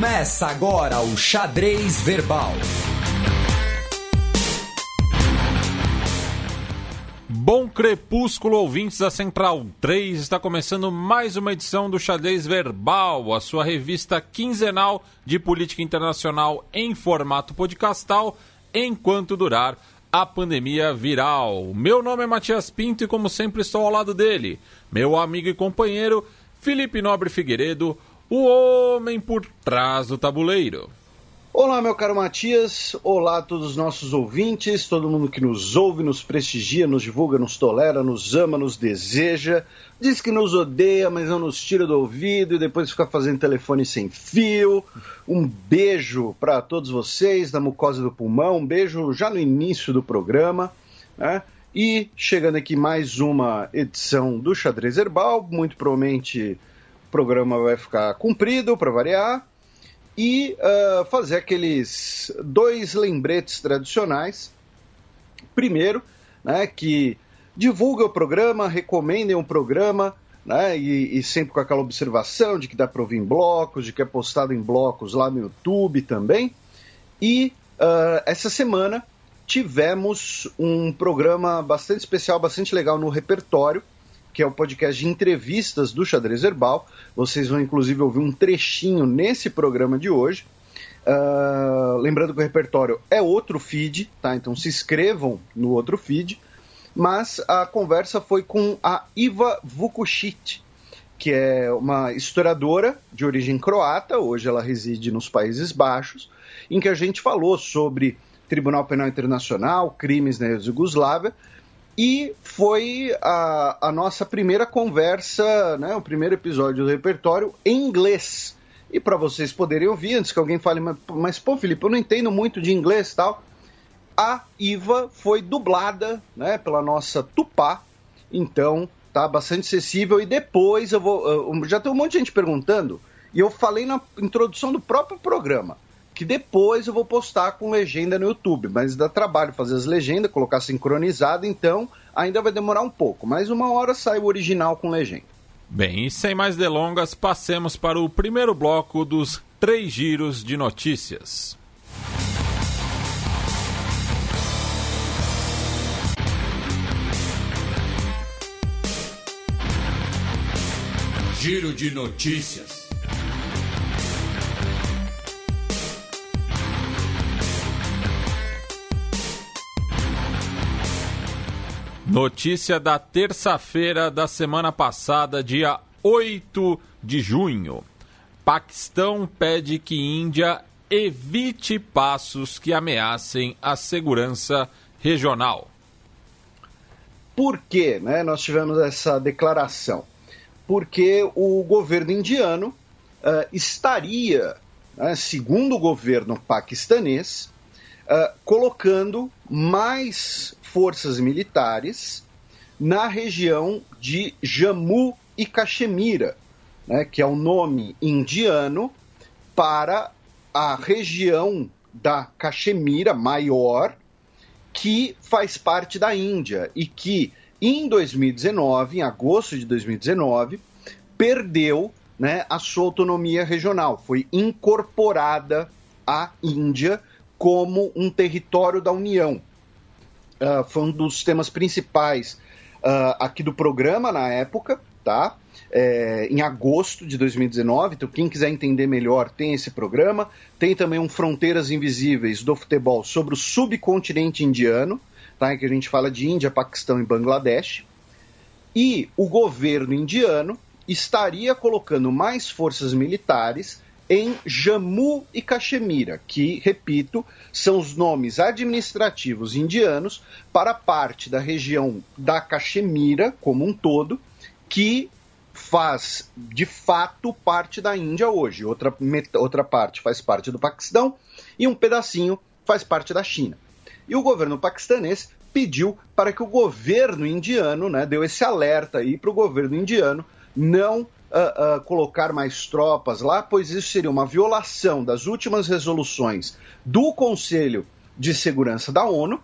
Começa agora o Xadrez Verbal. Bom crepúsculo, ouvintes da Central 3. Está começando mais uma edição do Xadrez Verbal, a sua revista quinzenal de política internacional em formato podcastal, enquanto durar a pandemia viral. Meu nome é Matias Pinto e, como sempre, estou ao lado dele, meu amigo e companheiro Felipe Nobre Figueiredo o homem por trás do tabuleiro. Olá, meu caro Matias. Olá a todos os nossos ouvintes, todo mundo que nos ouve, nos prestigia, nos divulga, nos tolera, nos ama, nos deseja. Diz que nos odeia, mas não nos tira do ouvido e depois fica fazendo telefone sem fio. Um beijo para todos vocês da mucosa do pulmão. Um beijo já no início do programa. Né? E chegando aqui mais uma edição do Xadrez Herbal, muito provavelmente programa vai ficar comprido para variar e uh, fazer aqueles dois lembretes tradicionais. Primeiro, né, que divulga o programa, recomendem o programa, né, e, e, sempre com aquela observação de que dá para ouvir em blocos, de que é postado em blocos lá no YouTube também. E uh, essa semana tivemos um programa bastante especial, bastante legal no repertório, que é o podcast de entrevistas do Xadrez Herbal. Vocês vão inclusive ouvir um trechinho nesse programa de hoje. Uh, lembrando que o repertório é outro feed, tá? Então se inscrevam no outro feed. Mas a conversa foi com a Iva Vukušić, que é uma historiadora de origem croata, hoje ela reside nos Países Baixos, em que a gente falou sobre Tribunal Penal Internacional, crimes na Yugoslávia, e foi a, a nossa primeira conversa, né, o primeiro episódio do repertório em inglês. E para vocês poderem ouvir, antes que alguém fale, mas, pô, Felipe, eu não entendo muito de inglês tal. A Iva foi dublada né, pela nossa Tupá, então tá bastante acessível. E depois eu vou. Eu, já tem um monte de gente perguntando, e eu falei na introdução do próprio programa que depois eu vou postar com legenda no YouTube, mas dá trabalho fazer as legendas, colocar sincronizado, então ainda vai demorar um pouco, mas uma hora sai o original com legenda. Bem, e sem mais delongas, passemos para o primeiro bloco dos três giros de notícias. Giro de notícias. Notícia da terça-feira da semana passada, dia 8 de junho. Paquistão pede que Índia evite passos que ameacem a segurança regional. Por que né, nós tivemos essa declaração? Porque o governo indiano uh, estaria, uh, segundo o governo paquistanês, uh, colocando mais forças militares na região de Jammu e Caxemira, né, que é o nome indiano para a região da Caxemira maior, que faz parte da Índia e que em 2019, em agosto de 2019, perdeu né, a sua autonomia regional, foi incorporada à Índia como um território da União uh, foi um dos temas principais uh, aqui do programa na época, tá? É, em agosto de 2019. Então, quem quiser entender melhor, tem esse programa. Tem também um Fronteiras Invisíveis do futebol sobre o subcontinente indiano, tá? que a gente fala de Índia, Paquistão e Bangladesh. E o governo indiano estaria colocando mais forças militares em Jammu e Caxemira, que, repito, são os nomes administrativos indianos para parte da região da Caxemira como um todo, que faz de fato parte da Índia hoje. Outra, outra parte faz parte do Paquistão e um pedacinho faz parte da China. E o governo paquistanês pediu para que o governo indiano, né, deu esse alerta aí para o governo indiano não uh, uh, colocar mais tropas lá, pois isso seria uma violação das últimas resoluções do Conselho de Segurança da ONU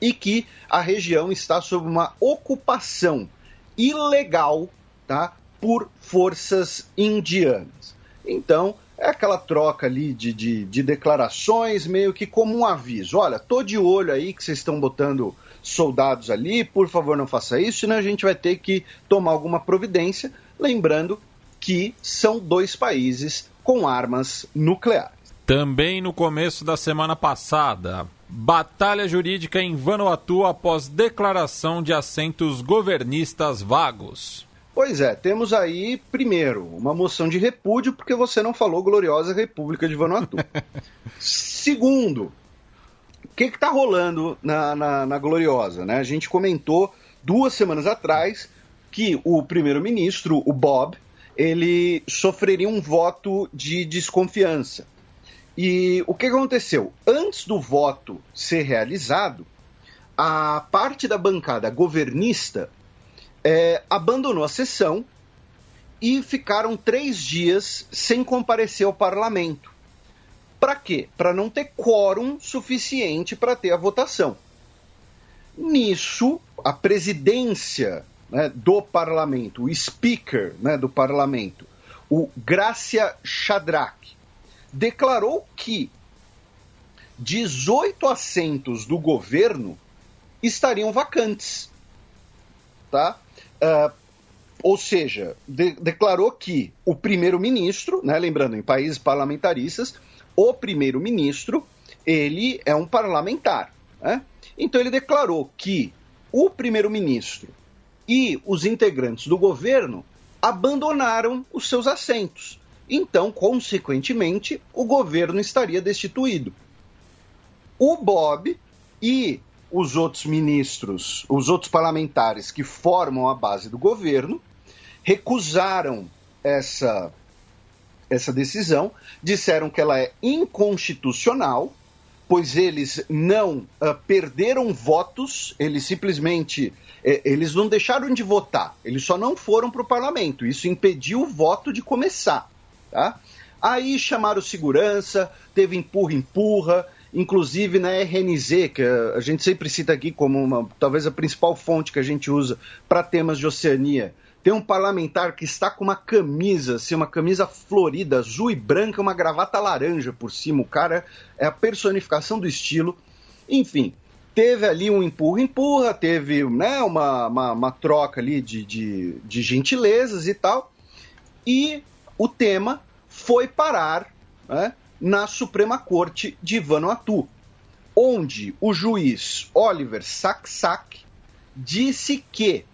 e que a região está sob uma ocupação ilegal tá, por forças indianas. Então, é aquela troca ali de, de, de, declarações, meio que como um aviso. Olha, tô de olho aí que vocês estão botando soldados ali, por favor não faça isso, senão a gente vai ter que tomar alguma providência. Lembrando que são dois países com armas nucleares. Também no começo da semana passada, batalha jurídica em Vanuatu após declaração de assentos governistas vagos. Pois é, temos aí, primeiro, uma moção de repúdio porque você não falou Gloriosa República de Vanuatu. Segundo, o que está rolando na, na, na Gloriosa? Né? A gente comentou duas semanas atrás que o primeiro-ministro, o Bob, ele sofreria um voto de desconfiança. E o que aconteceu? Antes do voto ser realizado, a parte da bancada governista é, abandonou a sessão e ficaram três dias sem comparecer ao parlamento. Para quê? Para não ter quórum suficiente para ter a votação. Nisso, a presidência né, do parlamento, o speaker né, do parlamento, o Gracia Shadrach, declarou que 18 assentos do governo estariam vacantes. Tá? Uh, ou seja, de, declarou que o primeiro-ministro, né, lembrando, em países parlamentaristas, o primeiro-ministro ele é um parlamentar. Né? Então ele declarou que o primeiro-ministro e os integrantes do governo abandonaram os seus assentos. Então, consequentemente, o governo estaria destituído. O Bob e os outros ministros, os outros parlamentares que formam a base do governo, recusaram essa, essa decisão, disseram que ela é inconstitucional pois eles não uh, perderam votos, eles simplesmente eh, eles não deixaram de votar, eles só não foram para o parlamento. Isso impediu o voto de começar. Tá? Aí chamaram segurança, teve empurra-empurra, inclusive na RNZ, que a gente sempre cita aqui como uma, talvez a principal fonte que a gente usa para temas de Oceania. Tem um parlamentar que está com uma camisa, assim, uma camisa florida, azul e branca, uma gravata laranja por cima. O cara é a personificação do estilo. Enfim, teve ali um empurra-empurra, teve né, uma, uma, uma, troca ali de, de, de gentilezas e tal. E o tema foi parar né, na Suprema Corte de Vanuatu, onde o juiz Oliver Saksak disse que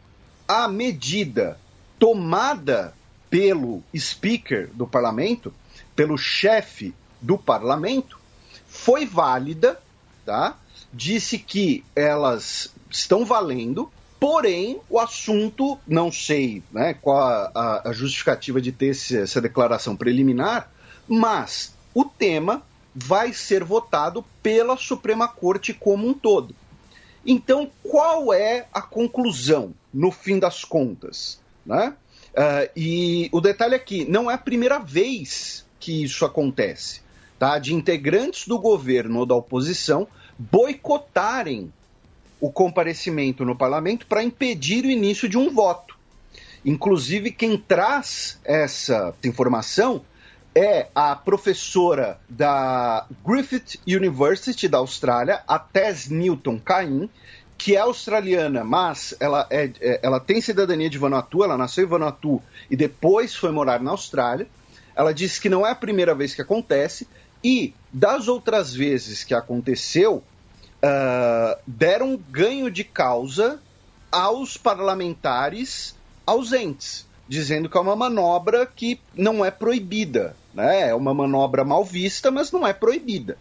a medida tomada pelo speaker do parlamento, pelo chefe do parlamento, foi válida, tá? Disse que elas estão valendo, porém o assunto, não sei né, qual a, a justificativa de ter esse, essa declaração preliminar, mas o tema vai ser votado pela Suprema Corte como um todo. Então, qual é a conclusão, no fim das contas? Né? Uh, e o detalhe aqui, não é a primeira vez que isso acontece, tá? De integrantes do governo ou da oposição boicotarem o comparecimento no parlamento para impedir o início de um voto. Inclusive, quem traz essa informação é a professora da Griffith University da Austrália, a Tess Newton Cain, que é australiana, mas ela, é, é, ela tem cidadania de Vanuatu, ela nasceu em Vanuatu e depois foi morar na Austrália. Ela disse que não é a primeira vez que acontece e das outras vezes que aconteceu, uh, deram ganho de causa aos parlamentares ausentes dizendo que é uma manobra que não é proibida. Né? É uma manobra mal vista, mas não é proibida.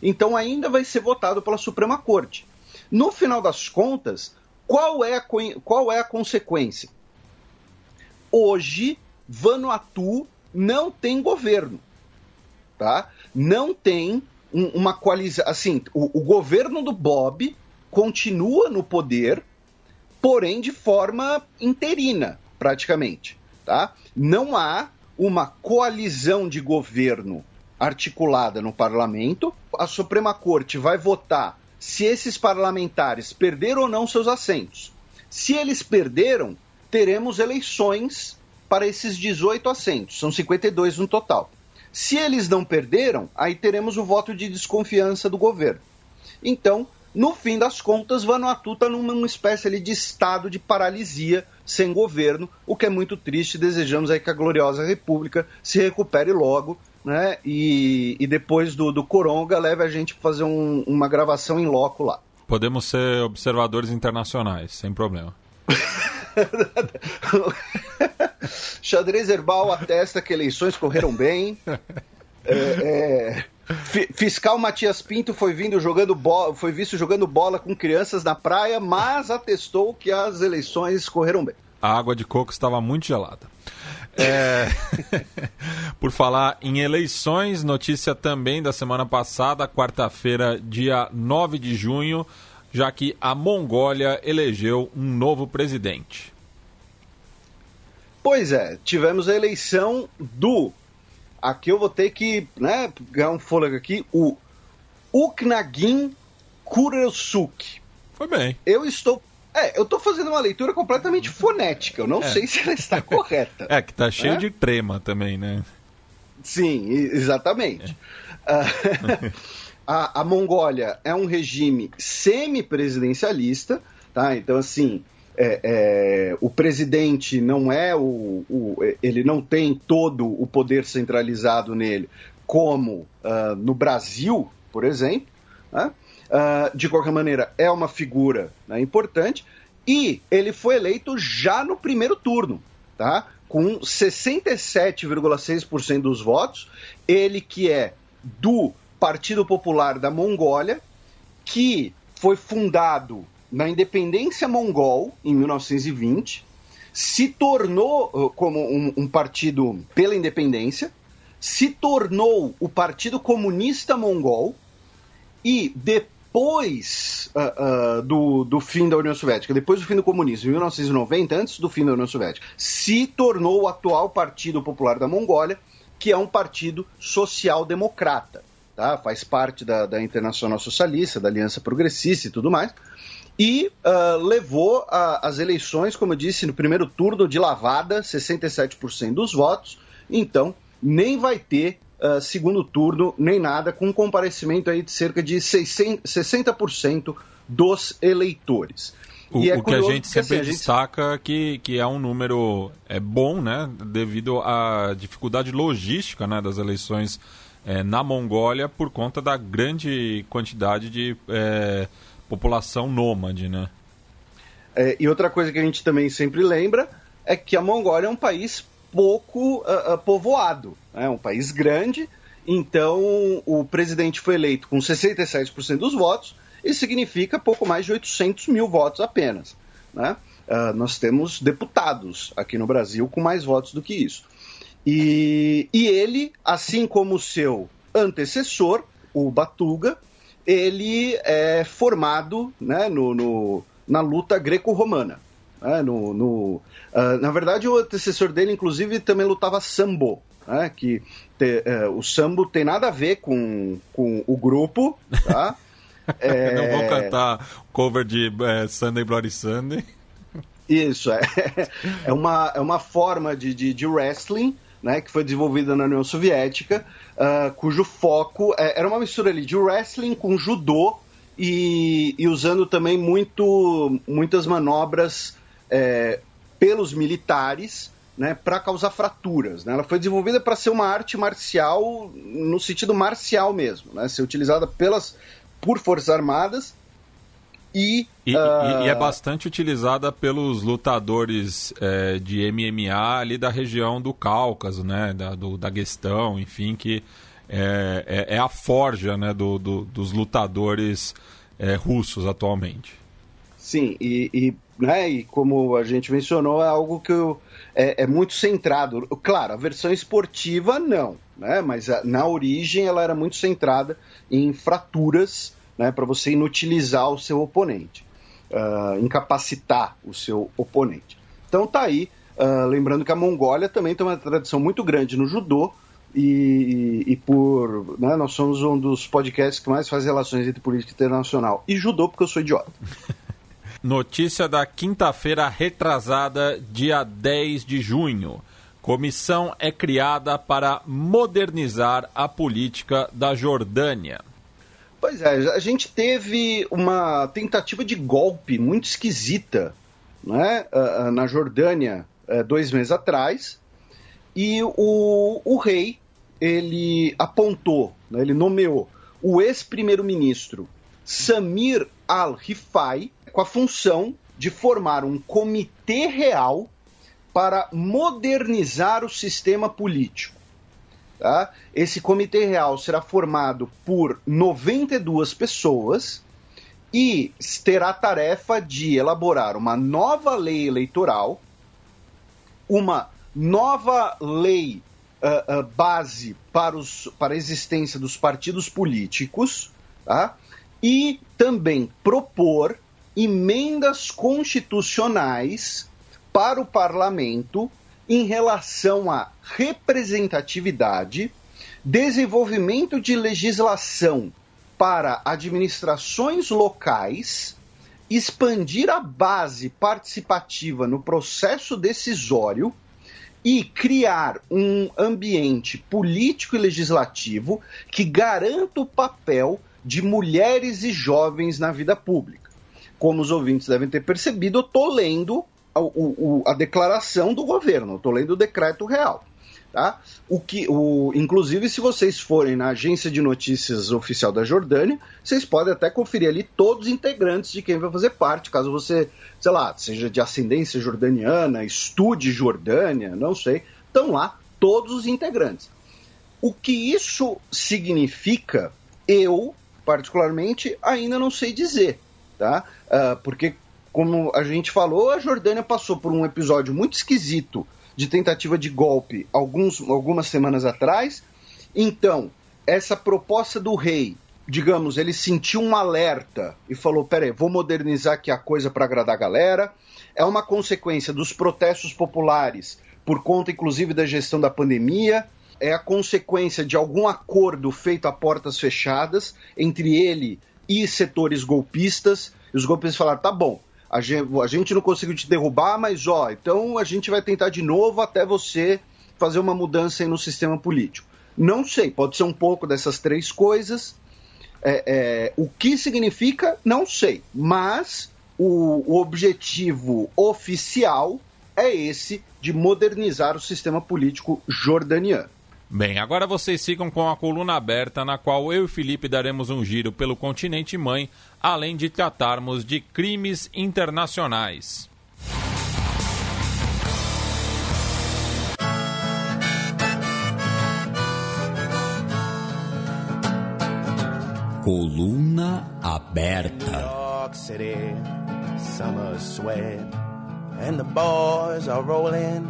Então ainda vai ser votado pela Suprema Corte. No final das contas, qual é a, qual é a consequência? Hoje, Vanuatu não tem governo. Tá? Não tem um, uma coalizão. Assim, o, o governo do Bob continua no poder, porém de forma interina praticamente. Tá? Não há uma coalizão de governo articulada no parlamento. A Suprema Corte vai votar se esses parlamentares perderam ou não seus assentos. Se eles perderam, teremos eleições para esses 18 assentos, são 52 no total. Se eles não perderam, aí teremos o voto de desconfiança do governo. Então, no fim das contas, Vanuatu está numa espécie ali, de estado de paralisia sem governo, o que é muito triste. Desejamos aí que a gloriosa República se recupere logo, né? E, e depois do, do Coronga leve a gente para fazer um, uma gravação em loco lá. Podemos ser observadores internacionais, sem problema. Xadrez Herbal atesta que eleições correram bem. É, é, Fiscal Matias Pinto foi, vindo jogando bola, foi visto jogando bola com crianças na praia, mas atestou que as eleições correram bem. A água de coco estava muito gelada. É... Por falar em eleições, notícia também da semana passada, quarta-feira, dia 9 de junho, já que a Mongólia elegeu um novo presidente. Pois é, tivemos a eleição do aqui eu vou ter que né, ganhar um fôlego aqui, o Uknagin Kurosuk. Foi bem. Eu estou. É, eu estou fazendo uma leitura completamente fonética. Eu não é. sei se ela está correta. É, que tá cheio é? de trema também, né? Sim, exatamente. É. Uh, a, a Mongólia é um regime semi-presidencialista, tá? Então, assim, é, é, o presidente não é o, o, ele não tem todo o poder centralizado nele como uh, no Brasil, por exemplo. Né? Uh, de qualquer maneira, é uma figura né, importante e ele foi eleito já no primeiro turno, tá? Com 67,6% dos votos. Ele que é do Partido Popular da Mongólia, que foi fundado na independência mongol, em 1920, se tornou uh, como um, um partido pela independência, se tornou o Partido Comunista Mongol e depois uh, uh, do, do fim da União Soviética, depois do fim do comunismo, em 1990, antes do fim da União Soviética, se tornou o atual Partido Popular da Mongólia, que é um partido social-democrata. Tá? Faz parte da, da Internacional Socialista, da Aliança Progressista e tudo mais e uh, levou as eleições, como eu disse, no primeiro turno de lavada, 67% dos votos. Então, nem vai ter uh, segundo turno, nem nada, com um comparecimento aí de cerca de 60%, 60% dos eleitores. O, é o que a gente sempre assim, destaca gente... que, que é um número é bom, né, devido à dificuldade logística né, das eleições é, na Mongólia por conta da grande quantidade de é, população nômade, né? É, e outra coisa que a gente também sempre lembra é que a Mongólia é um país pouco uh, povoado, é um país grande, então o presidente foi eleito com 67% dos votos, isso significa pouco mais de 800 mil votos apenas. Né? Uh, nós temos deputados aqui no Brasil com mais votos do que isso. E, e ele, assim como seu antecessor, o Batuga, ele é formado né, no, no na luta greco-romana. Né, no, no uh, na verdade, o antecessor dele, inclusive, também lutava sambo. Né, que te, uh, o sambo tem nada a ver com, com o grupo, tá? é... Não vou cantar cover de é, Sunday Bloody Sunday. Isso, é, é, uma, é uma forma de, de, de wrestling né, que foi desenvolvida na União Soviética, uh, cujo foco é, era uma mistura ali de wrestling com judô e, e usando também muito, muitas manobras é, pelos militares né, para causar fraturas. Né? Ela foi desenvolvida para ser uma arte marcial no sentido marcial mesmo, né? ser utilizada pelas, por forças armadas E, e, uh... e, é bastante utilizada pelos lutadores é, de MMA ali da região do Cáucaso, né? Da, do Daguestão, enfim, que é, é, é a forja né? do, do dos lutadores é, russos atualmente. Sim, e, e, né, e como a gente mencionou, é algo que eu, é, é, muito centrado. Claro, a versão esportiva não, né, mas a, na origem ela era muito centrada em fraturas né, para você inutilizar o seu oponente, uh, incapacitar o seu oponente. Então tá aí, uh, lembrando que a Mongólia também tem uma tradição muito grande no judô, e, e, por. Né, nós somos um dos podcasts que mais faz relações entre política internacional e judô, porque eu sou idiota. Notícia da quinta-feira retrasada, dia 10 de junho. Comissão é criada para modernizar a política da Jordânia. Pois é, a gente teve uma tentativa de golpe muito esquisita né, na Jordânia é, dois meses atrás, e o, o rei ele apontou, né, ele nomeou o ex-primeiro-ministro Samir al-Rifai com a função de formar um comitê real para modernizar o sistema político. Tá? Esse comitê real será formado por 92 pessoas e terá a tarefa de elaborar uma nova lei eleitoral, uma nova lei uh, uh, base para, os, para a existência dos partidos políticos, tá? e também propor emendas constitucionais para o parlamento em relação à representatividade, desenvolvimento de legislação para administrações locais, expandir a base participativa no processo decisório e criar um ambiente político e legislativo que garanta o papel de mulheres e jovens na vida pública. Como os ouvintes devem ter percebido, eu estou lendo a, o, a declaração do governo, estou lendo o decreto real. Tá? O que, o, inclusive, se vocês forem na agência de notícias oficial da Jordânia, vocês podem até conferir ali todos os integrantes de quem vai fazer parte, caso você, sei lá, seja de ascendência jordaniana, estude Jordânia, não sei, estão lá todos os integrantes. O que isso significa, eu, particularmente, ainda não sei dizer, tá? Uh, porque, como a gente falou, a Jordânia passou por um episódio muito esquisito de tentativa de golpe alguns, algumas semanas atrás. Então, essa proposta do rei, digamos, ele sentiu um alerta e falou: peraí, vou modernizar aqui a coisa para agradar a galera. É uma consequência dos protestos populares, por conta inclusive da gestão da pandemia. É a consequência de algum acordo feito a portas fechadas entre ele e setores golpistas. E os golpistas falaram: tá bom, a gente, a gente não conseguiu te derrubar, mas ó, então a gente vai tentar de novo até você fazer uma mudança no sistema político. Não sei, pode ser um pouco dessas três coisas. É, é, o que significa, não sei, mas o, o objetivo oficial é esse de modernizar o sistema político jordaniano. Bem, agora vocês ficam com a coluna aberta, na qual eu e Felipe daremos um giro pelo continente mãe, além de tratarmos de crimes internacionais. Coluna aberta. York City, summer sweat, and the boys are rolling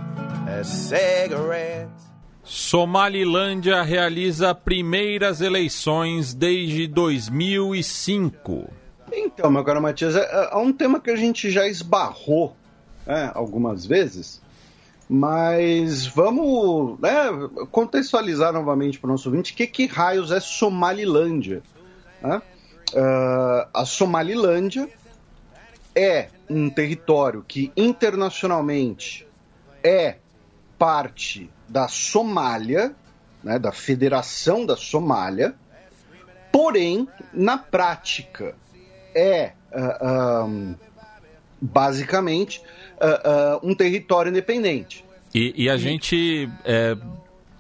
as cigarettes. Somalilândia realiza primeiras eleições desde 2005. Então, meu caro Matias, é, é um tema que a gente já esbarrou né, algumas vezes, mas vamos né, contextualizar novamente para o nosso ouvinte o que, que raios é Somalilândia. Né? Uh, a Somalilândia é um território que internacionalmente é parte da Somália, né, da Federação da Somália, porém, na prática, é uh, um, basicamente uh, uh, um território independente. E, e a gente é,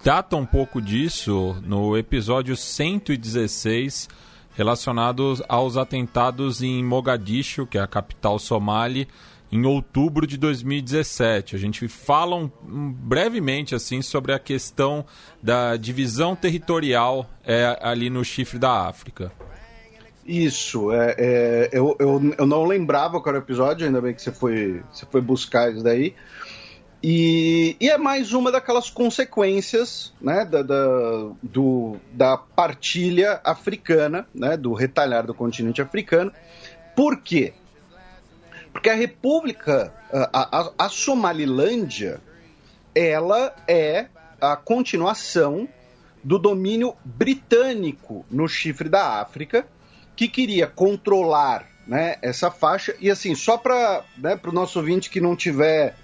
data um pouco disso no episódio 116 relacionados aos atentados em Mogadishu, que é a capital somali, em outubro de 2017. A gente fala um, um, brevemente assim sobre a questão da divisão territorial é, ali no chifre da África. Isso, é, é eu, eu, eu, não lembrava qual era o episódio, ainda bem que você foi, você foi buscar isso daí. E, e é mais uma daquelas consequências né, da, da, do, da partilha africana, né, do retalhar do continente africano. Por quê? Porque a República, a, a, a Somalilândia, ela é a continuação do domínio britânico no chifre da África, que queria controlar né, essa faixa. E assim, só para né, o nosso ouvinte que não tiver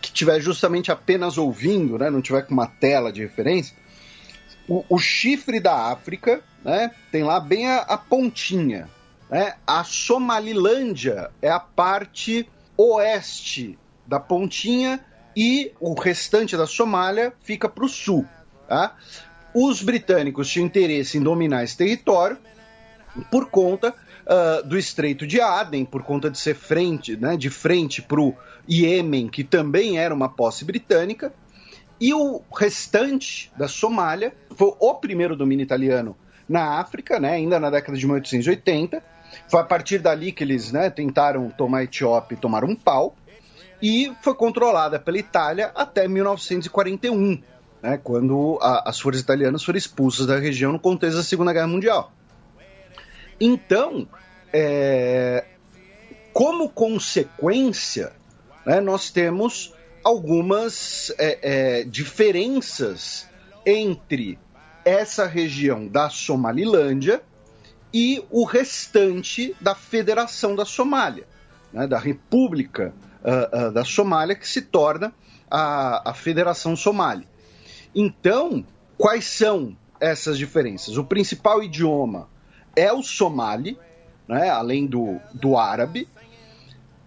que tiver justamente apenas ouvindo, né, não tiver com uma tela de referência, o, o chifre da África né, tem lá bem a, a pontinha. Né? A Somalilândia é a parte oeste da pontinha e o restante da Somália fica para o sul. Tá? Os britânicos tinham interesse em dominar esse território por conta uh, do Estreito de Aden, por conta de ser frente, né, de frente para o Iêmen, que também era uma posse britânica, e o restante da Somália foi o primeiro domínio italiano na África, né, ainda na década de 1880 foi a partir dali que eles né, tentaram tomar a Etiópia e tomaram um pau. E foi controlada pela Itália até 1941, né, quando a, as forças italianas foram expulsas da região no contexto da Segunda Guerra Mundial. Então, é, como consequência, né, nós temos algumas é, é, diferenças entre essa região da Somalilândia e o restante da Federação da Somália, né, da República uh, uh, da Somália, que se torna a, a Federação Somali. Então, quais são essas diferenças? O principal idioma é o somali, né, além do, do árabe.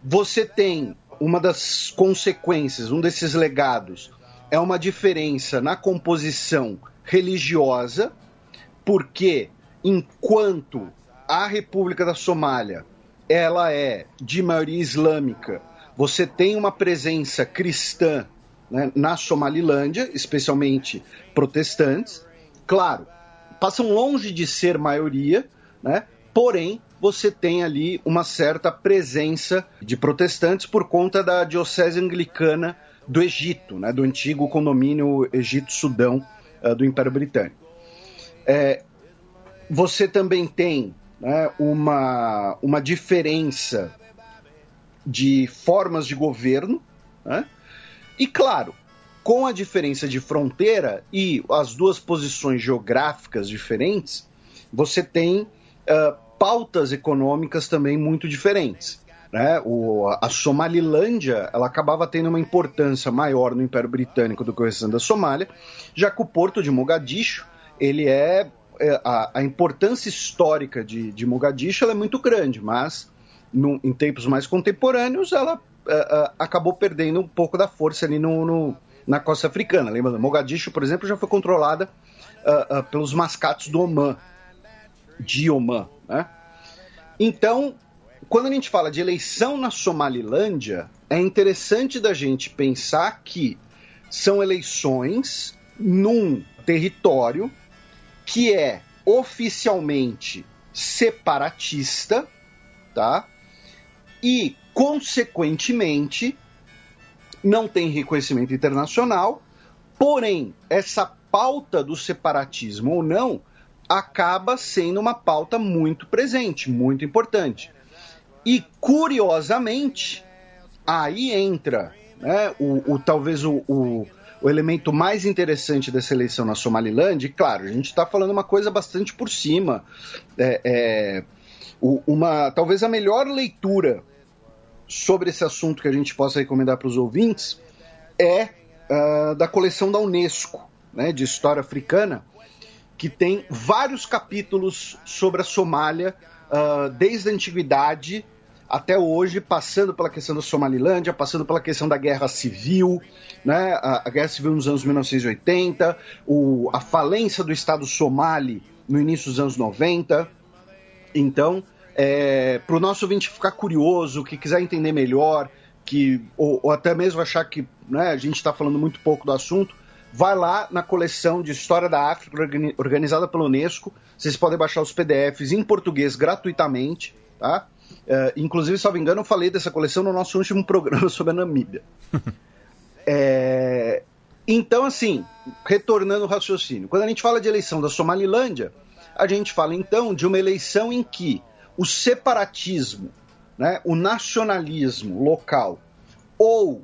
Você tem uma das consequências, um desses legados, é uma diferença na composição religiosa, porque enquanto a República da Somália ela é de maioria islâmica, você tem uma presença cristã né, na Somalilândia, especialmente protestantes. Claro, passam longe de ser maioria, né? Porém, você tem ali uma certa presença de protestantes por conta da diocese anglicana do Egito, né, do antigo condomínio Egito-Sudão uh, do Império Britânico. É, você também tem né, uma, uma diferença de formas de governo, né? e claro, com a diferença de fronteira e as duas posições geográficas diferentes, você tem uh, pautas econômicas também muito diferentes. Né? O, a Somalilândia ela acabava tendo uma importância maior no Império Britânico do que o restante da Somália, já que o porto de Mogadishu ele é é, a, a importância histórica de, de Mogadishu é muito grande, mas no, em tempos mais contemporâneos ela uh, uh, acabou perdendo um pouco da força ali no, no, na costa africana. Lembrando, Mogadishu, por exemplo, já foi controlada pelos mascates do Oman, de Oman. Né? Então, quando a gente fala de eleição na Somalilândia, é interessante da gente pensar que são eleições num território que é oficialmente separatista, tá? E, consequentemente, não tem reconhecimento internacional, porém, essa pauta do separatismo ou não acaba sendo uma pauta muito presente, muito importante. E, curiosamente, aí entra né, o, o talvez o, o o elemento mais interessante dessa eleição na Somalilândia, e claro, a gente está falando uma coisa bastante por cima, é, é, uma talvez a melhor leitura sobre esse assunto que a gente possa recomendar para os ouvintes é uh, da coleção da Unesco, né, de história africana, que tem vários capítulos sobre a Somália, uh, desde a antiguidade até hoje, passando pela questão da Somalilândia, passando pela questão da guerra civil, né, a, a guerra civil nos anos 1980, o, a falência do Estado somali no início dos anos 90, Então, é, para o nosso ouvinte ficar curioso, que quiser entender melhor, que ou, ou até mesmo achar que né, a gente está falando muito pouco do assunto, vai lá na coleção de História da África organizada pela Unesco. Vocês podem baixar os PDFs em português gratuitamente, tá? Uh, inclusive, se não me engano, eu falei dessa coleção no nosso último programa sobre a Namíbia. é... Então, assim, retornando ao raciocínio, quando a gente fala de eleição da Somalilândia, a gente fala então de uma eleição em que o separatismo, né, o nacionalismo local ou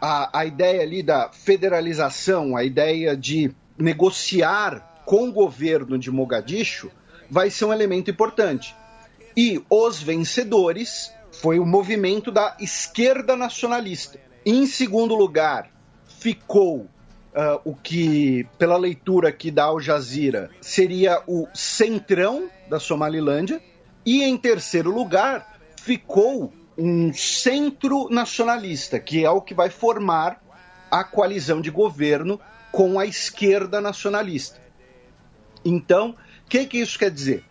a, a ideia ali da federalização, a ideia de negociar com o governo de Mogadishu vai ser um elemento importante. E os vencedores foi o movimento da esquerda nacionalista. Em segundo lugar, ficou uh, o que, pela leitura aqui da Al Jazeera, seria o centrão da Somalilândia. E em terceiro lugar, ficou um centro nacionalista, que é o que vai formar a coalizão de governo com a esquerda nacionalista. Então, o que, que isso quer dizer?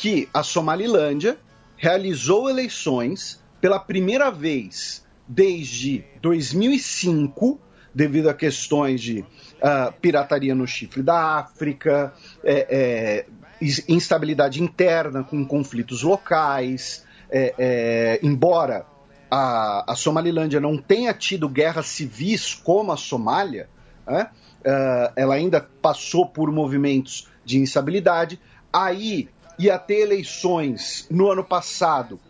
Que a Somalilândia realizou eleições pela primeira vez desde 2005, devido a questões de uh, pirataria no chifre da África, é, é, instabilidade interna com conflitos locais, é, é, embora a, a Somalilândia não tenha tido guerras civis como a Somália, né, uh, ela ainda passou por movimentos de instabilidade. Aí ia ter eleições no ano passado,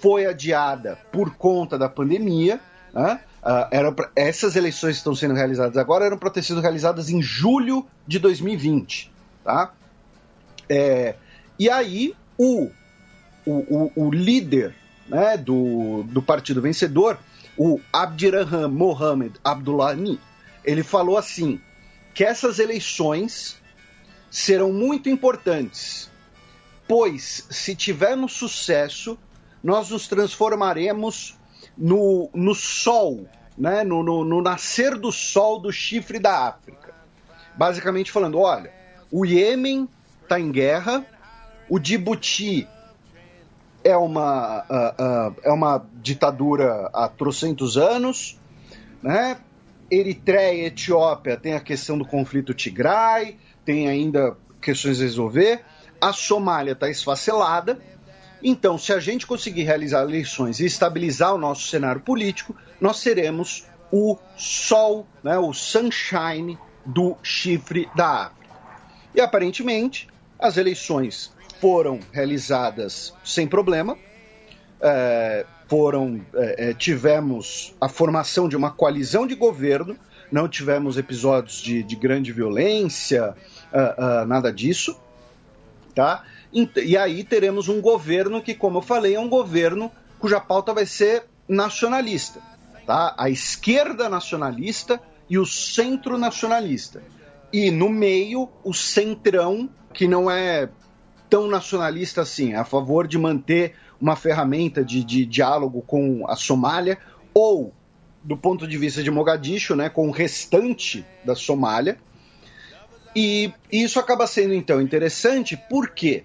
foi adiada por conta da pandemia. Né? Uh, eram, essas eleições que estão sendo realizadas agora eram para ter sido realizadas em julho de 2020. Tá? É, e aí o o, o, líder né, do, do partido vencedor, o Abdirahman Mohamed Abdullahni, ele falou assim: que essas eleições serão muito importantes, pois se tivermos sucesso, nós nos transformaremos no, no sol, né, no, no, no nascer do sol do chifre da África. Basicamente falando: olha, o Iêmen está em guerra, o Djibouti é uma, uh, uh, é uma ditadura há trocentos anos, né? Eritreia e Etiópia tem a questão do conflito Tigray, tem ainda questões a resolver. A Somália está esfacelada. Então, se a gente conseguir realizar eleições e estabilizar o nosso cenário político, nós seremos o sol, né, o sunshine do chifre da África. E aparentemente, as eleições foram realizadas sem problema. É, foram é, é, tivemos a formação de uma coalizão de governo, não tivemos episódios de, de grande violência, uh, uh, nada disso, tá? E aí teremos um governo que, como eu falei, é um governo cuja pauta vai ser nacionalista, tá? A esquerda nacionalista e o centro nacionalista. E no meio, o centrão, que não é tão nacionalista assim, a favor de manter uma ferramenta de, de diálogo com a Somália, ou, do ponto de vista de Mogadishu, né, com o restante da Somália. E isso acaba sendo, então, interessante porque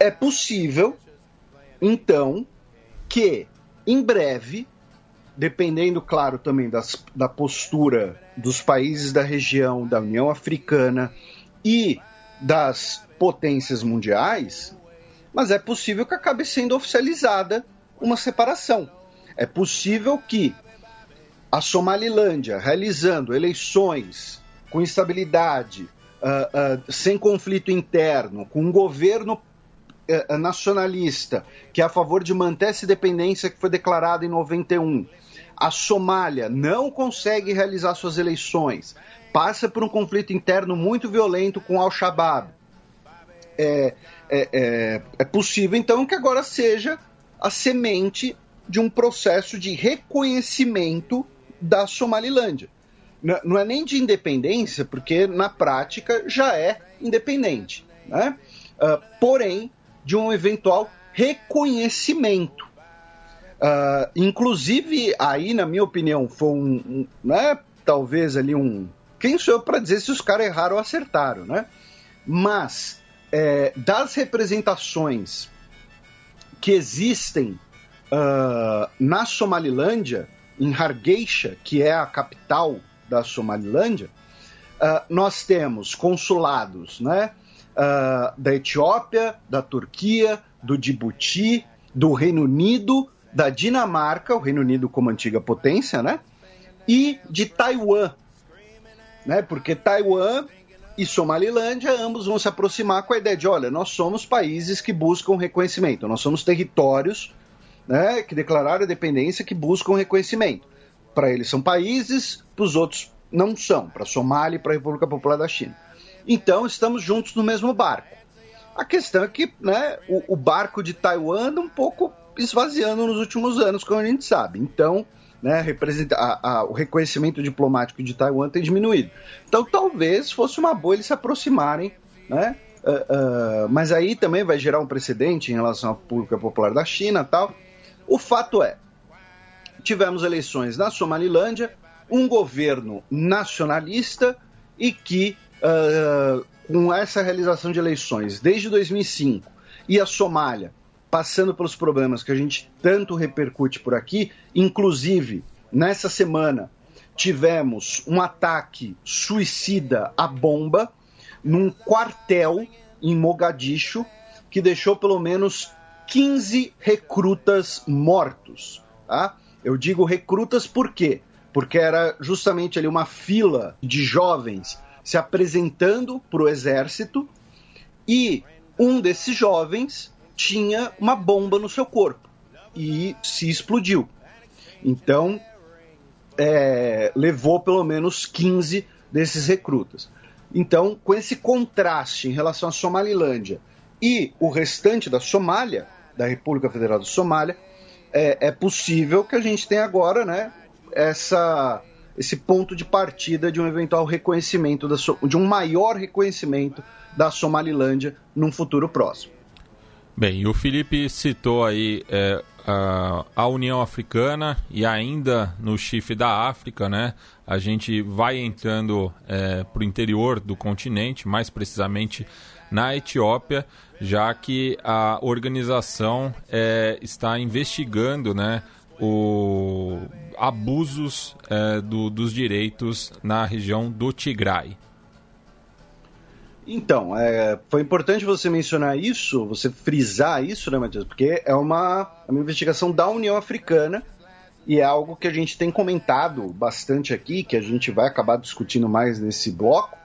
é possível, então, que em breve, dependendo, claro, também das, da postura dos países da região, da União Africana e das potências mundiais, mas é possível que acabe sendo oficializada uma separação. É possível que a Somalilândia, realizando eleições com estabilidade, uh, uh, sem conflito interno, com um governo uh, nacionalista que é a favor de manter essa independência que foi declarada em 91, a Somália não consegue realizar suas eleições, passa por um conflito interno muito violento com Al-Shabaab, é, é, é, é possível então que agora seja a semente de um processo de reconhecimento da Somalilândia. Não é nem de independência, porque na prática já é independente, né? Uh, porém, de um eventual reconhecimento. Uh, inclusive, aí, na minha opinião, foi um, um né, talvez ali um. Quem sou eu para dizer se os caras erraram ou acertaram, né? Mas é, das representações que existem uh, na Somalilândia, em Hargeisa, que é a capital da Somalilândia, uh, nós temos consulados né, uh, da Etiópia, da Turquia, do Djibouti, do Reino Unido, da Dinamarca, o Reino Unido como antiga potência, né? E de Taiwan, né? Porque Taiwan e Somalilândia ambos vão se aproximar com a ideia de, olha, nós somos países que buscam reconhecimento, nós somos territórios, né, que declararam a dependência, que buscam reconhecimento. Para eles são países, para os outros não são, para a Somália e para a República Popular da China. Então estamos juntos no mesmo barco. A questão é que né, o, o barco de Taiwan anda um pouco esvaziando nos últimos anos, como a gente sabe. Então, né, a, a, o reconhecimento diplomático de Taiwan tem diminuído. Então, talvez fosse uma boa eles se aproximarem, né? Uh, uh, mas aí também vai gerar um precedente em relação à República Popular da China tal. O fato é, tivemos eleições na Somalilândia, um governo nacionalista e que, uh, com essa realização de eleições desde 2005 e a Somália passando pelos problemas que a gente tanto repercute por aqui, inclusive nessa semana tivemos um ataque suicida à bomba num quartel em Mogadishu que deixou pelo menos 15 recrutas mortos. Tá? Eu digo recrutas por quê? Porque era justamente ali uma fila de jovens se apresentando para o exército e um desses jovens tinha uma bomba no seu corpo e se explodiu. Então, é, levou pelo menos 15 desses recrutas. Então, com esse contraste em relação à Somalilândia e o restante da Somália, da República Federal da Somália, é, é possível que a gente tenha agora né, essa, esse ponto de partida de um eventual reconhecimento, da, de um maior reconhecimento da Somalilândia num futuro próximo. Bem, o Felipe citou aí é, a, a, União Africana e ainda no chifre da África, né? A gente vai entrando é, para o interior do continente, mais precisamente na Etiópia, já que a organização é, está investigando, né? O abusos é, do, dos direitos na região do Tigray. Então, é, foi importante você mencionar isso, você frisar isso, né, Matheus? Porque é uma, é uma investigação da União Africana e é algo que a gente tem comentado bastante aqui, que a gente vai acabar discutindo mais nesse bloco,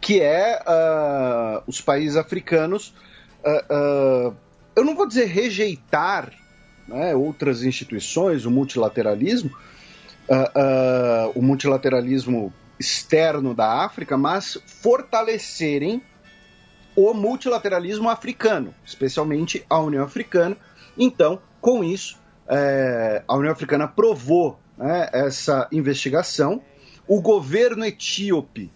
que é uh, os países africanos, uh, uh, eu não vou dizer rejeitar né, outras instituições, o multilateralismo, o multilateralismo externo da África, mas fortalecerem o multilateralismo africano, especialmente a União Africana. Então, com isso, é, a União Africana aprovou né, essa investigação. O governo etíope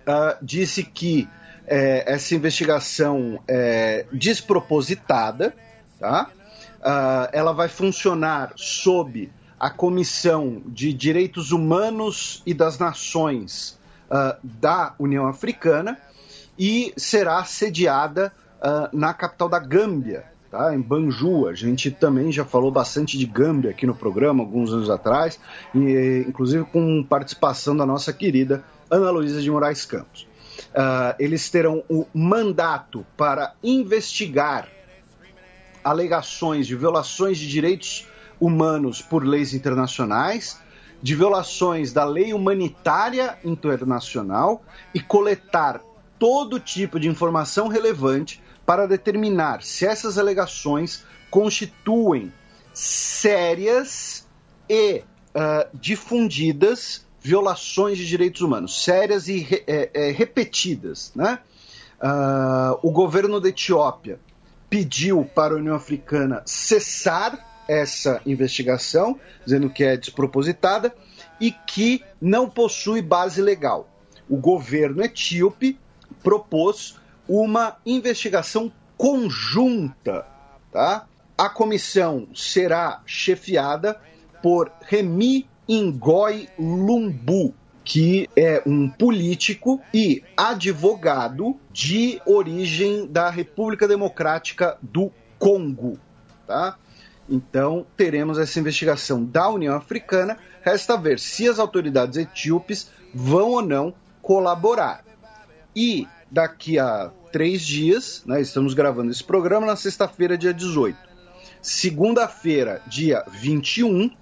uh, disse que é, essa investigação é despropositada, tá? Uh, ela vai funcionar sob a Comissão de Direitos Humanos e das Nações uh, da União Africana e será sediada uh, na capital da Gâmbia, tá? em Banjul. A gente também já falou bastante de Gâmbia aqui no programa alguns anos atrás, e, inclusive com participação da nossa querida Ana Luísa de Moraes Campos. Uh, eles terão o mandato para investigar alegações de violações de direitos humanos por leis internacionais, de violações da lei humanitária internacional e coletar todo tipo de informação relevante para determinar se essas alegações constituem sérias e uh, difundidas violações de direitos humanos, sérias e re, é, é, repetidas. Né? Uh, o governo da Etiópia pediu para a União Africana cessar essa investigação, dizendo que é despropositada e que não possui base legal. O governo etíope propôs uma investigação conjunta, tá? A comissão será chefiada por Remi Ingoi Lumbu, que é um político e advogado de origem da República Democrática do Congo, tá? Então, teremos essa investigação da União Africana. Resta ver se as autoridades etíopes vão ou não colaborar. E daqui a três dias, né, estamos gravando esse programa na sexta-feira, dia 18. Segunda-feira, dia 21,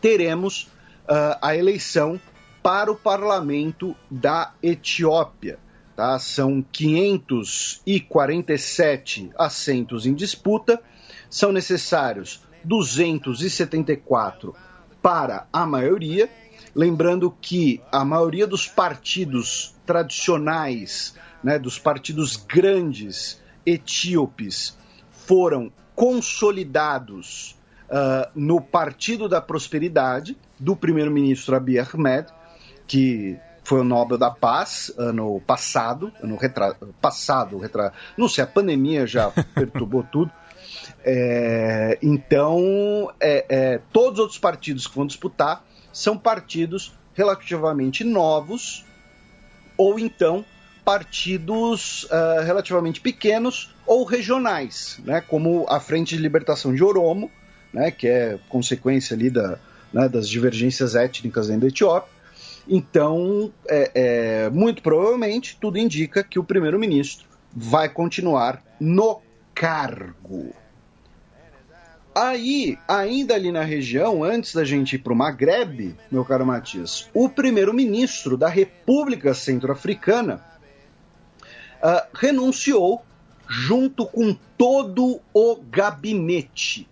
teremos uh, a eleição para o parlamento da Etiópia. Tá? São 547 assentos em disputa, são necessários 274 para a maioria. Lembrando que a maioria dos partidos tradicionais, né, dos partidos grandes etíopes, foram consolidados uh, no Partido da Prosperidade do primeiro-ministro Abiy Ahmed, que foi o Nobel da Paz ano passado, ano retra... passado, retra... não sei, a pandemia já perturbou tudo. É, então, é, é, todos os outros partidos que vão disputar são partidos relativamente novos ou então partidos uh, relativamente pequenos ou regionais, né, como a Frente de Libertação de Oromo, né, que é consequência ali da, né, das divergências étnicas dentro da Etiópia. Então, é, é, muito provavelmente, tudo indica que o primeiro-ministro vai continuar no cargo. Aí, ainda ali na região, antes da gente ir para o Maghreb, meu caro Matias, o primeiro-ministro da República Centro-Africana uh, renunciou junto com todo o gabinete.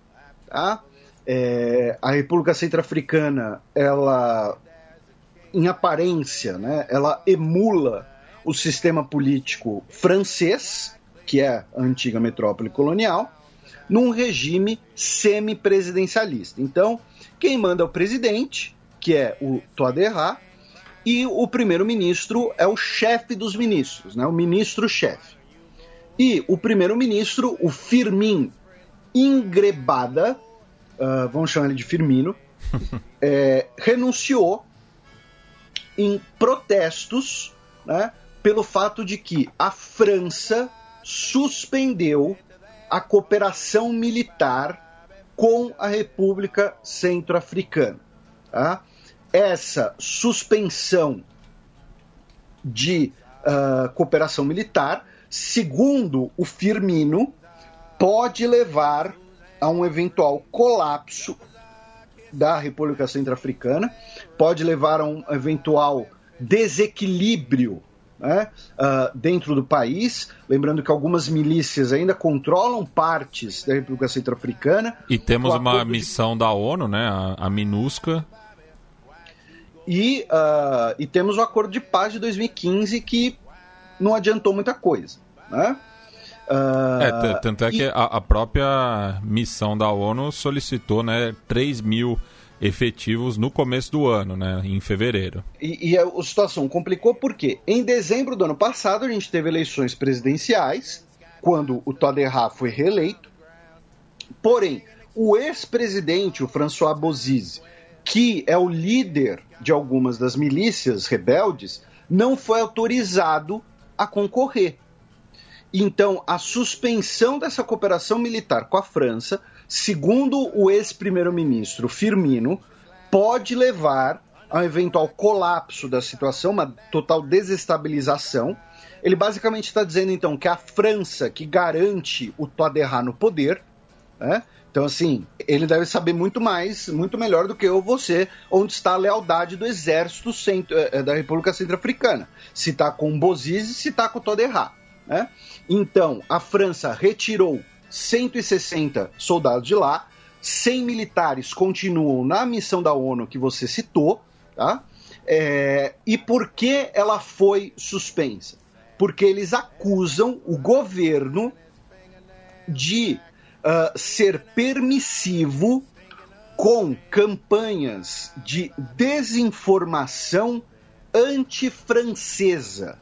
Tá? É, a República Centro-Africana, ela, em aparência, né, ela emula o sistema político francês, que é a antiga metrópole colonial, num regime semipresidencialista. Então, quem manda é o presidente, que é o Toaderra, e o primeiro-ministro é o chefe dos ministros, né, o ministro-chefe. E o primeiro-ministro, o Firmin Ingrebada, uh, vamos chamar ele de Firmino, é, renunciou em protestos né, pelo fato de que a França suspendeu a cooperação militar com a República Centro-Africana. Tá? Essa suspensão de uh, cooperação militar, segundo o Firmino, pode levar a um eventual colapso da República Centro-Africana, pode levar a um eventual desequilíbrio né, uh, dentro do país. Lembrando que algumas milícias ainda controlam partes da República Centro-Africana. E temos uma missão de... da ONU, né, a, a MINUSCA. E, uh, e temos o acordo de paz de 2015 que não adiantou muita coisa. Né? Uh, é, tanto é e... que a, a, própria missão da ONU solicitou né, 3 mil efetivos no começo do ano, né, em fevereiro. E, e, a situação complicou porque em dezembro do ano passado a gente teve eleições presidenciais, quando o Toderra foi reeleito. Porém, o ex-presidente, o François Bozize, que é o líder de algumas das milícias rebeldes, não foi autorizado a concorrer. Então, a suspensão dessa cooperação militar com a França segundo o ex-primeiro-ministro Firmino, pode levar a um eventual colapso da situação, uma total desestabilização. Ele basicamente está dizendo então que a França que garante o Toaderra no poder, né? Então, assim, ele deve saber muito mais, muito melhor do que eu você, onde está a lealdade do exército centro, eh, eh, da República Centro-Africana. Se está com Bozize, se está com Toderra. Né? Então, a França retirou 160 soldados de lá, 100 militares continuam na missão da ONU que você citou, tá? É, e por que ela foi suspensa? Porque eles acusam o governo de uh, ser permissivo com campanhas de desinformação antifrancesa,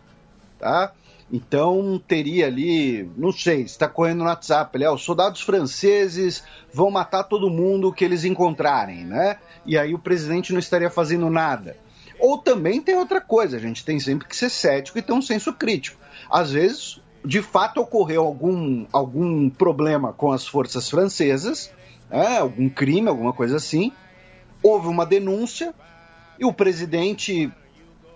tá? Então teria ali, não sei, está correndo no WhatsApp, ali, ó, os soldados franceses vão matar todo mundo que eles encontrarem, né? E aí o presidente não estaria fazendo nada. Ou também tem outra coisa, a gente tem sempre que ser cético e ter um senso crítico. Às vezes de fato ocorreu algum, algum problema com as forças francesas, é, algum crime, alguma coisa assim. Houve uma denúncia e o presidente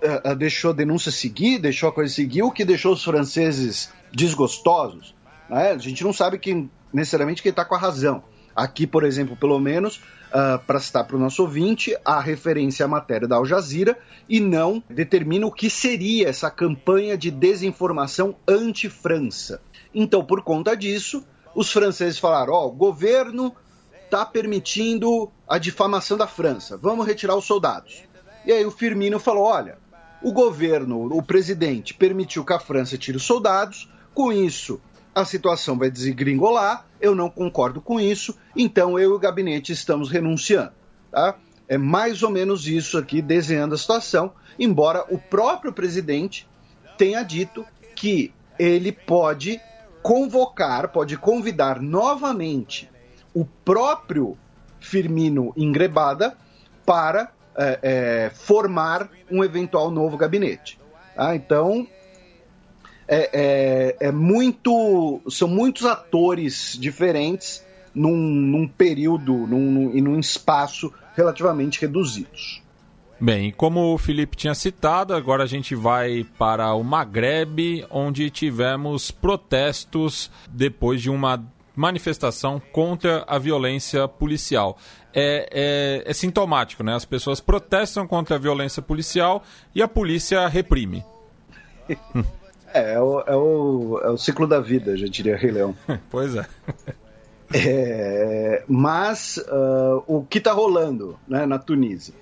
uh, deixou a denúncia seguir, deixou a coisa seguir, o que deixou os franceses desgostosos. Né? A gente não sabe quem, necessariamente quem está com a razão. Aqui, por exemplo, pelo menos, uh, para citar para o nosso ouvinte, a referência à matéria da Al Jazeera e não determina o que seria essa campanha de desinformação anti-França. Então, por conta disso, os franceses falaram: ó, oh, o governo está permitindo a difamação da França, vamos retirar os soldados. E aí o Firmino falou: olha, o governo, o presidente, permitiu que a França tire os soldados, com isso a situação vai desgringolar, eu não concordo com isso, então eu e o gabinete estamos renunciando. Tá? É mais ou menos isso aqui, desenhando a situação, embora o próprio presidente tenha dito que ele pode convocar, pode convidar novamente o próprio Firmino Ingrebada para é, é, formar um eventual novo gabinete. Tá? Então, é, é, é, muito. São muitos atores diferentes num, num período num, e num espaço relativamente reduzidos. Bem, como o Felipe tinha citado, agora a gente vai para o Maghreb, onde tivemos protestos depois de uma manifestação contra a violência policial. É, é, é, sintomático, né? As pessoas protestam contra a violência policial e a polícia reprime. É, é o, é o, é o ciclo da vida, já diria Rei Leão. pois é. é mas uh, o que está rolando né, na Tunísia?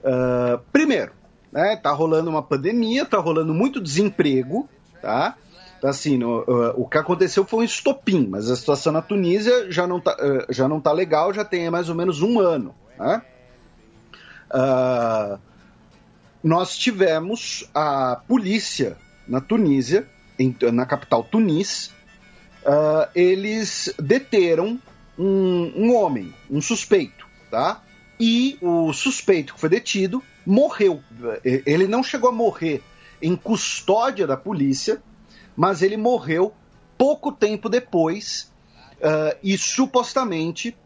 Uh, primeiro, né, tá rolando uma pandemia, tá rolando muito desemprego, tá? Então, assim, no, uh, o que aconteceu foi um estopim, mas a situação na Tunísia já não tá, uh, já não tá legal, já tem mais ou menos um ano. Né? Uh, nós tivemos a polícia na Tunísia, em, na capital Tunis, eles deteram um, um homem, um suspeito, tá? E o suspeito que foi detido morreu. Ele não chegou a morrer em custódia da polícia, mas ele morreu pouco tempo depois uh, e supostamente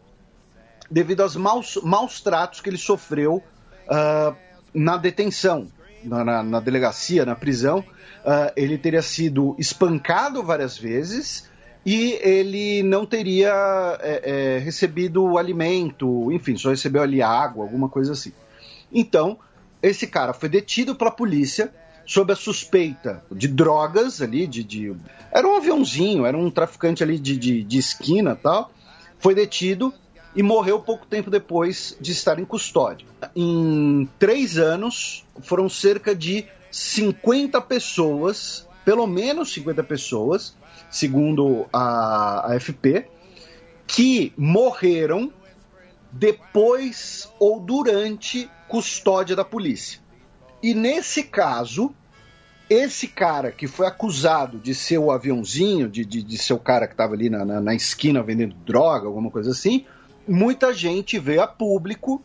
devido aos maus, maus tratos que ele sofreu uh, na detenção, na, na, na, delegacia, na prisão. Uh, ele teria sido espancado várias vezes e ele não teria é, é, recebido alimento, enfim, só recebeu ali água, alguma coisa assim. Então, esse cara foi detido pela polícia sob a suspeita de drogas ali, de, de, Era um aviãozinho, era um traficante ali de, de, de esquina tal. Foi detido e morreu pouco tempo depois de estar em custódia. Em três anos, foram cerca de 50 pessoas, pelo menos 50 pessoas, segundo a, a FP, que morreram depois ou durante custódia da polícia. E nesse caso, esse cara que foi acusado de ser o aviãozinho, de, de, de ser o cara que estava ali na, na, na, esquina vendendo droga, alguma coisa assim, muita gente veio a público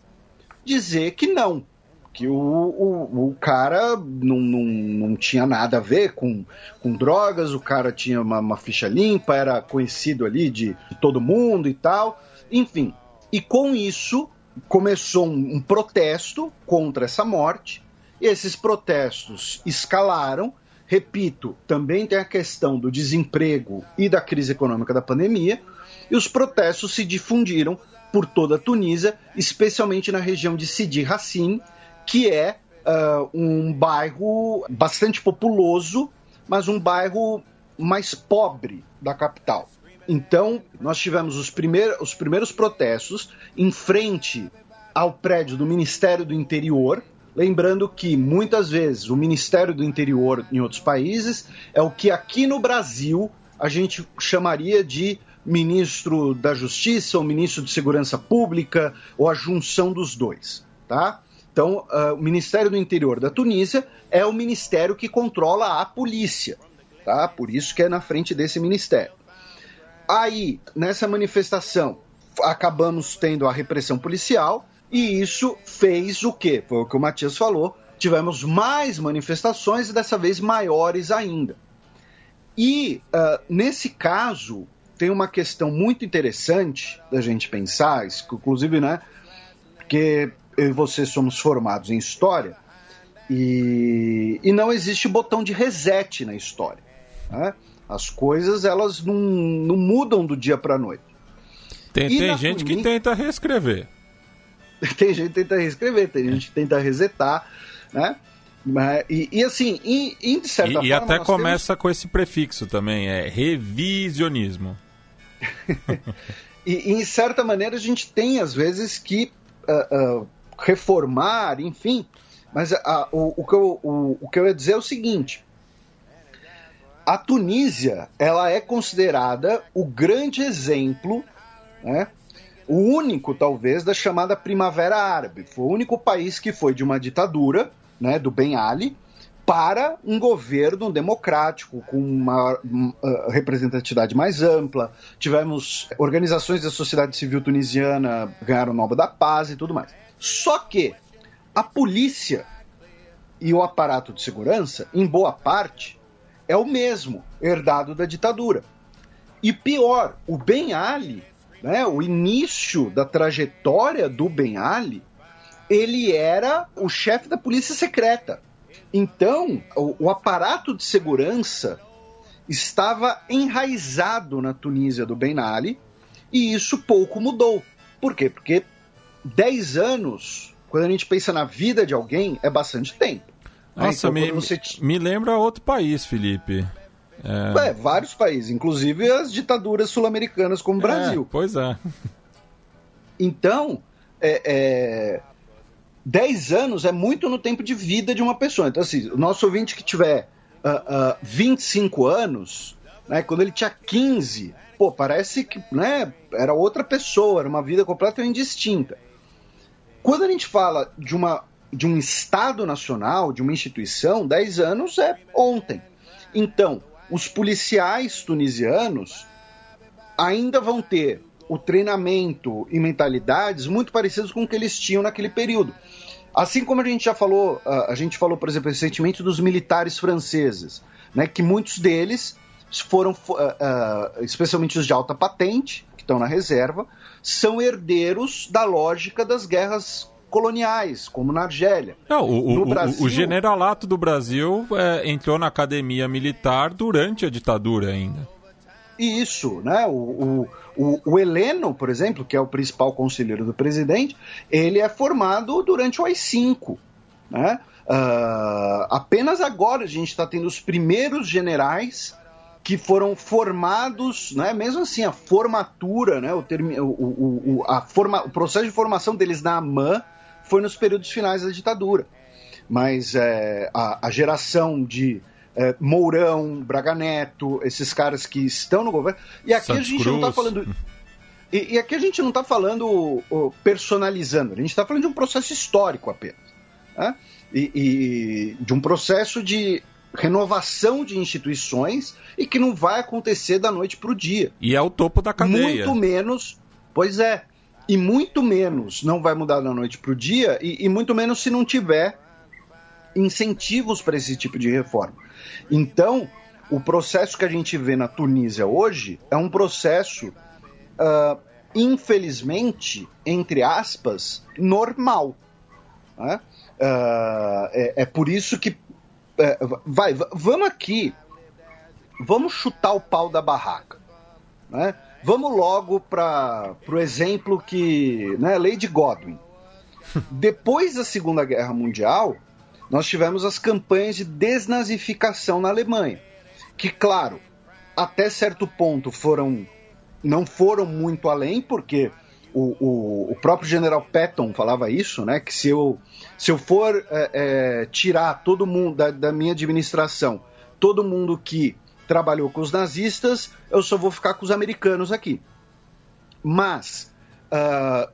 dizer que não. Que o, o, o cara não, não, não tinha nada a ver com, com drogas, o cara tinha uma, uma ficha limpa, era conhecido ali de, de todo mundo e tal. Enfim, e com isso começou um, um protesto contra essa morte esses protestos escalaram. Repito, também tem a questão do desemprego e da crise econômica da pandemia, e os protestos se difundiram por toda a Tunísia, especialmente na região de Sidi Hassin, que é uh, um bairro bastante populoso, mas um bairro mais pobre da capital. Então, nós tivemos os, primeir, os primeiros protestos em frente ao prédio do Ministério do Interior, Lembrando que muitas vezes o Ministério do Interior em outros países é o que aqui no Brasil a gente chamaria de ministro da Justiça ou ministro de Segurança Pública ou a junção dos dois, tá? Então, uh, o Ministério do Interior da Tunísia é o ministério que controla a polícia, tá? Por isso que é na frente desse ministério. Aí, nessa manifestação, acabamos tendo a repressão policial e isso fez o quê? Foi o que o Matias falou. Tivemos mais manifestações e dessa vez maiores ainda. E uh, nesse caso tem uma questão muito interessante da gente pensar, inclusive, né? Porque eu e você somos formados em história e, e não existe botão de reset na história. Né? As coisas elas não, não mudam do dia para a noite. Tem, tem gente que tenta reescrever. Tem gente que tenta reescrever, tem gente que tenta resetar, né? E, e assim, e, e de certa e, forma. E até começa temos... com esse prefixo também, é revisionismo. e, em certa maneira a gente tem às vezes que uh, uh, reformar, enfim. Mas uh, o, o, que eu, o, o que eu ia dizer é o seguinte: a Tunísia ela é considerada o grande exemplo, né? O único talvez da chamada Primavera Árabe. Foi o único país que foi de uma ditadura né, do Ben Ali para um governo democrático, com uma uh, representatividade mais ampla. Tivemos organizações da sociedade civil tunisiana ganharam o Nobel da Paz e tudo mais. Só que a polícia e o aparato de segurança, em boa parte, é o mesmo, herdado da ditadura. E pior, o Ben Ali, né, o início da trajetória do Ben Ali, ele era o chefe da polícia secreta. Então, o, o aparato de segurança estava enraizado na Tunísia do Ben Ali e isso pouco mudou. Por quê? Porque 10 anos, quando a gente pensa na vida de alguém, é bastante tempo. Né? Nossa, então, me, você... me lembra outro país, Felipe. É... é... vários países, inclusive as ditaduras sul-americanas como o é, Brasil. Pois é. Então, é, é, 10 anos é muito no tempo de vida de uma pessoa. Então, assim, o nosso ouvinte que tiver uh, uh, 25 anos, né, quando ele tinha 15, pô, parece que né, era outra pessoa, era uma vida completamente distinta. Quando a gente fala de, uma, de um Estado nacional, de uma instituição, 10 anos é ontem. Então, os policiais tunisianos ainda vão ter o treinamento e mentalidades muito parecidos com o que eles tinham naquele período. Assim como a gente já falou, a gente falou, por exemplo, recentemente dos militares franceses, né, que muitos deles foram, uh, especialmente os de alta patente, que estão na reserva, são herdeiros da lógica das guerras coloniais, como na Argélia. Não, o, o, Brasil... o, generalato do Brasil é, entrou na academia militar durante a ditadura ainda. Isso, né? O, o, o, Heleno, por exemplo, que é o principal conselheiro do presidente, ele é formado durante o AI-5, né? Uh, apenas agora a gente está tendo os primeiros generais que foram formados, né, mesmo assim, a formatura, né, o, o, o, a forma, o processo de formação deles na AMAN foi nos períodos finais da ditadura. Mas é, a, a geração de é, Mourão, Braga Neto, esses caras que estão no governo. E aqui Santos a gente Cruz. não está falando. E, e, aqui a gente não está falando personalizando, a gente está falando de um processo histórico apenas. Né? E, e de um processo de renovação de instituições e que não vai acontecer da noite para o dia. E é o topo da cadeia. Muito menos, pois é, e muito menos não vai mudar da noite para o dia e, e, muito menos se não tiver incentivos para esse tipo de reforma. Então, o processo que a gente vê na Tunísia hoje é um processo, uh, infelizmente, entre aspas, normal. Né? Uh, é, é, por isso que. Uh, vai, vamos aqui. Vamos chutar o pau da barraca. Né? Vamos logo para o exemplo que. Né, Lady Godwin. Depois da Segunda Guerra Mundial, nós tivemos as campanhas de desnazificação na Alemanha, que, claro, até certo ponto foram não foram muito além, porque o, o, o próprio general Patton falava isso, né? Que se eu, se eu for é, é, tirar todo mundo da, da minha administração, todo mundo que trabalhou com os nazistas, eu só vou ficar com os americanos aqui. Mas uh,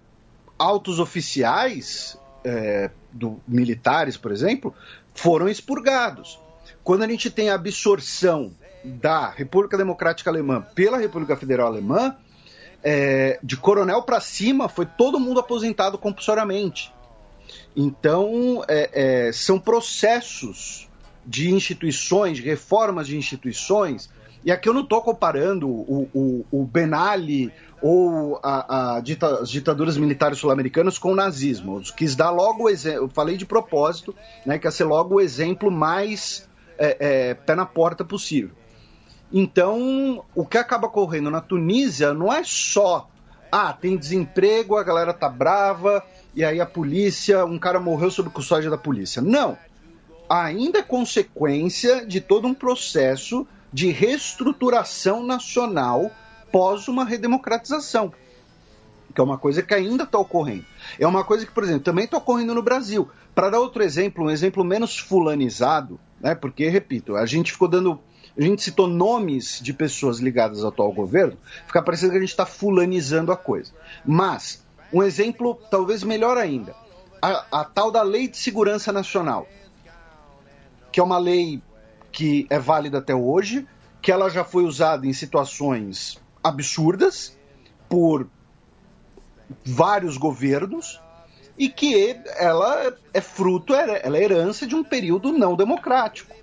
altos oficiais é, do, militares, por exemplo, foram expurgados. Quando a gente tem a absorção da República Democrática Alemã pela República Federal Alemã, é, de coronel para cima, foi todo mundo aposentado compulsoriamente. Então, é, é, são processos de instituições, reformas de instituições, E aqui eu não estou comparando o, o, o Ben Ali ou a, a dita, as ditaduras militares sul-americanas com o nazismo. Eu quis dar logo o exemplo, falei de propósito, né, que ia ser logo o exemplo mais é, é, pé na porta possível. Então, o que acaba ocorrendo na Tunísia não é só, ah, tem desemprego, a galera tá brava, e aí a polícia, um cara morreu sob custódia da polícia. Não. Ainda é consequência de todo um processo de reestruturação nacional pós uma redemocratização. Que é uma coisa que ainda está ocorrendo. É uma coisa que, por exemplo, também está ocorrendo no Brasil. Para dar outro exemplo, um exemplo menos fulanizado, né? Porque, repito, a gente ficou dando. A gente citou nomes de pessoas ligadas ao atual governo, fica parecendo que a gente está fulanizando a coisa. Mas, um exemplo talvez melhor ainda: a, a tal da Lei de Segurança Nacional, que é uma lei que é válida até hoje, que ela já foi usada em situações absurdas por vários governos e que ela é fruto, ela é herança de um período não democrático.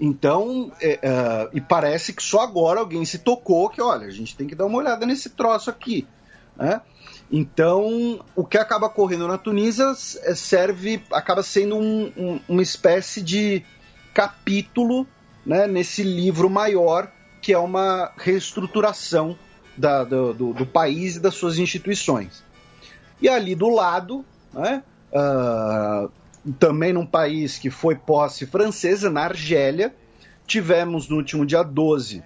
Então, é, é, e parece que só agora alguém se tocou que, olha, a gente tem que dar uma olhada nesse troço aqui. Né? Então, o que acaba correndo na Tunísia é, serve, acaba sendo um, um, uma espécie de capítulo né, nesse livro maior, que é uma reestruturação da, do, do, do, país e das suas instituições. E ali do lado, né, uh, também num país que foi posse francesa, na Argélia, tivemos no último dia 12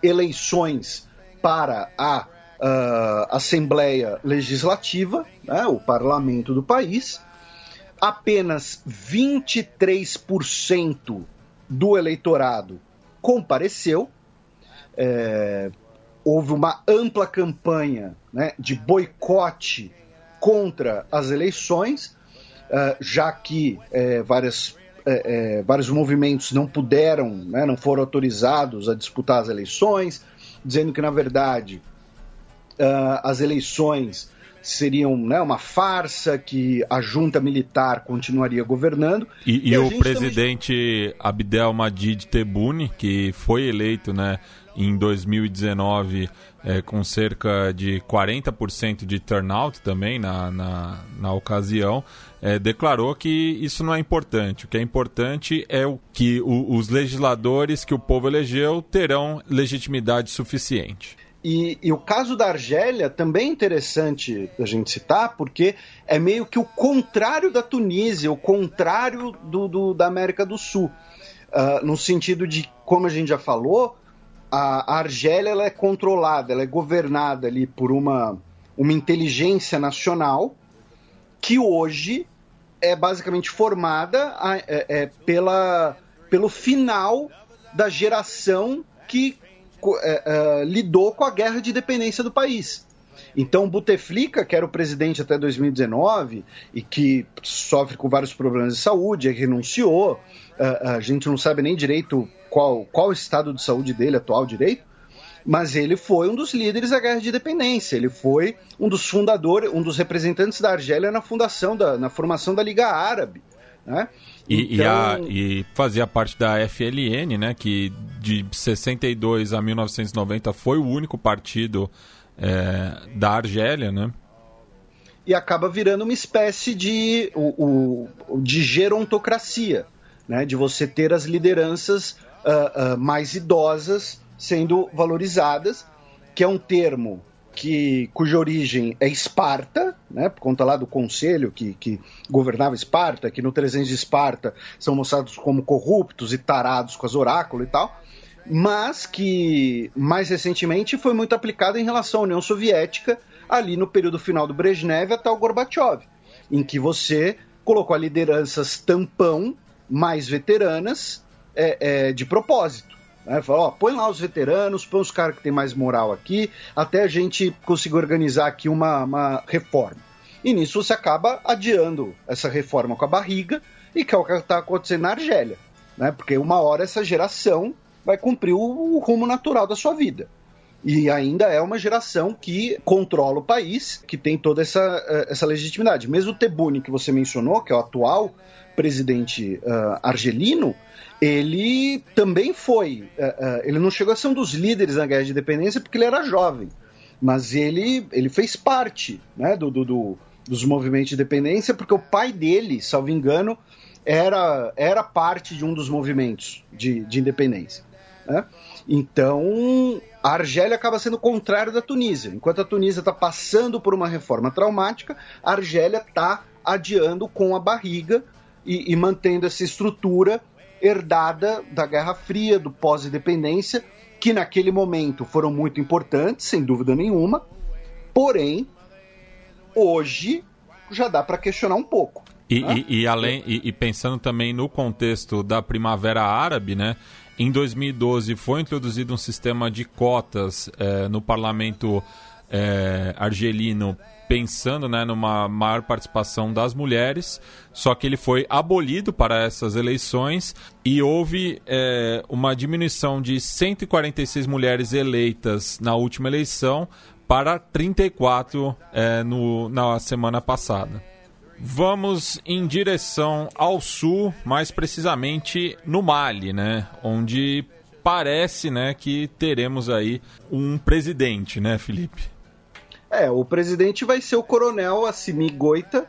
eleições para a uh, Assembleia Legislativa, né, o parlamento do país, apenas 23% do eleitorado compareceu. É, houve uma ampla campanha né, de boicote contra as eleições, uh, já que é, várias, é, é, vários movimentos não puderam, né, não foram autorizados a disputar as eleições, dizendo que, na verdade, uh, as eleições seriam né, uma farsa, que a junta militar continuaria governando. E, e, e o presidente também... Abdelmadid Tebboune, que foi eleito né, em 2019 é, com cerca de 40% de turnout também na, na, na ocasião, é, declarou que isso não é importante. O que é importante é o que o, os legisladores que o povo elegeu terão legitimidade suficiente. E, e, o caso da Argélia também é interessante a gente citar, porque é meio que o contrário da Tunísia, o contrário do, do da América do Sul. Uh, no sentido de, como a gente já falou, a, a Argélia ela é controlada, ela é governada ali por uma, uma inteligência nacional que hoje é basicamente formada é, é, pela, pelo final da geração que é, é, lidou com a guerra de independência do país. Então, Buteflika, que era o presidente até 2019 e que sofre com vários problemas de saúde, renunciou, uh, a gente não sabe nem direito qual, qual o estado de saúde dele atual direito, mas ele foi um dos líderes da guerra de independência. Ele foi um dos fundadores, um dos representantes da Argélia na fundação, da, na formação da Liga Árabe. Né? E, então... e, a, e, fazia parte da FLN, né, que de 62 a 1990 foi o único partido é, da Argélia, né? E acaba virando uma espécie de, o, o, de gerontocracia, né, de você ter as lideranças uh, uh, mais idosas sendo valorizadas, que é um termo que, cuja origem é Esparta, né, por conta lá do conselho que, que governava Esparta, que no 300 de Esparta são mostrados como corruptos e tarados com as oráculos e tal, mas que mais recentemente foi muito aplicado em relação à União Soviética, ali no período final do Brezhnev até o Gorbachev, em que você colocou a lideranças tampão mais veteranas é, é, de propósito. Né? Fala, ó, põe lá os veteranos, põe os caras que tem mais moral aqui, até a gente conseguir organizar aqui uma, uma reforma. E nisso você acaba adiando essa reforma com a barriga, e que é o que está acontecendo na Argélia. Né? Porque uma hora essa geração vai cumprir o, o rumo natural da sua vida. E ainda é uma geração que controla o país, que tem toda essa, eh, essa legitimidade. Mesmo o Tebboune, que você mencionou, que é o atual presidente uh, argelino, ele também foi. Uh, uh, ele não chegou a ser um dos líderes na guerra de independência porque ele era jovem, mas ele, ele fez parte né, do, do, do dos movimentos de independência porque o pai dele, salvo engano, era, era parte de um dos movimentos de, de independência. Né? Então, a Argélia acaba sendo o contrário da Tunísia. Enquanto a Tunísia está passando por uma reforma traumática, a Argélia está adiando com a barriga e, e mantendo essa estrutura herdada da Guerra Fria, do pós-independência, que naquele momento foram muito importantes, sem dúvida nenhuma, porém, hoje já dá para questionar um pouco. E, né? e, e além e, e, pensando também no contexto da Primavera Árabe, né? Em 2012 foi introduzido um sistema de cotas é, no parlamento é, argelino pensando né, numa maior participação das mulheres, só que ele foi abolido para essas eleições e houve é, uma diminuição de 146 mulheres eleitas na última eleição para 34 é, no, na semana passada. Vamos em direção ao sul, mais precisamente no Mali, né, onde parece né, que teremos aí um presidente, né, Felipe? É, o presidente vai ser o coronel Assimi Goita,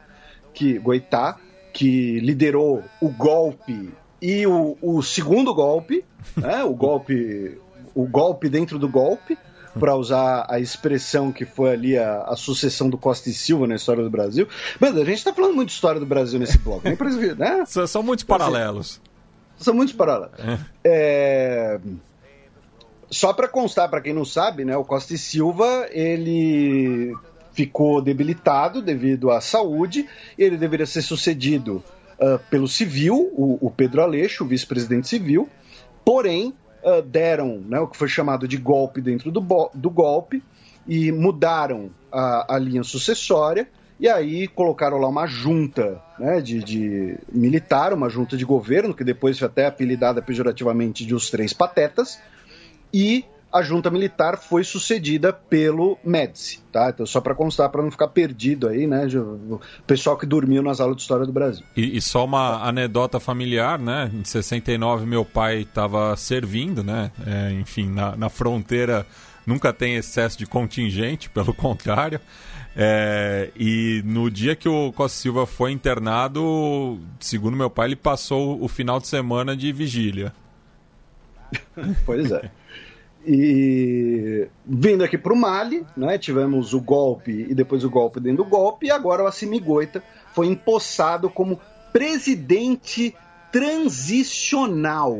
que, Goitá, que liderou o golpe e o, o segundo golpe, né, o golpe o golpe dentro do golpe, para usar a expressão que foi ali a, a, sucessão do Costa e Silva na história do Brasil. Mas a gente está falando muito de história do Brasil nesse bloco, nem né? São, são muitos paralelos. São muitos paralelos. É. É... Só para constar, para quem não sabe, né, o Costa e Silva ele ficou debilitado devido à saúde. Ele deveria ser sucedido uh, pelo civil, o, o Pedro Aleixo, o vice-presidente civil. Porém, uh, deram né, o que foi chamado de golpe dentro do, do golpe e mudaram a, a, linha sucessória. E aí colocaram lá uma junta né, de, de, militar, uma junta de governo, que depois foi até apelidada pejorativamente de os Três Patetas, e a junta militar foi sucedida pelo Médici, tá? Então só para constar para não ficar perdido aí, né, o pessoal que dormiu nas aulas de história do Brasil. E, e só uma anedota familiar, né? Em 69 meu pai estava servindo, né? É, enfim, na, na fronteira nunca tem excesso de contingente, pelo contrário. É, e no dia que o Costa Silva foi internado, segundo meu pai, ele passou o final de semana de vigília. pois é. E vindo aqui para o Mali, né, tivemos o golpe e depois o golpe dentro do golpe, e agora o Assimi Goita foi empossado como presidente transicional.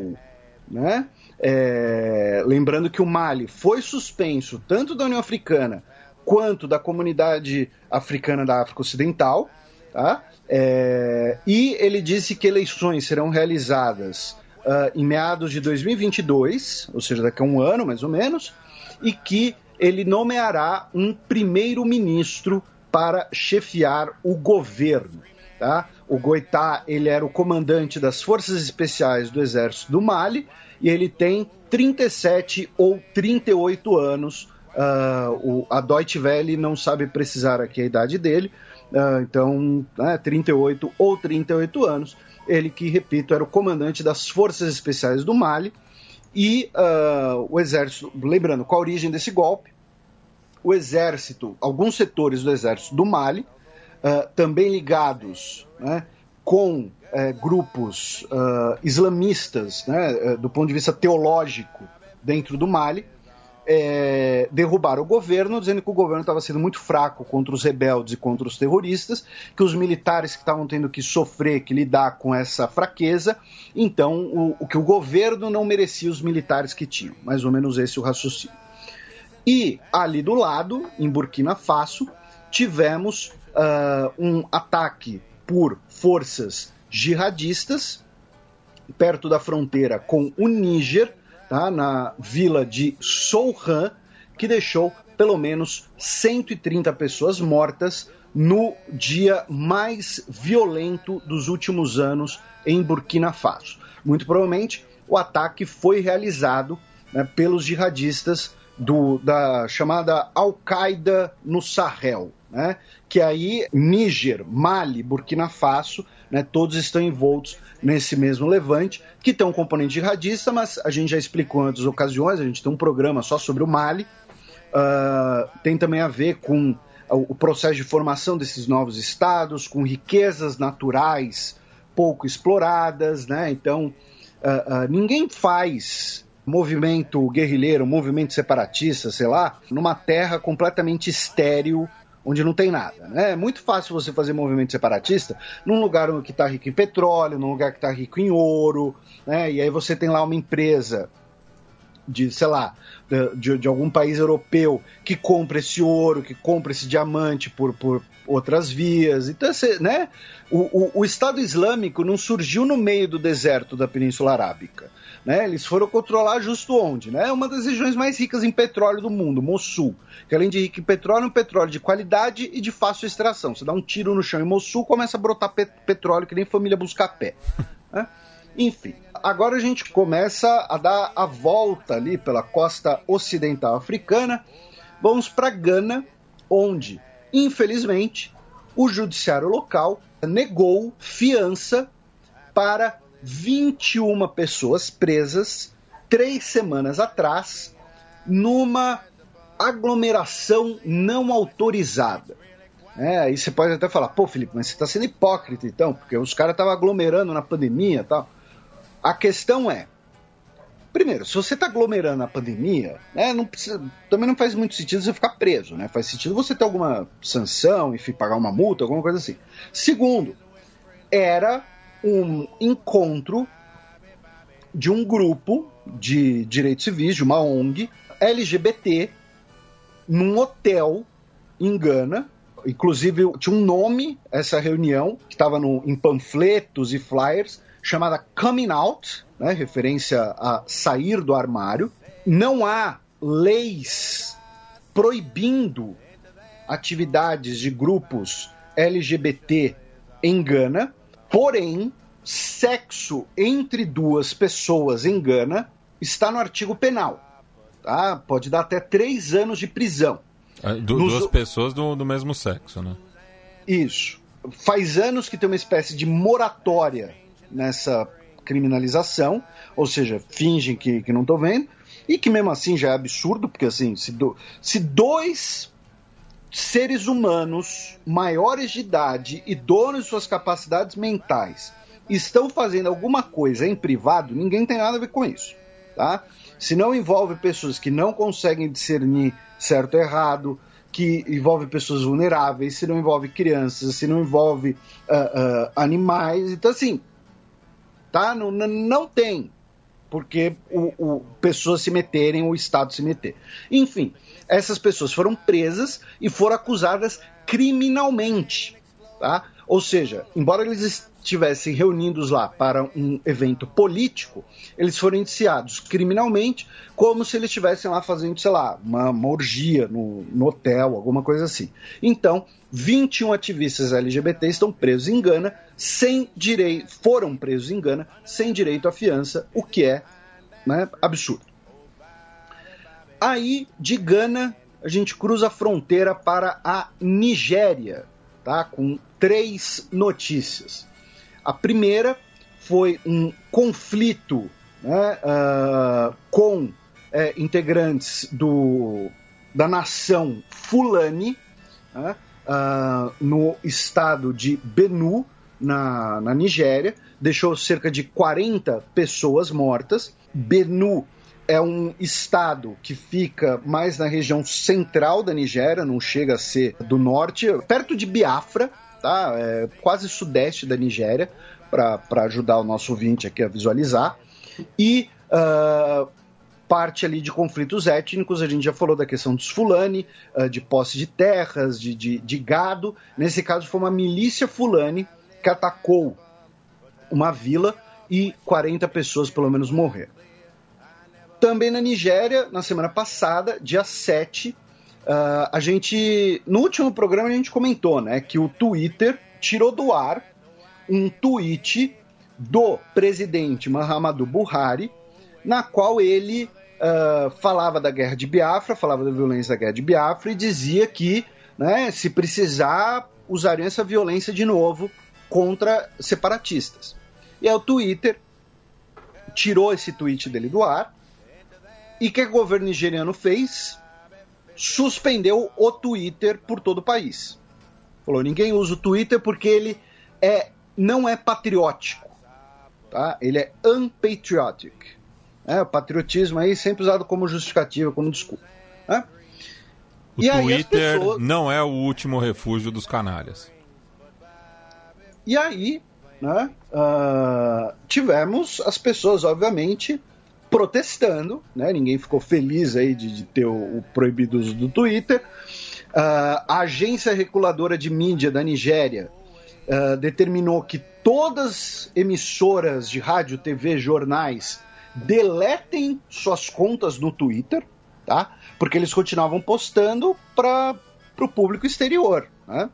Né? É, lembrando que o Mali foi suspenso tanto da União Africana quanto da comunidade africana da África Ocidental, tá? É, e ele disse que eleições serão realizadas uh, em meados de 2022, ou seja, daqui a um ano mais ou menos, e que ele nomeará um primeiro-ministro para chefiar o governo. Tá? O Goitá ele era o comandante das forças especiais do exército do Mali e ele tem 37 ou 38 anos. Uh, o, a Deutsche Welle não sabe precisar aqui a idade dele, uh, então né, 38 ou 38 anos. Ele que, repito, era o comandante das Forças Especiais do Mali. E uh, o exército, lembrando, qual a origem desse golpe? O exército, alguns setores do exército do Mali, uh, também ligados né, com uh, grupos uh, islamistas, né, do ponto de vista teológico, dentro do Mali, é, derrubar o governo, dizendo que o governo estava sendo muito fraco contra os rebeldes e contra os terroristas, que os militares que estavam tendo que sofrer, que lidar com essa fraqueza, então o, o que o governo não merecia os militares que tinham. Mais ou menos esse o raciocínio. E ali do lado, em Burkina Faso, tivemos uh, um ataque por forças jihadistas perto da fronteira com o Níger tá, na vila de Souran, que deixou pelo menos 130 pessoas mortas no dia mais violento dos últimos anos em Burkina Faso. Muito provavelmente o ataque foi realizado né, pelos jihadistas do, da chamada Al-Qaeda no Sahel, né, que aí Níger, Mali, Burkina Faso né, todos estão envoltos nesse mesmo levante, que tem um componente jihadista, mas a gente já explicou em outras ocasiões, a gente tem um programa só sobre o Mali, uh, tem também a ver com o processo de formação desses novos estados, com riquezas naturais pouco exploradas, né? Então, uh, uh, ninguém faz movimento guerrilheiro, movimento separatista, sei lá, numa terra completamente estéril onde não tem nada. Né? É muito fácil você fazer movimento separatista num lugar que está rico em petróleo, num lugar que está rico em ouro, né? e aí você tem lá uma empresa de, sei lá, de, de, algum país europeu que compra esse ouro, que compra esse diamante por, por outras vias. Então, né? O, o, o Estado Islâmico não surgiu no meio do deserto da Península Arábica. Né? Eles foram controlar justo onde? Né? Uma das regiões mais ricas em petróleo do mundo, Mossul. Que além de rico em petróleo, é um petróleo de qualidade e de fácil extração. Você dá um tiro no chão em Mossul, começa a brotar pet petróleo que nem família Buscapé. Né? Enfim, agora a gente começa a dar a volta ali pela costa ocidental africana. Vamos para Gana, onde, infelizmente, o judiciário local negou fiança para 21 pessoas presas três semanas atrás numa aglomeração não autorizada. É, aí você pode até falar, pô, Felipe, mas você está sendo hipócrita então, porque os caras estavam aglomerando na pandemia e tal. A questão é, primeiro, se você está aglomerando na pandemia, né, não precisa, também não faz muito sentido você ficar preso, né? Faz sentido você ter alguma sanção, enfim, pagar uma multa, alguma coisa assim. Segundo, era um encontro de um grupo de direitos civis, de uma ONG LGBT, num hotel em Gana. Inclusive, tinha um nome essa reunião, que estava em panfletos e flyers, chamada Coming Out, né, referência a sair do armário. Não há leis proibindo atividades de grupos LGBT em Gana. Porém, sexo entre duas pessoas em Gana está no artigo penal. Tá? Pode dar até três anos de prisão. É, du Nos... Duas pessoas do, do mesmo sexo, né? Isso. Faz anos que tem uma espécie de moratória nessa criminalização, ou seja, fingem que, que não estão vendo, e que mesmo assim já é absurdo, porque assim, se, do, se dois seres humanos maiores de idade e donos de suas capacidades mentais estão fazendo alguma coisa em privado, ninguém tem nada a ver com isso, tá? Se não envolve pessoas que não conseguem discernir certo e errado, que envolve pessoas vulneráveis, se não envolve crianças, se não envolve uh, uh, animais, então assim, tá? Não, não tem porque o, o, pessoas se meterem, o Estado se meter. Enfim, essas pessoas foram presas e foram acusadas criminalmente. Tá? Ou seja, embora eles estivessem reunidos lá para um evento político, eles foram indiciados criminalmente, como se eles estivessem lá fazendo, sei lá, uma, uma orgia no, no hotel, alguma coisa assim. Então, 21 ativistas LGBT estão presos em Gana sem direito, foram presos em Gana sem direito à fiança, o que é né, absurdo. Aí, de Gana, a gente cruza a fronteira para a Nigéria, tá? Com três notícias. A primeira foi um conflito né, uh, com é, integrantes do, da nação Fulani, né, uh, no estado de Benue, na, na Nigéria, deixou cerca de 40 pessoas mortas. Benue é um estado que fica mais na região central da Nigéria, não chega a ser do norte, perto de Biafra, tá? É quase sudeste da Nigéria, para ajudar o nosso ouvinte aqui a visualizar. E uh, parte ali de conflitos étnicos, a gente já falou da questão dos Fulani, uh, de posse de terras, de, de, de, gado. Nesse caso foi uma milícia Fulani que atacou uma vila e 40 pessoas pelo menos morreram. Também na Nigéria, na semana passada, dia 7, uh, a gente. No último programa a gente comentou né, que o Twitter tirou do ar um tweet do presidente Muhammadu Buhari, na qual ele uh, falava da guerra de Biafra, falava da violência da guerra de Biafra e dizia que, né, se precisar, usariam essa violência de novo contra separatistas. E aí o Twitter tirou esse tweet dele do ar. E o que o governo nigeriano fez? Suspendeu o Twitter por todo o país. Falou: ninguém usa o Twitter porque ele é, não é patriótico. Tá? Ele é unpatriotic. É, o patriotismo aí sempre usado como justificativa, como desculpa. Né? O e Twitter pessoas... não é o último refúgio dos canalhas. E aí, né, uh, tivemos as pessoas, obviamente, protestando, né? Ninguém ficou feliz aí de, de ter o, o, proibido uso do Twitter. Uh, a agência reguladora de mídia da Nigéria uh, determinou que todas emissoras de rádio, TV, jornais deletem suas contas no Twitter, tá? Porque eles continuavam postando para o público exterior, né?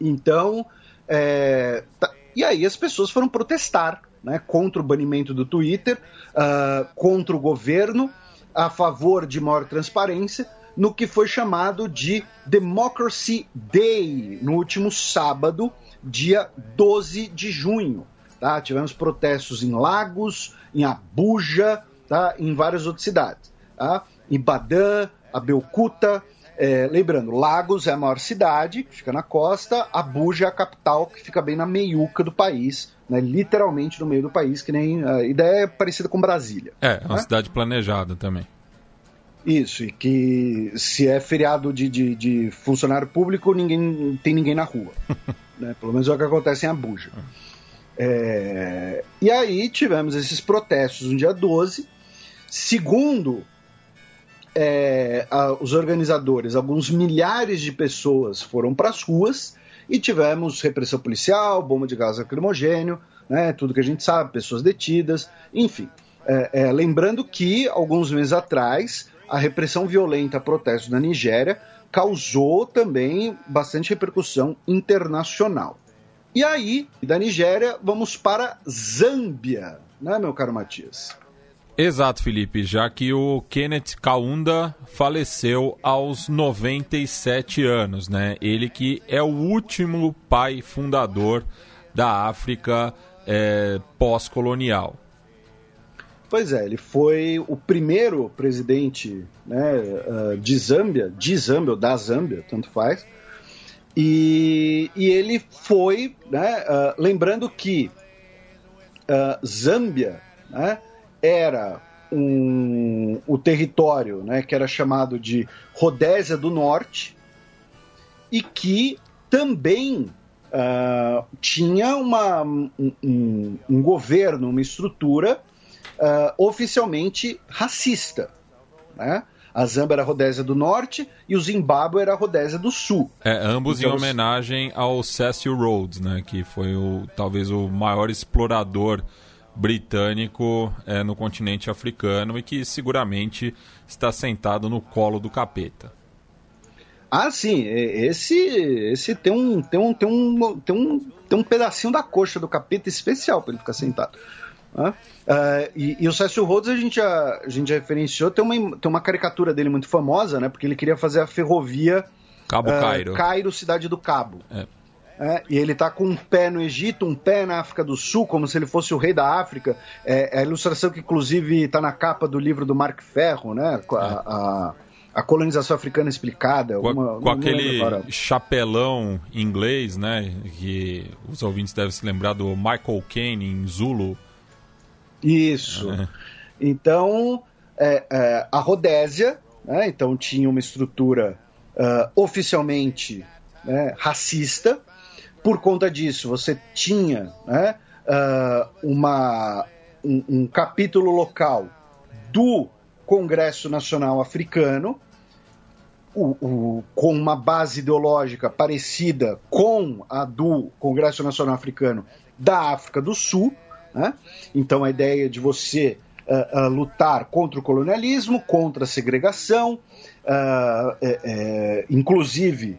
Então, é, tá, e aí as pessoas foram protestar né, contra o banimento do Twitter, uh, contra o governo, a favor de maior transparência, no que foi chamado de Democracy Day, no último sábado, dia 12 de junho. Tá? Tivemos protestos em Lagos, em Abuja, tá? em várias outras cidades. Tá? Ibadan, Abelcuta, é, lembrando, Lagos é a maior cidade, que fica na costa, Abuja é a capital, que fica bem na meiuca do país, né, literalmente no meio do país, que nem a ideia é parecida com Brasília. É, é uma né? cidade planejada também. Isso, e que se é feriado de, de, de funcionário público, ninguém tem ninguém na rua. né? Pelo menos é o que acontece em Abuja. É... E aí tivemos esses protestos no dia 12. Segundo é, a, os organizadores, alguns milhares de pessoas foram para as ruas e tivemos repressão policial, bomba de gás lacrimogênio, né, tudo que a gente sabe, pessoas detidas, enfim. É, é, lembrando que, alguns meses atrás, a repressão violenta a protestos na Nigéria causou também bastante repercussão internacional. E aí, da Nigéria, vamos para Zâmbia, né, meu caro Matias? Exato, Felipe, já que o Kenneth Kaunda faleceu aos 97 anos, né? Ele que é o último pai fundador da África é, pós-colonial. Pois é, ele foi o primeiro presidente né, uh, de Zâmbia, de Zâmbia ou da Zâmbia, tanto faz. E, e ele foi, né, uh, lembrando que uh, Zâmbia, né, era um, o território né, que era chamado de Rodésia do Norte e que também uh, tinha uma, um, um, um, governo, uma estrutura uh, oficialmente racista. Né? A Zâmbia era a Rodésia do Norte e o Zimbábue era a Rodésia do Sul. É, ambos então, em homenagem ao Cecil Rhodes, né, que foi o, talvez o maior explorador britânico é, no continente africano e que seguramente está sentado no colo do capeta. Ah, sim, esse esse tem um tem um tem um tem um, tem um pedacinho da coxa do capeta especial para ele ficar sentado. Uh, e, e, o Cécio Rhodes a gente já, a gente já referenciou, tem uma, tem uma caricatura dele muito famosa, né? Porque ele queria fazer a ferrovia Cabo uh, Cairo. Cairo, Cidade do Cabo. É. É, e ele está com um pé no Egito, um pé na África do Sul, como se ele fosse o rei da África. É, é a ilustração que, inclusive, está na capa do livro do Mark Ferro, né? A, é. a, a colonização africana explicada. Com, uma, com aquele chapelão inglês, né? Que os ouvintes devem se lembrar do Michael Caine em Zulu. Isso. É. Então, é, é, a Rodésia, né? então tinha uma estrutura uh, oficialmente né, racista, por conta disso, você tinha né, uh, uma, um, um capítulo local do Congresso Nacional Africano, o, o, com uma base ideológica parecida com a do Congresso Nacional Africano da África do Sul. Né? Então, a ideia de você uh, uh, lutar contra o colonialismo, contra a segregação, é, é, inclusive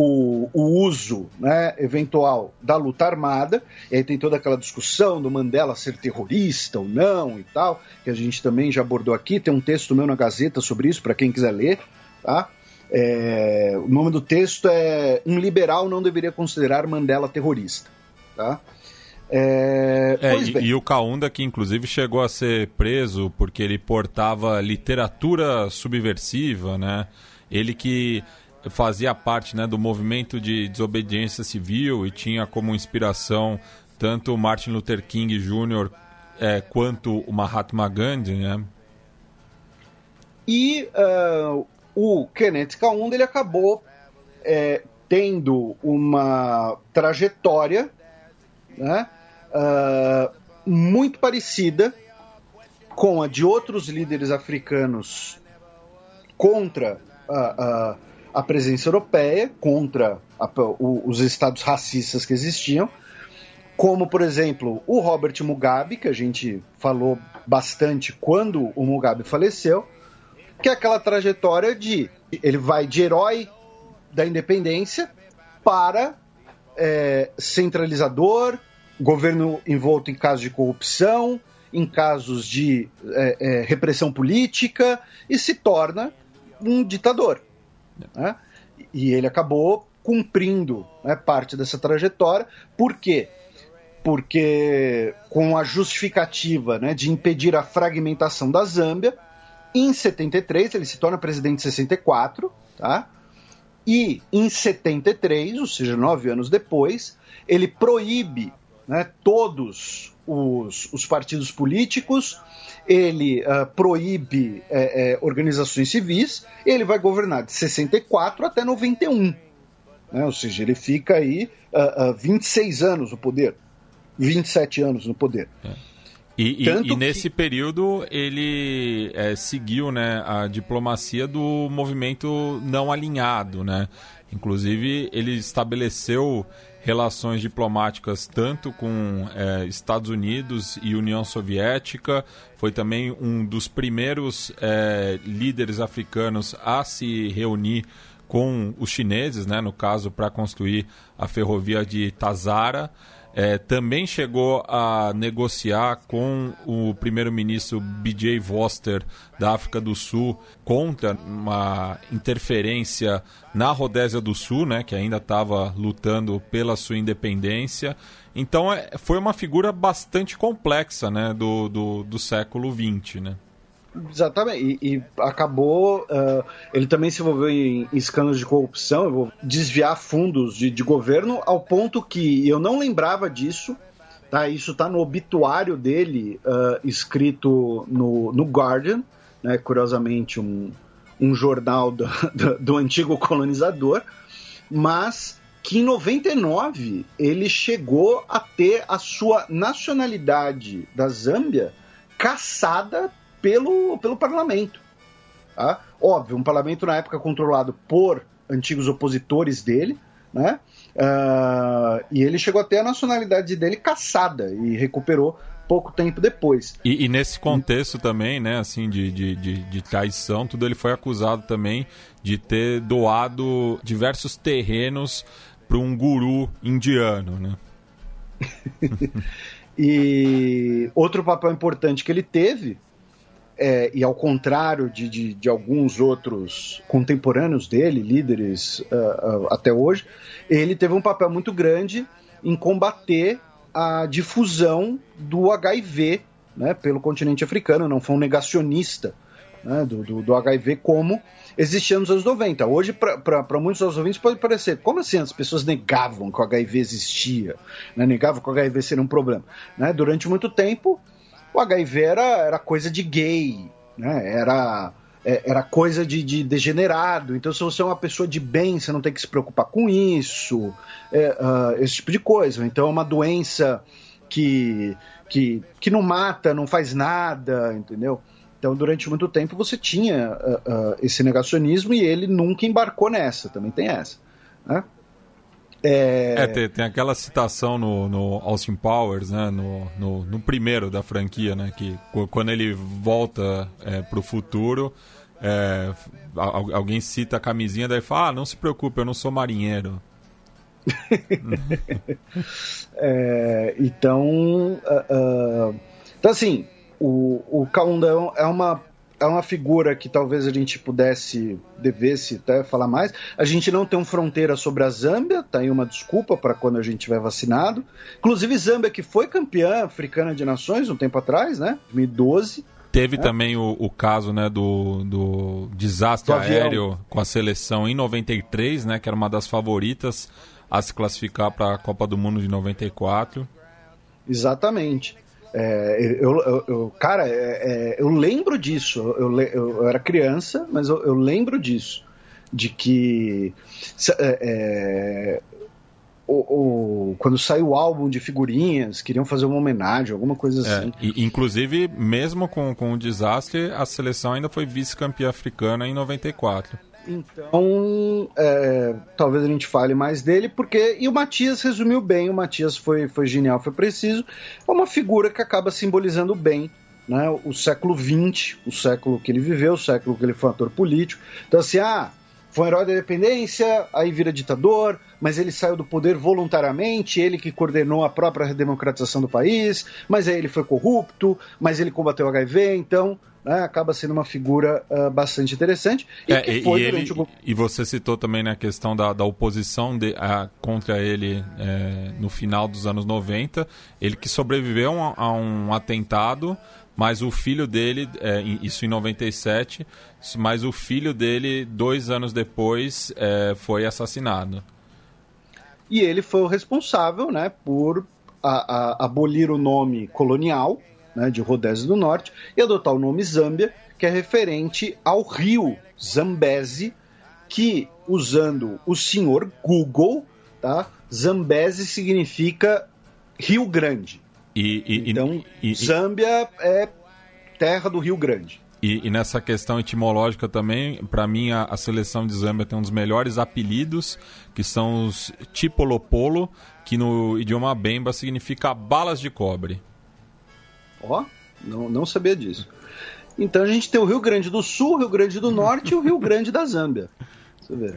o, o uso né, eventual da luta armada, e aí tem toda aquela discussão do Mandela ser terrorista ou não e tal, que a gente também já abordou aqui, tem um texto meu na Gazeta sobre isso, para quem quiser ler, tá? É, o nome do texto é Um liberal não deveria considerar Mandela terrorista. Tá? É, é, e, e, o Kaunda, que inclusive chegou a ser preso porque ele portava literatura subversiva, né? Ele que fazia parte né, do movimento de desobediência civil e tinha como inspiração tanto Martin Luther King Jr. É, quanto o Mahatma Gandhi, né? E uh, o Kenneth Kaunda ele acabou é, tendo uma trajetória né, uh, muito parecida com a de outros líderes africanos contra a, a presença europeia, contra a, o, os estados racistas que existiam, como, por exemplo, o Robert Mugabe, que a gente falou bastante quando o Mugabe faleceu, que é aquela trajetória de ele vai de herói da independência para é, centralizador, governo envolto em casos de corrupção, em casos de é, é, repressão política e se torna um ditador. Né? E ele acabou cumprindo né, parte dessa trajetória. Por quê? Porque, com a justificativa né, de impedir a fragmentação da Zâmbia, em 73 ele se torna presidente em 64, tá? E em 73, ou seja, nove anos depois, ele proíbe né, todos os, os, partidos políticos, ele uh, proíbe é, é, organizações civis, ele vai governar de 64 até 91. Né, ou seja, ele fica aí uh, uh, 26 anos no poder, 27 anos no poder. É. E, e, e, nesse que... período ele é, seguiu né, a diplomacia do movimento não alinhado, né? Inclusive ele estabeleceu relações diplomáticas tanto com é, Estados Unidos e União Soviética. Foi também um dos primeiros é, líderes africanos a se reunir com os chineses, né, no caso, para construir a ferrovia de Tazara. É, também chegou a negociar com o primeiro-ministro BJ Voster da África do Sul contra uma interferência na Rodésia do Sul, né, que ainda estava lutando pela sua independência. Então é, foi uma figura bastante complexa né, do, do, do século XX. Né? Exatamente. E, e acabou. Uh, ele também se envolveu em, em escândalos de corrupção, desviar fundos de, de, governo, ao ponto que eu não lembrava disso. Tá? Isso está no obituário dele, uh, escrito no, no Guardian, né? curiosamente, um, um jornal do, do, do antigo colonizador. Mas que em 99 ele chegou a ter a sua nacionalidade da Zâmbia caçada pelo, pelo parlamento. Tá? Óbvio, um parlamento na época controlado por antigos opositores dele, né? Uh, e ele chegou até a nacionalidade dele caçada e recuperou pouco tempo depois. E, e nesse contexto também, né, assim, de, de, de, de, traição, tudo ele foi acusado também de ter doado diversos terrenos para um guru indiano, né? e outro papel importante que ele teve é, e ao contrário de, de, de, alguns outros contemporâneos dele, líderes uh, uh, até hoje, ele teve um papel muito grande em combater a difusão do HIV né, pelo continente africano, não foi um negacionista né, do, do, do, HIV como existia nos anos 90. Hoje, para muitos dos ouvintes, pode parecer, como assim as pessoas negavam que o HIV existia, né, negavam que o HIV seria um problema? Né? Durante muito tempo, o HIV era, era coisa de gay, né? Era, é, era coisa de, de, degenerado. Então, se você é uma pessoa de bem, você não tem que se preocupar com isso, é, uh, esse tipo de coisa. Então, é uma doença que, que, que não mata, não faz nada, entendeu? Então, durante muito tempo, você tinha uh, uh, esse negacionismo e ele nunca embarcou nessa, também tem essa. Né? É, é tem, tem, aquela citação no, no Austin Powers, né? No, no, no, primeiro da franquia, né? Que quando ele volta é, pro futuro, é, alguém cita a camisinha, daí fala, ah, não se preocupe, eu não sou marinheiro. é, então, uh, uh, então, assim, o, o é uma é uma figura que talvez a gente pudesse, devesse até falar mais. A gente não tem um fronteira sobre a Zâmbia, tá aí uma desculpa para quando a gente tiver vacinado. Inclusive, Zâmbia, que foi campeã africana de nações um tempo atrás, né? 2012. Teve é. também o, o, caso né, do, do desastre do aéreo com a seleção em 93, né, que era uma das favoritas a se classificar para a Copa do Mundo de 94. Exatamente. É, eu, eu, eu, cara, é, é, eu lembro disso. Eu, eu, era criança, mas eu, lembro disso. De que é, é, o, o, quando saiu o álbum de figurinhas, queriam fazer uma homenagem, alguma coisa é, assim. E, inclusive, mesmo com, com o desastre, a seleção ainda foi vice-campeã africana em 94. Então, é, talvez a gente fale mais dele, porque. E o Matias resumiu bem, o Matias foi, foi genial, foi preciso. É uma figura que acaba simbolizando bem né, o século XX, o século que ele viveu, o século que ele foi um ator político. Então, assim, ah, foi um herói da independência, aí vira ditador, mas ele saiu do poder voluntariamente, ele que coordenou a própria redemocratização do país, mas aí ele foi corrupto, mas ele combateu o HIV, então né, acaba sendo uma figura uh, bastante interessante. E, é, e, ele, o... e, você citou também na né, questão da, da oposição de, a, contra ele é, no final dos anos 90, ele que sobreviveu a, a um atentado, mas o filho dele, é, isso em 97, mas o filho dele, dois anos depois, é, foi assassinado. E ele foi o responsável né, por a, a, abolir o nome colonial né, de Rodésia do Norte, e adotar o nome Zâmbia, que é referente ao rio Zambeze, que, usando o senhor Google, tá, Zambeze significa Rio Grande. E, e, então, e, Zâmbia é terra do Rio Grande. E, nessa questão etimológica também, para mim a, a, seleção de Zâmbia tem um dos melhores apelidos, que são os Tipolopolo, que no idioma Bemba significa balas de cobre. Ó, não, não sabia disso. Então a gente tem o Rio Grande do Sul, o Rio Grande do Norte e o Rio Grande da Zâmbia. Você vê.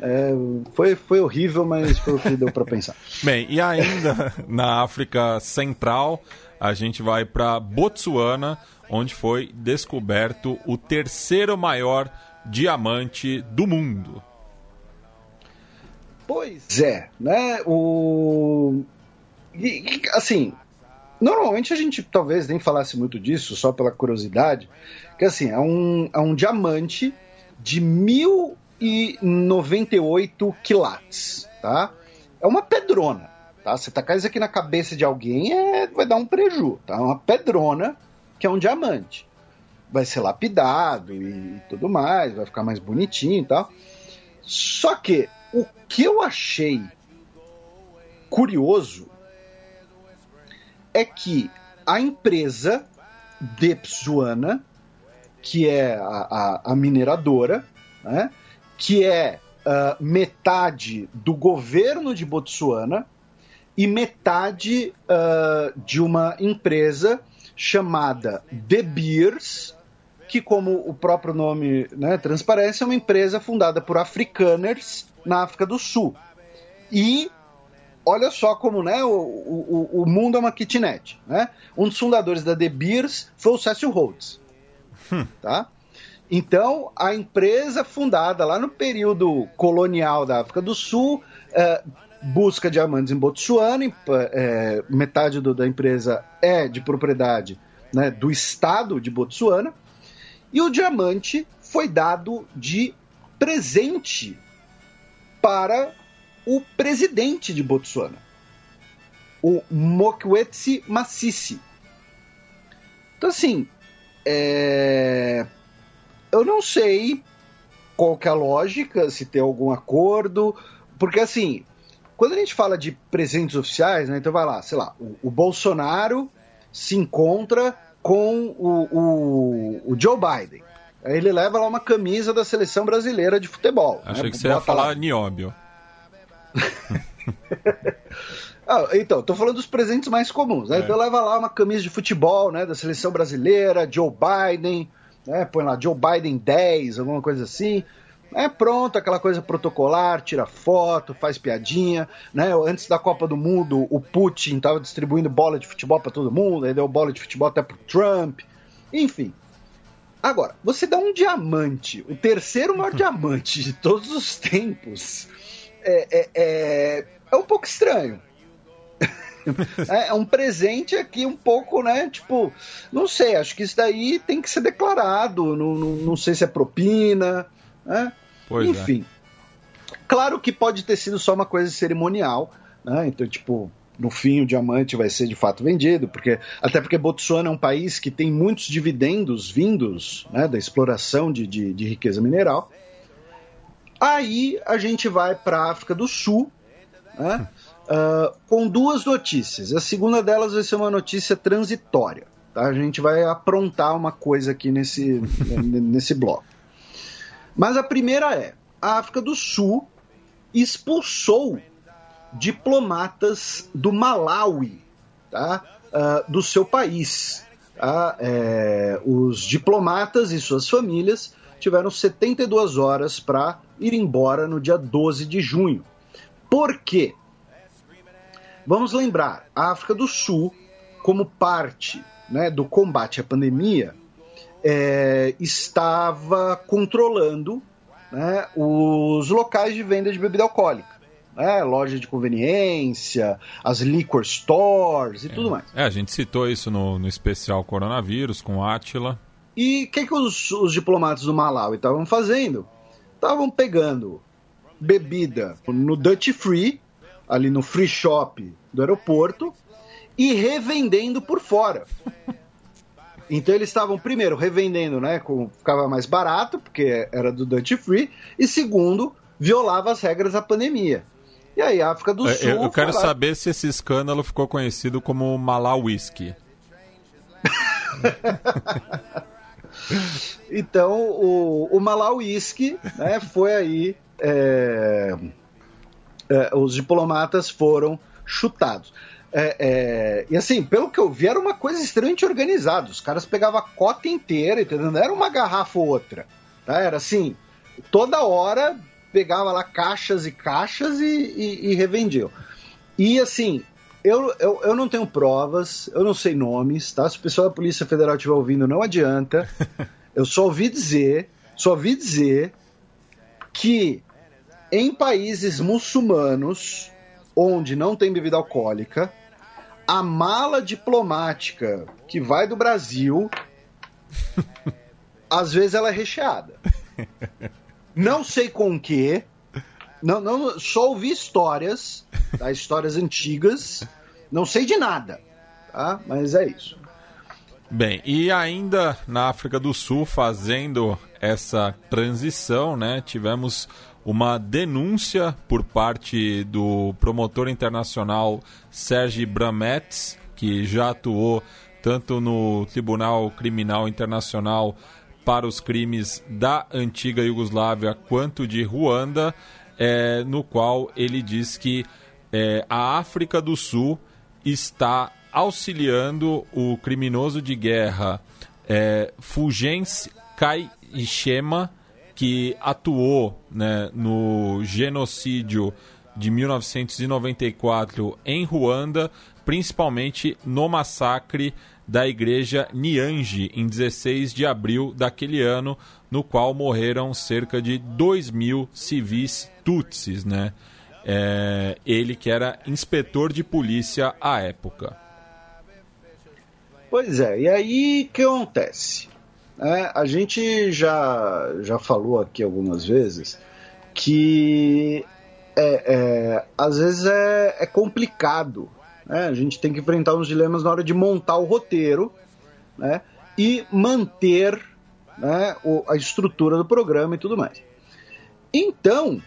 É, foi, foi horrível, mas foi o que deu para pensar. Bem, e ainda na África Central, a gente vai para Botsuana, onde foi descoberto o terceiro maior diamante do mundo. Pois é, né? O e, assim, Normalmente a gente talvez nem falasse muito disso, só pela curiosidade, que assim, é um, é um diamante de 1098 quilates, tá? É uma pedrona, tá? Você tacar isso aqui na cabeça de alguém é, vai dar um preju, tá? É uma pedrona que é um diamante. Vai ser lapidado e tudo mais, vai ficar mais bonitinho e tal. Só que o que eu achei curioso é que a empresa Depsuana, que é a, a, a mineradora, né, que é uh, metade do governo de Botsuana e metade uh, de uma empresa chamada De Beers, que, como o próprio nome né, transparece, é uma empresa fundada por afrikaners na África do Sul. E olha só como né, o, o, o mundo é uma kitnet. Né? Um dos fundadores da De Beers foi o Cecil Rhodes. Hum. Tá? Então, a empresa fundada lá no período colonial da África do Sul é, busca diamantes em Botsuana, é, metade do, da empresa é de propriedade né, do estado de Botsuana, e o diamante foi dado de presente para o presidente de Botsuana, o Mokwetsi Masisi. Então, assim, é... eu não sei qual que é a lógica, se tem algum acordo, porque, assim, quando a gente fala de presentes oficiais, né, então vai lá, sei lá, o, o Bolsonaro se encontra com o, o, o, Joe Biden. Aí ele leva lá uma camisa da seleção brasileira de futebol. Achei né, que você ia falar lá. Nióbio. ah, então, tô falando dos presentes mais comuns. Né? É. Então leva lá uma camisa de futebol, né, da seleção brasileira, Joe Biden, né, põe lá Joe Biden 10, alguma coisa assim. É pronto, aquela coisa protocolar, tira foto, faz piadinha, né? Antes da Copa do Mundo, o Putin estava distribuindo bola de futebol para todo mundo, aí deu bola de futebol até pro Trump. Enfim. Agora, você dá um diamante, o terceiro maior diamante de todos os tempos, é, é, é, é um pouco estranho. É, é um presente aqui um pouco, né? Tipo, não sei, acho que isso daí tem que ser declarado. Não, não, não sei se é propina, né? Pois é. Enfim. É. Claro que pode ter sido só uma coisa cerimonial, né? Então, tipo, no fim o diamante vai ser de fato vendido, porque até porque Botsuana é um país que tem muitos dividendos vindos né, da exploração de, de, de riqueza mineral. Aí a gente vai para a África do Sul, né, uh, com duas notícias. A segunda delas vai ser uma notícia transitória. Tá? A gente vai aprontar uma coisa aqui nesse, nesse bloco. Mas a primeira é: a África do Sul expulsou diplomatas do Malawi, tá? Uh, do seu país. Tá? É, os diplomatas e suas famílias tiveram 72 horas para ir embora no dia 12 de junho. Por quê? Vamos lembrar, a África do Sul, como parte né, do combate à pandemia, é, estava controlando né, os locais de venda de bebida alcoólica né? Loja de conveniência, as liquor stores e é. tudo mais. É, a gente citou isso no, no especial coronavírus com Atila. E o que, que os, os diplomatas do Malawi estavam fazendo? Estavam pegando bebida no Dutch Free, ali no free shop do aeroporto, e revendendo por fora. Então eles estavam, primeiro, revendendo, né? Com, ficava mais barato, porque era do Dutch Free, e segundo, violava as regras da pandemia. E aí, África do é, Sul. Eu, eu quero lá... saber se esse escândalo ficou conhecido como Malawisky. então, o, o Malawisky né, foi aí. É, é, os diplomatas foram chutados. É, é, e assim, pelo que eu vi, era uma coisa extremamente organizada. Os caras pegavam a cota inteira, entendeu? Não era uma garrafa ou outra. Tá? Era assim, toda hora pegava lá caixas e caixas e, e, e revendiam. E assim, eu, eu, eu não tenho provas, eu não sei nomes, tá? Se o pessoal da Polícia Federal estiver ouvindo, não adianta. Eu só ouvi dizer, só ouvi dizer que em países muçulmanos, onde não tem bebida alcoólica, a mala diplomática que vai do Brasil, às vezes ela é recheada. Não sei com o que. Não, não, só ouvi histórias, tá? histórias antigas. Não sei de nada, tá? Mas é isso. Bem, e ainda na África do Sul, fazendo essa transição, né? Tivemos uma denúncia por parte do promotor internacional Sergi Bramets, que já atuou tanto no Tribunal Criminal Internacional para os crimes da antiga Iugoslávia quanto de Ruanda, é, no qual ele diz que é, a África do Sul está auxiliando o criminoso de guerra é, Kayishema, que atuou né, no genocídio de 1994 em Ruanda, principalmente no massacre da igreja Niange, em 16 de abril daquele ano, no qual morreram cerca de 2 mil civis tutsis, né? É, ele que era inspetor de polícia à época. Pois é, e aí que acontece? É, a gente já, já falou aqui algumas vezes que é, é, às vezes é, é complicado né? A gente tem que enfrentar uns dilemas na hora de montar o roteiro né? e manter né, a estrutura do programa e tudo mais. Então,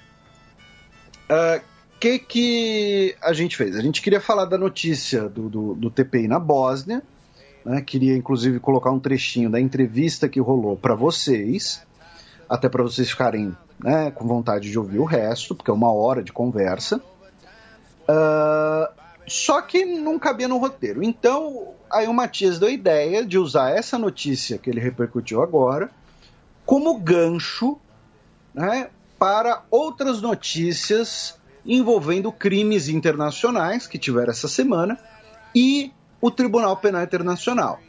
o uh, que, que a gente fez? A gente queria falar da notícia do, do, do TPI na Bósnia, né? queria inclusive colocar um trechinho da entrevista que rolou para vocês, até para vocês ficarem né, com vontade de ouvir o resto, porque é uma hora de conversa. Uh, só que não cabia no roteiro. Então, aí o Matias deu a ideia de usar essa notícia que ele repercutiu agora como gancho né, para outras notícias envolvendo crimes internacionais que tiveram essa semana e o Tribunal Penal Internacional.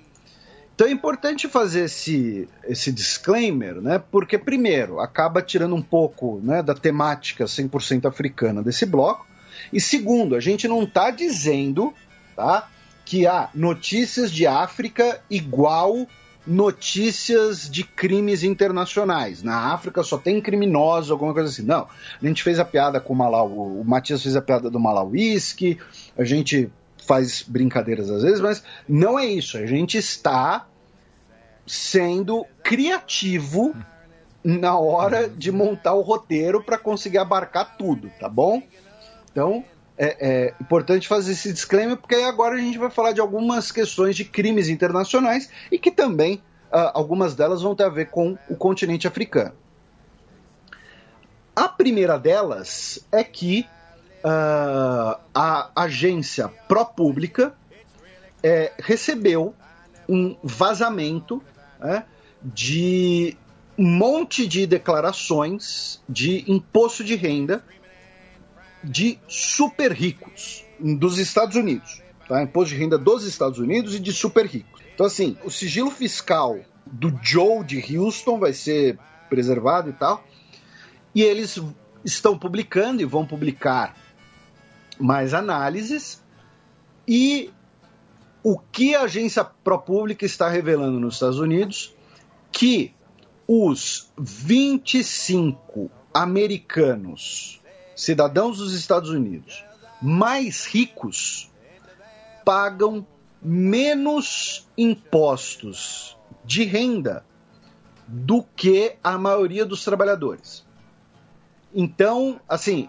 Então é importante fazer esse, esse disclaimer, né? Porque, primeiro, acaba tirando um pouco né, da temática 100% africana desse bloco. E segundo, a gente não está dizendo tá, que há notícias de África igual notícias de crimes internacionais. Na África só tem criminosos, alguma coisa assim. Não. A gente fez a piada com o Malau, o Matias fez a piada do Malauísque, a gente faz brincadeiras às vezes, mas não é isso. A gente está sendo criativo na hora de montar o roteiro para conseguir abarcar tudo, tá bom? Então, é, é, importante fazer esse disclaimer, porque agora a gente vai falar de algumas questões de crimes internacionais e que também uh, algumas delas vão ter a ver com o continente africano. A primeira delas é que uh, a agência ProPublica é, recebeu um vazamento né, de um monte de declarações de imposto de renda de super ricos dos Estados Unidos. Tá? Imposto de renda dos Estados Unidos e de super ricos. Então, assim, o sigilo fiscal do Joe de Houston vai ser preservado e tal. E eles estão publicando e vão publicar mais análises. E o que a agência ProPublica está revelando nos Estados Unidos? Que os 25 americanos, cidadãos dos Estados Unidos, mais ricos, pagam menos impostos de renda do que a maioria dos trabalhadores. Então, assim,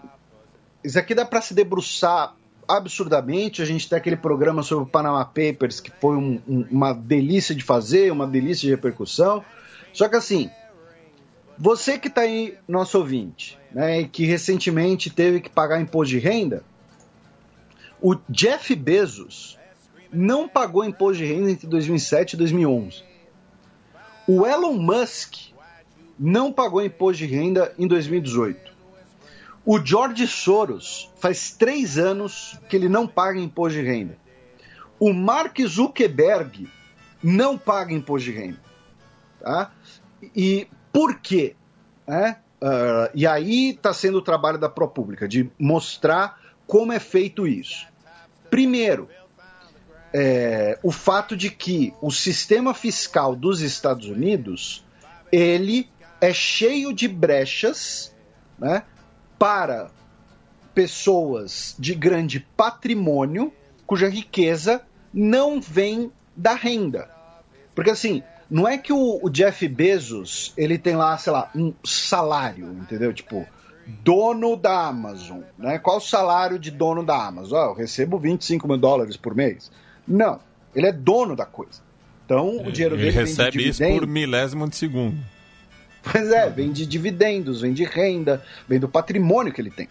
isso aqui dá para se debruçar absurdamente. A gente tem aquele programa sobre o Panama Papers que foi um, um, uma delícia de fazer, uma delícia de repercussão. Só que assim, você que está aí, nosso ouvinte, né, que recentemente teve que pagar imposto de renda, o Jeff Bezos não pagou imposto de renda entre 2007 e 2011. O Elon Musk não pagou imposto de renda em 2018. O George Soros faz três anos que ele não paga imposto de renda. O Mark Zuckerberg não paga imposto de renda. Tá? E por quê? É? Uh, e aí está sendo o trabalho da ProPublica, de mostrar como é feito isso. Primeiro, é, o fato de que o sistema fiscal dos Estados Unidos ele é cheio de brechas, né? para pessoas de grande patrimônio cuja riqueza não vem da renda. Porque assim, não é que o, o, Jeff Bezos ele tem lá, sei lá, um salário, entendeu? Tipo, dono da Amazon, né? Qual o salário de dono da Amazon? Oh, eu recebo 25 mil dólares por mês. Não, ele é dono da coisa. Então, o dinheiro ele dele recebe vem de isso por milésimo de segundo. Pois é, vem de dividendos, vem de renda, vem do patrimônio que ele tem.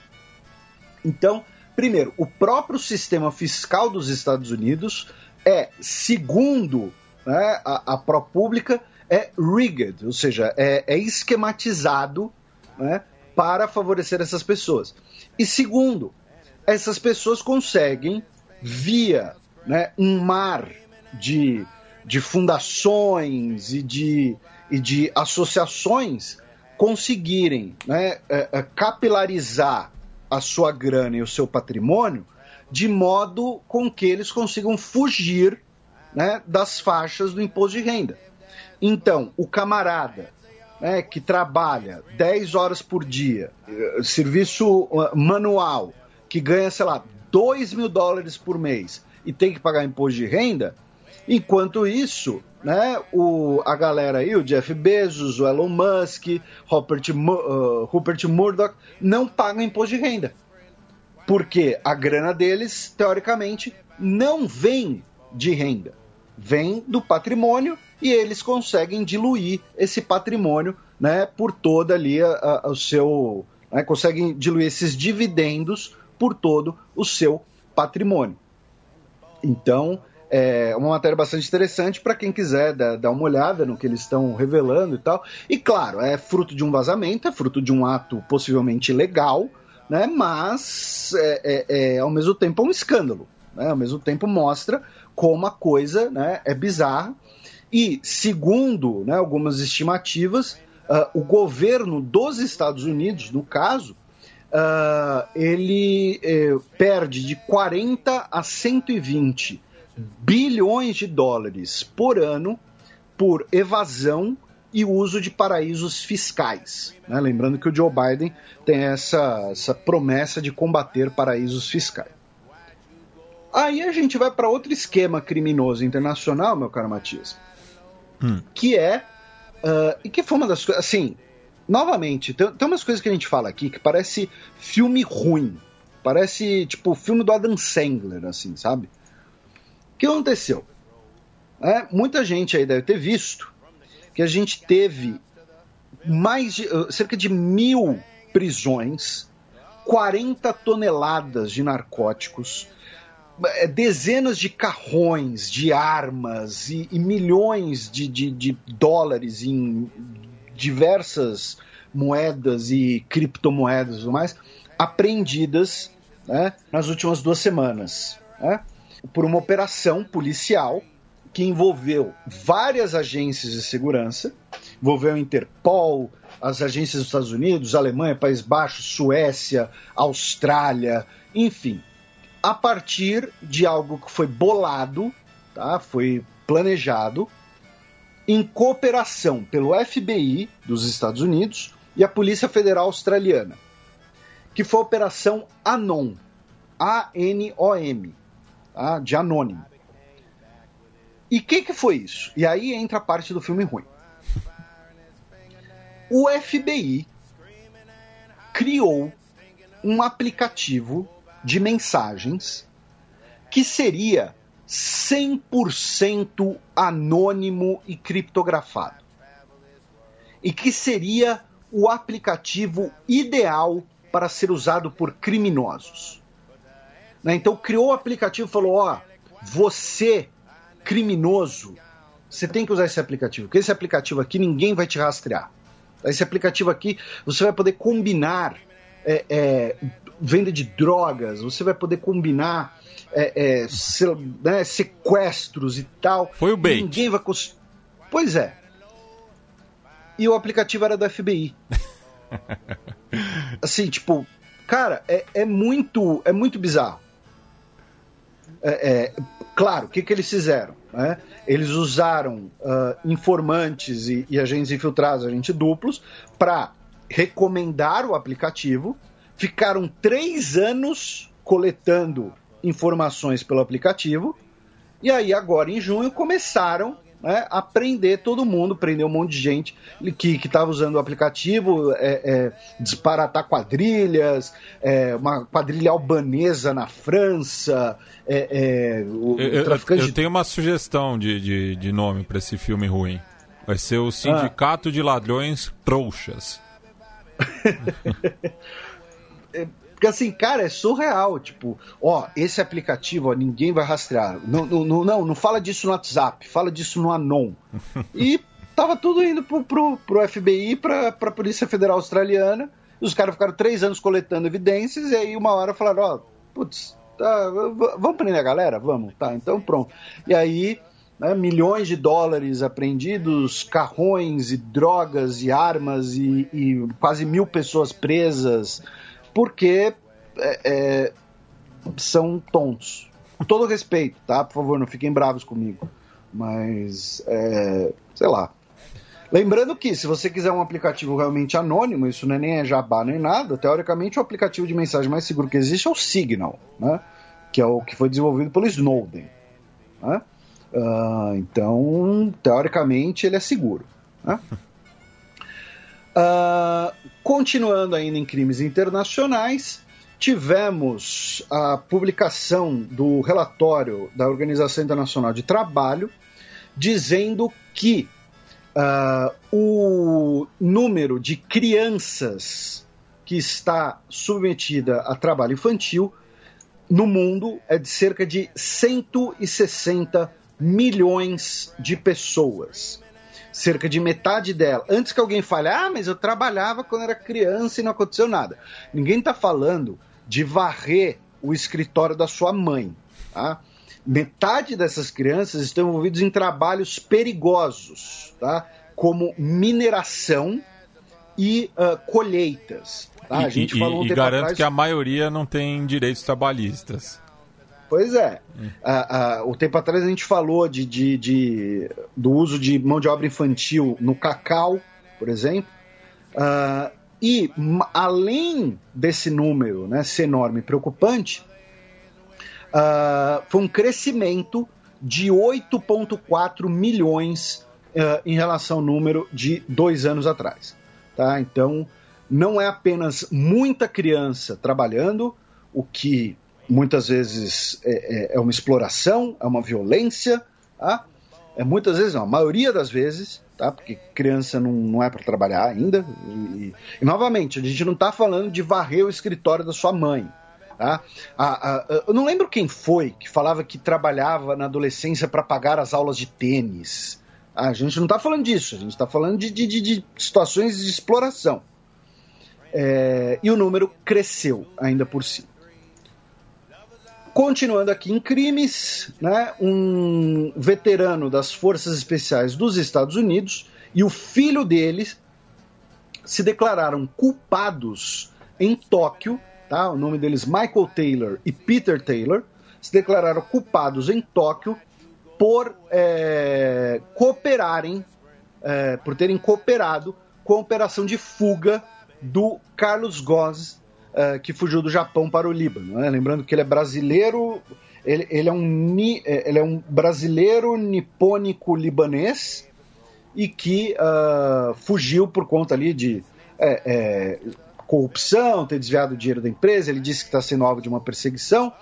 Então, primeiro, o próprio sistema fiscal dos Estados Unidos é, segundo né, a, a ProPublica, é rigged, ou seja, é, é esquematizado né, para favorecer essas pessoas. E segundo, essas pessoas conseguem, via né, um mar de, de fundações e de e de associações conseguirem né, é, é, capilarizar a sua grana e o seu patrimônio de modo com que eles consigam fugir né, das faixas do imposto de renda. Então, o camarada né, que trabalha 10 horas por dia, eh, serviço uh, manual, que ganha, sei lá, 2 mil dólares por mês e tem que pagar imposto de renda, enquanto isso, né? O, a galera aí, o Jeff Bezos, o Elon Musk, Rupert, uh, Rupert Murdoch, não pagam imposto de renda. Porque a grana deles, teoricamente, não vem de renda. Vem do patrimônio e eles conseguem diluir esse patrimônio né, por toda ali a, a, o seu. Né, conseguem diluir esses dividendos por todo o seu patrimônio. Então, é uma matéria bastante interessante para quem quiser dar, dar, uma olhada no que eles estão revelando e tal. E claro, é fruto de um vazamento, é fruto de um ato possivelmente legal, né? mas é, é, é ao mesmo tempo um escândalo. Né? Ao mesmo tempo mostra como a coisa né, é bizarra. E, segundo né, algumas estimativas, uh, o governo dos Estados Unidos, no caso, uh, ele eh, perde de 40 a 120 bilhões de dólares por ano por evasão e uso de paraísos fiscais. Né? Lembrando que o Joe Biden tem essa, essa promessa de combater paraísos fiscais. Aí a gente vai para outro esquema criminoso internacional, meu caro Matias, hum. que é. Uh, e que foi uma das coisas. Assim, novamente, tem, tem umas coisas que a gente fala aqui que parece filme ruim. Parece, tipo, filme do Adam Sandler, assim, sabe? O que aconteceu? É, muita gente aí deve ter visto que a gente teve mais de, uh, cerca de mil prisões, 40 toneladas de narcóticos, dezenas de carrões, de armas e, e milhões de, de, de dólares em diversas moedas e criptomoedas e mais apreendidas né, nas últimas duas semanas né, por uma operação policial que envolveu várias agências de segurança, envolveu a Interpol, as agências dos Estados Unidos, Alemanha, País Baixo, Suécia, Austrália, enfim, a partir de algo que foi bolado, tá? foi planejado, em cooperação pelo FBI dos Estados Unidos e a Polícia Federal Australiana, que foi a Operação Anon, A-N-O-M, tá? de anônimo. E o que, que foi isso? E aí entra a parte do filme ruim. O FBI criou um aplicativo de mensagens que seria 100% anônimo e criptografado. E que seria o aplicativo ideal para ser usado por criminosos. Né? Então criou o aplicativo e falou: ó, você criminoso, você tem que usar esse aplicativo, porque esse aplicativo aqui ninguém vai te rastrear. Esse aplicativo aqui você vai poder combinar é, é, venda de drogas, você vai poder combinar é, é, se, né, sequestros e tal. Foi o bait. Ninguém vai cons... Pois é. E o aplicativo era do FBI. assim, tipo, cara, é, é muito é muito bizarro. É, é, claro, o que, que eles fizeram? Né? Eles usaram uh, informantes e, e agentes infiltrados, agentes duplos, para recomendar o aplicativo ficaram três anos coletando informações pelo aplicativo. E aí, agora em junho, começaram né, a prender todo mundo, prender um monte de gente que estava usando o aplicativo, é, é, disparatar quadrilhas, é, uma quadrilha albanesa na França. É, é, o, eu, traficante... eu, eu, tenho uma sugestão de, de, de nome para esse filme ruim. Vai ser o Sindicato ah. de Ladrões Trouxas. Porque assim, cara, é surreal. Tipo, ó, esse aplicativo, ó, ninguém vai rastrear. Não, não, não, não fala disso no WhatsApp, fala disso no Anon. E tava tudo indo pro, pro, pro FBI, pra, pra Polícia Federal Australiana. Os caras ficaram três anos coletando evidências, e aí uma hora falaram, ó, putz, tá, vamos prender a galera? Vamos, tá, então pronto. E aí. Né, milhões de dólares apreendidos, carrões e drogas e armas e, e quase mil pessoas presas, porque é, é, são tontos. Com todo respeito, tá? Por favor, não fiquem bravos comigo. Mas, é, sei lá. Lembrando que, se você quiser um aplicativo realmente anônimo, isso não é nem é jabá nem nada, teoricamente o aplicativo de mensagem mais seguro que existe é o Signal, né? que é o que foi desenvolvido pelo Snowden. Né? Uh, então, teoricamente, ele é seguro. Né? Uh, continuando ainda em crimes internacionais, tivemos a publicação do relatório da Organização Internacional de Trabalho dizendo que uh, o número de crianças que está submetida a trabalho infantil no mundo é de cerca de 160 milhões de pessoas cerca de metade dela. Antes que alguém fale, ah, mas eu trabalhava quando era criança e não aconteceu nada. Ninguém está falando de varrer o escritório da sua mãe. Tá? metade dessas crianças estão envolvidas em trabalhos perigosos, tá? como mineração e uh, colheitas. Tá? E, a gente e, falou um e garanto atrás... que a maioria não tem direitos trabalhistas. Pois é. Hum. Uh, uh, o tempo atrás a gente falou de, de, de, do uso de mão de obra infantil no cacau, por exemplo. Uh, e além desse número né, ser enorme e preocupante, uh, foi um crescimento de 8,4 milhões uh, em relação ao número de dois anos atrás. Tá? Então, não é apenas muita criança trabalhando, o que muitas vezes é, é, é uma exploração, é uma violência, tá? é muitas vezes, não, a maioria das vezes, tá? Porque criança não, não é para trabalhar ainda. E, e, novamente, a gente não está falando de varrer o escritório da sua mãe. Tá? Eu não lembro quem foi que falava que trabalhava na adolescência para pagar as aulas de tênis. A gente não está falando disso, a gente está falando de, de, de, situações de exploração. É, e o número cresceu ainda por cima. Continuando aqui em crimes, né, um veterano das Forças Especiais dos Estados Unidos e o filho deles se declararam culpados em Tóquio, tá? O nome deles Michael Taylor e Peter Taylor se declararam culpados em Tóquio por é, cooperarem, é, por terem cooperado com a operação de fuga do Carlos Goz uh, que fugiu do Japão para o Líbano. Né? Lembrando que ele é brasileiro, ele, ele, é, um, é, ele é um brasileiro nipônico libanês e que uh, fugiu por conta ali de é, é, corrupção, ter desviado o dinheiro da empresa. Ele disse que está sendo alvo de uma perseguição.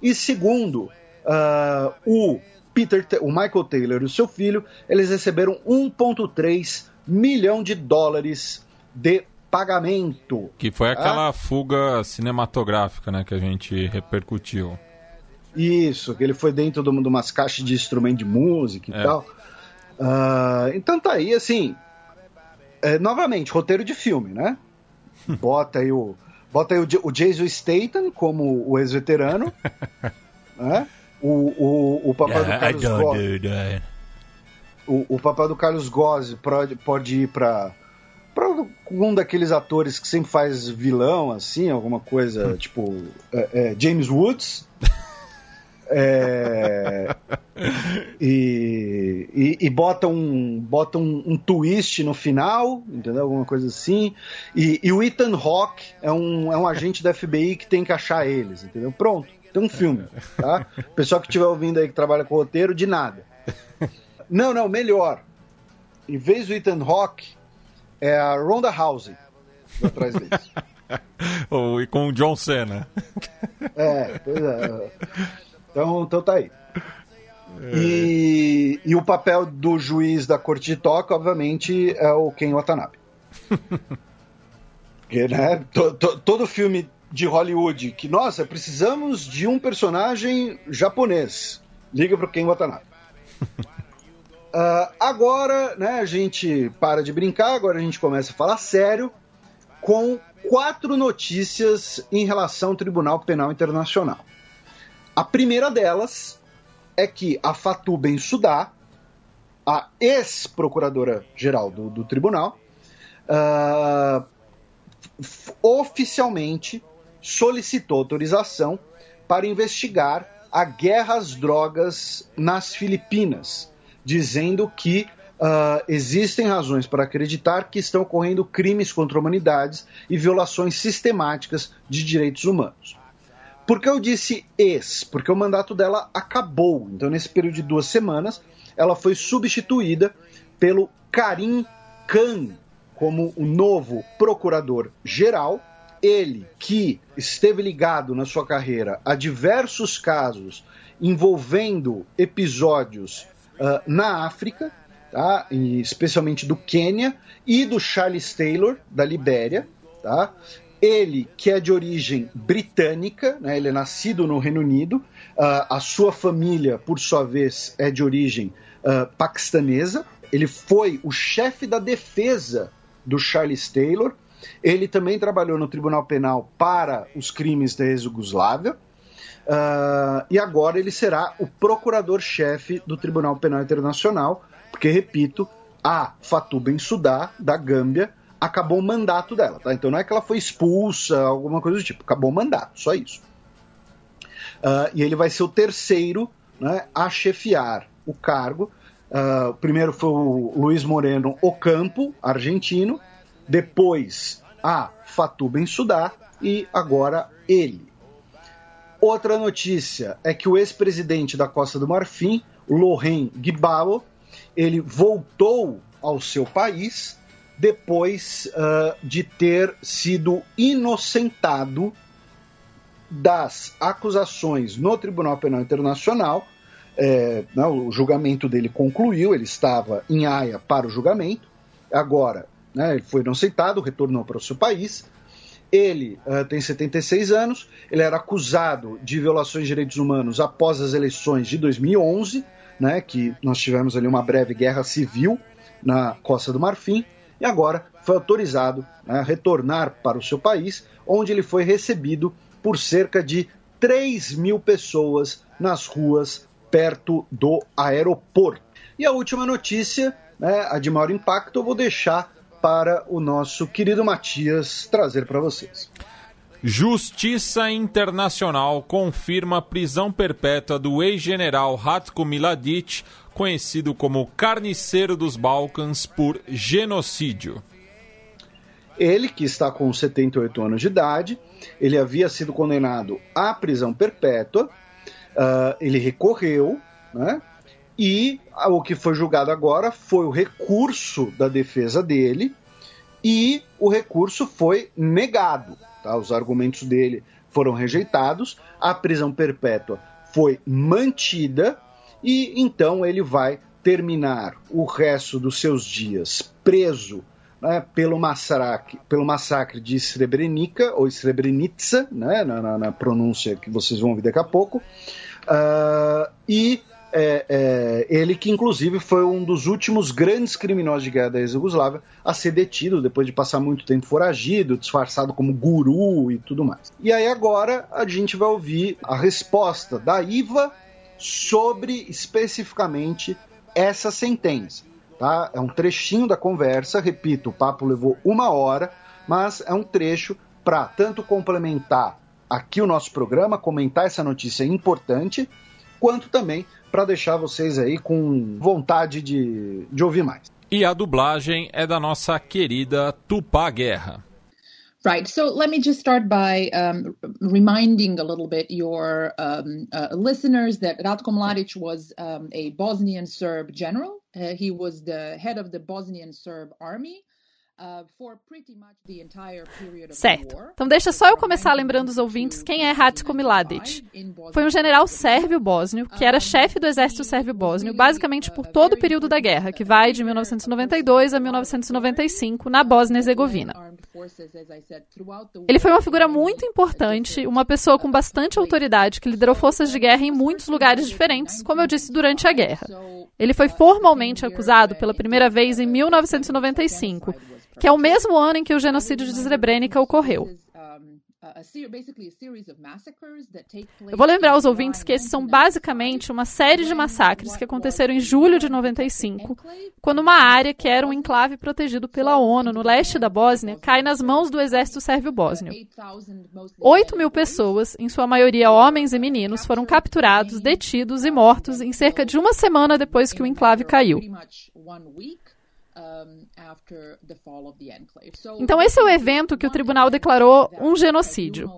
E segundo uh, o Peter, o Michael Taylor e o seu filho, eles receberam 1,3 milhão de dólares de pagamento. Que foi tá? aquela fuga cinematográfica, né, que a gente repercutiu. Isso, que ele foi dentro de umas caixas de instrumento de música e é. tal. Uh, então tá aí, assim. É, novamente, roteiro de filme, né? Bota aí o. Bota aí o, o Jason Statham como o ex-veterano. né? O, o, o papai yeah, do Carlos Gozzi. O, o papai do Carlos Gozzi pode, pode ir pra para um daqueles atores que sempre faz vilão, assim, alguma coisa, tipo é, é, James Woods. É, e, e, e, bota, um, bota um, um, twist no final, entendeu? Alguma coisa assim. E, e, o Ethan Hawke é um, é um agente da FBI que tem que achar eles, entendeu? Pronto, tem um filme, tá? Pessoal que estiver ouvindo aí que trabalha com roteiro, de nada. Não, não, melhor. Em vez do Ethan Hawke, é a Ronda House atrás deles. e com o John Cena. É, pois é. Então, então tá aí. É. E, e o papel do juiz da corte de Tóquio, obviamente, é o Ken Watanabe. Porque, né, to, to, todo filme de Hollywood que, nossa, precisamos de um personagem japonês. Liga pro Ken Watanabe. Uh, agora, né, a gente para de brincar, agora a gente começa a falar sério com quatro notícias em relação ao Tribunal Penal Internacional. A primeira delas é que a Fatou Bensouda, a ex-procuradora-geral do, do, tribunal, uh, oficialmente solicitou autorização para investigar a guerra às drogas nas Filipinas dizendo que uh, existem razões para acreditar que estão ocorrendo crimes contra a humanidade e violações sistemáticas de direitos humanos. Por que eu disse ex? Porque o mandato dela acabou. Então, nesse período de duas semanas, ela foi substituída pelo Karim Khan como o novo procurador-geral. Ele que esteve ligado na sua carreira a diversos casos envolvendo episódios uh, na África, tá? E especialmente do Quênia, e do Charles Taylor, da Libéria. Tá? Ele, que é de origem britânica, né? ele é nascido no Reino Unido, uh, a sua família, por sua vez, é de origem uh, paquistanesa. Ele foi o chefe da defesa do Charles Taylor. Ele também trabalhou no Tribunal Penal para os crimes da ex-Yugoslávia. Uh, e agora ele será o procurador-chefe do Tribunal Penal Internacional, porque, repito, a Fatou Bensouda, da Gâmbia, acabou o mandato dela. Tá? Então não é que ela foi expulsa, alguma coisa do tipo, acabou o mandato, só isso. Uh, e ele vai ser o terceiro né, a chefiar o cargo. Uh, primeiro foi o Luiz Moreno Ocampo, argentino, depois a Fatou Bensouda e agora ele. Outra notícia é que o ex-presidente da Costa do Marfim, Laurent Gbagbo, ele voltou ao seu país depois uh, de ter sido inocentado das acusações no Tribunal Penal Internacional. É, né, o julgamento dele concluiu, ele estava em Haia para o julgamento. Agora, né, ele foi inocentado, retornou para o seu país ele uh, tem 76 anos, ele era acusado de violações de direitos humanos após as eleições de 2011, né, que nós tivemos ali uma breve guerra civil na Costa do Marfim, e agora foi autorizado né, a retornar para o seu país, onde ele foi recebido por cerca de 3 mil pessoas nas ruas perto do aeroporto. E a última notícia, né, a de maior impacto, eu vou deixar para o nosso querido Matias trazer para vocês. Justiça Internacional confirma prisão perpétua do ex-general Ratko Mladic, conhecido como Carniceiro dos Balcãs, por genocídio. Ele, que está com 78 anos de idade, ele havia sido condenado à prisão perpétua, uh, ele recorreu, né? E o que foi julgado agora foi o recurso da defesa dele e o recurso foi negado. Tá? Os argumentos dele foram rejeitados, a prisão perpétua foi mantida e então ele vai terminar o resto dos seus dias preso né, pelo, massacre, pelo massacre de Srebrenica, ou Srebrenica, né, na, na, na, pronúncia que vocês vão ouvir daqui a pouco, uh, e é, é, ele que inclusive foi um dos últimos grandes criminosos de guerra da ex-Yugoslávia a ser detido depois de passar muito tempo foragido, disfarçado como guru e tudo mais. E aí agora a gente vai ouvir a resposta da IVA sobre especificamente essa sentença. Tá? É um trechinho da conversa, repito, o papo levou uma hora, mas é um trecho para tanto complementar aqui o nosso programa, comentar essa notícia importante, quanto também para deixar vocês aí com vontade de, de ouvir mais. E a dublagem é da nossa querida Tupá Guerra. Right. So let me just start by um, reminding a little bit your um, uh, listeners that Ratko Mladic was um, a Bosnian Serb general. Uh, he was the head of the Bosnian Serb army. Uh, certo. Então deixa só eu começar lembrando os ouvintes quem é Hatko Mladic. Foi um general sérvio bósnio que era chefe do exército sérvio bósnio basicamente por todo o período da guerra, que vai de 1992 a 1995 na Bósnia-Herzegovina. Ele foi uma figura muito importante, uma pessoa com bastante autoridade que liderou forças de guerra em muitos lugares diferentes, como eu disse durante a guerra. Ele foi formalmente acusado pela primeira vez em 1995 que é o mesmo ano em que o genocídio de Srebrenica ocorreu. Eu vou lembrar aos ouvintes que esses são basicamente uma série de massacres que aconteceram em julho de 95, quando uma área que era um enclave protegido pela ONU no leste da Bósnia cai nas mãos do exército sérvio-bósnio. 8 mil pessoas, em sua maioria homens e meninos, foram capturados, detidos e mortos em cerca de uma semana depois que o enclave caiu. Então, esse é o evento que o tribunal declarou um genocídio.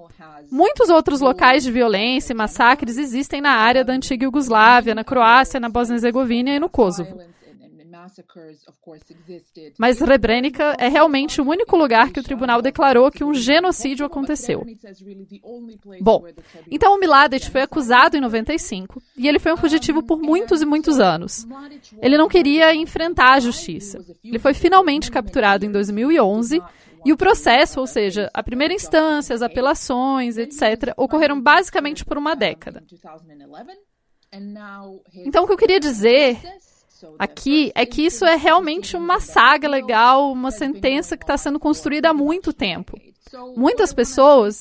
Muitos outros locais de violência e massacres existem na área da antiga Iugoslávia, na Croácia, na Bósnia-Herzegovina e no Kosovo. Mas Srebrenica é realmente o único lugar que o tribunal declarou que um genocídio aconteceu. Bom, então o Miladic foi acusado em 95 e ele foi um fugitivo por muitos e muitos anos. Ele não queria enfrentar a justiça. Ele foi finalmente capturado em 2011 e o processo, ou seja, a primeira instância, as apelações, etc., ocorreram basicamente por uma década. Então, o que eu queria dizer aqui é que isso é realmente uma saga legal, uma sentença que está sendo construída há muito tempo. Muitas pessoas,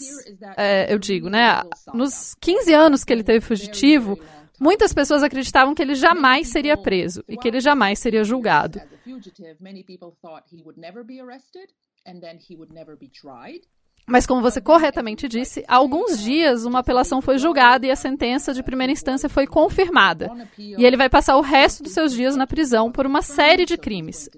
é, eu digo, né, nos 15 anos que ele teve fugitivo, muitas pessoas acreditavam que ele jamais seria preso e que ele jamais seria julgado. Mas, como você corretamente disse, há alguns dias uma apelação foi julgada e a sentença de primeira instância foi confirmada. E ele vai passar o resto dos seus dias na prisão por uma série de crimes.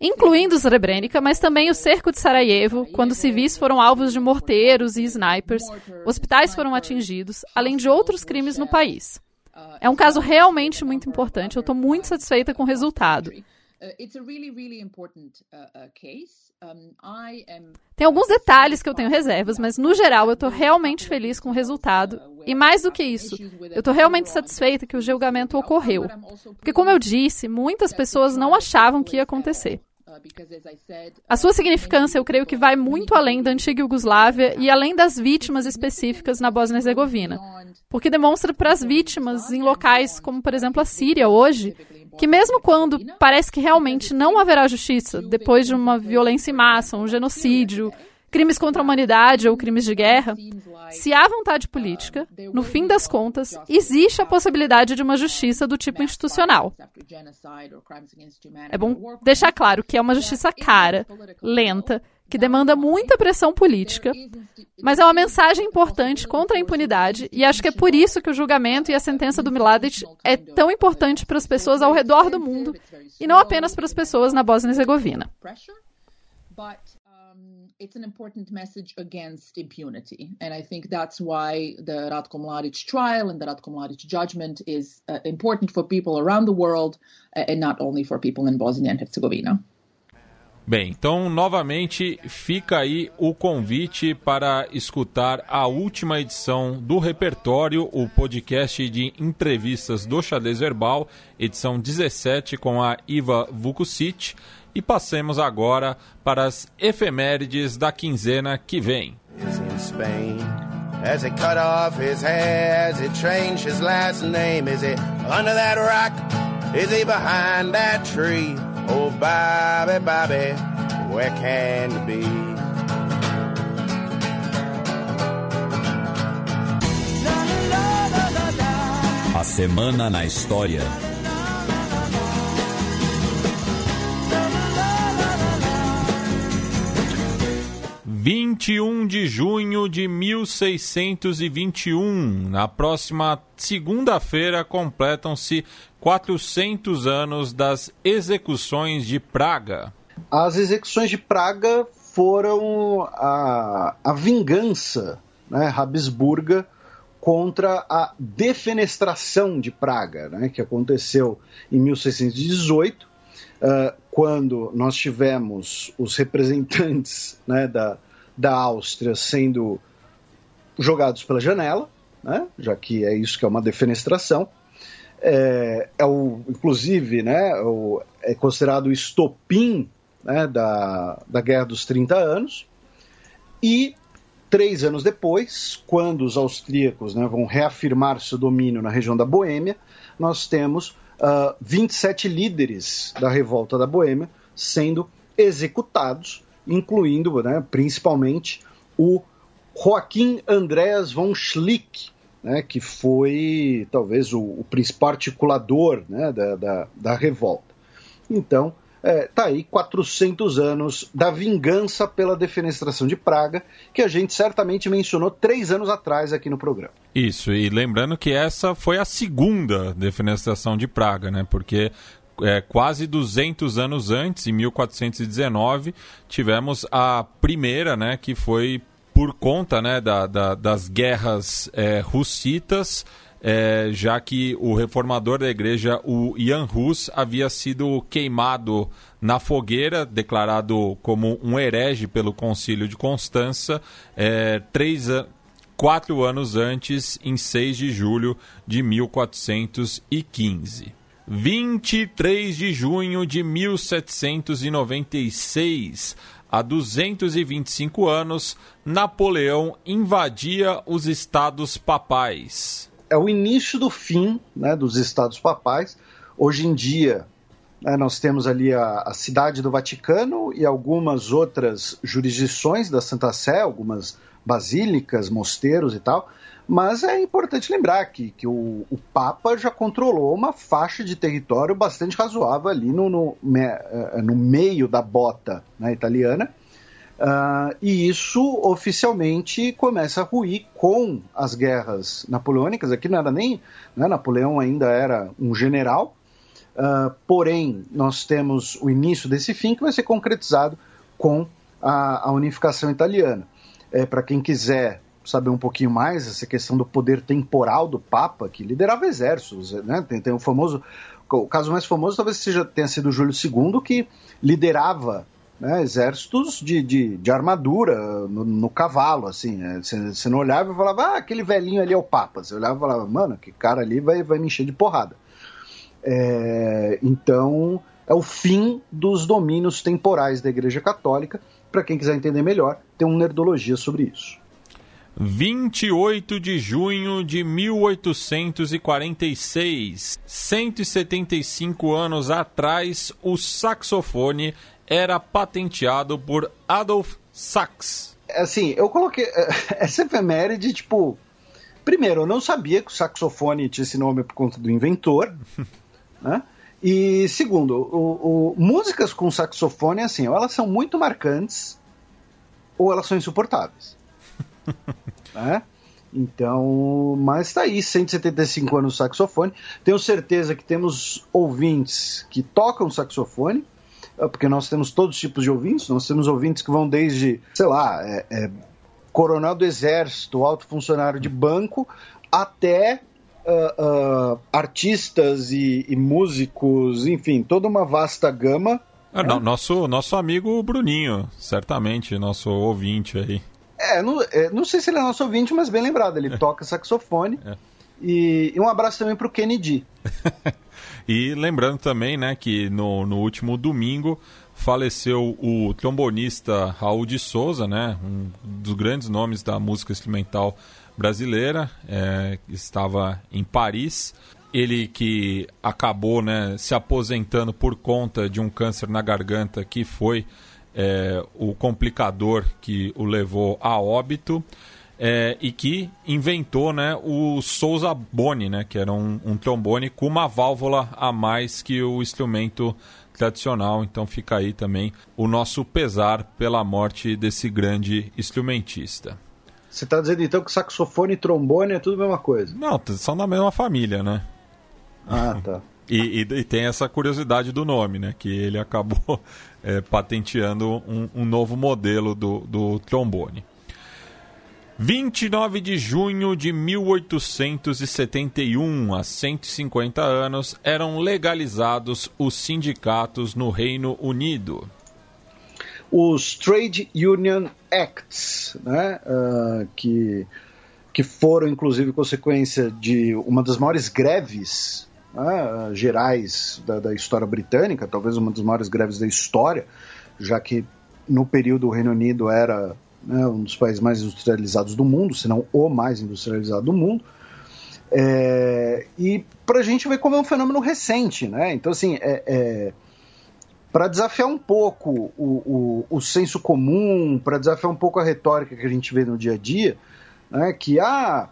Incluindo Srebrenica, mas também o cerco de Sarajevo, quando civis foram alvos de morteiros e snipers, hospitais foram atingidos, além de outros crimes no país. É um caso realmente muito importante, eu estou muito satisfeita com o resultado. Tem alguns detalhes que eu tenho reservas, mas no geral eu estou realmente feliz com o resultado. E mais do que isso, eu estou realmente satisfeita que o julgamento ocorreu. Porque, como eu disse, muitas pessoas não achavam que ia acontecer. A sua significância, eu creio que vai muito além da antiga Iugoslávia e além das vítimas específicas na Bósnia-Herzegovina, porque demonstra para as vítimas em locais como, por exemplo, a Síria hoje, que mesmo quando parece que realmente não haverá justiça, depois de uma violência em massa, um genocídio, crimes contra a humanidade ou crimes de guerra, se há vontade política, no fim das contas, existe a possibilidade de uma justiça do tipo institucional. É bom deixar claro que é uma justiça cara, lenta, que demanda muita pressão política, mas é uma mensagem importante contra a impunidade e acho que é por isso que o julgamento e a sentença do Miladic é tão importante para as pessoas ao redor do mundo e não apenas para as pessoas na Bósnia-Herzegovina. it's an important message against impunity. And I think that's why the Ratko Mladic trial and the Ratko Mladic judgment is uh, important for people around the world uh, and not only for people in Bosnia and Herzegovina. Bem, então novamente fica aí o convite para escutar a última edição do Repertório, o podcast de entrevistas do Xadrez Verbal, edição 17 com a Iva Vukusic. E passemos agora para as efemérides da quinzena que vem. As it cut off his hair, as it changed his last name, is it under that rock? Is he behind that tree? Oh, Bobby, Bobby, where can be? A semana na história. Vinte e um de junho de 1621. Na próxima segunda-feira completam-se 400 anos das execuções de Praga. As execuções de Praga foram a, a vingança né, Habsburga contra a defenestração de Praga, né, que aconteceu em 1618, uh, quando nós tivemos os representantes né, da, da Áustria sendo jogados pela janela, né, já que é isso que é uma defenestração, é, é o, inclusive, né, o, é considerado o estopim né, da, da Guerra dos 30 Anos. E três anos depois, quando os austríacos né, vão reafirmar seu domínio na região da Boêmia, nós temos uh, 27 líderes da revolta da Boêmia sendo executados, incluindo né, principalmente o Joaquim Andreas von Schlick, né, que foi talvez o, o principal articulador né, da, da, da, revolta. Então, é, tá aí 400 anos da vingança pela defenestração de Praga, que a gente certamente mencionou três anos atrás aqui no programa. Isso, e lembrando que essa foi a segunda defenestração de Praga, né? Porque é, quase 200 anos antes, em 1419, tivemos a primeira, né? Que foi por conta né, da, da, das guerras é, russitas, é, já que o reformador da igreja, o Jan Hus, havia sido queimado na fogueira, declarado como um herege pelo Concílio de Constança, é, três, quatro anos antes, em 6 de julho de 1415. 23 de junho de 1796 Há 225 anos, Napoleão invadia os estados papais. é o início do fim né, dos estados papais. Hoje em dia, né, nós temos ali a, a, cidade do Vaticano e algumas outras jurisdições da Santa Sé, algumas basílicas, mosteiros e tal. Mas é importante lembrar que, que o, o Papa já controlou uma faixa de território bastante razoável ali no, no, eh, no meio da bota né, italiana. Uh, e isso oficialmente começa a ruir com as guerras napoleônicas. Aqui não era nem. Né, Napoleão ainda era um general, uh, porém, nós temos o início desse fim que vai ser concretizado com a, a unificação italiana. É, Para quem quiser saber um pouquinho mais, essa questão do poder temporal do Papa, que liderava exércitos, né? tem, tem o famoso. O caso mais famoso talvez seja tenha sido Júlio II, que liderava né, exércitos de, de, de armadura no, no, cavalo, assim. Você né? não olhava e falava, ah, aquele velhinho ali é o Papa. Você olhava e falava, mano, que cara ali vai, vai me encher de porrada. É, então, é o fim dos domínios temporais da Igreja Católica. Para quem quiser entender melhor, tem um Nerdologia sobre isso. 28 de junho de 1846, 175 anos atrás, o saxofone era patenteado por Adolf Sax. Assim, eu coloquei essa efeméride, tipo. Primeiro, eu não sabia que o saxofone tinha esse nome por conta do inventor. né? E segundo, o, o, músicas com saxofone, assim, ou elas são muito marcantes, ou elas são insuportáveis. Né? Então, mas tá aí, 175 anos saxofone. Tenho certeza que temos ouvintes que tocam saxofone. É, porque nós temos todos os tipos de ouvintes, nós temos ouvintes que vão desde, sei lá, é, é, coronel do exército, alto funcionário de banco, até uh, uh, artistas e, e, músicos, enfim, toda uma vasta gama. É, né? Nosso, nosso amigo Bruninho, certamente, nosso ouvinte aí. É não, é, não sei se ele é nosso ouvinte, mas bem lembrado, ele toca saxofone. É. E, e, um abraço também para o Kennedy. E lembrando também, né, que no, no último domingo faleceu o trombonista Raul de Souza, né, um dos grandes nomes da música instrumental brasileira, é, estava em Paris. Ele que acabou né, se aposentando por conta de um câncer na garganta que foi é, o complicador que o levou a óbito é, e que inventou né, o Souza Boni, né, que era um, um, trombone com uma válvula a mais que o instrumento tradicional. Então fica aí também o nosso pesar pela morte desse grande instrumentista. Você está dizendo então que saxofone e trombone é tudo a mesma coisa? Não, são da mesma família, né? Ah, tá. E, e, e, tem essa curiosidade do nome, né? Que ele acabou é, patenteando um, um, novo modelo do, do trombone. 29 de junho de 1871, há 150 anos, eram legalizados os sindicatos no Reino Unido. Os Trade Union Acts, né, uh, que, que foram inclusive consequência de uma das maiores greves uh, gerais da, da história britânica, talvez uma das maiores greves da história, já que no período o Reino Unido era né, um dos países mais industrializados do mundo, se não o mais industrializado do mundo. É, e para a gente ver como é um fenômeno recente, né? Então, assim, é, é para desafiar um pouco o, o, o senso comum, para desafiar um pouco a retórica que a gente vê no dia a dia, né, que ah,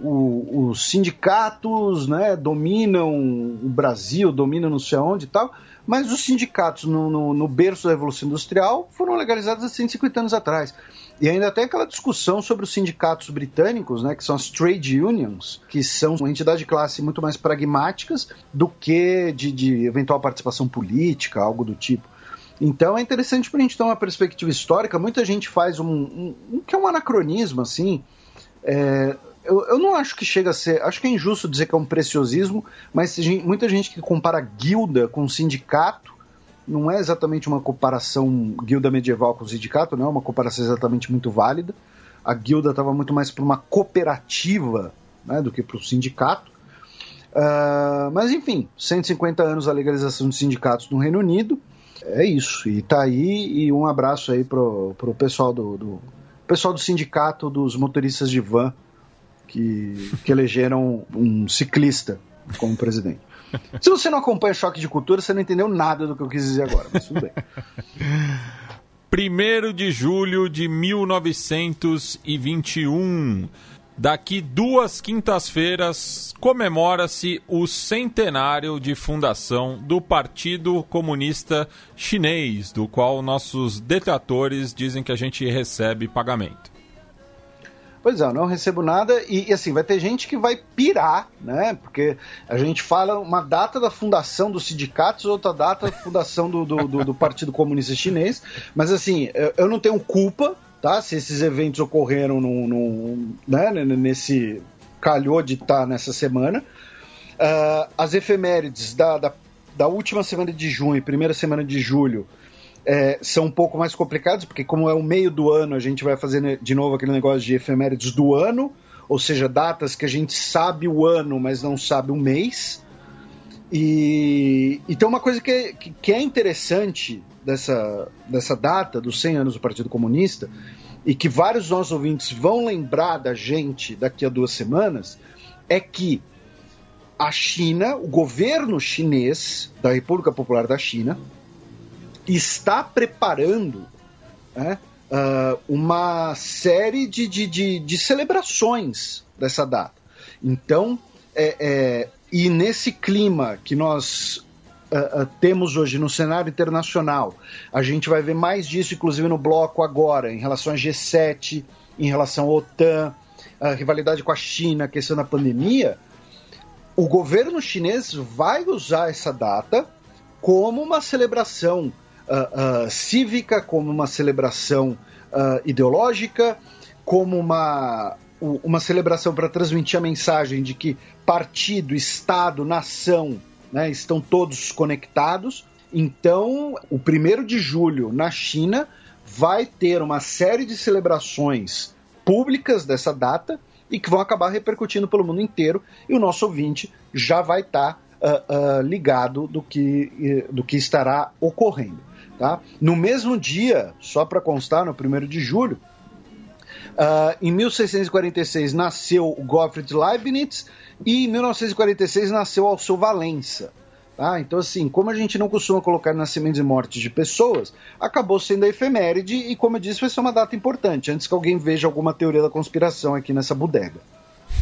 o, os sindicatos né, dominam o Brasil, dominam não sei onde e tal, mas os sindicatos no, no, no berço da Revolução Industrial foram legalizados há 150 anos atrás. E ainda tem aquela discussão sobre os sindicatos britânicos, né, que são as trade unions, que são uma entidade de classe muito mais pragmáticas do que de, de eventual participação política, algo do tipo. Então é interessante para a gente ter uma perspectiva histórica. Muita gente faz um, um, um que é um anacronismo, assim. É, eu, eu, não acho que chega a ser. Acho que é injusto dizer que é um preciosismo, mas muita gente que compara guilda com sindicato não é exatamente uma comparação guilda medieval com sindicato, não é uma comparação exatamente muito válida. A guilda estava muito mais para uma cooperativa né, do que para o sindicato. Uh, mas enfim, 150 anos a legalização de sindicatos no Reino Unido. É isso. E tá aí. E um abraço aí pro, pro pessoal do, do pessoal do sindicato dos motoristas de van que, que elegeram um ciclista como presidente. Se você não acompanha Choque de Cultura, você não entendeu nada do que eu quis dizer agora, mas tudo bem. 1 de julho de 1921. Daqui duas quintas-feiras comemora-se o centenário de fundação do Partido Comunista Chinês, do qual nossos detratores dizem que a gente recebe pagamento. Pois é, eu não recebo nada e, e, assim, vai ter gente que vai pirar, né? Porque a gente fala uma data da fundação dos sindicatos, outra data da fundação do, do, do, do Partido Comunista Chinês, mas assim, eu, eu, não tenho culpa, tá? Se esses eventos ocorreram no, no, né? nesse calhou de estar tá nessa semana. Uh, as efemérides da, da, da última semana de junho, primeira semana de julho, é, são um pouco mais complicados, porque como é o meio do ano, a gente vai fazer de novo aquele negócio de efemérides do ano, ou seja, datas que a gente sabe o ano, mas não sabe o mês. E, e tem uma coisa que é, que é interessante dessa, dessa data, dos 100 anos do Partido Comunista, e que vários nossos ouvintes vão lembrar da gente daqui a duas semanas, é que a China, o governo chinês da República Popular da China, está preparando né, uh, uma série de, de, de, de, celebrações dessa data. Então, é, é, e nesse clima que nós uh, uh, temos hoje no cenário internacional, a gente vai ver mais disso, inclusive no bloco agora, em relação a G7, em relação à OTAN, a rivalidade com a China, a questão da pandemia. O governo chinês vai usar essa data como uma celebração uh, cívica, como uma celebração uh, ideológica, como uma, uma celebração para transmitir a mensagem de que partido, Estado, nação né, estão todos conectados. Então, o primeiro de julho na China vai ter uma série de celebrações públicas dessa data e que vão acabar repercutindo pelo mundo inteiro e o nosso ouvinte já vai estar tá, uh, uh, ligado do que, do que estará ocorrendo. Tá? No mesmo dia, só para constar, no 1 de julho, uh, em 1646 nasceu Gottfried Leibniz e em 1946 nasceu Alceu Valença. Tá? Então, assim, como a gente não costuma colocar nascimentos e mortes de pessoas, acabou sendo a efeméride e, como eu disse, vai ser uma data importante, antes que alguém veja alguma teoria da conspiração aqui nessa bodega.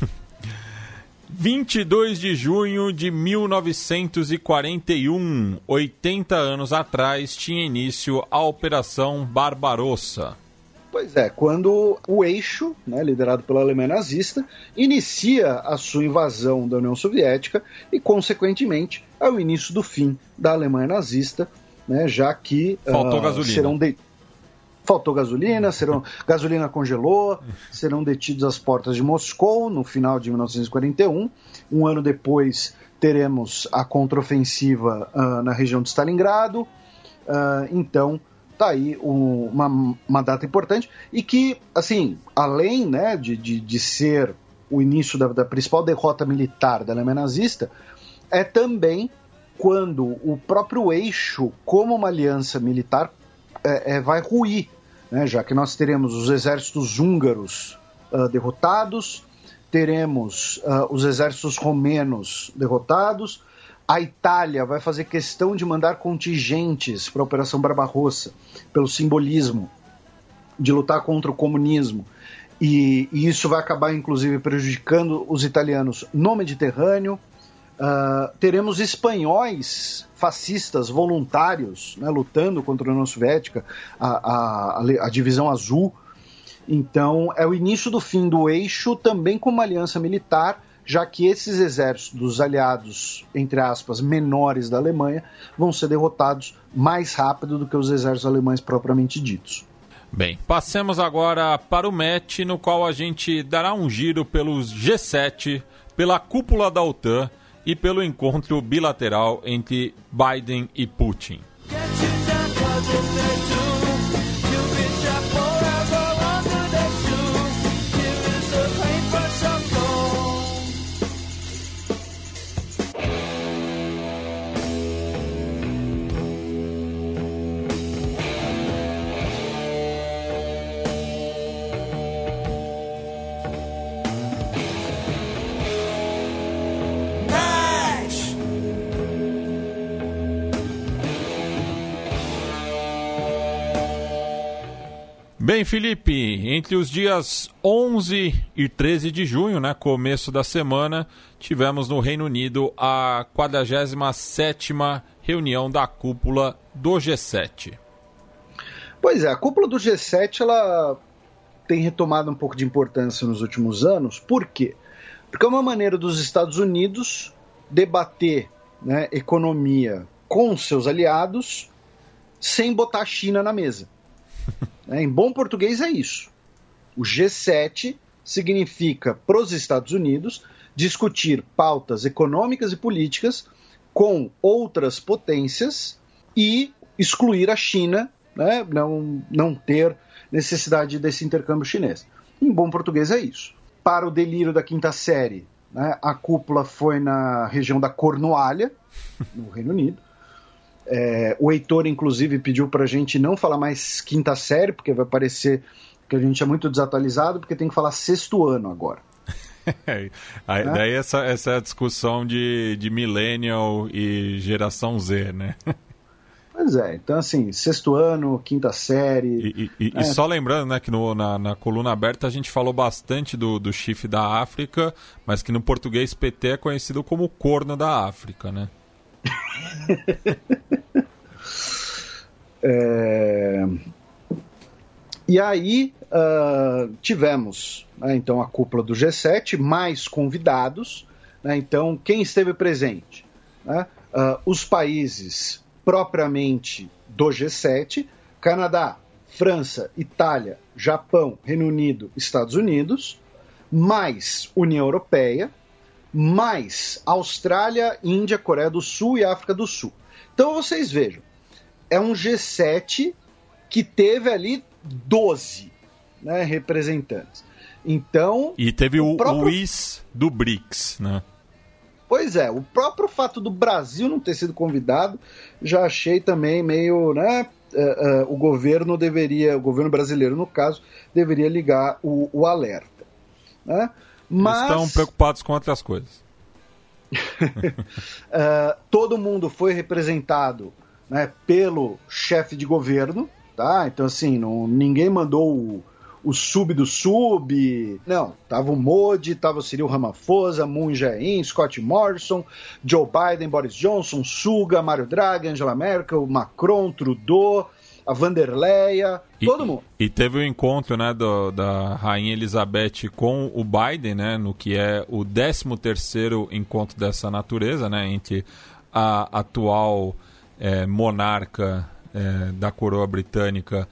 22 de junho de 1941, 80 anos atrás, tinha início a Operação Barbarossa. Pois é, quando o eixo, né, liderado pela Alemanha nazista, inicia a sua invasão da União Soviética e, consequentemente, é o início do fim da Alemanha nazista, né, já que Faltou uh, gasolina. serão de faltou gasolina, serão, gasolina congelou, serão detidos às portas de Moscou no final de 1941. Um ano depois teremos a contraofensiva uh, na região de Stalingrado. Uh, então, tá aí um, uma, uma data importante e que, assim, além né, de, de, de ser o início da, da principal derrota militar da Alemanha nazista, é também quando o próprio eixo, como uma aliança militar, é, é, vai ruir né, já que nós teremos os exércitos húngaros uh, derrotados, teremos uh, os exércitos romenos derrotados, a Itália vai fazer questão de mandar contingentes para a Operação Barbarossa, pelo simbolismo de lutar contra o comunismo. E, e, isso vai acabar, inclusive, prejudicando os italianos no Mediterrâneo. Uh, teremos espanhóis fascistas voluntários né, lutando contra a União Soviética, a, a, a, divisão azul. Então, é o início do fim do eixo, também com uma aliança militar, já que esses exércitos dos aliados, entre aspas, menores da Alemanha, vão ser derrotados mais rápido do que os exércitos alemães propriamente ditos. Bem, passemos agora para o match, no qual a gente dará um giro pelos G7, pela cúpula da OTAN e pelo encontro bilateral entre Biden e Putin. Bem, Felipe, entre os dias 11 e 13 de junho, né, começo da semana, tivemos no Reino Unido a 47ª reunião da cúpula do G7. Pois é, a cúpula do G7 ela tem retomado um pouco de importância nos últimos anos. Por quê? Porque é uma maneira dos Estados Unidos debater né, economia com seus aliados sem botar a China na mesa. Né? Em bom português é isso. O G7 significa para os Estados Unidos discutir pautas econômicas e políticas com outras potências e excluir a China, né? não, não ter necessidade desse intercâmbio chinês. Em bom português é isso. Para o delírio da quinta série, né? a cúpula foi na região da Cornualha, no Reino Unido, é, o Heitor, inclusive, pediu para a gente não falar mais quinta série, porque vai parecer que a gente é muito desatualizado, porque tem que falar sexto ano agora. Aí, é. Daí essa, essa discussão de, de millennial e geração Z, né? Pois é, então assim, sexto ano, quinta série. E, e, é. e só lembrando, né, que no, na, na, coluna aberta a gente falou bastante do, do chifre da África, mas que no português PT é conhecido como corno da África, né? é... E aí uh, tivemos né, então a cúpula do G7, mais convidados. Né, então, quem esteve presente? Né, uh, os países propriamente do G7, Canadá, França, Itália, Japão, Reino Unido, Estados Unidos, mais União Europeia, mais Austrália, Índia, Coreia do Sul e África do Sul. Então vocês vejam, é um G7 que teve ali 12 né, representantes. Então. E teve o, o, próprio... IS do BRICS, né? Pois é, o próprio fato do Brasil não ter sido convidado, já achei também meio, né? Uh, uh, o governo deveria, o governo brasileiro no caso, deveria ligar o, o alerta. Né? Mas... Estão preocupados com outras coisas. uh, todo mundo foi representado né, pelo chefe de governo, tá? Então, assim, não, ninguém mandou o, o sub do sub. Não, tava o Modi, tava o Cyril Ramaphosa, Moon Jae-in, Scott Morrison, Joe Biden, Boris Johnson, Suga, Mario Draghi, Angela Merkel, Macron, Trudeau, a Vanderleia, todo mundo. E teve o um encontro né, do, da Rainha Elizabeth com o Biden, né, no que é o 13 terceiro encontro dessa natureza, né, entre a atual é, monarca é, da coroa britânica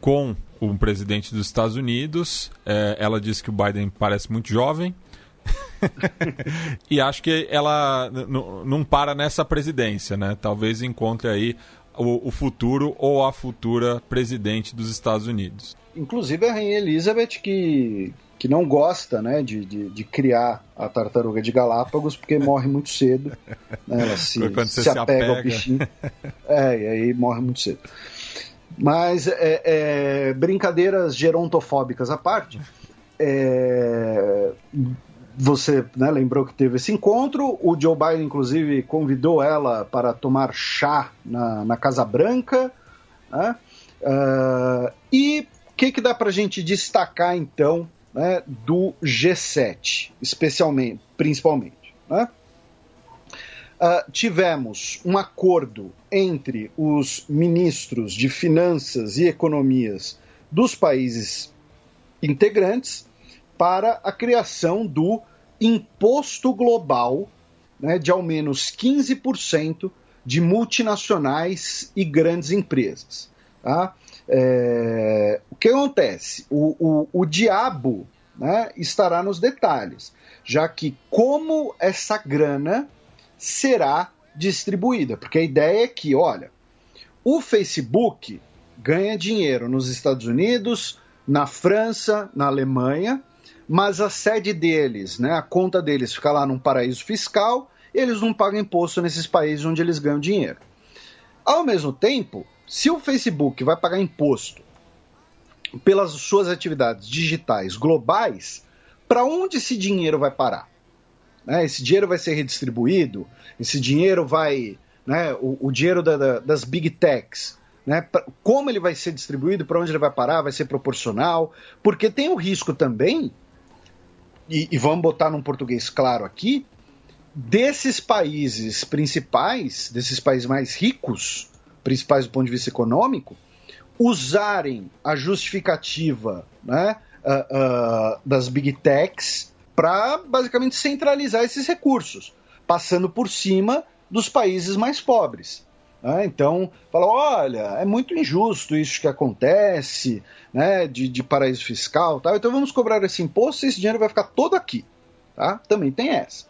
com o presidente dos Estados Unidos. É, ela disse que o Biden parece muito jovem. e acho que ela não para nessa presidência, né? Talvez encontre aí o, o, futuro ou a futura presidente dos Estados Unidos. Inclusive a Rainha Elizabeth, que, que não gosta né, de, de, de criar a tartaruga de Galápagos, porque morre muito cedo. Né, ela se, se, se apega, apega ao bichinho. É, e aí morre muito cedo. Mas é, é, brincadeiras gerontofóbicas à parte, é, você né, lembrou que teve esse encontro. O Joe Biden, inclusive, convidou ela para tomar chá na, na Casa Branca. Né? Uh, e o que, que dá para a gente destacar, então, né, do G7, especialmente, principalmente? Né? Uh, tivemos um acordo entre os ministros de finanças e economias dos países integrantes para a criação do imposto global né, de ao menos 15% de multinacionais e grandes empresas. Tá? É, o que acontece? O, o, o diabo né, estará nos detalhes, já que como essa grana será distribuída, porque a ideia é que, olha, o Facebook ganha dinheiro nos Estados Unidos, na França, na Alemanha, mas a sede deles, né, a conta deles fica lá num paraíso fiscal, eles não pagam imposto nesses países onde eles ganham dinheiro. Ao mesmo tempo, se o Facebook vai pagar imposto pelas suas atividades digitais globais, para onde esse dinheiro vai parar? Né, esse dinheiro vai ser redistribuído? Esse dinheiro vai. Né, o, o dinheiro da, da, das big techs né? Como ele vai ser distribuído, para onde ele vai parar, vai ser proporcional, porque tem o risco também, e, e vamos botar num português claro aqui, desses países principais, desses países mais ricos, principais do ponto de vista econômico, usarem a justificativa né, uh, uh, das big techs para basicamente centralizar esses recursos, passando por cima dos países mais pobres. Né? Então, fala: olha, é muito injusto isso que acontece, né, de, de paraíso fiscal tal, então vamos cobrar esse imposto e esse dinheiro vai ficar todo aqui. Tá? Também tem essa.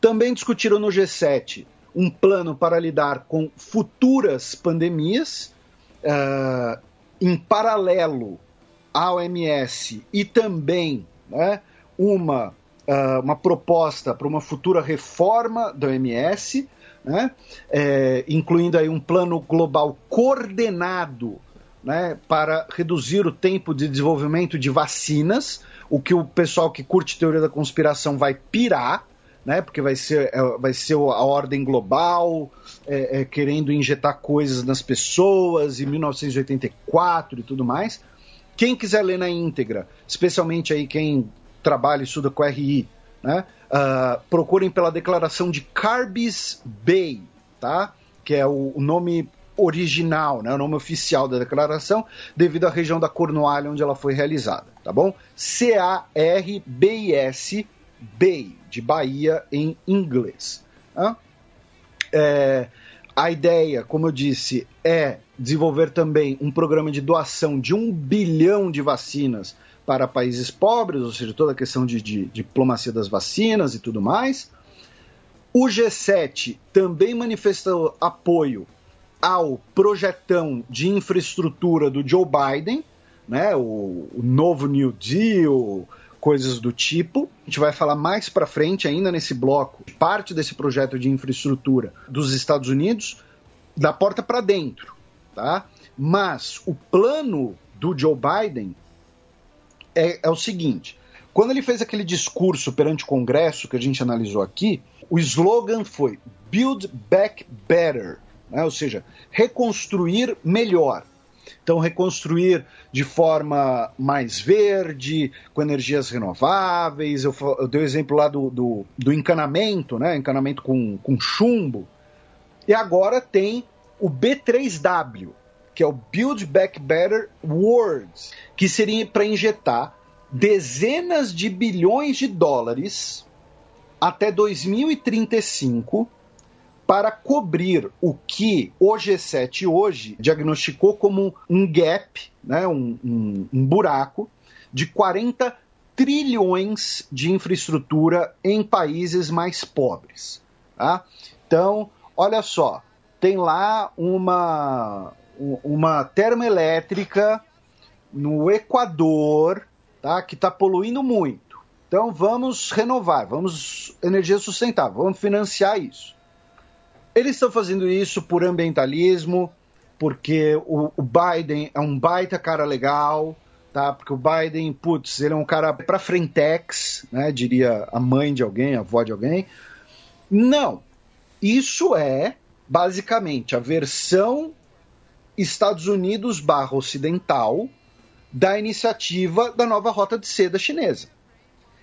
Também discutiram no G7 um plano para lidar com futuras pandemias, uh, em paralelo à OMS e também né, uma, uh, uma proposta para uma futura reforma da OMS né? É, incluindo aí um plano global coordenado né, para reduzir o tempo de desenvolvimento de vacinas, o que o pessoal que curte teoria da conspiração vai pirar, né, porque vai ser, é, vai ser a ordem global é, é, querendo injetar coisas nas pessoas em 1984 e tudo mais. Quem quiser ler na íntegra, especialmente aí quem trabalha e estuda com RI, né? Uh, procurem pela declaração de Carbis Bay, tá? que é o, o nome original, né? o nome oficial da declaração, devido à região da Cornualha onde ela foi realizada, tá bom? C-A-R-B-I-S, Bay, de Bahia em inglês. Tá? É, a ideia, como eu disse, é desenvolver também um programa de doação de um bilhão de vacinas para países pobres, ou seja, toda a questão de, de, diplomacia das vacinas e tudo mais. O G7 também manifestou apoio ao projetão de infraestrutura do Joe Biden, né, o, o novo New Deal, coisas do tipo. A gente vai falar mais para frente ainda nesse bloco, parte desse projeto de infraestrutura dos Estados Unidos, da porta para dentro, tá? Mas o plano do Joe Biden é, é o seguinte: quando ele fez aquele discurso perante o Congresso que a gente analisou aqui, o slogan foi Build Back Better, né? ou seja, reconstruir melhor. Então, reconstruir de forma mais verde, com energias renováveis. Eu, eu dei o exemplo lá do, do, do, encanamento, né? encanamento com, com chumbo. E agora tem o B3W, que é o Build Back Better Words, que seria para injetar dezenas de bilhões de dólares até 2035 para cobrir o que o G7 hoje diagnosticou como um gap, né, um, um, um buraco de 40 trilhões de infraestrutura em países mais pobres. Tá? Então, olha só, tem lá uma, uma termoelétrica no Equador, tá? que está poluindo muito. Então vamos renovar, vamos energia sustentável, vamos financiar isso. Eles estão fazendo isso por ambientalismo, porque o, o, Biden é um baita cara legal, tá? Porque o Biden, putz, ele é um cara para frentex, né? Diria a mãe de alguém, a avó de alguém. Não, isso é basicamente a versão Estados Unidos barra ocidental da iniciativa da nova rota de seda chinesa.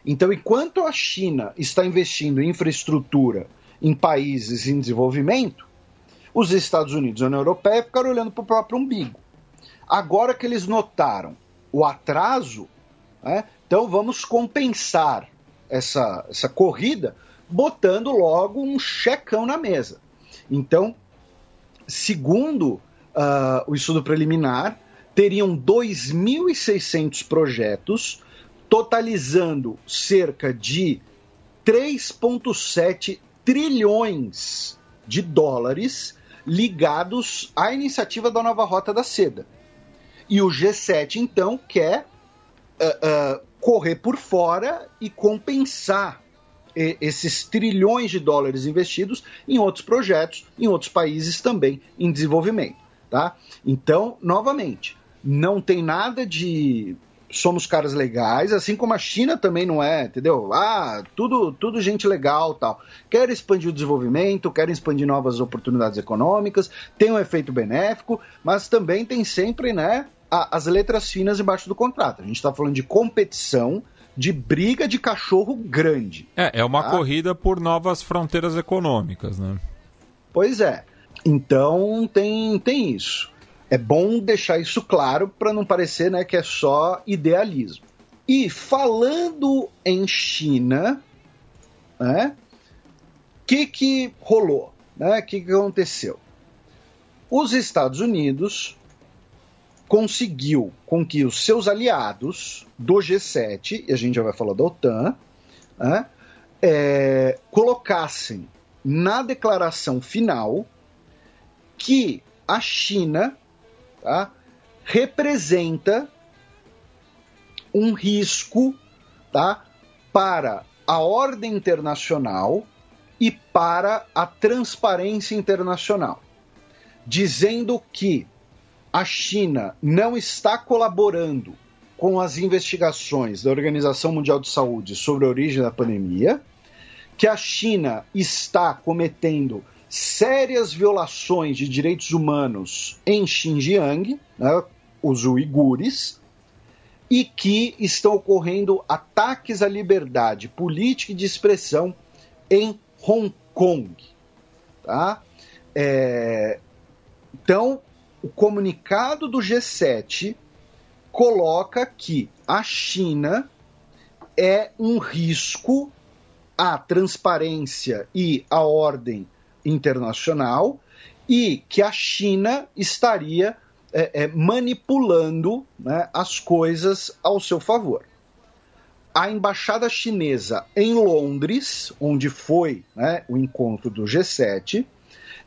Então, enquanto a China está investindo em infraestrutura em países em desenvolvimento, os Estados Unidos e a União Europeia ficaram olhando para o próprio umbigo. Agora que eles notaram o atraso, né, então vamos compensar essa, essa corrida botando logo um checão na mesa. Então, segundo uh, o estudo preliminar, teriam 2.600 projetos, totalizando cerca de 3,7 trilhões de dólares ligados à iniciativa da nova Rota da Seda. E o G7, então, quer uh, uh, correr por fora e compensar esses trilhões de dólares investidos em outros projetos, em outros países também em desenvolvimento. Tá? Então, novamente, não tem nada de somos caras legais, assim como a China também não é, entendeu? Ah, tudo, tudo gente legal tal. Quer expandir o desenvolvimento, quer expandir novas oportunidades econômicas, tem um efeito benéfico, mas também tem sempre, né, a, as letras finas embaixo do contrato. A gente está falando de competição, de briga de cachorro grande. É, é uma tá? corrida por novas fronteiras econômicas, né? Pois é. Então tem, tem isso. É bom deixar isso claro para não parecer né, que é só idealismo. E falando em China, né, o que, que rolou? O né, que, que aconteceu? Os Estados Unidos conseguiu com que os seus aliados do G7, e a gente já vai falar da OTAN, né, é, colocassem na declaração final que a China tá, representa um risco tá, para a ordem internacional e para a transparência internacional, dizendo que a China não está colaborando com as investigações da Organização Mundial de Saúde sobre a origem da pandemia, que a China está cometendo sérias violações de direitos humanos em Xinjiang, né, os uigures, e que estão ocorrendo ataques à liberdade política e de expressão em Hong Kong. Tá? É... Então, o comunicado do G7 coloca que a China é um risco à transparência e à ordem internacional e que a China estaria é, é, manipulando né, as coisas ao seu favor. A embaixada chinesa em Londres, onde foi né, o encontro do G7,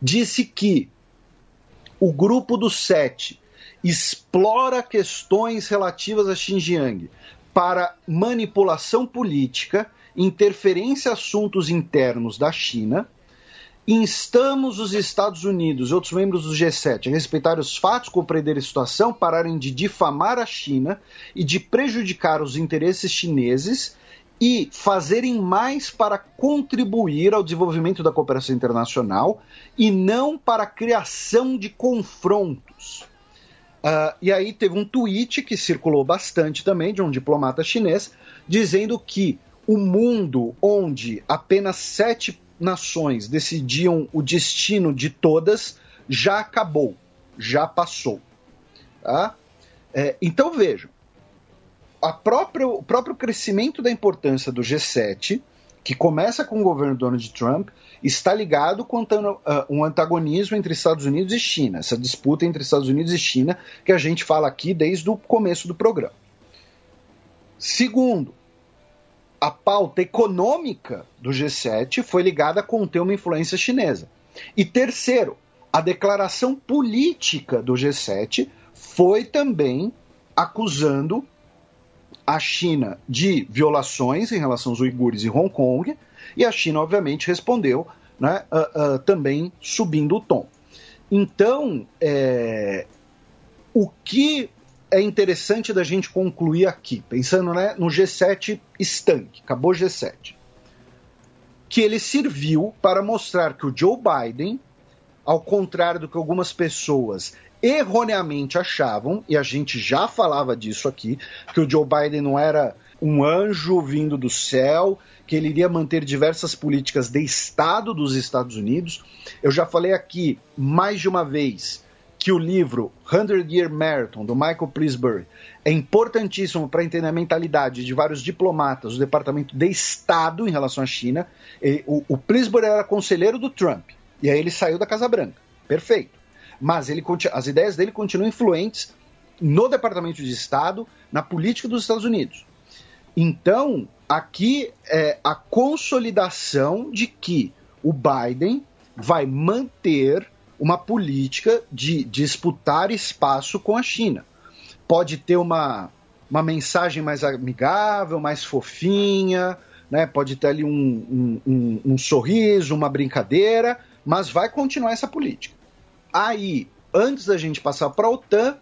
disse que o grupo dos sete explora questões relativas a Xinjiang para manipulação política, interferência em assuntos internos da China. Instamos os Estados Unidos e outros membros do G7 a respeitar os fatos, compreender a situação, pararem de difamar a China e de prejudicar os interesses chineses e fazerem mais para contribuir ao desenvolvimento da cooperação internacional e não para a criação de confrontos. Uh, e aí teve um tweet que circulou bastante também de um diplomata chinês dizendo que o mundo onde apenas sete nações decidiam o destino de todas já acabou, já passou. Tá? É, então vejam, a o próprio crescimento da importância do G7, que começa com o governo Donald Trump, está ligado com uh, um antagonismo entre Estados Unidos e China, essa disputa entre Estados Unidos e China que a gente fala aqui desde o começo do programa. Segundo, a pauta econômica do G7 foi ligada a conter uma influência chinesa. E terceiro, a declaração política do G7 foi também acusando a China de violações em relação aos uigures em Hong Kong, e a China, obviamente, respondeu né, uh, uh, também subindo o tom. Então, é, o que é interessante da gente concluir aqui, pensando né, no G7 estanque, acabou o G7, que ele serviu para mostrar que o Joe Biden, ao contrário do que algumas pessoas erroneamente achavam, e a gente já falava disso aqui, que o Joe Biden não era um anjo vindo do céu, que ele iria manter diversas políticas de Estado dos Estados Unidos. Eu já falei aqui mais de uma vez que o livro Hundred Year Marathon, do Michael Pillsbury, é importantíssimo para entender a mentalidade de vários diplomatas do Departamento de Estado em relação à China. o, o Pillsbury era conselheiro do Trump, e aí ele saiu da Casa Branca. Perfeito mas ele, as ideias dele continuam influentes no Departamento de Estado, na política dos Estados Unidos. Então, aqui é a consolidação de que o Biden vai manter uma política de disputar espaço com a China. Pode ter uma, uma mensagem mais amigável, mais fofinha, né? pode ter ali um, um, um, um sorriso, uma brincadeira, mas vai continuar essa política. Aí, antes da gente passar para a OTAN,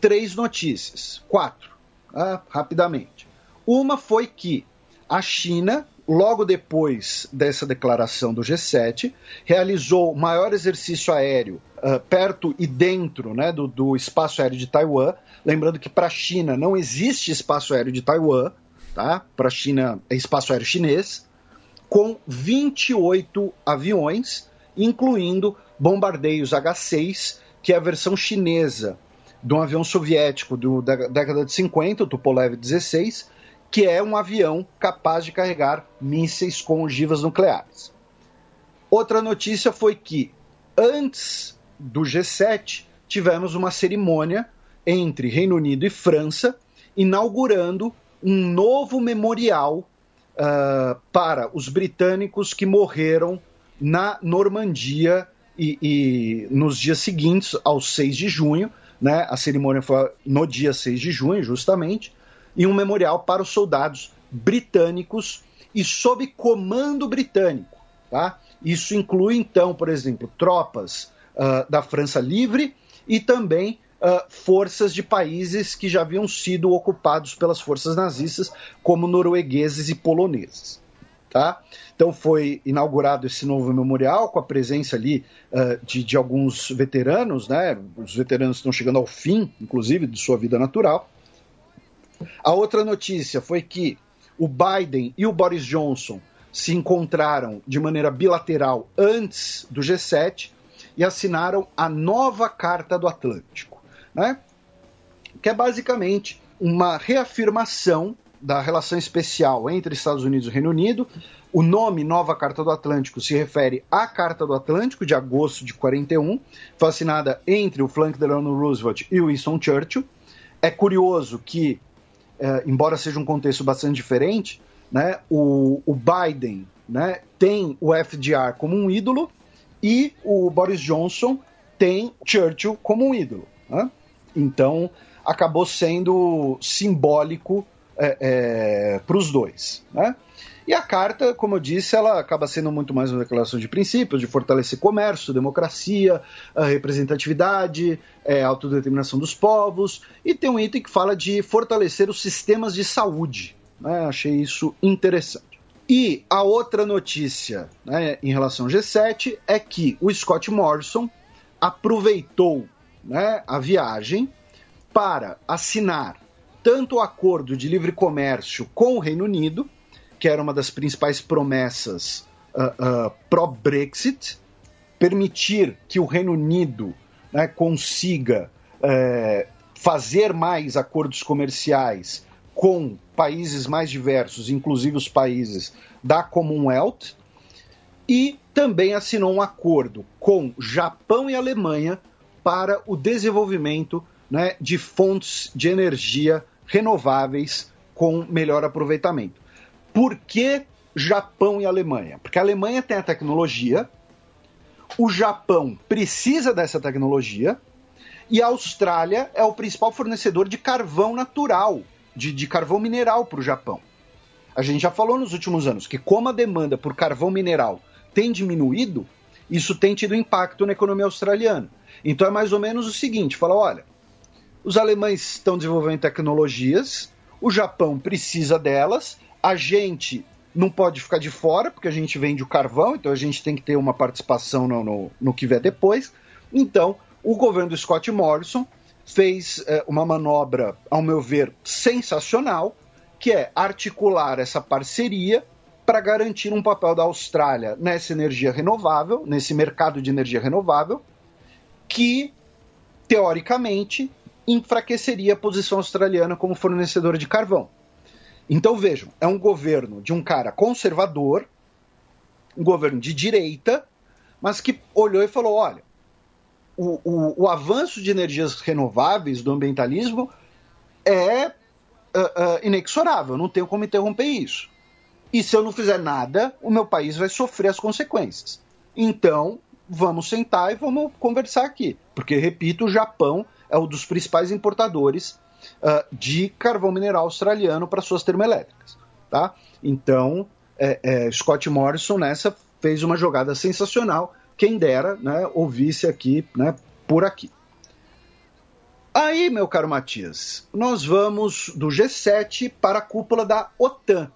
três notícias. Quatro. uh, rapidamente. Uma foi que a China, logo depois dessa declaração do G7, realizou o maior exercício aéreo uh, perto e dentro né, do, do espaço aéreo de Taiwan. Lembrando que para a China não existe espaço aéreo de Taiwan, tá? Para a China é espaço aéreo chinês, com 28 aviões, incluindo bombardeios H-6, que é a versão chinesa de um avião soviético do, da década de 50, o Tupolev 16, que é um avião capaz de carregar mísseis com ogivas nucleares. Outra notícia foi que, antes do G7, tivemos uma cerimônia entre Reino Unido e França, inaugurando um novo memorial uh, para os britânicos que morreram na Normandia e, e, nos dias seguintes, ao 6 de junho. Né? A cerimônia foi no dia 6 de junho, justamente e um memorial para os soldados britânicos e sob comando britânico. Tá? Isso inclui, então, por exemplo, tropas uh, da França Livre e também uh, forças de países que já haviam sido ocupados pelas forças nazistas, como noruegueses e poloneses. Tá? Então foi inaugurado esse novo memorial com a presença ali uh, de, de, alguns veteranos, né? Os veteranos estão chegando ao fim, inclusive, de sua vida natural. A outra notícia foi que o Biden e o Boris Johnson se encontraram de maneira bilateral antes do G7 e assinaram a nova Carta do Atlântico, né? que é basicamente uma reafirmação da relação especial entre Estados Unidos e Reino Unido. O nome Nova Carta do Atlântico se refere à Carta do Atlântico de agosto de 41, foi assinada entre o Franklin Delano Roosevelt e o Winston Churchill. É curioso que é, embora seja um contexto bastante diferente, né, o, o Biden né, tem o FDR como um ídolo e o Boris Johnson tem Churchill como um ídolo. Né? Então acabou sendo simbólico é, é, para os dois. Né? E a carta, como eu disse, ela acaba sendo muito mais uma declaração de princípios, de fortalecer comércio, democracia, representatividade, é, autodeterminação dos povos, e tem um item que fala de fortalecer os sistemas de saúde. Né? Achei isso interessante. E a outra notícia né, em relação ao G7 é que o Scott Morrison aproveitou né, a viagem para assinar tanto o acordo de livre comércio com o Reino Unido, que era uma das principais promessas uh, uh, pró-Brexit, permitir que o Reino Unido né, consiga uh, fazer mais acordos comerciais com países mais diversos, inclusive os países da Commonwealth, e também assinou um acordo com Japão e Alemanha para o desenvolvimento né, de fontes de energia renováveis com melhor aproveitamento. Por que Japão e Alemanha? Porque a Alemanha tem a tecnologia, o Japão precisa dessa tecnologia e a Austrália é o principal fornecedor de carvão natural, de, de carvão mineral para o Japão. A gente já falou nos últimos anos que, como a demanda por carvão mineral tem diminuído, isso tem tido impacto na economia australiana. Então é mais ou menos o seguinte: fala, olha, os alemães estão desenvolvendo tecnologias, o Japão precisa delas, a gente não pode ficar de fora, porque a gente vende o carvão, então a gente tem que ter uma participação no, no, no que vier depois. Então, o governo do Scott Morrison fez é, uma manobra, ao meu ver, sensacional, que é articular essa parceria para garantir um papel da Austrália nessa energia renovável, nesse mercado de energia renovável, que, teoricamente, enfraqueceria a posição australiana como fornecedora de carvão. Então vejam, é um governo de um cara conservador, um governo de direita, mas que olhou e falou: olha, o, o, o avanço de energias renováveis do ambientalismo é uh, uh, inexorável, não tenho como interromper isso. E se eu não fizer nada, o meu país vai sofrer as consequências. Então, vamos sentar e vamos conversar aqui. Porque, repito, o Japão é um dos principais importadores uh, de carvão mineral australiano para suas termoelétricas. Tá? Então, é, é, Scott Morrison nessa fez uma jogada sensacional. Quem dera né, ouvisse aqui né, por aqui. Aí, meu caro Matias, nós vamos do G7 para a cúpula da OTAN.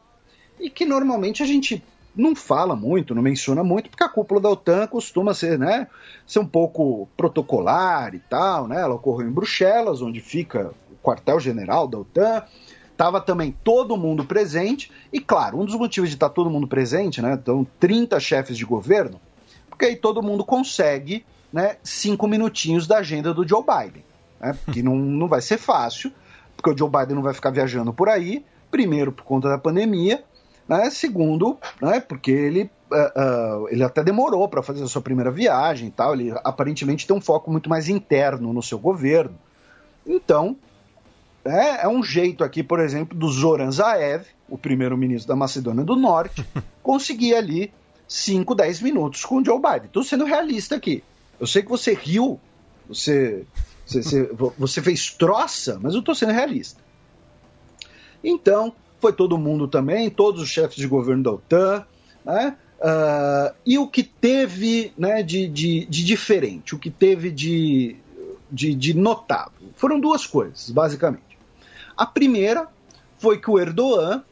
E que normalmente a gente não fala muito, não menciona muito, porque a cúpula da OTAN costuma ser, né, ser um pouco protocolar e tal, né? Ela ocorreu em Bruxelas, onde fica quartel-general da OTAN. Tava também todo mundo presente, e claro, um dos motivos de estar todo mundo presente, né? Então, 30 chefes de governo, porque aí todo mundo consegue, né, cinco minutinhos da agenda do Joe Biden. Né, que não, não vai ser fácil, porque o Joe Biden não vai ficar viajando por aí, primeiro por conta da pandemia, né? Segundo, né, porque ele, uh, uh, ele até demorou para fazer a sua primeira viagem e tal, ele aparentemente tem um foco muito mais interno no seu governo. Então, é, é um jeito aqui, por exemplo, do Zoran Zaev, o primeiro-ministro da Macedônia do Norte, conseguir ali 5, 10 minutos com o Joe Biden. Estou sendo realista aqui. Eu sei que você riu, você, você, você fez troça, mas eu estou sendo realista. Então, foi todo mundo também, todos os chefes de governo da OTAN, né? Uh, e o que teve né, de, de, de, diferente, o que teve de, de, de notável? Foram duas coisas, basicamente. A primeira foi que o Erdogan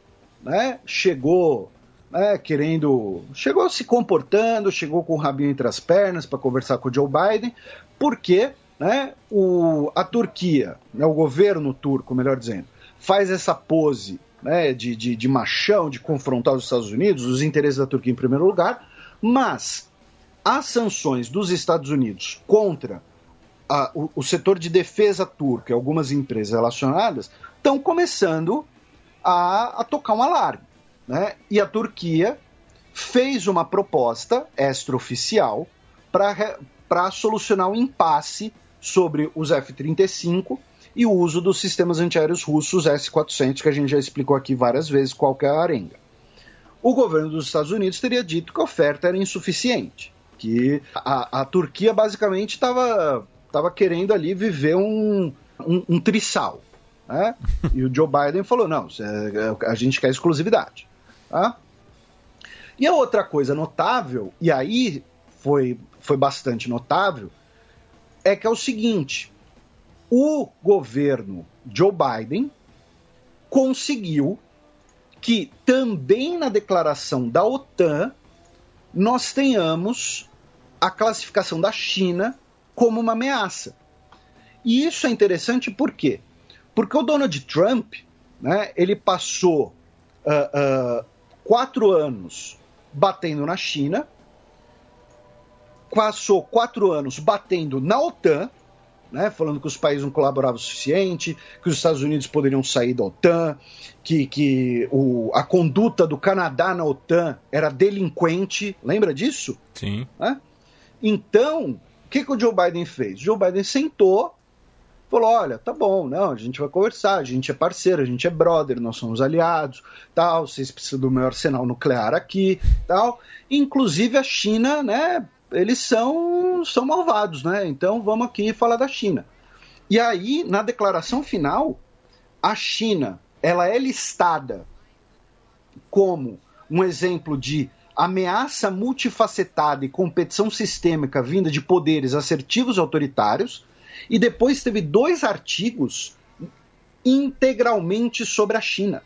né, chegou né, querendo. chegou se comportando, chegou com o rabinho entre as pernas para conversar com o Joe Biden, porque né, o, a Turquia, né, o governo turco, melhor dizendo, faz essa pose né, de, de, de machão, de confrontar os Estados Unidos, os interesses da Turquia em primeiro lugar, mas as sanções dos Estados Unidos contra a, o, o, setor de defesa turco e algumas empresas relacionadas estão começando a, a, tocar um alarme. Né? E a Turquia fez uma proposta extraoficial para solucionar o um impasse sobre os F-35 e o uso dos sistemas antiaéreos russos S-400, que a gente já explicou aqui várias vezes qual é a arenga. O governo dos Estados Unidos teria dito que a oferta era insuficiente, que a, a Turquia basicamente estava tava querendo ali viver um, um, um trissal. Né? E o Joe Biden falou: não, a gente quer exclusividade. Tá? E a outra coisa notável, e aí foi, foi bastante notável, é que é o seguinte: o governo Joe Biden conseguiu que também na declaração da OTAN nós tenhamos a classificação da China como uma ameaça. E isso é interessante por quê? Porque o Donald Trump, né, ele passou uh, uh, quatro anos batendo na China, passou quatro anos batendo na OTAN, né, falando que os países não colaboravam o suficiente, que os Estados Unidos poderiam sair da OTAN, que, que o, a conduta do Canadá na OTAN era delinquente. Lembra disso? Sim. Né? Então, o que, que o Joe Biden fez? O Joe Biden sentou, falou: olha, tá bom, não, a gente vai conversar, a gente é parceiro, a gente é brother, nós somos aliados, tal, vocês precisam do meu arsenal nuclear aqui, tal. Inclusive a China, né, eles são, são malvados, né? Então vamos aqui falar da China. E aí, na declaração final, a China ela é listada como um exemplo de ameaça multifacetada e competição sistêmica vinda de poderes assertivos autoritários, e depois teve dois artigos integralmente sobre a China.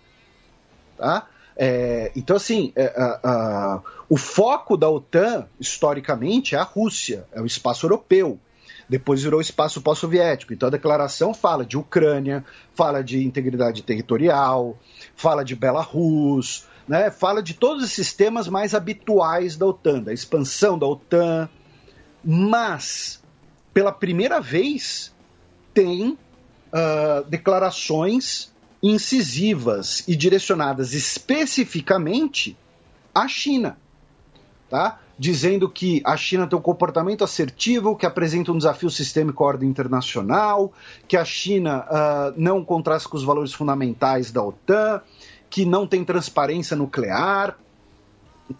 Tá? É, então, assim, é, o foco da OTAN, historicamente, é a Rússia, é o espaço europeu. Depois virou o espaço pós-soviético. Então a declaração fala de Ucrânia, fala de integridade territorial, fala de Belarus, né, fala de todos esses temas mais habituais da OTAN, da expansão da OTAN. Mas, pela primeira vez, tem uh, declarações incisivas e direcionadas especificamente à China, tá? Dizendo que a China tem um comportamento assertivo, que apresenta um desafio sistêmico à ordem internacional, que a China uh, não contrasta com os valores fundamentais da OTAN, que não tem transparência nuclear,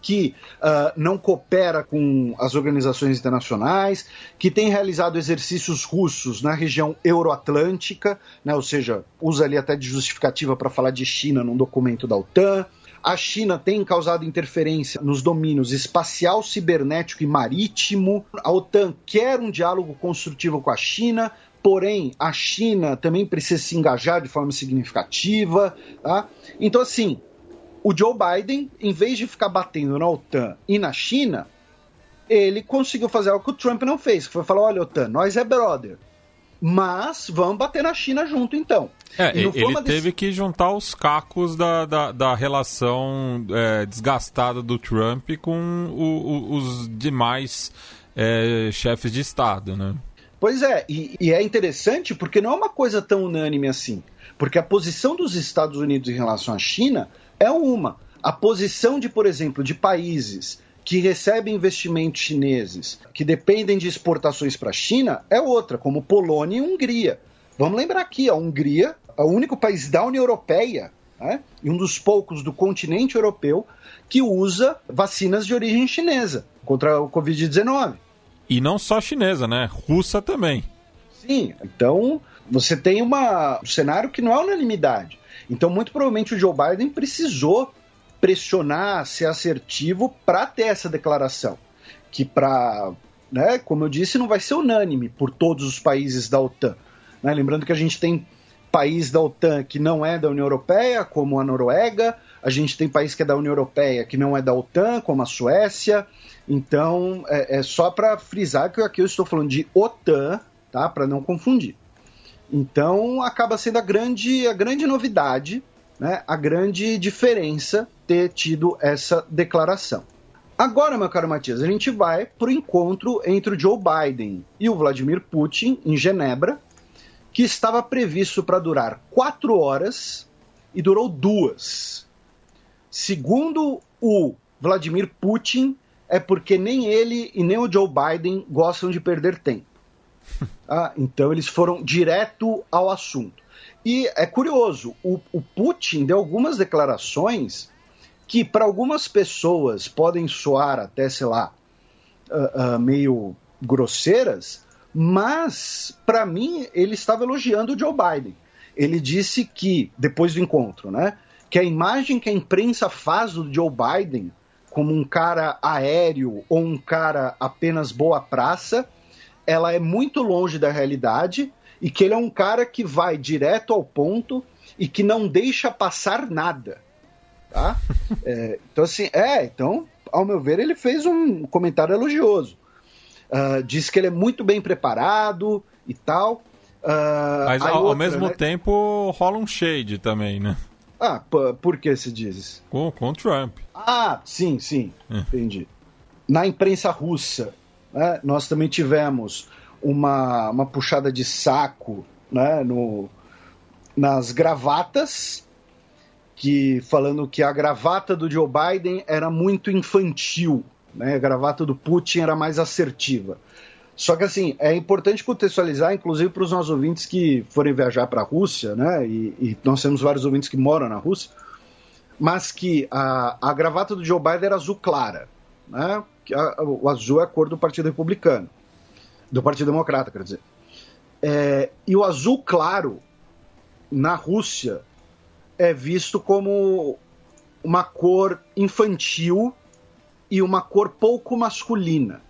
que uh, não coopera com as organizações internacionais, que tem realizado exercícios russos na região euroatlântica, né, ou seja, usa ali até de justificativa para falar de China num documento da OTAN. A China tem causado interferência nos domínios espacial, cibernético e marítimo. A OTAN quer um diálogo construtivo com a China porém a China também precisa se engajar de forma significativa. Tá? Então, assim, o Joe Biden, em vez de ficar batendo na OTAN e na China, ele conseguiu fazer algo que o Trump não fez, que foi falar, olha, OTAN, nós é brother. Mas vamos bater na China junto, então. É, ele teve que juntar os cacos da, da, da relação é, desgastada do Trump com o, o, os demais é, chefes de Estado, né? Pois é, e, e é interessante porque não é uma coisa tão unânime assim. Porque a posição dos Estados Unidos em relação à China é uma. A posição de, por exemplo, de países que recebem investimentos chineses, que dependem de exportações para a China, é outra, como Polônia e Hungria. Vamos lembrar aqui, a Hungria é o único país da União Europeia né, e um dos poucos do continente europeu que usa vacinas de origem chinesa contra o Covid-19. E não só chinesa, né? Russa também. Sim, então você tem uma, um cenário que não é unanimidade. Então, muito provavelmente o Joe Biden precisou pressionar, ser assertivo para ter essa declaração. Que para, né, como eu disse, não vai ser unânime por todos os países da OTAN. Né? Lembrando que a gente tem país da OTAN que não é da União Europeia, como a Noruega, a gente tem país que é da União Europeia que não é da OTAN, como a Suécia. Então, é, é só para frisar que aqui eu estou falando de OTAN, tá? Para não confundir. Então, acaba sendo a grande, a grande novidade, né? a grande diferença ter tido essa declaração. Agora, meu caro Matias, a gente vai para o encontro entre o Joe Biden e o Vladimir Putin em Genebra, que estava previsto para durar quatro horas e durou duas. Segundo o Vladimir Putin, é porque nem ele e nem o Joe Biden gostam de perder tempo. Ah, então eles foram direto ao assunto. E é curioso, o, o Putin deu algumas declarações que para algumas pessoas podem soar até, sei lá, uh, uh, meio grosseiras, mas para mim ele estava elogiando o Joe Biden. Ele disse que, depois do encontro, né, que a imagem que a imprensa faz do Joe Biden como um cara aéreo ou um cara apenas boa praça, ela é muito longe da realidade e que ele é um cara que vai direto ao ponto e que não deixa passar nada. Tá? É, então, assim, é, então, ao meu ver, ele fez um comentário elogioso. Uh, diz que ele é muito bem preparado e tal. Uh, Mas ao, outra, ao, mesmo né? tempo rola um shade também, né? Ah, por que se diz? Com, com o Trump. Ah, sim, sim, é. entendi. Na imprensa russa, né, nós também tivemos uma, uma puxada de saco né, no, nas gravatas, que falando que a gravata do Joe Biden era muito infantil, né, a gravata do Putin era mais assertiva. Só que assim, é importante contextualizar, inclusive para os nossos ouvintes que forem viajar para a Rússia, né? E, e, nós temos vários ouvintes que moram na Rússia, mas que a, a gravata do Joe Biden era azul clara, né? A, o azul é a cor do Partido Republicano do Partido Democrata, quer dizer. É, e o azul claro na Rússia é visto como uma cor infantil e uma cor pouco masculina.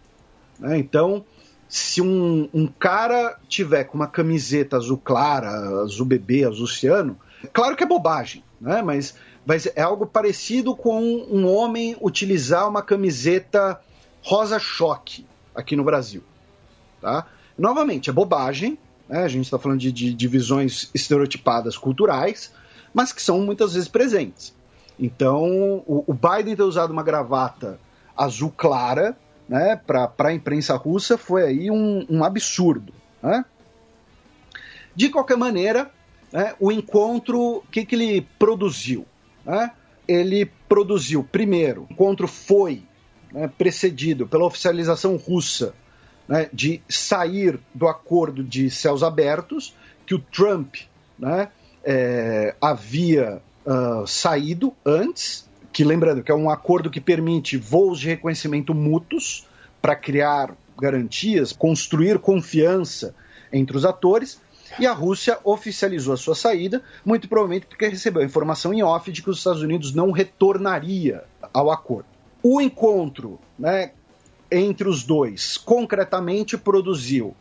Né? Então, se um, um, cara tiver com uma camiseta azul clara, azul bebê, azul ciano, claro que é bobagem, né? mas, mas é algo parecido com um homem utilizar uma camiseta rosa choque aqui no Brasil. Tá? Novamente, é bobagem, né? a gente está falando de, de divisões estereotipadas culturais, mas que são muitas vezes presentes. Então, o, o Biden ter usado uma gravata azul clara né, para a imprensa russa foi aí um, um absurdo. Né? De qualquer maneira, né, o encontro, o que, que ele produziu? Né? Ele produziu, primeiro, o encontro foi né, precedido pela oficialização russa né, de sair do acordo de céus abertos, que o Trump né, é, havia uh, saído antes, que lembrando que é um acordo que permite voos de reconhecimento mútuos para criar garantias, construir confiança entre os atores, e a Rússia oficializou a sua saída, muito provavelmente porque recebeu informação em off de que os Estados Unidos não retornaria ao acordo. O encontro né, entre os dois concretamente produziu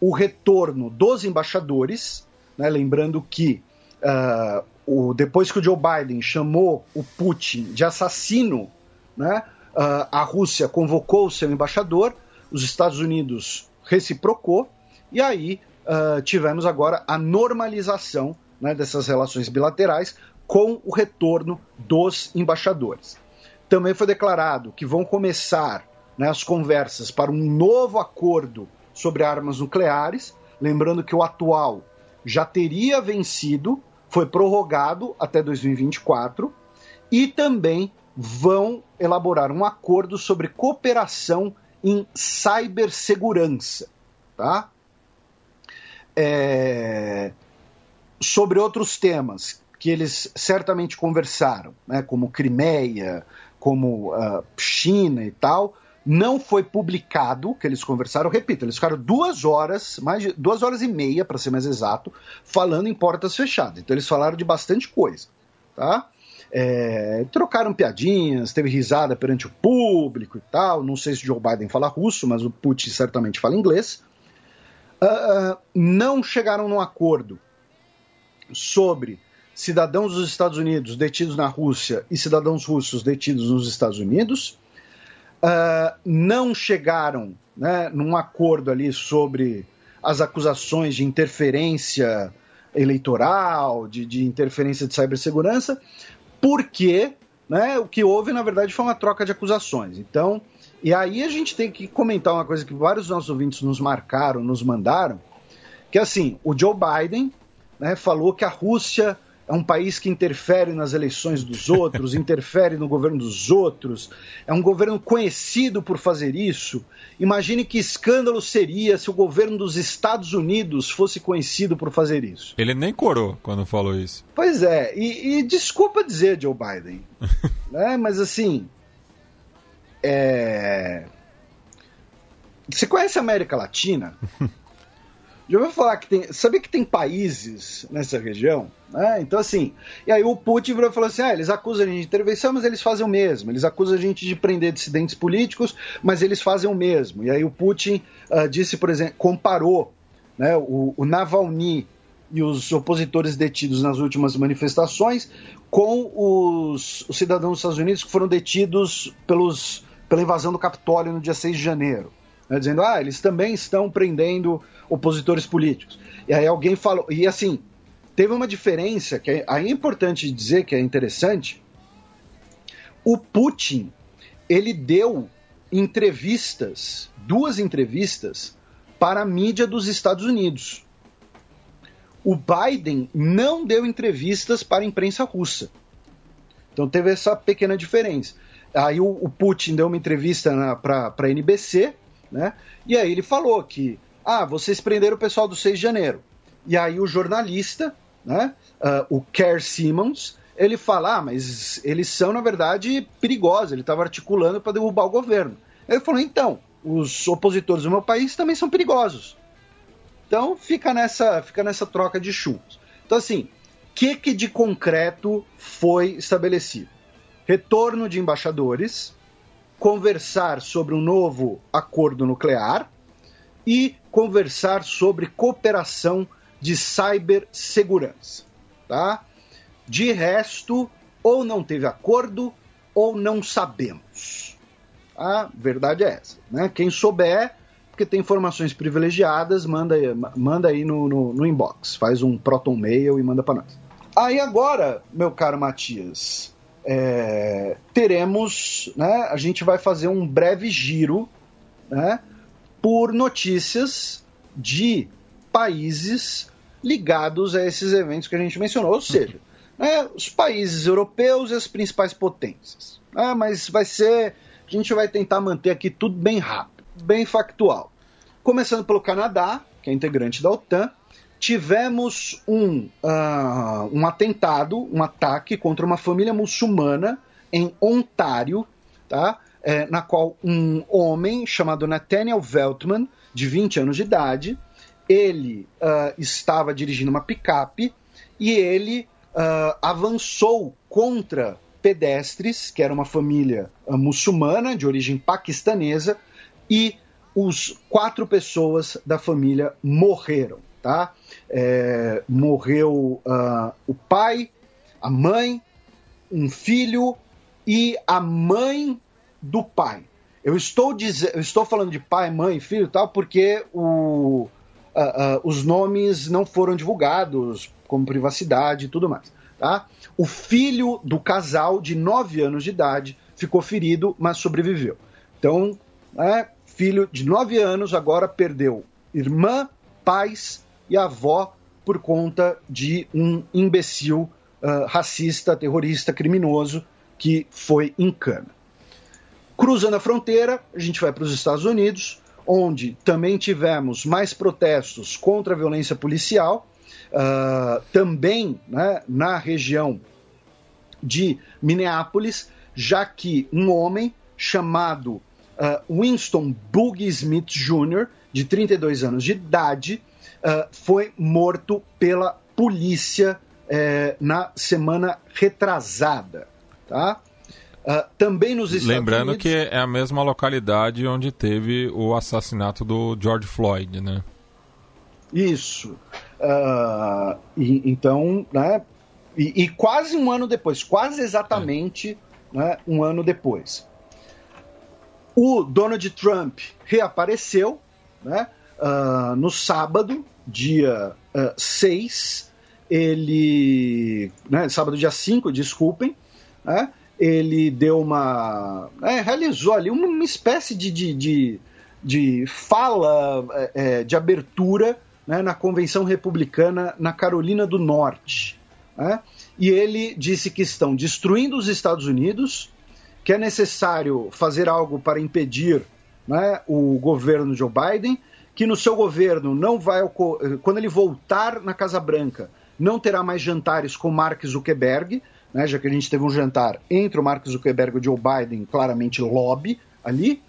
o retorno dos embaixadores, né, lembrando que uh, o, depois que o Joe Biden chamou o Putin de assassino, né, uh, a Rússia convocou o seu embaixador, os Estados Unidos reciprocou, e aí uh, tivemos agora a normalização né, dessas relações bilaterais com o retorno dos embaixadores. Também foi declarado que vão começar né, as conversas para um novo acordo sobre armas nucleares, lembrando que o atual já teria vencido, foi prorrogado até 2024, e também vão elaborar um acordo sobre cooperação em cibersegurança, tá? É... Sobre outros temas que eles certamente conversaram, né, como Crimeia, como uh, China e tal, não foi publicado que eles conversaram. Repito, eles ficaram duas horas, mais de duas horas e meia, para ser mais exato, falando em portas fechadas. Então eles falaram de bastante coisa, tá? É, trocaram piadinhas, teve risada perante o público e tal. Não sei se Joe Biden fala russo, mas o Putin certamente fala inglês. Uh, uh, não chegaram num acordo sobre cidadãos dos Estados Unidos detidos na Rússia e cidadãos russos detidos nos Estados Unidos uh, não chegaram né, num acordo ali sobre as acusações de interferência eleitoral, de, de interferência de cibersegurança, porque né, o que houve, na verdade, foi uma troca de acusações. Então, e aí a gente tem que comentar uma coisa que vários dos nossos ouvintes nos marcaram, nos mandaram, que assim, o Joe Biden né, falou que a Rússia é um país que interfere nas eleições dos outros, interfere no governo dos outros, é um governo conhecido por fazer isso. Imagine que escândalo seria se o governo dos Estados Unidos fosse conhecido por fazer isso. Ele nem corou quando falou isso. Pois é, e, e desculpa dizer, Joe Biden, né, mas assim. É... Você conhece a América Latina? Já ouviu falar que tem. Sabia que tem países nessa região? Né? Então, assim. E aí o Putin falou assim: ah, eles acusam a gente de intervenção, mas eles fazem o mesmo. Eles acusam a gente de prender dissidentes políticos, mas eles fazem o mesmo. E aí o Putin uh, disse, por exemplo, comparou né, o, o Navalny e os opositores detidos nas últimas manifestações com os, os cidadãos dos Estados Unidos que foram detidos pelos, pela invasão do Capitólio no dia 6 de janeiro né, dizendo, ah, eles também estão prendendo opositores políticos. E aí alguém falou, e assim, teve uma diferença que é, aí é importante dizer que é interessante. O Putin, ele deu entrevistas, duas entrevistas para a mídia dos Estados Unidos. O Biden não deu entrevistas para a imprensa russa. Então teve essa pequena diferença. Aí o, o Putin deu uma entrevista para a NBC né? E aí ele falou que, ah, vocês prenderam o pessoal do 6 de janeiro. E aí o jornalista, né, uh, o Kerr Simmons, ele fala, ah, mas eles são, na verdade, perigosos, ele estava articulando para derrubar o governo. Ele falou, então, os opositores do meu país também são perigosos. Então fica nessa, fica nessa troca de chumos. Então, assim, o que, que de concreto foi estabelecido? Retorno de embaixadores, conversar sobre um novo acordo nuclear e conversar sobre cooperação de cibersegurança. Tá? De resto, ou não teve acordo ou não sabemos. A verdade é essa. Né? Quem souber, porque tem informações privilegiadas, manda, manda aí no, no, no inbox. Faz um proton mail e manda para nós. Aí agora, meu caro Matias, é, teremos, né, a gente vai fazer um breve giro né, por notícias de países ligados a esses eventos que a gente mencionou, ou seja, né, os países europeus e as principais potências. Né, mas vai ser, a gente vai tentar manter aqui tudo bem rápido, bem factual. Começando pelo Canadá, que é integrante da OTAN, tivemos um, uh, um atentado, um ataque contra uma família muçulmana em Ontário, tá? É, na qual um homem chamado Nathaniel Veltman, de 20 anos de idade, ele uh, estava dirigindo uma picape e ele uh, avançou contra pedestres, que era uma família muçulmana de origem paquistanesa, e os quatro pessoas da família morreram, tá? É, morreu uh, o pai, a mãe, um filho e a mãe do pai. Eu estou, diz... eu estou falando de pai, mãe, filho e tal, porque o, uh, uh, os nomes não foram divulgados, como privacidade e tudo mais. Tá? O filho do casal, de 9 anos de idade, ficou ferido, mas sobreviveu. Então, é, filho de 9 anos agora perdeu irmã, pais e avó por conta de um imbecil uh, racista, terrorista, criminoso que foi em cana. Cruzando a fronteira, a gente vai para os Estados Unidos, onde também tivemos mais protestos contra a violência policial, uh, também né, na região de Minneapolis, já que um homem chamado uh, Winston Boogie Smith Jr., de 32 anos de idade, uh, foi morto pela polícia uh, na semana retrasada. Tá? Uh, também nos Estados Lembrando Unidos... que é a mesma localidade onde teve o assassinato do George Floyd, né? Isso. Uh, e, então, né? E, e, quase um ano depois, quase exatamente é. né, um ano depois. O Donald Trump reapareceu né, uh, no sábado, dia 6. ele. Né, sábado, dia 5, desculpem. Né, ele deu uma. É, realizou ali uma, uma espécie de, de, de, de fala é, é, de abertura né, na convenção republicana na Carolina do Norte. Né? E ele disse que estão destruindo os Estados Unidos, que é necessário fazer algo para impedir né, o governo Joe Biden, que no seu governo não vai quando ele voltar na Casa Branca não terá mais jantares com Mark Zuckerberg, né, já que a gente teve um jantar entre o Mark Zuckerberg e o Joe Biden, claramente lobby ali,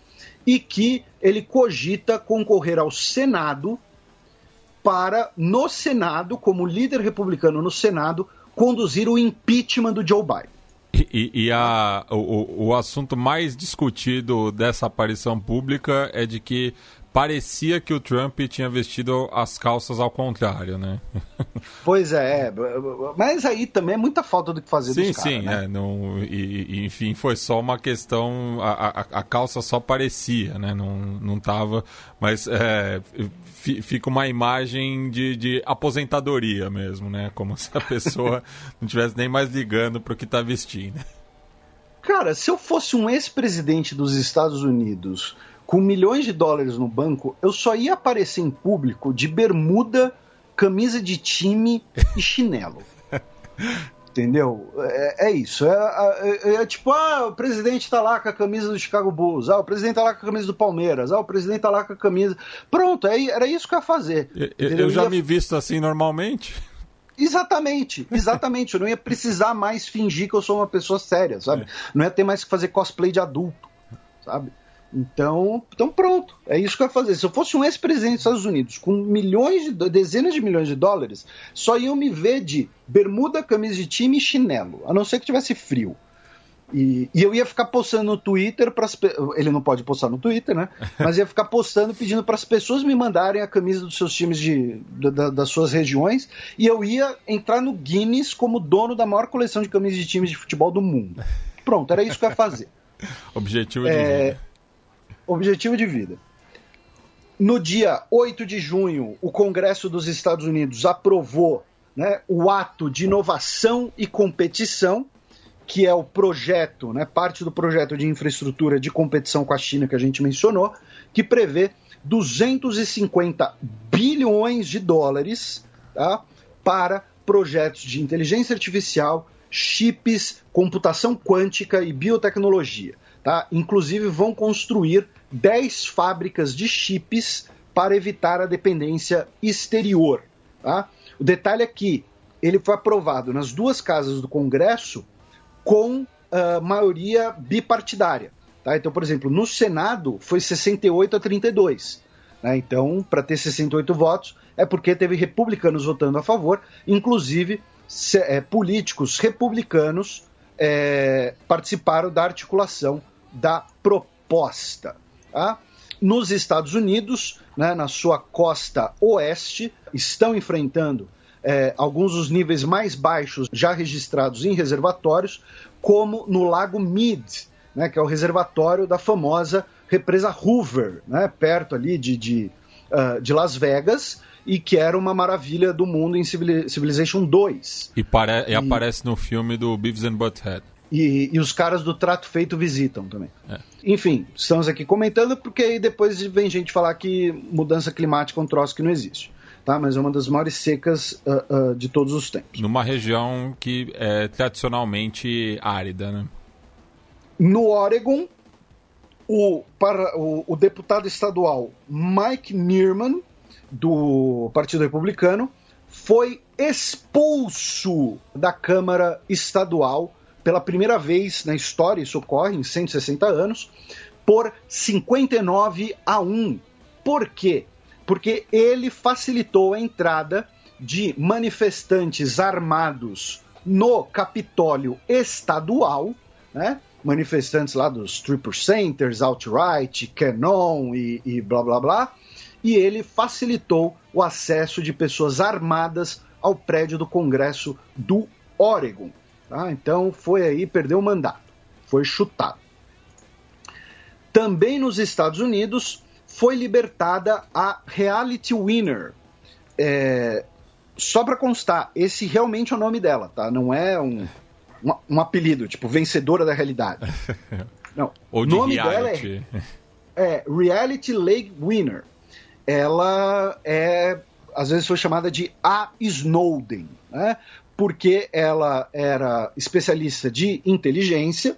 e que ele cogita concorrer ao Senado para, no Senado, como líder republicano no Senado, conduzir o impeachment do Joe Biden. E, e a, o, o assunto mais discutido dessa aparição pública é de que parecia que o Trump tinha vestido as calças ao contrário, né? Pois é, mas aí também é muita falta do que fazer sim, dos caras, Sim, né? é, não, e, e, enfim, foi só uma questão, a, a, a, calça só parecia, né? Não, não tava, mas é, fica uma imagem de, de aposentadoria mesmo, né? Como se a pessoa não estivesse nem mais ligando para o que está vestindo. Cara, se eu fosse um ex-presidente dos Estados Unidos com milhões de dólares no banco, eu só ia aparecer em público de bermuda, camisa de time e chinelo. Entendeu? É, é isso. É, é, é, tipo, ah, o presidente tá lá com a camisa do Chicago Bulls, ah, o presidente tá lá com a camisa do Palmeiras, ah, o presidente tá lá com a camisa. Pronto, é, era isso que eu ia fazer. Eu, eu já ia... me visto assim normalmente? Exatamente, exatamente. eu não ia precisar mais fingir que eu sou uma pessoa séria, sabe? É. Não ia ter mais que fazer cosplay de adulto, sabe? Então, então pronto, é isso que eu ia fazer. Se eu fosse um ex-presidente dos Estados Unidos com milhões de dezenas de milhões de dólares, só iam me ver de bermuda, camisa de time e chinelo, a não ser que tivesse frio. E, e eu ia ficar postando no Twitter para ele não pode postar no Twitter, né? Mas ia ficar postando pedindo para as pessoas me mandarem a camisa dos seus times de da, das suas regiões e eu ia entrar no Guinness como dono da maior coleção de camisas de times de futebol do mundo. Pronto, era isso que eu ia fazer. Objetivo de é, objetivo de vida. No dia 8 de junho, o Congresso dos Estados Unidos aprovou né, o ato de inovação e competição, que é o projeto, né, parte do projeto de infraestrutura de competição com a China que a gente mencionou, que prevê 250 bilhões de dólares tá, para projetos de inteligência artificial, chips, computação quântica e biotecnologia. Tá? Inclusive, vão construir 10 fábricas de chips para evitar a dependência exterior. Tá? O detalhe é que ele foi aprovado nas duas casas do Congresso com uh, maioria bipartidária. Tá? Então, por exemplo, no Senado foi 68 a 32. Né? Então, para ter 68 votos, é porque teve republicanos votando a favor, inclusive se, é, políticos republicanos é, participaram da articulação da proposta. Tá? nos Estados Unidos, né, na sua costa oeste, estão enfrentando é, alguns dos níveis mais baixos já registrados em reservatórios, como no Lago Mead, né, que é o reservatório da famosa represa Hoover, né, perto ali de, de, uh, de Las Vegas, e que era uma maravilha do mundo em Civilization 2. E, pare e, e aparece no filme do Beavis and Butthead. E, e, os caras do Trato Feito visitam também. É. Enfim, estamos aqui comentando porque aí depois vem gente falar que mudança climática é um troço que não existe. Tá? Mas é uma das maiores secas uh, uh, de todos os tempos. Numa região que é tradicionalmente árida, né? No Oregon, o, para, o, o deputado estadual Mike Nierman, do Partido Republicano, foi expulso da Câmara Estadual pela primeira vez na história, isso ocorre em 160 anos, por 59 a 1. Por quê? Porque ele facilitou a entrada de manifestantes armados no Capitólio Estadual, né? manifestantes lá dos Tripper Centers, Outright, Canon e, e blá blá blá, e ele facilitou o acesso de pessoas armadas ao prédio do Congresso do Oregon. Tá? Então foi aí, perdeu o mandato, foi chutado. Também nos Estados Unidos foi libertada a Reality Winner. É, só para constar, esse realmente é o nome dela, tá? Não é um, um, um apelido, tipo vencedora da realidade. Não. o nome reality. dela é, é Reality League Winner. Ela é às vezes foi chamada de a Snowden, né? Porque ela era especialista de inteligência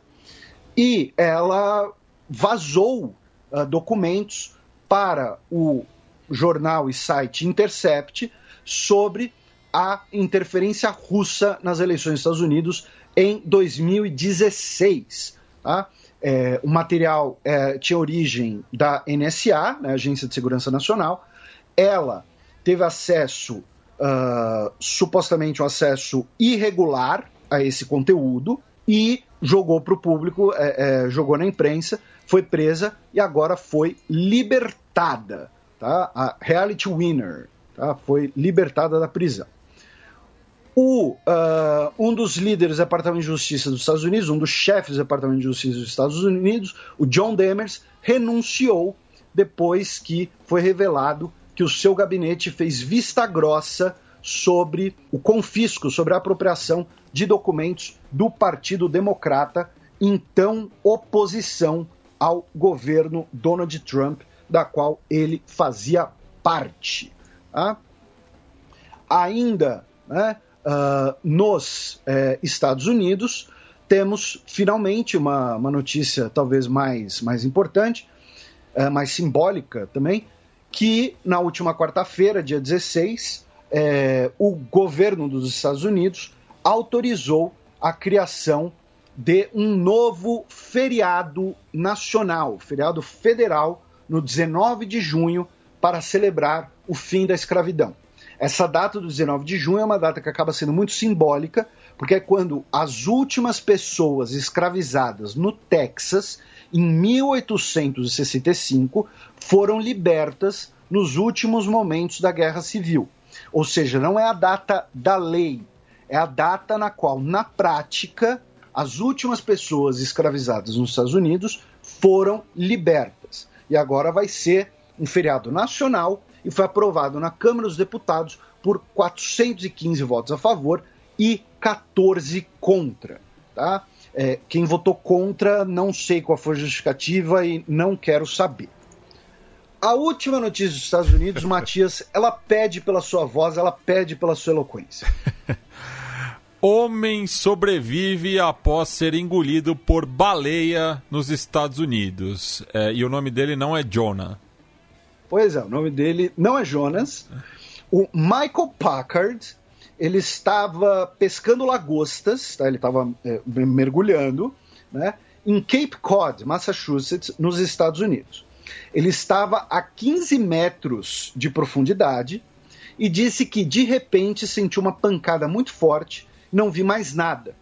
e ela vazou uh, documentos para o jornal e site Intercept sobre a interferência russa nas eleições dos Estados Unidos em 2016. Tá? É, o material é, tinha origem da NSA, né, Agência de Segurança Nacional. Ela teve acesso uh, supostamente um acesso irregular a esse conteúdo e jogou para o público, é, é, jogou na imprensa, foi presa e agora foi libertada. Tá? A reality winner tá? foi libertada da prisão. O, uh, um dos líderes do Departamento de Justiça dos Estados Unidos, um dos chefes do Departamento de Justiça dos Estados Unidos, o John Demers, renunciou depois que foi revelado que o seu gabinete fez vista grossa sobre o confisco, sobre a apropriação de documentos do Partido Democrata, então oposição ao governo Donald Trump, da qual ele fazia parte. Tá? Ainda né, uh, nos eh, Estados Unidos, temos finalmente uma, uma notícia talvez mais, mais importante, uh, mais simbólica também, que na última quarta-feira, dia 16, é, o governo dos Estados Unidos autorizou a criação de um novo feriado nacional, feriado federal, no 19 de junho, para celebrar o fim da escravidão. Essa data do 19 de junho é uma data que acaba sendo muito simbólica, porque é quando as últimas pessoas escravizadas no Texas em 1865, foram libertas nos últimos momentos da Guerra Civil. Ou seja, não é a data da lei, é a data na qual, na prática, as últimas pessoas escravizadas nos Estados Unidos foram libertas. E agora vai ser um feriado nacional e foi aprovado na Câmara dos Deputados por 415 votos a favor e 14 contra. Tá? É, quem votou contra, não sei qual foi a justificativa e não quero saber. A última notícia dos Estados Unidos, Matias, ela pede pela sua voz, ela pede pela sua eloquência. Homem sobrevive após ser engolido por baleia nos Estados Unidos. É, e o nome dele não é Jonah. Pois é, o nome dele não é Jonas. O Michael Packard ele estava pescando lagostas, tá? ele estava é, mergulhando, né? em Cape Cod, Massachusetts, nos Estados Unidos. Ele estava a 15 metros de profundidade e disse que de repente sentiu uma pancada muito forte, não vi mais nada.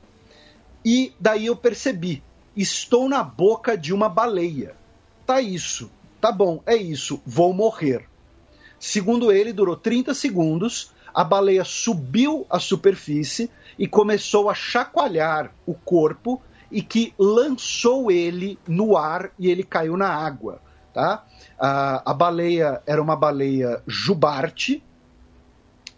E daí eu percebi, estou na boca de uma baleia. Tá isso. tá bom, é isso, vou morrer. Segundo ele, durou 30 segundos, a baleia subiu à superfície e começou a chacoalhar o corpo e que lançou ele no ar e ele caiu na água. Tá? A, baleia era uma baleia jubarte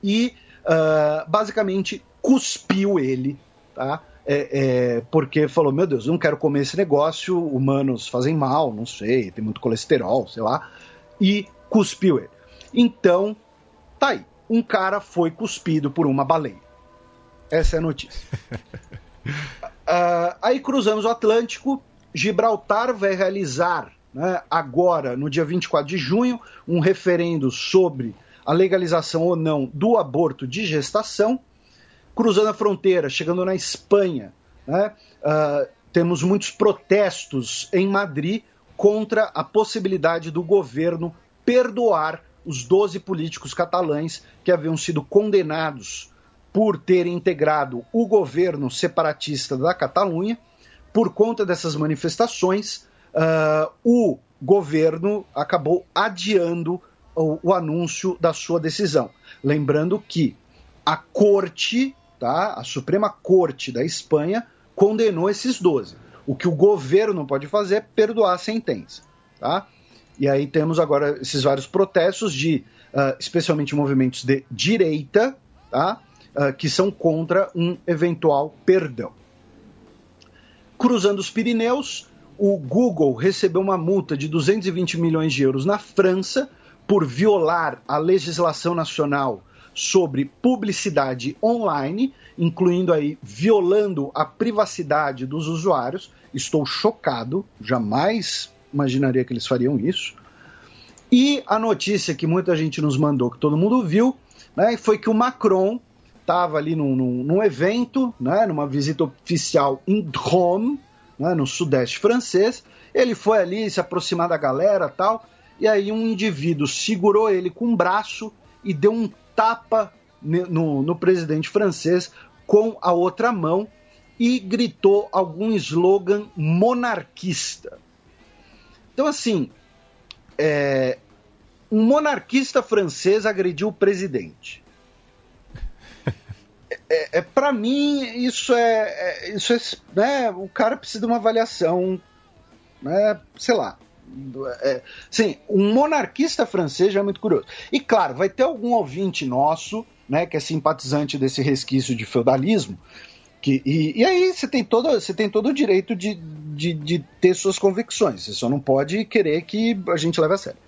e uh, basicamente cuspiu ele, tá? É, é, porque falou: Meu Deus, eu não quero comer esse negócio, humanos fazem mal, não sei, tem muito colesterol, sei lá, e cuspiu ele. Então, tá aí. Um cara foi cuspido por uma baleia. Essa é a notícia. uh, aí cruzamos o Atlântico. Gibraltar vai realizar né, agora, no dia 24 de junho, um referendo sobre a legalização ou não do aborto de gestação. Cruzando a fronteira, chegando na Espanha, né, uh, temos muitos protestos em Madrid contra a possibilidade do governo perdoar os 12 políticos catalães que haviam sido condenados por terem integrado o governo separatista da Catalunha. Por conta dessas manifestações, uh, o governo acabou adiando o, o, anúncio da sua decisão. Lembrando que a corte, tá, a Suprema Corte da Espanha, condenou esses 12. O que o governo pode fazer é perdoar a sentença. Tá? E aí temos agora esses vários protestos de, uh, especialmente movimentos de direita, tá? Uh, que são contra um eventual perdão. Cruzando os Pirineus, o Google recebeu uma multa de 220 milhões de euros na França por violar a legislação nacional sobre publicidade online, incluindo aí violando a privacidade dos usuários. Estou chocado, jamais imaginaria que eles fariam isso. E a notícia que muita gente nos mandou, que todo mundo viu, né, foi que o Macron estava ali num, num, num, evento, né, numa visita oficial em Drôme, né, no sudeste francês. Ele foi ali se aproximar da galera tal, e aí um indivíduo segurou ele com um braço e deu um tapa no, no presidente francês com a outra mão e gritou algum slogan monarquista. Então, assim, é, um monarquista francês agrediu o presidente. É, é para mim isso é, é, isso é, né, o cara precisa de uma avaliação, né, sei lá. É, sim, um monarquista francês já é muito curioso. E claro, vai ter algum ouvinte nosso, né, que é simpatizante desse resquício de feudalismo, que, e, e, aí você tem, todo, você tem todo o direito de, de, de, ter suas convicções. Você só não pode querer que a gente leve a sério.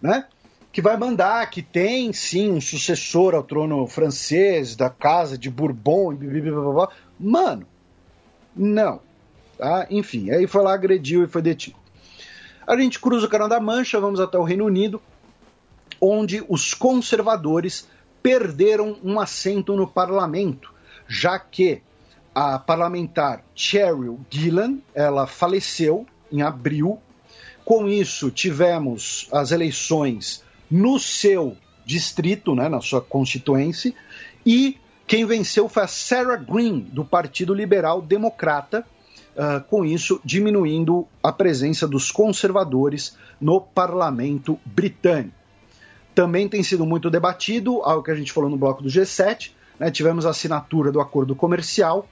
Né? Que vai mandar que tem sim um sucessor ao trono francês da casa de Bourbon. Blá, Mano, não. Tá? Enfim, aí foi lá, agrediu e foi detido. A gente cruza o Canal da Mancha, vamos até o Reino Unido, onde os conservadores perderam um assento no parlamento, já que a parlamentar Cheryl Gillan, ela faleceu em abril. Com isso, tivemos as eleições no seu distrito, né, na sua constituência, e quem venceu foi a Sarah Green, do Partido Liberal Democrata, uh, com isso diminuindo a presença dos conservadores no parlamento britânico. Também tem sido muito debatido, algo que a gente falou no bloco do G7, né, tivemos a assinatura do acordo comercial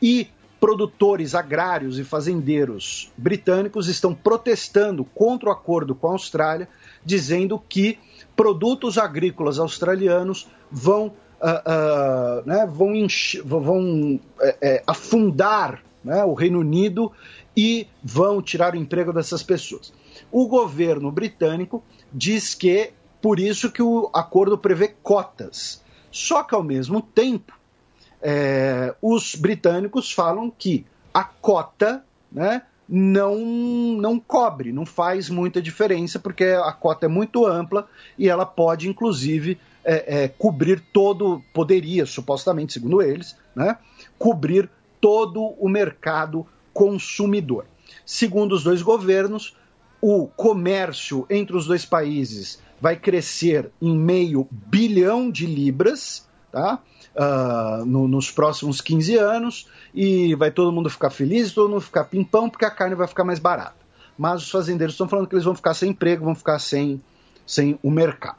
e produtores agrários e fazendeiros britânicos estão protestando contra o acordo com a Austrália, dizendo que produtos agrícolas australianos vão, uh, uh, né, vão, vão é, é, afundar né, o Reino Unido e vão tirar o emprego dessas pessoas. O governo britânico diz que por isso que o acordo prevê cotas. Só que ao mesmo tempo é, os britânicos falam que a cota né, não, não cobre, não faz muita diferença, porque a cota é muito ampla e ela pode, inclusive, é, é, cobrir todo, poderia, supostamente, segundo eles, né, cobrir todo o mercado consumidor. Segundo os dois governos, o comércio entre os dois países vai crescer em meio bilhão de libras, tá? Uh, no, nos próximos 15 anos e vai todo mundo ficar feliz, todo mundo ficar pimpão, porque a carne vai ficar mais barata. mas os fazendeiros estão falando que eles vão ficar sem emprego, vão ficar sem, sem o mercado.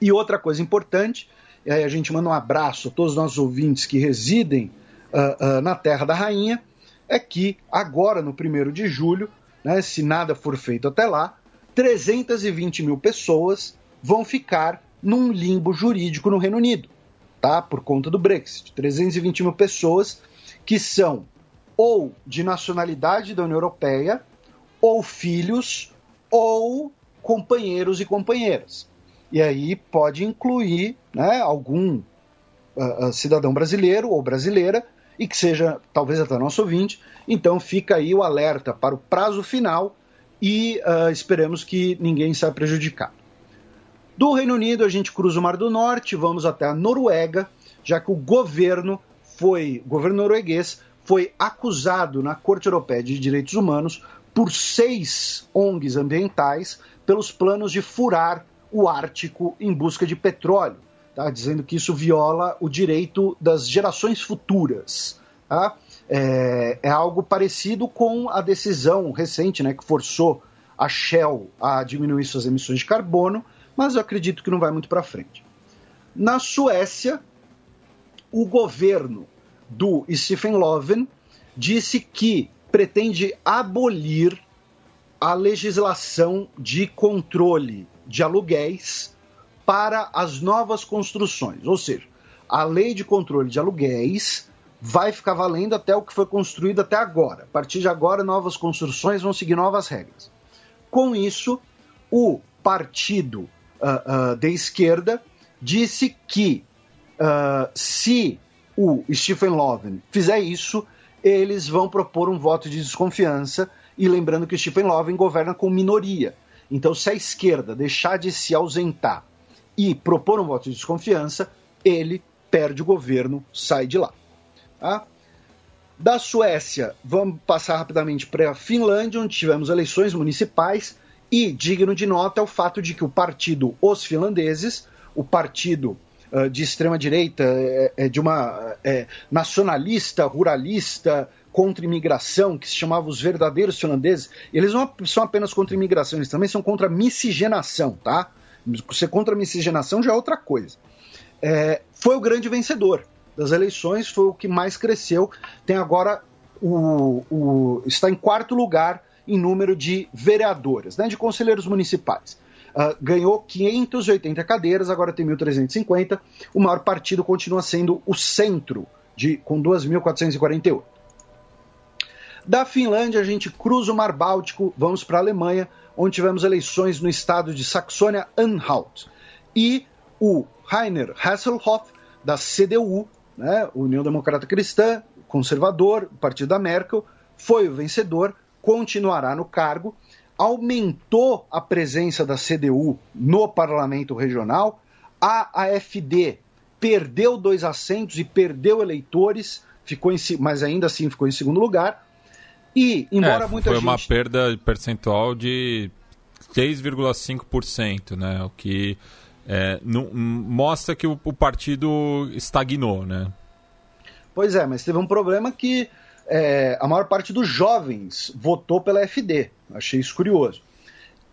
E outra coisa importante, aí a gente manda um abraço a todos os nossos ouvintes que residem uh, uh, na Terra da Rainha, é que agora, no 1 de julho, né, se nada for feito até lá, 320 mil pessoas vão ficar num limbo jurídico no Reino Unido, tá? Por conta do Brexit. 320 mil pessoas que são ou de nacionalidade da União Europeia, ou filhos, ou companheiros e companheiras. E aí pode incluir né, algum uh, cidadão brasileiro ou brasileira e que seja talvez até nosso ouvinte. Então fica aí o alerta para o prazo final e uh, esperamos que ninguém saia prejudicado. Do Reino Unido, a gente cruza o Mar do Norte, vamos até a Noruega, já que o governo foi, o governo norueguês foi acusado na Corte Europeia de Direitos Humanos por seis ONGs ambientais pelos planos de furar o Ártico em busca de petróleo, tá? dizendo que isso viola o direito das gerações futuras. Tá? É, é, algo parecido com a decisão recente né, que forçou a Shell a diminuir suas emissões de carbono, mas eu acredito que não vai muito para frente. Na Suécia, o governo do Stephen Löfven disse que pretende abolir a legislação de controle de aluguéis para as novas construções. Ou seja, a lei de controle de aluguéis vai ficar valendo até o que foi construído até agora. A partir de agora, novas construções vão seguir novas regras. Com isso, o partido uh, de esquerda disse que uh, se o Stephen Loven fizer isso, eles vão propor um voto de desconfiança. E lembrando que Stephen Loven governa com minoria. Então, se a esquerda deixar de se ausentar e propor um voto de desconfiança, ele perde o governo, sai de lá. Tá? Da Suécia, vamos passar rapidamente para a Finlândia, onde tivemos eleições municipais, e digno de nota é o fato de que o partido Os Finlandeses, o partido uh, de extrema-direita, é, é, de uma é, nacionalista, ruralista, contra imigração, que se chamava os verdadeiros finlandeses, eles não são apenas contra imigração, eles também são contra miscigenação, tá? Ser contra miscigenação já é outra coisa. É, foi o grande vencedor das eleições, foi o que mais cresceu. Tem agora o, o está em quarto lugar em número de vereadores, né, de conselheiros municipais. Uh, ganhou 580 cadeiras, agora tem 1.350. O maior partido continua sendo o Centro, de, com 2.448. Da Finlândia, a gente cruza o Mar Báltico, vamos para a Alemanha, onde tivemos eleições no estado de Saxônia-Anhalt. E o Rainer Hasselhoff, da CDU, né, União Democrata Cristã, conservador, partido da Merkel, foi o vencedor, continuará no cargo, aumentou a presença da CDU no parlamento regional, a AFD perdeu dois assentos e perdeu eleitores, ficou em, mas ainda assim ficou em segundo lugar, e, embora é, muita foi gente... uma perda percentual de 6,5%, né? O que é, não, mostra que o, o, partido estagnou, né? Pois é, mas teve um problema que é, a maior parte dos jovens votou pela FD. Achei isso curioso.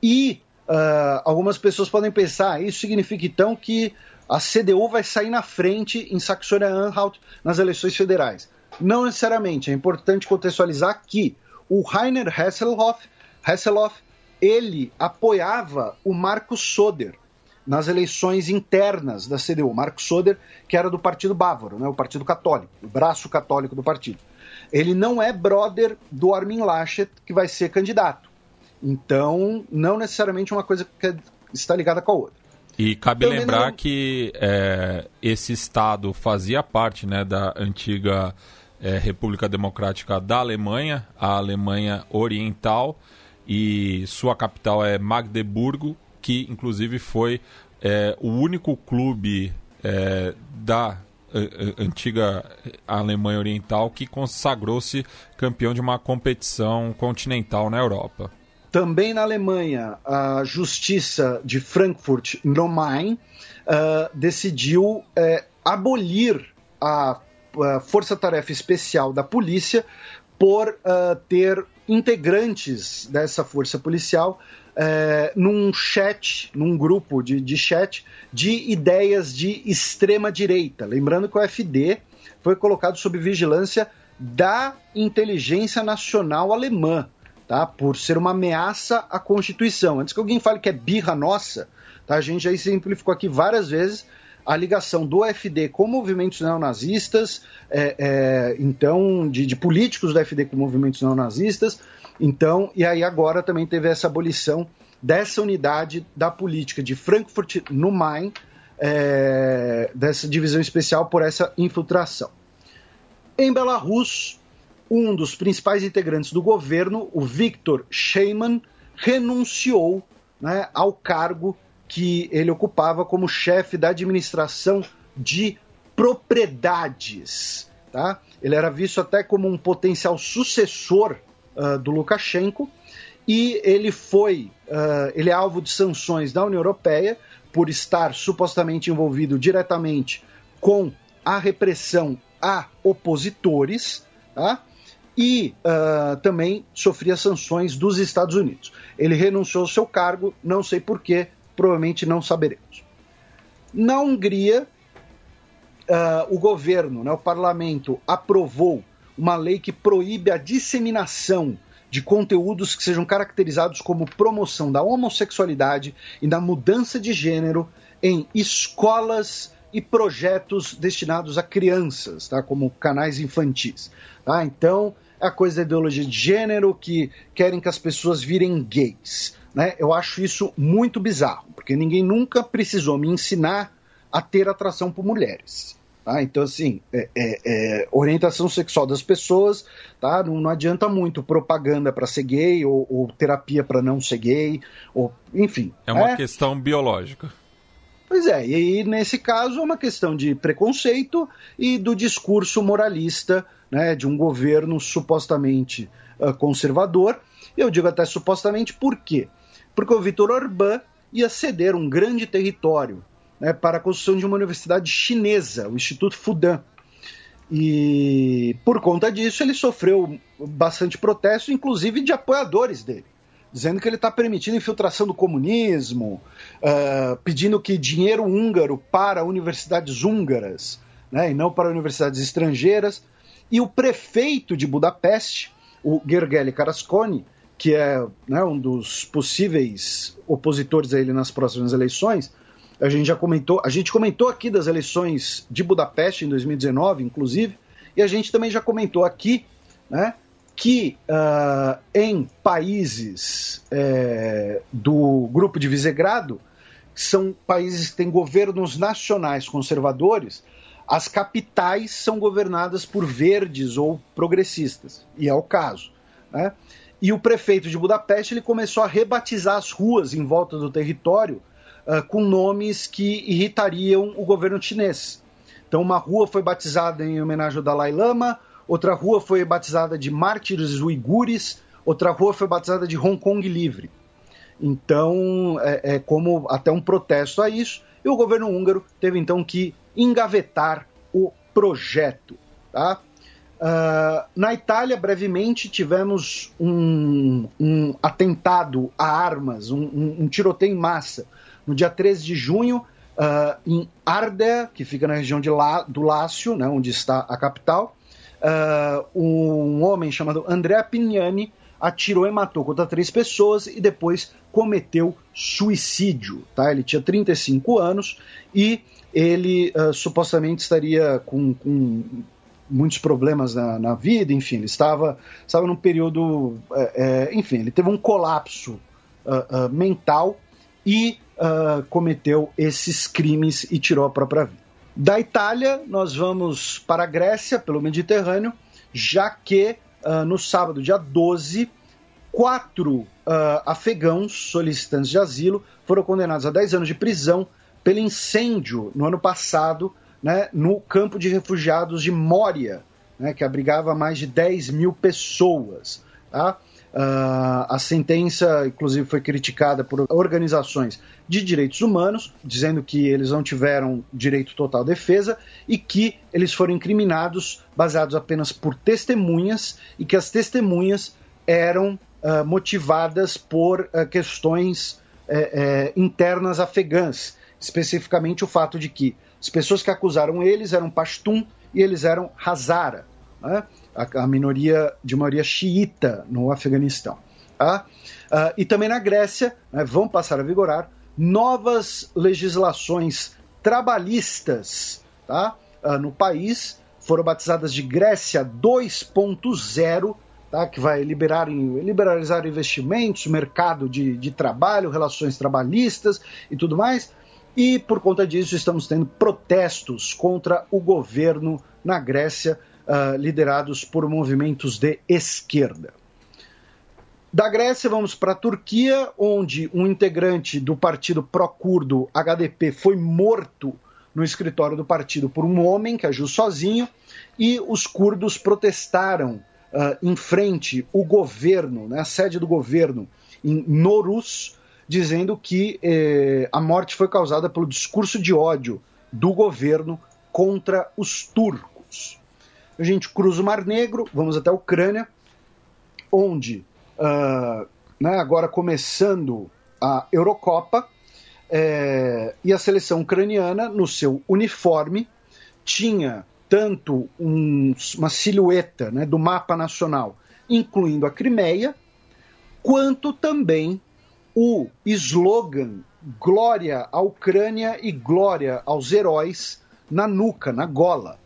E uh, algumas pessoas podem pensar, ah, isso significa então que a CDU vai sair na frente em Saxônia-Anhalt nas eleições federais. Não necessariamente. É importante contextualizar que o Rainer Hasselhoff, Hasselhoff ele apoiava o Marcos Soder nas eleições internas da CDU. Marcos Soder, que era do Partido Bávaro, né, o Partido Católico, o braço católico do partido. Ele não é brother do Armin Laschet, que vai ser candidato. Então, não necessariamente uma coisa que está ligada com a outra. E cabe Também lembrar não... que é, esse estado fazia parte né, da antiga é, República Democrática da Alemanha, a Alemanha Oriental, e sua capital é Magdeburgo, que inclusive foi é, o único clube é, da antiga Alemanha Oriental que consagrou-se campeão de uma competição continental na Europa. Também na Alemanha, a Justiça de Frankfurt no Main uh, decidiu uh, abolir a força-tarefa especial da polícia por uh, ter integrantes dessa força policial é, num chat, num grupo de, de chat de ideias de extrema direita. Lembrando que o FD foi colocado sob vigilância da inteligência nacional alemã, tá? Por ser uma ameaça à Constituição. Antes que alguém fale que é birra nossa, tá? A gente já exemplificou aqui várias vezes a ligação do FD com movimentos neonazistas, é, é, então, de, de, políticos do FD com movimentos neonazistas, então, e aí agora também teve essa abolição dessa unidade da política de Frankfurt no Main, é, dessa divisão especial por essa infiltração. Em Belarus, um dos principais integrantes do governo, o Viktor Sheyman, renunciou né, ao cargo que ele ocupava como chefe da administração de propriedades. Tá? Ele era visto até como um potencial sucessor uh, do Lukashenko e ele foi, uh, ele é alvo de sanções da União Europeia por estar supostamente envolvido diretamente com a repressão a opositores, tá? e uh, também sofria sanções dos Estados Unidos. Ele renunciou ao seu cargo, não sei porquê, provavelmente não saberemos. Na Hungria, uh, o governo, né, o parlamento, aprovou uma lei que proíbe a disseminação de conteúdos que sejam caracterizados como promoção da homossexualidade e da mudança de gênero em escolas e projetos destinados a crianças, tá? como canais infantis. Tá? Então, é a coisa da ideologia de gênero que querem que as pessoas virem gays. Né? Eu acho isso muito bizarro, porque ninguém nunca precisou me ensinar a ter atração por mulheres. Tá? Então, assim, é, é, é, orientação sexual das pessoas, tá? não, não adianta muito propaganda para ser gay ou, ou terapia para não ser gay, ou, enfim. É uma é. questão biológica. Pois é, e nesse caso é uma questão de preconceito e do discurso moralista né, de um governo supostamente uh, conservador. Eu digo até supostamente por quê? porque o Vitor Orbán ia ceder um grande território né, para a construção de uma universidade chinesa, o Instituto Fudan. E por conta disso ele sofreu bastante protesto, inclusive de apoiadores dele, dizendo que ele está permitindo infiltração do comunismo, uh, pedindo que dinheiro húngaro para universidades húngaras né, e não para universidades estrangeiras. E o prefeito de Budapeste, o Gergely Karasconi, que é né, um dos possíveis opositores a ele nas próximas eleições, a gente já comentou, a gente comentou aqui das eleições de Budapeste em 2019, inclusive, e a gente também já comentou aqui, né, que uh, em países é, do grupo de Visegrado, que são países que têm governos nacionais conservadores, as capitais são governadas por verdes ou progressistas, e é o caso. Né? E o prefeito de Budapeste ele começou a rebatizar as ruas em volta do território uh, com nomes que irritariam o governo chinês. Então, uma rua foi batizada em homenagem ao Dalai Lama, outra rua foi batizada de Mártires Uigures, outra rua foi batizada de Hong Kong Livre. Então, é, é como até um protesto a isso, e o governo húngaro teve então que engavetar o projeto. Tá? Uh, na Itália, brevemente, tivemos um, um atentado a armas, um, um, um, tiroteio em massa, no dia 13 de junho, uh, em Ardea, que fica na região de La, do Lácio, né, onde está a capital. Uh, um homem chamado Andrea Pignani atirou e matou contra três pessoas e depois cometeu suicídio. Tá? Ele tinha 35 anos e ele supostamente estaria com, com muitos problemas na, na vida, enfim, ele estava, estava num período, é, é, enfim, ele teve um colapso uh, uh, mental e uh, cometeu esses crimes e tirou a própria vida. Da Itália, nós vamos para a Grécia, pelo Mediterrâneo, já que no sábado, dia 12, quatro afegãos solicitantes de asilo foram condenados a 10 anos de prisão pelo incêndio no ano passado né, no campo de refugiados de Moria, né, que abrigava mais de 10 mil pessoas. Tá? Uh, a sentença, inclusive, foi criticada por organizações de direitos humanos, dizendo que eles não tiveram direito total à defesa e que eles foram incriminados baseados apenas por testemunhas e que as testemunhas eram uh, motivadas por uh, questões uh, internas afegãs, especificamente o fato de que as pessoas que acusaram eles eram Pashtun e eles eram Hazara, né? A, a, minoria de maioria xiita no Afeganistão. Tá? e também na Grécia né, vão passar a vigorar novas legislações trabalhistas tá? no país, foram batizadas de Grécia 2.0, tá? que vai liberar, liberalizar investimentos, mercado de, de trabalho, relações trabalhistas e tudo mais. E por conta disso, estamos tendo protestos contra o governo na Grécia, uh, liderados por movimentos de esquerda. Da Grécia, vamos para a Turquia, onde um integrante do partido pró-curdo HDP foi morto no escritório do partido por um homem que agiu sozinho, e os curdos protestaram uh, em frente o governo, né, a sede do governo, em Norus, dizendo que eh, a morte foi causada pelo discurso de ódio do governo contra os turcos. A gente cruza o Mar Negro, vamos até a Ucrânia, onde, uh, né, agora começando a Eurocopa, eh, e a seleção ucraniana, no seu uniforme, tinha tanto um, uma silhueta né, do mapa nacional, incluindo a Crimeia, quanto também o slogan Glória à Ucrânia e Glória aos Heróis na nuca, na gola.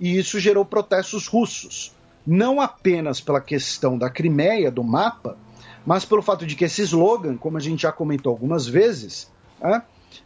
E isso gerou protestos russos, não apenas pela questão da Crimeia, do mapa, mas pelo fato de que esse slogan, como a gente já comentou algumas vezes, é,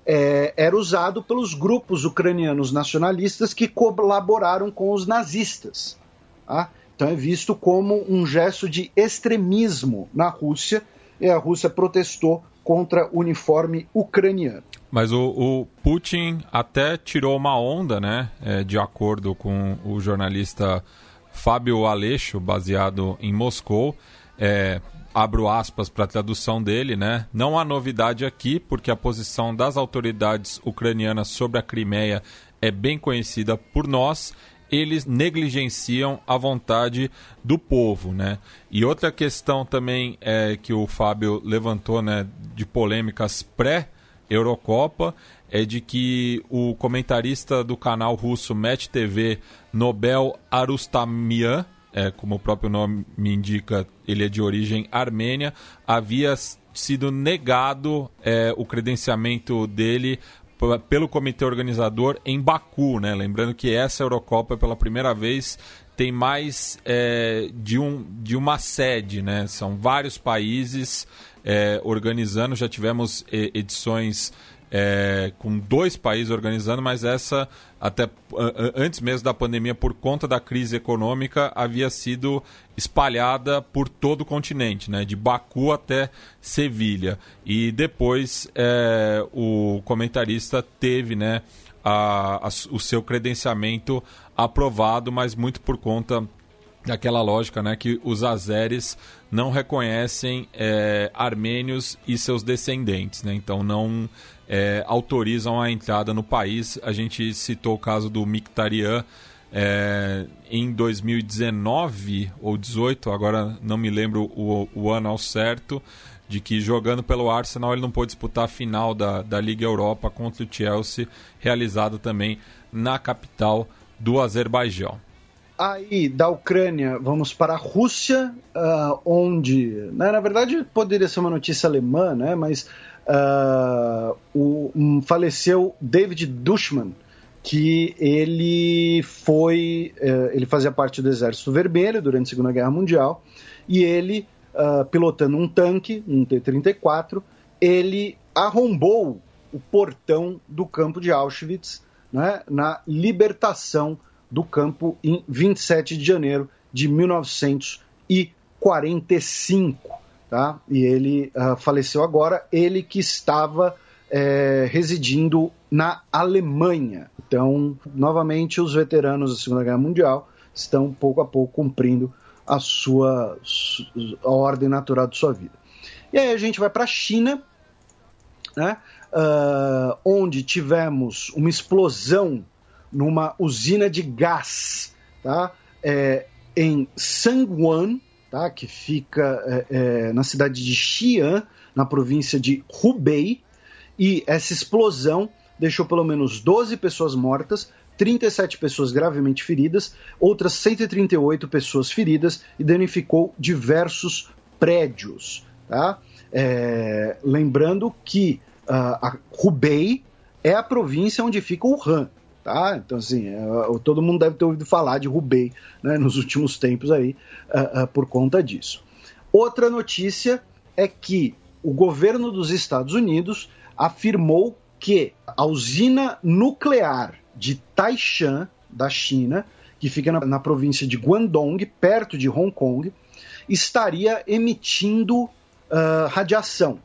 é, era usado pelos grupos ucranianos nacionalistas que colaboraram com os nazistas. Tá? Então é visto como um gesto de extremismo na Rússia, e a Rússia protestou contra uniforme ucraniano. Mas o, o Putin até tirou uma onda, né, é, de acordo com o jornalista Fábio Aleixo, baseado em Moscou, é, abro aspas para a tradução dele, né? Não há novidade aqui, porque a posição das autoridades ucranianas sobre a Crimeia é bem conhecida por nós. Eles negligenciam a vontade do povo, né? E outra questão também é que o Fábio levantou, né, de polêmicas pré-Eurocopa, é de que o comentarista do canal russo Match TV, Nobel Arustamian, é, como o próprio nome me indica, ele é de origem armênia, havia sido negado é, o credenciamento dele pelo comitê organizador em Baku, né? Lembrando que essa Eurocopa, pela primeira vez, tem mais é, de, um, de uma sede, né? São vários países é, organizando, já tivemos edições é, com dois países organizando, mas essa, até antes mesmo da pandemia, por conta da crise econômica, havia sido espalhada por todo o continente, né, de Baku até Sevilha. E depois é, o comentarista teve né, a, a, o seu credenciamento aprovado, mas muito por conta daquela lógica né, que os azeres não reconhecem é, armênios e seus descendentes. Né? Então não é, autorizam a entrada no país. A gente citou o caso do Mictarian é, em 2019 ou 18, agora não me lembro o, o, ano ao certo, de que jogando pelo Arsenal ele não pôde disputar a final da, da Liga Europa contra o Chelsea, realizada também na capital do Azerbaijão. Aí, da Ucrânia, vamos para a Rússia, uh, onde, né, na verdade, poderia ser uma notícia alemã, né, mas uh, o, um, faleceu David Dushman, que ele foi, uh, ele fazia parte do Exército Vermelho durante a Segunda Guerra Mundial, e ele, uh, pilotando um tanque, um T-34, ele arrombou o portão do campo de Auschwitz né, na libertação do campo em 27 de janeiro de 1945 tá? E ele uh, faleceu agora, ele que estava é, residindo na Alemanha. Então, novamente, os veteranos da Segunda Guerra Mundial estão pouco a pouco cumprindo a sua a ordem natural de sua vida. E aí a gente vai para a China, né? Uh, onde tivemos uma explosão numa usina de gás, tá? É, em Sangwon, tá? que fica é, é, na cidade de Xi'an, na província de Hubei, e essa explosão deixou pelo menos 12 pessoas mortas, 37 pessoas gravemente feridas, outras 138 pessoas feridas e danificou diversos prédios. Tá? É, lembrando que uh, a Hubei é a província onde fica o Han. Tá? Então, assim, uh, todo mundo deve ter ouvido falar de Hubei né, nos últimos tempos aí, uh, por conta disso. Outra notícia é que o governo dos Estados Unidos afirmou que a usina nuclear de Taishan, da China, que fica na, na província de Guangdong, perto de Hong Kong, estaria emitindo uh, radiação.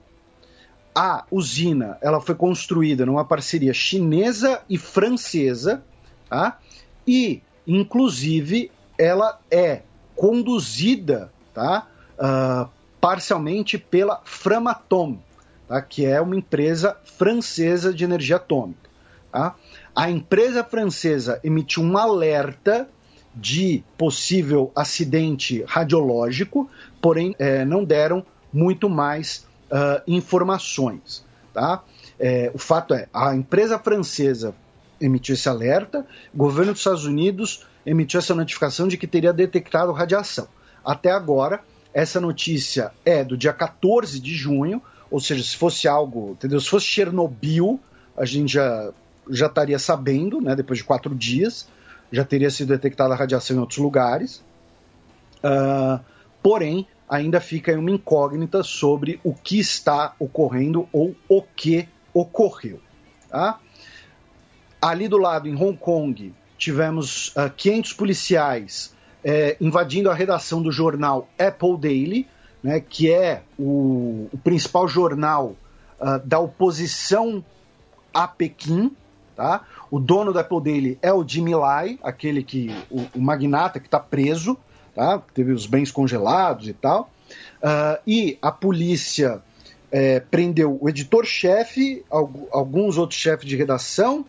A usina ela foi construída numa parceria chinesa e francesa, tá? e inclusive ela é conduzida tá? Uh, parcialmente pela Framatome, tá? que é uma empresa francesa de energia atômica. Tá? A empresa francesa emitiu um alerta de possível acidente radiológico, porém é, não deram muito mais uh, informações. Tá? É, o fato é, a empresa francesa emitiu esse alerta, o governo dos Estados Unidos emitiu essa notificação de que teria detectado radiação. Até agora, essa notícia é do dia 14 de junho, ou seja, se fosse algo, entendeu? Se fosse Chernobyl, a gente já, já estaria sabendo, né? Depois de quatro dias, já teria sido detectada radiação em outros lugares. Uh, porém, ainda fica uma incógnita sobre o que está ocorrendo ou o que ocorreu. Tá? Ali do lado, em Hong Kong, tivemos uh, 500 policiais é, invadindo a redação do jornal Apple Daily, né, que é o, o principal jornal uh, da oposição a Pequim. Tá? O dono da Apple Daily é o Jimmy Lai, aquele que o, o magnata que está preso, tá? teve os bens congelados e tal. Uh, e a polícia é, prendeu o editor-chefe, alguns outros chefes de redação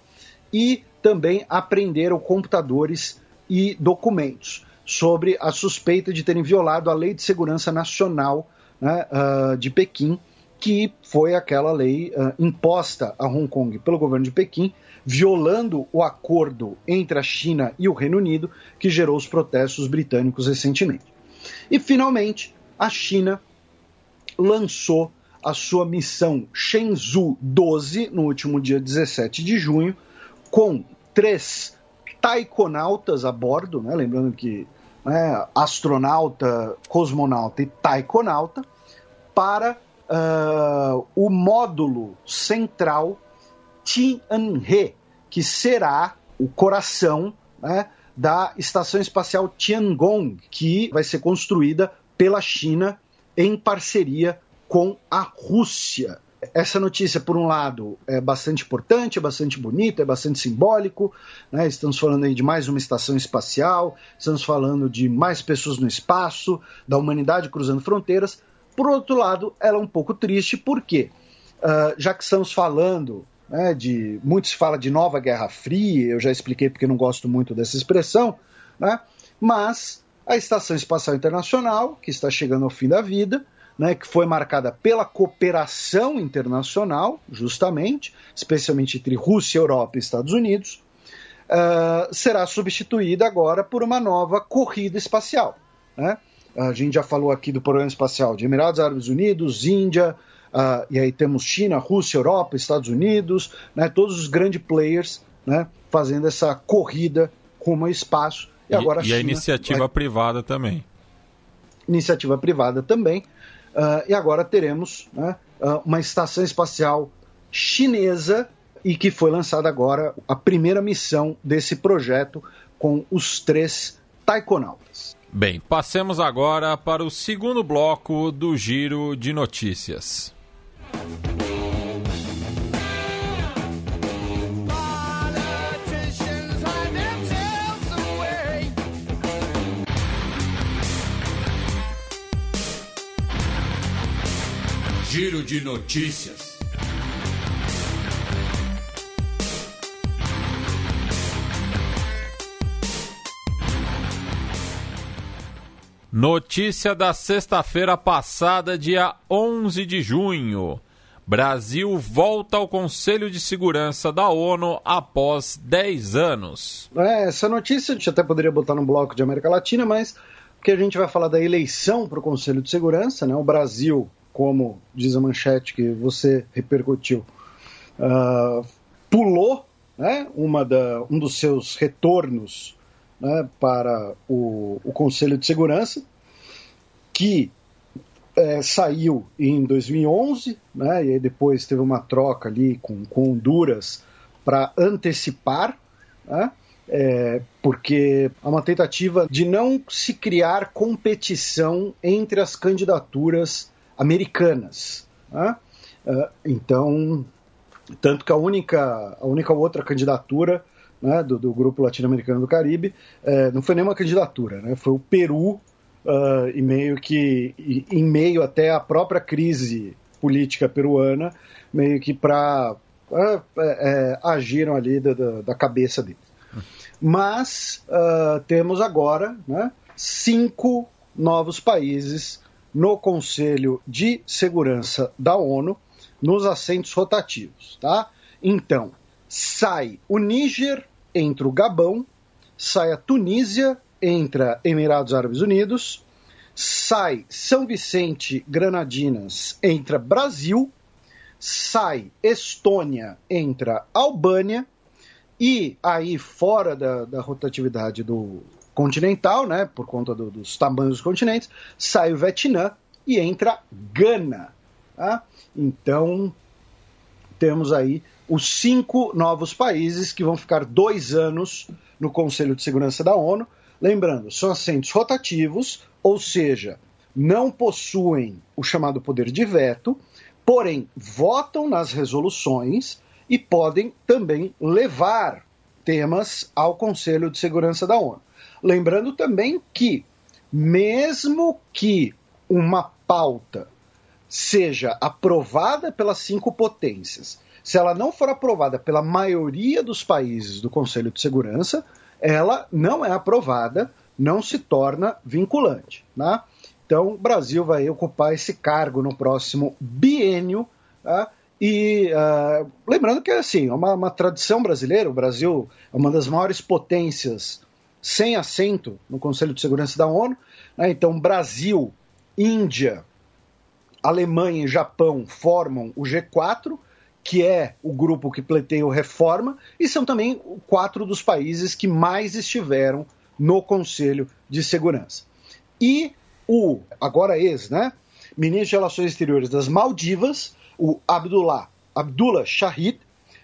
e também apreenderam computadores e documentos sobre a suspeita de terem violado a Lei de Segurança Nacional né, uh, de Pequim, que foi aquela lei uh, imposta a Hong Kong pelo governo de Pequim, violando o acordo entre a China e o Reino Unido, que gerou os protestos britânicos recentemente. E, finalmente, a China lançou a sua missão Shenzhou 12 no último dia 17 de junho, com três taikonautas a bordo, né? lembrando que né, astronauta, cosmonauta e taikonauta, para uh, o módulo central Tianhe, que será o coração né, da Estação Espacial Tiangong, que vai ser construída pela China em parceria com a Rússia essa notícia, por um lado, é bastante importante, é bastante bonita, é bastante simbólico. Né? Estamos falando aí de mais uma estação espacial, estamos falando de mais pessoas no espaço, da humanidade cruzando fronteiras. Por outro lado, ela é um pouco triste, porque uh, já que estamos falando né, de. Muito se fala de nova Guerra Fria, eu já expliquei porque não gosto muito dessa expressão, né? mas a Estação Espacial Internacional, que está chegando ao fim da vida, né, que foi marcada pela cooperação internacional, justamente, especialmente entre Rússia, Europa e Estados Unidos, uh, será substituída agora por uma nova corrida espacial. Né? A gente já falou aqui do programa espacial de Emirados Árabes Unidos, Índia, uh, e aí temos China, Rússia, Europa, Estados Unidos, né, todos os grandes players né, fazendo essa corrida rumo ao espaço. E, agora e a, a iniciativa vai... privada também. Iniciativa privada também. Uh, e agora teremos né, uh, uma estação espacial chinesa e que foi lançada agora a primeira missão desse projeto com os três taikonautas. Bem, passemos agora para o segundo bloco do Giro de Notícias. Giro de Notícias. Notícia da sexta-feira passada, dia 11 de junho. Brasil volta ao Conselho de Segurança da ONU após 10 anos. É, essa notícia a gente até poderia botar no bloco de América Latina, mas porque a gente vai falar da eleição para o Conselho de Segurança, né? O Brasil, como diz a manchete que você repercutiu, uh, pulou né, uma da, um dos seus retornos né, para o, o Conselho de Segurança, que é, saiu em 2011, né, e depois teve uma troca ali com, com Honduras para antecipar, né, é, porque há uma tentativa de não se criar competição entre as candidaturas americanas. Né? Uh, então, tanto que a única, a única outra candidatura né, do, do, grupo latino-americano do Caribe é, não foi nenhuma candidatura, né, foi o Peru uh, e meio que em meio até a própria crise política peruana, meio que para uh, é, é, agiram ali da, da, da cabeça deles. Mas uh, temos agora né, cinco novos países no Conselho de Segurança da ONU nos assentos rotativos, tá? Então, sai o Níger, entra o Gabão, sai a Tunísia, entra Emirados Árabes Unidos, sai São Vicente, Granadinas, entra Brasil, sai Estônia, entra Albânia, e aí fora da, da rotatividade do continental, né, por conta do, dos tamanhos dos continentes, sai o Vietnã e entra Gana. Tá? Então, temos aí os cinco novos países que vão ficar dois anos no Conselho de Segurança da ONU. Lembrando, são assentos rotativos, ou seja, não possuem o chamado poder de veto, porém votam nas resoluções e podem também levar temas ao Conselho de Segurança da ONU. Lembrando também que, mesmo que uma pauta seja aprovada pelas cinco potências, se ela não for aprovada pela maioria dos países do Conselho de Segurança, ela não é aprovada, não se torna vinculante. Né? Então, o Brasil vai ocupar esse cargo no próximo biênio. Tá? E uh, lembrando que assim, é uma, uma tradição brasileira, o Brasil é uma das maiores potências sem assento no Conselho de Segurança da ONU. Né? Então, Brasil, Índia, Alemanha e Japão formam o G4, que é o grupo que pleiteia o reforma, e são também quatro dos países que mais estiveram no Conselho de Segurança. E o, agora ex, né, ministro de Relações Exteriores das Maldivas, o Abdullah, Abdullah Shahid,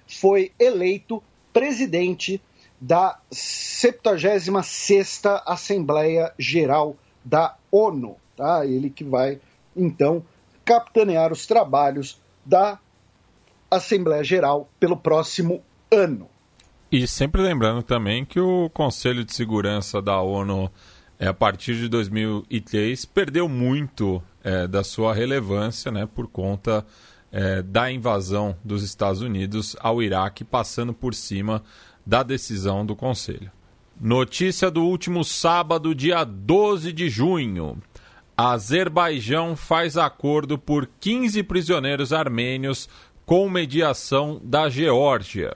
foi eleito presidente da 76ª Assembleia Geral da ONU. Tá? Ele que vai, então, capitanear os trabalhos da Assembleia Geral pelo próximo ano. E sempre lembrando também que o Conselho de Segurança da ONU, é, a partir de 2003, perdeu muito é, da sua relevância né, por conta é, da invasão dos Estados Unidos ao Iraque, passando por cima da decisão do Conselho. Notícia do último sábado, dia 12 de junho. Azerbaijão faz acordo por 15 prisioneiros armênios com mediação da Geórgia.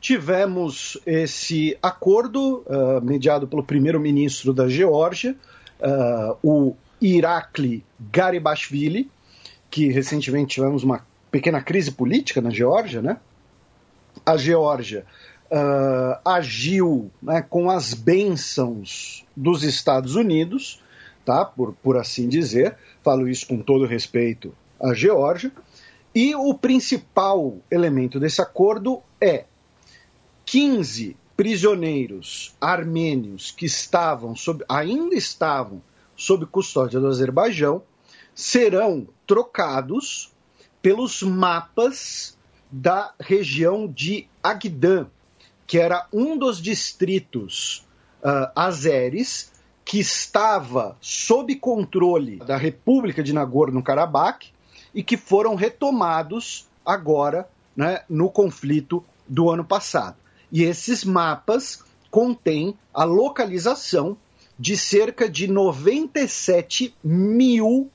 Tivemos esse acordo uh, mediado pelo primeiro-ministro da Geórgia, uh, o Irakli Garibashvili, que recentemente tivemos uma pequena crise política na Geórgia, né? A Geórgia uh, agiu né, com as bênçãos dos Estados Unidos tá? Por, por assim dizer. Falo isso com todo respeito à Geórgia. E o principal elemento desse acordo é 15 prisioneiros armênios que estavam sob, ainda estavam sob custódia do Azerbaijão serão trocados pelos mapas da região de Agdan, que era um dos distritos uh, azeres que estava sob controle da República de Nagorno-Karabakh e que foram retomados agora né, no conflito do ano passado. E esses mapas contêm a localização de cerca de 97 mil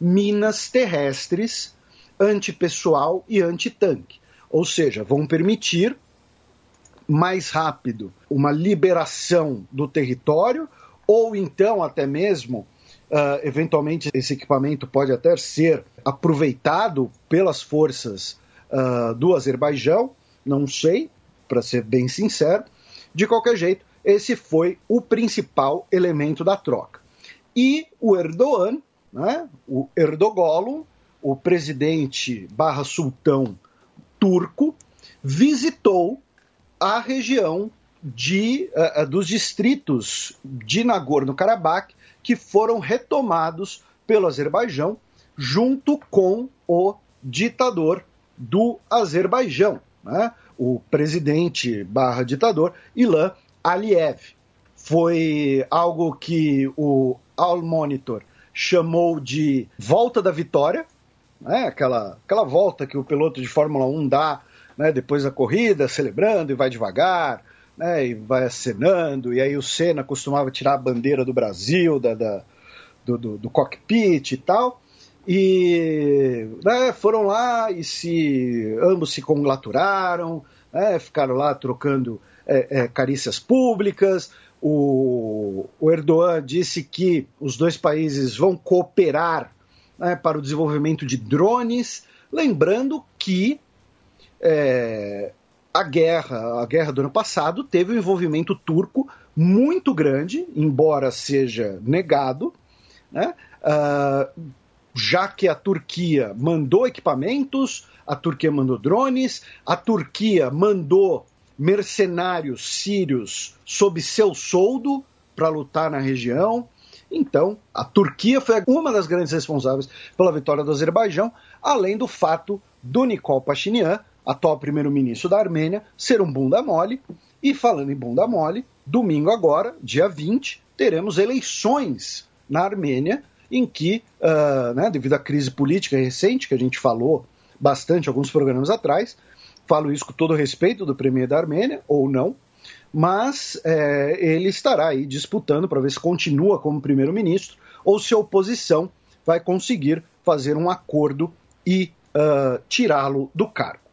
minas terrestres antipessoal e antitanque. Ou seja, vão permitir mais rápido uma liberação do território, ou então até mesmo, uh, eventualmente, esse equipamento pode até ser aproveitado pelas forças uh, do Azerbaijão, não sei, para ser bem sincero. De qualquer jeito, esse foi o principal elemento da troca. E o Erdogan, né, o Erdogolo, o presidente barra sultão turco, visitou a região de, uh, dos distritos de Nagorno-Karabakh que foram retomados pelo Azerbaijão junto com o ditador do Azerbaijão, né? o presidente barra ditador Ilan Aliyev. Foi algo que o All Monitor chamou de volta da vitória, né? aquela, aquela volta que o piloto de Fórmula 1 dá né? depois da corrida, celebrando e vai devagar, né? e vai acenando, e aí o Senna costumava tirar a bandeira do Brasil, da, da do, do, do cockpit e tal e né, foram lá e se ambos se congratularam, né, ficaram lá trocando é, é, carícias públicas. O, o, Erdogan disse que os dois países vão cooperar né, para o desenvolvimento de drones, lembrando que é, a guerra, a guerra do ano passado teve um envolvimento turco muito grande, embora seja negado, né? Uh, já que a Turquia mandou equipamentos, a Turquia mandou drones, a Turquia mandou mercenários sírios sob seu soldo para lutar na região. Então, a Turquia foi uma das grandes responsáveis pela vitória do Azerbaijão, além do fato do Nikol Pashinyan, atual primeiro-ministro da Armênia, ser um bunda mole. E falando em bunda mole, domingo agora, dia 20, teremos eleições na Armênia em que, uh, né, devido à crise política recente, que a gente falou bastante alguns programas atrás, falo isso com todo respeito do premier da Armênia, ou não, mas é, ele estará aí disputando para ver se continua como primeiro-ministro ou se a oposição vai conseguir fazer um acordo e uh, tirá-lo do cargo.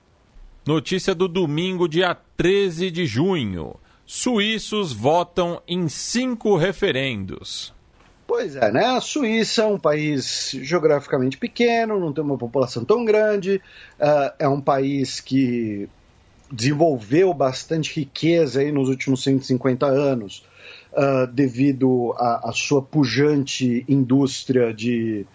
Notícia do domingo, dia 13 de junho. Suíços votam em cinco referendos. Pois é, né? A Suíça é um país geograficamente pequeno, não tem uma população tão grande, uh, é um país que desenvolveu bastante riqueza aí nos últimos 150 anos, uh, devido à sua pujante indústria de.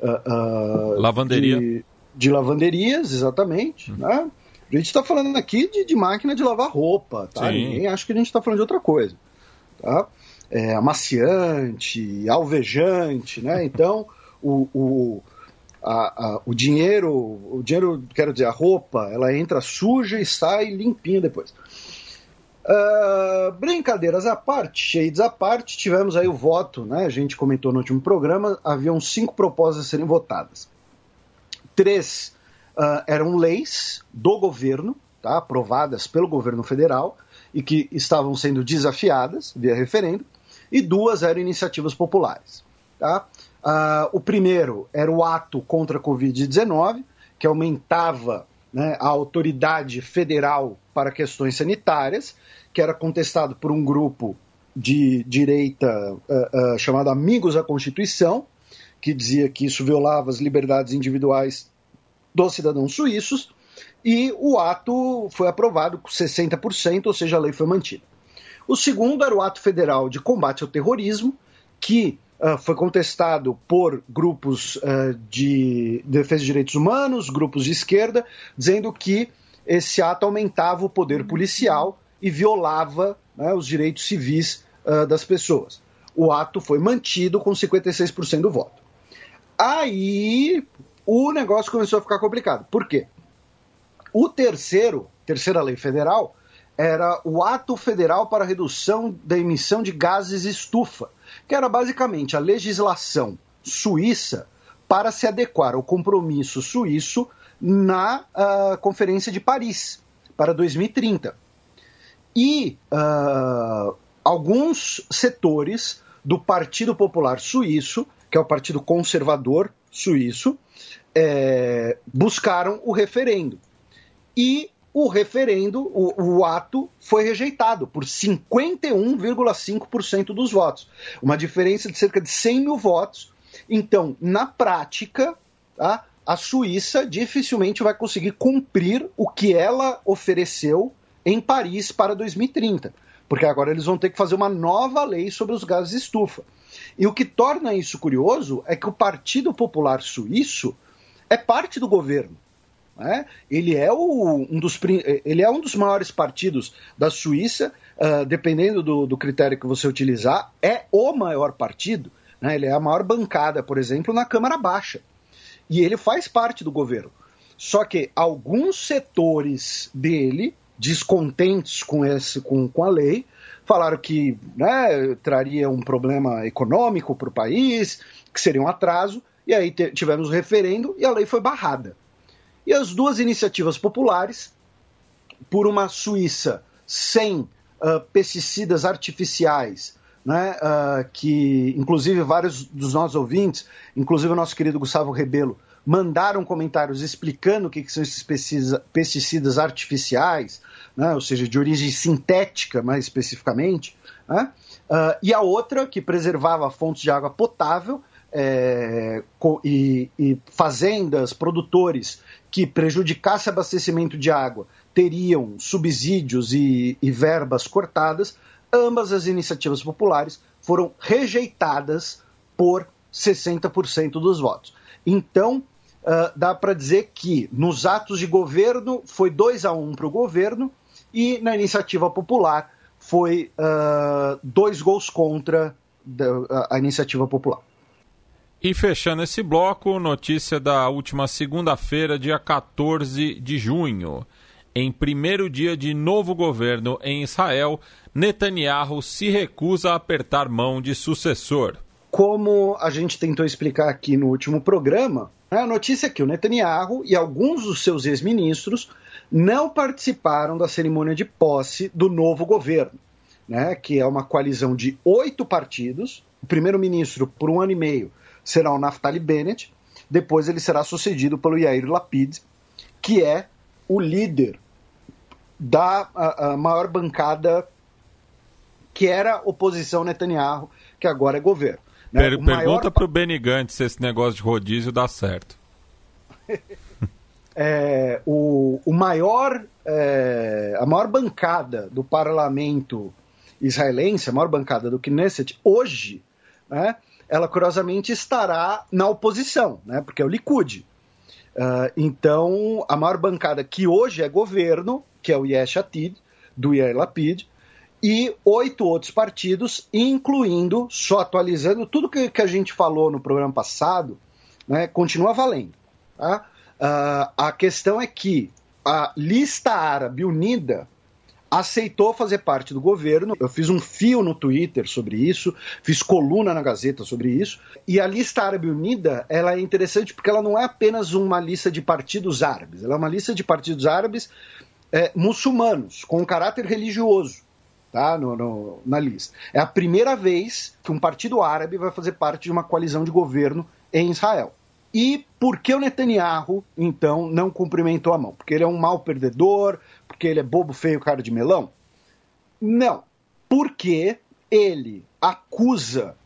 Uh, Lavanderia. De, de, lavanderias, exatamente. Uhum. Né? A gente está falando aqui de, de, máquina de lavar roupa, tá? Sim. Ninguém acha que a gente está falando de outra coisa. Tá? é, amaciante, alvejante, né? Então, o, o, a, a, o dinheiro, o dinheiro, quero dizer, a roupa, ela entra suja e sai limpinha depois. Uh, brincadeiras à parte, shades à parte, tivemos aí o voto, né? A gente comentou no último programa, haviam cinco propostas a serem votadas. Três uh, eram leis do governo, tá? aprovadas pelo governo federal e que estavam sendo desafiadas via referendo e duas eram iniciativas populares. Tá? Uh, o primeiro era o ato contra a Covid-19, que aumentava né, a autoridade federal para questões sanitárias, que era contestado por um grupo de direita uh, uh, chamado Amigos da Constituição, que dizia que isso violava as liberdades individuais dos cidadãos suíços, e o ato foi aprovado com 60%, ou seja, a lei foi mantida. O segundo era o ato federal de combate ao terrorismo, que uh, foi contestado por grupos uh, de defesa de direitos humanos, grupos de esquerda, dizendo que esse ato aumentava o poder policial e violava né, os direitos civis uh, das pessoas. O ato foi mantido com 56% do voto. Aí o negócio começou a ficar complicado. Por quê? O terceiro, terceira lei federal, era o Ato Federal para Redução da Emissão de Gases Estufa, que era basicamente a legislação suíça para se adequar ao compromisso suíço na uh, Conferência de Paris para 2030. E uh, alguns setores do Partido Popular Suíço, que é o Partido Conservador Suíço, é, buscaram o referendo. E o referendo, o, o ato, foi rejeitado por 51,5% dos votos. Uma diferença de cerca de 100 mil votos. Então, na prática, tá, a Suíça dificilmente vai conseguir cumprir o que ela ofereceu em Paris para 2030. Porque agora eles vão ter que fazer uma nova lei sobre os gases estufa. E o que torna isso curioso é que o Partido Popular Suíço é parte do governo. Né? Ele, é o, um dos, ele é um dos maiores partidos da Suíça, uh, dependendo do, do, critério que você utilizar, é o maior partido. Né? Ele é a maior bancada, por exemplo, na Câmara Baixa. E ele faz parte do governo. Só que alguns setores dele, descontentes com, esse, com, com a lei, falaram que né, traria um problema econômico para o país, que seria um atraso, e aí tivemos o referendo e a lei foi barrada. E as duas iniciativas populares, por uma Suíça sem uh, pesticidas artificiais, né, uh, que inclusive vários dos nossos ouvintes, inclusive o nosso querido Gustavo Rebelo, mandaram comentários explicando o que, que são esses pesticidas artificiais, né, ou seja, de origem sintética, mais especificamente, né, uh, e a outra que preservava fontes de água potável é, e, e, fazendas, produtores que prejudicasse abastecimento de água teriam subsídios e, e verbas cortadas, ambas as iniciativas populares foram rejeitadas por 60% dos votos. Então, uh, dá para dizer que nos atos de governo foi 2 a 1 um para o governo e na iniciativa popular foi uh, dois gols contra a, a iniciativa popular. E fechando esse bloco, notícia da última segunda-feira, dia 14 de junho. Em primeiro dia de novo governo em Israel, Netanyahu se recusa a apertar mão de sucessor. Como a gente tentou explicar aqui no último programa, a notícia é que o Netanyahu e alguns dos seus ex-ministros não participaram da cerimônia de posse do novo governo, né, que é uma coalizão de oito partidos. O primeiro-ministro, por um ano e meio, será o Naftali Bennett, depois ele será sucedido pelo Yair Lapid, que é o líder da a, a maior bancada que era oposição Netanyahu, que agora é governo. Né? Per pergunta maior... para o Benny Gantz se esse negócio de rodízio dá certo. é, o, o maior, é, a maior bancada do parlamento israelense, a maior bancada do Knesset, hoje, né, ela curiosamente estará na oposição, né? porque é o Likud. Uh, então, a maior bancada que hoje é governo, que é o Yesh Atid, do Yair Lapid, e oito outros partidos, incluindo, só atualizando, tudo que, que a gente falou no programa passado, né, continua valendo. Tá? Uh, a questão é que a lista árabe unida aceitou fazer parte do governo. Eu fiz um fio no Twitter sobre isso, fiz coluna na Gazeta sobre isso. E a lista Árabe Unida ela é interessante porque ela não é apenas uma lista de partidos árabes, ela é uma lista de partidos árabes é, muçulmanos, com um caráter religioso. Tá, no, no, na lista. É a primeira vez que um partido árabe vai fazer parte de uma coalizão de governo em Israel. E por que o Netanyahu, então, não cumprimentou a mão? Porque ele é um mau perdedor, porque ele é bobo, feio, cara de melão? Não. Porque ele acusa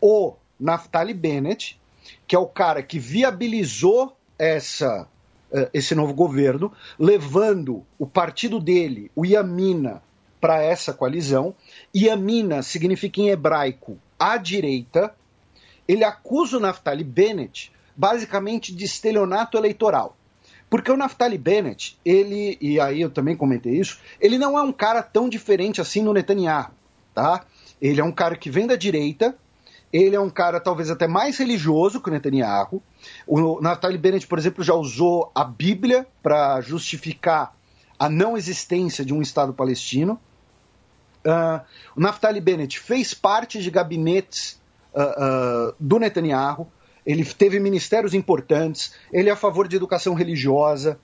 o Naftali Bennett, que é o cara que viabilizou essa, uh, esse novo governo, levando o partido dele, o Yamina, para essa coalizão. Yamina significa em hebraico a direita, ele acusa o Naftali Bennett basicamente de estelionato eleitoral. Porque o Naftali Bennett, ele, e aí eu também comentei isso, ele não é um cara tão diferente assim no Netanyahu, tá? Ele é um cara que vem da direita, ele é um cara talvez até mais religioso que o Netanyahu. O Naftali Bennett, por exemplo, já usou a Bíblia para justificar a não existência de um Estado palestino. Uh, o Naftali Bennett fez parte de gabinetes uh, uh, do Netanyahu, ele teve ministérios importantes, ele é a favor de educação religiosa,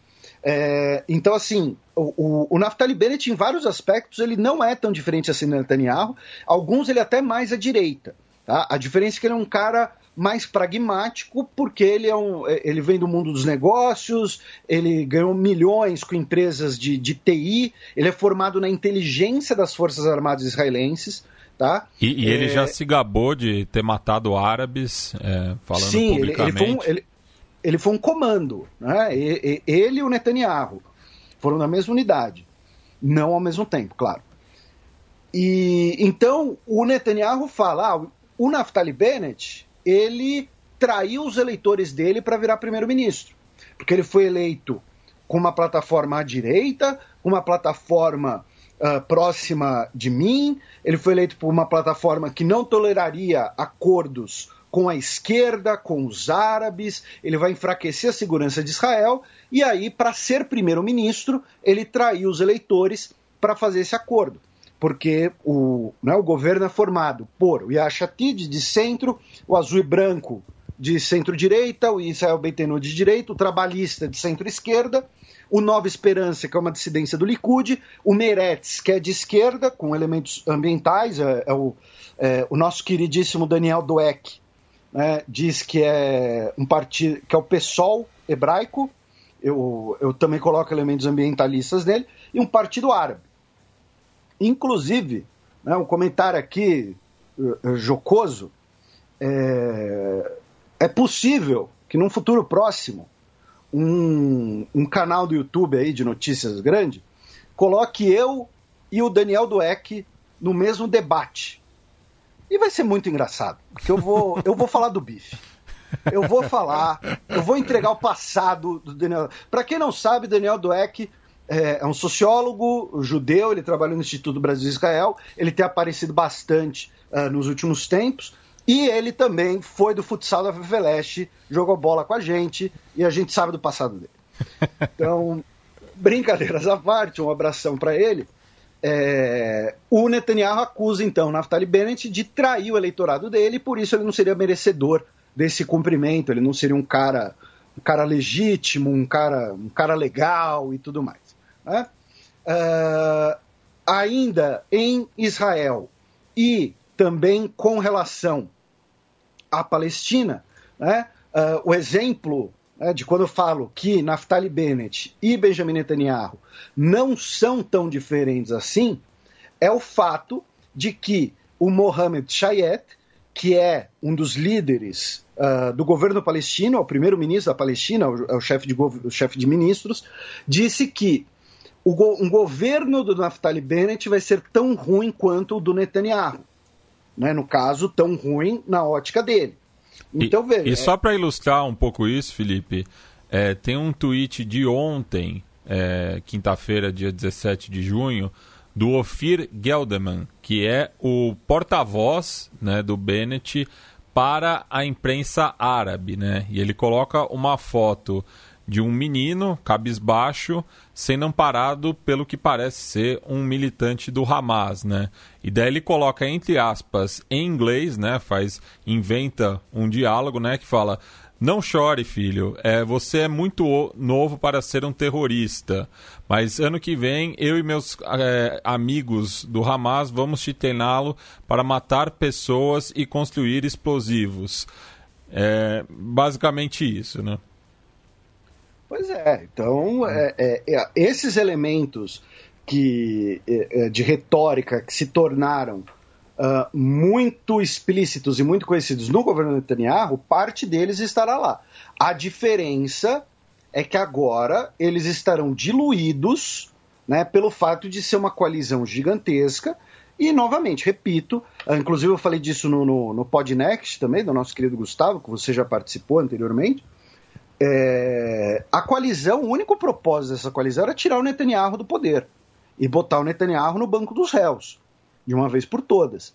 É, então, assim, o, o, o, Naftali Bennett, em vários aspectos, ele não é tão diferente assim do Netanyahu. Alguns ele é até mais à direita. Tá? A diferença é que ele é um cara mais pragmático, porque ele, é um, ele vem do mundo dos negócios, ele ganhou milhões com empresas de, de TI, ele é formado na inteligência das Forças Armadas israelenses. Tá? E, e ele é... já se gabou de ter matado árabes, é, falando Sim, publicamente. Ele, ele, foi um, ele, ele foi um comando. Né? Ele e o Netanyahu foram na mesma unidade. Não ao mesmo tempo, claro. E então o Netanyahu fala: ah, o Naftali Bennett ele traiu os eleitores dele para virar primeiro-ministro. Porque ele foi eleito com uma plataforma à direita, uma plataforma uh, próxima de mim, ele foi eleito por uma plataforma que não toleraria acordos com a esquerda, com os árabes, ele vai enfraquecer a segurança de Israel, e aí, para ser primeiro-ministro, ele traiu os eleitores para fazer esse acordo. Porque o, né, o governo é formado por o Yashatid de centro, o azul e branco de centro-direita, o Israel Beitenu de direita, o trabalhista de centro-esquerda, o Nova Esperança, que é uma dissidência do Likud, o Meretz, que é de esquerda, com elementos ambientais, é, é, o, é o, nosso queridíssimo Daniel Doeck né, diz que é um partido, que é o PSOL hebraico, eu, eu também coloco elementos ambientalistas nele, e um partido árabe. Inclusive, né, um comentário aqui uh, jocoso, é, é, possível que num futuro próximo um, um, canal do YouTube aí de notícias grande coloque eu e o Daniel Dueck no mesmo debate. E vai ser muito engraçado, porque eu vou, eu vou falar do bife. Eu vou falar, eu vou entregar o passado do Daniel. Para quem não sabe, Daniel Dueck é, é um sociólogo judeu, ele trabalha no Instituto Brasil-Israel, ele tem aparecido bastante uh, nos últimos tempos, e ele também foi do futsal da Fefeleste, jogou bola com a gente, e a gente sabe do passado dele. Então, brincadeiras à parte, um abração para ele. É, o Netanyahu acusa então Naftali Bennett de trair o eleitorado dele, e por isso ele não seria merecedor desse cumprimento, ele não seria um cara um cara legítimo, um cara, um cara legal e tudo mais. Né? Uh, ainda em Israel e também com relação à Palestina, né? uh, o exemplo né, de quando eu falo que Naftali Bennett e Benjamin Netanyahu não são tão diferentes assim, é o fato de que o Mohamed Shayet, que é um dos líderes uh, do governo palestino, é o primeiro-ministro da Palestina, é o chefe de, o chefe de ministros, disse que go um governo do Naftali Bennett vai ser tão ruim quanto o do Netanyahu. Né? No caso, tão ruim na ótica dele. Então, e, veja. E só para ilustrar um pouco isso, Felipe, é, tem um tweet de ontem, é, quinta-feira, dia 17 de junho, do Ofir Gelderman, que é o porta-voz né, do Bennett para a imprensa árabe. Né? E ele coloca uma foto de um menino cabisbaixo sendo amparado pelo que parece ser um militante do Hamas, né? E daí ele coloca entre aspas em inglês, né? Faz inventa um diálogo, né? Que fala não chore, filho. É, você é muito novo para ser um terrorista. Mas ano que vem, eu e meus é, amigos do Hamas vamos te treiná-lo para matar pessoas e construir explosivos. É basicamente isso, né? Pois é, então é, é, é, esses elementos que, é, é, de retórica que se tornaram uh, muito explícitos e muito conhecidos no governo Netanyahu, parte deles estará lá. A diferença é que agora eles estarão diluídos né, pelo fato de ser uma coalizão gigantesca. E, novamente, repito, uh, inclusive eu falei disso no, no, no Podnext também, do nosso querido Gustavo, que você já participou anteriormente é, a coalizão, o único propósito dessa coalizão era tirar o Netanyahu do poder e botar o Netanyahu no banco dos réus, de uma vez por todas.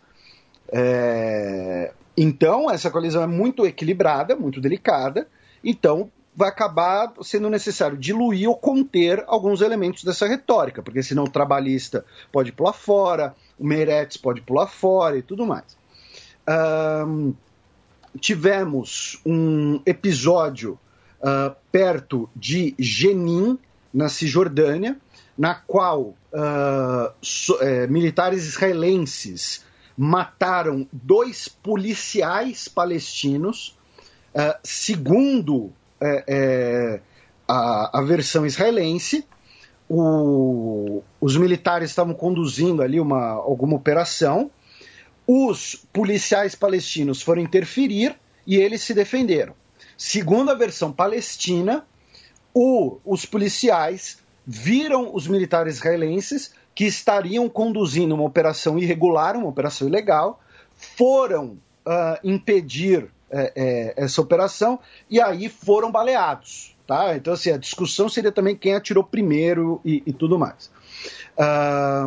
É, então, essa coalizão é muito equilibrada, muito delicada, então vai acabar sendo necessário diluir ou conter alguns elementos dessa retórica, porque senão o trabalhista pode pular fora, o Meretz pode pular fora e tudo mais. Um, tivemos um episódio uh, perto de Jenin, na Cisjordânia, na qual uh, so, é, militares israelenses mataram dois policiais palestinos, uh, segundo é, a, a, versão israelense. O, os militares estavam conduzindo ali uma, alguma operação. Os policiais palestinos foram interferir e eles se defenderam. Segundo a versão palestina, o, os policiais viram os militares israelenses que estariam conduzindo uma operação irregular, uma operação ilegal, foram uh, impedir é, é, essa operação e aí foram baleados. Tá? Então, assim, a discussão seria também quem atirou primeiro e, e tudo mais.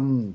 Um,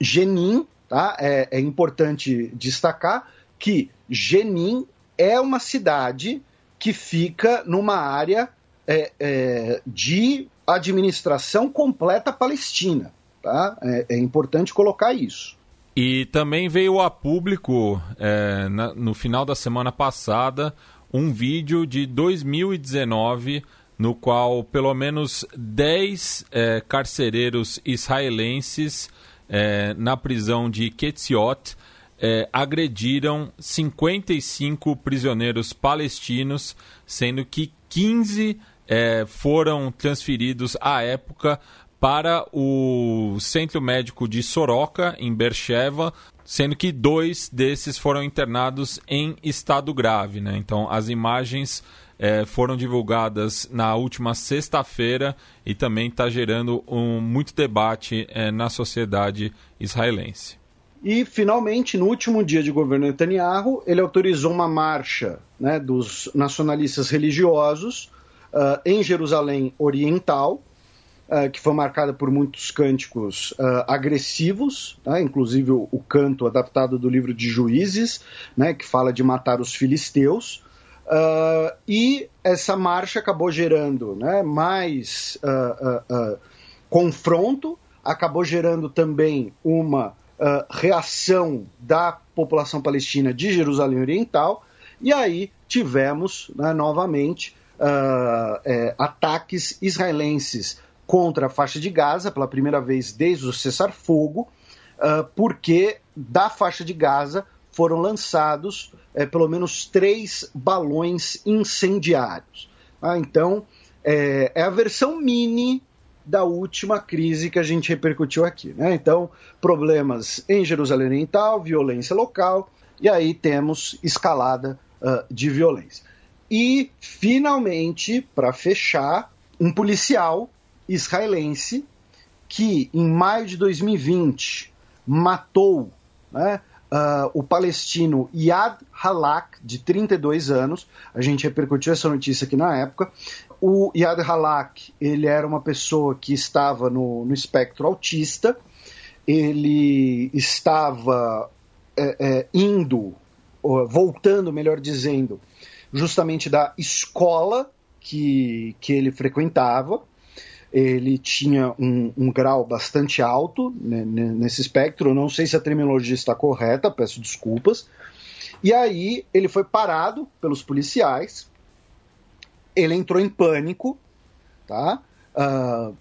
Jenin, tá? É, é, importante destacar que Jenin é uma cidade que fica numa área é, é, de administração completa palestina. Tá? É, é, importante colocar isso. E também veio a público, é, na, no final da semana passada, um vídeo de 2019 no qual pelo menos 10 é, carcereiros israelenses é, na prisão de Ketziot é, agrediram 55 prisioneiros palestinos, sendo que 15 é, foram transferidos à época para o Centro Médico de Soroka, em Beersheba, sendo que dois desses foram internados em estado grave. Né? Então, as imagens é, foram divulgadas na última sexta-feira e também está gerando um, muito debate é, na sociedade israelense. E, finalmente, no último dia de governo Netanyahu, ele autorizou uma marcha né, dos nacionalistas religiosos uh, em Jerusalém Oriental, uh, que foi marcada por muitos cânticos uh, agressivos, né, inclusive o, o, canto adaptado do livro de Juízes, né, que fala de matar os filisteus. e essa marcha acabou gerando né, mais confronto, acabou gerando também uma uh, reação da população palestina de Jerusalém Oriental, e aí tivemos né, novamente uh, é, ataques israelenses contra a faixa de Gaza, pela primeira vez desde o cessar-fogo, uh, porque da faixa de Gaza foram lançados é, pelo menos três balões incendiários. Ah, então, é, é, a versão mini da última crise que a gente repercutiu aqui. Né? Então, problemas em Jerusalém Oriental, violência local, e aí temos escalada uh, de violência. E, finalmente, para fechar, um policial israelense que, em maio de 2020, matou né, uh, o palestino Yad Halak, de 32 anos. A gente repercutiu essa notícia aqui na época. O Yad Halak, ele era uma pessoa que estava no, no espectro autista, ele estava é, é, indo, voltando, melhor dizendo, justamente da escola que, que ele frequentava. Ele tinha um, um grau bastante alto né, nesse espectro. não sei se a terminologia está correta, peço desculpas. E aí ele foi parado pelos policiais ele entrou em pânico, tá? Uh,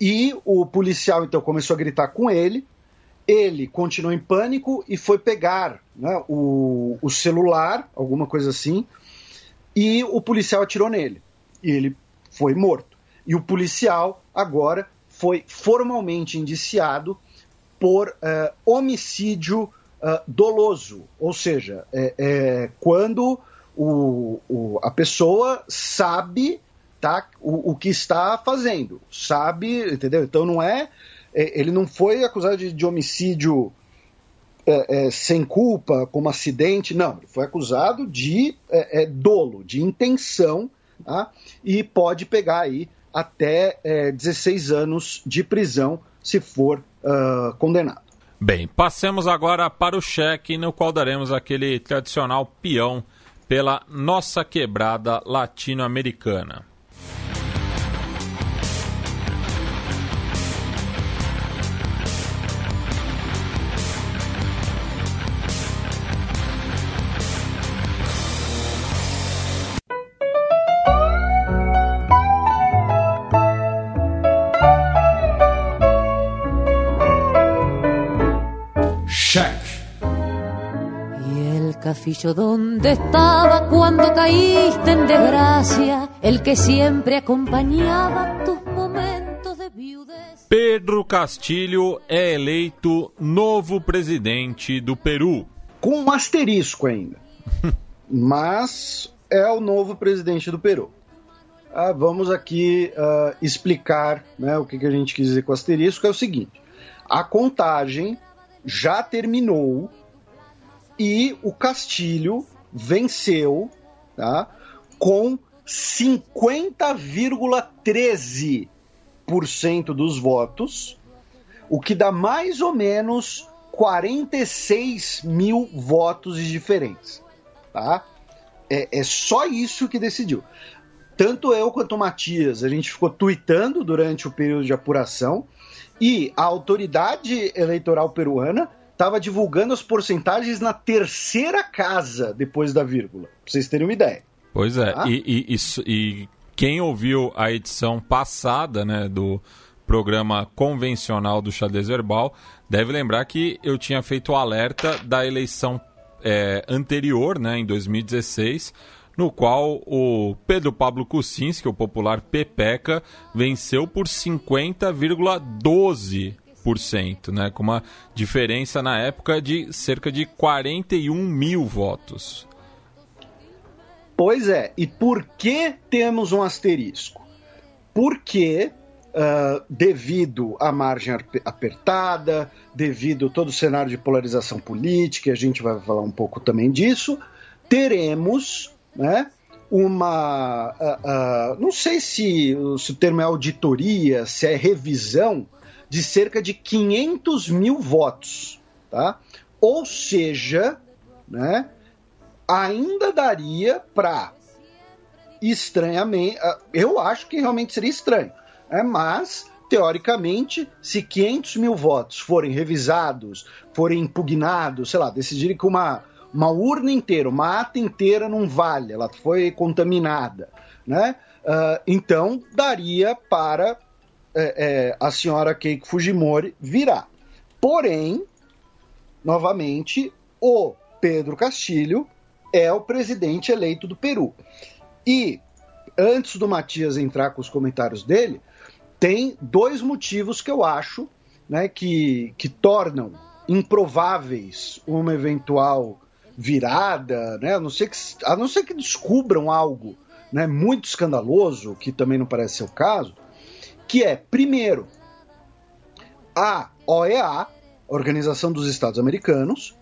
e o policial então começou a gritar com ele. Ele continuou em pânico e foi pegar né, o, o celular, alguma coisa assim, e o policial atirou nele. E ele foi morto. E o policial agora foi formalmente indiciado por uh, homicídio uh, doloso, ou seja, é, é, quando o, o, a pessoa sabe tá, o, o que está fazendo, sabe, entendeu? Então não é, é ele não foi acusado de, de homicídio é, é, sem culpa, como acidente, não, ele foi acusado de é, é dolo, de intenção, tá? e pode pegar aí até 16 é, anos de prisão se for uh, condenado. Bem, passemos agora para o cheque, no qual daremos aquele tradicional peão pela nossa quebrada latino-americana. Cafillo, ¿dónde estaba cuando caíste en desgracia? El que siempre acompañaba tus momentos de viudez. Pedro Castilho é eleito novo presidente do Peru. Com um asterisco ainda. Mas é o novo presidente do Peru. Ah, vamos aqui uh, explicar né, o que, que a gente quis dizer com asterisco. É o seguinte: a contagem já terminou e o Castilho venceu tá, com 50,13% dos votos, o que dá mais ou menos 46 mil votos de diferença. Tá? É, é só isso que decidiu. Tanto eu quanto o Matias, a gente ficou tweetando durante o período de apuração e a autoridade eleitoral peruana estava divulgando as porcentagens na terceira casa depois da vírgula, pra vocês terem uma ideia. Pois é, tá? e, e, e, quem ouviu a edição passada né, do programa convencional do Xadrez Verbal deve lembrar que eu tinha feito o alerta da eleição é, anterior, né, em 2016, no qual o Pedro Pablo Kuczynski, o popular Pepeca, venceu por 50,12 né, com uma diferença na época de cerca de 41 mil votos. Pois é, e por que temos um asterisco? Porque, uh, devido à margem apertada, devido a todo o cenário de polarização política, a gente vai falar um pouco também disso, teremos né, uma. Uh, uh, não sei se, se o termo é auditoria, se é revisão de cerca de 500 mil votos, tá? Ou seja, né, ainda daria para estranhamente, ah, eu acho que realmente seria estranho, né? mas teoricamente, se 500 mil votos forem revisados, forem impugnados, sei lá, decidirem que uma, uma urna inteira, uma ata inteira não vale, ela foi contaminada, né? Uh, então daria para é, é, a senhora Keiko Fujimori virá. Porém, novamente, o Pedro Castilho é o presidente eleito do Peru. E, antes do Matias entrar com os comentários dele, tem dois motivos que eu acho né, que, que tornam improváveis uma eventual virada, né, a, não ser que, a não ser que descubram algo né, muito escandaloso, que também não parece ser o caso, que é, primeiro, a OEA, Organização dos Estados Americanos,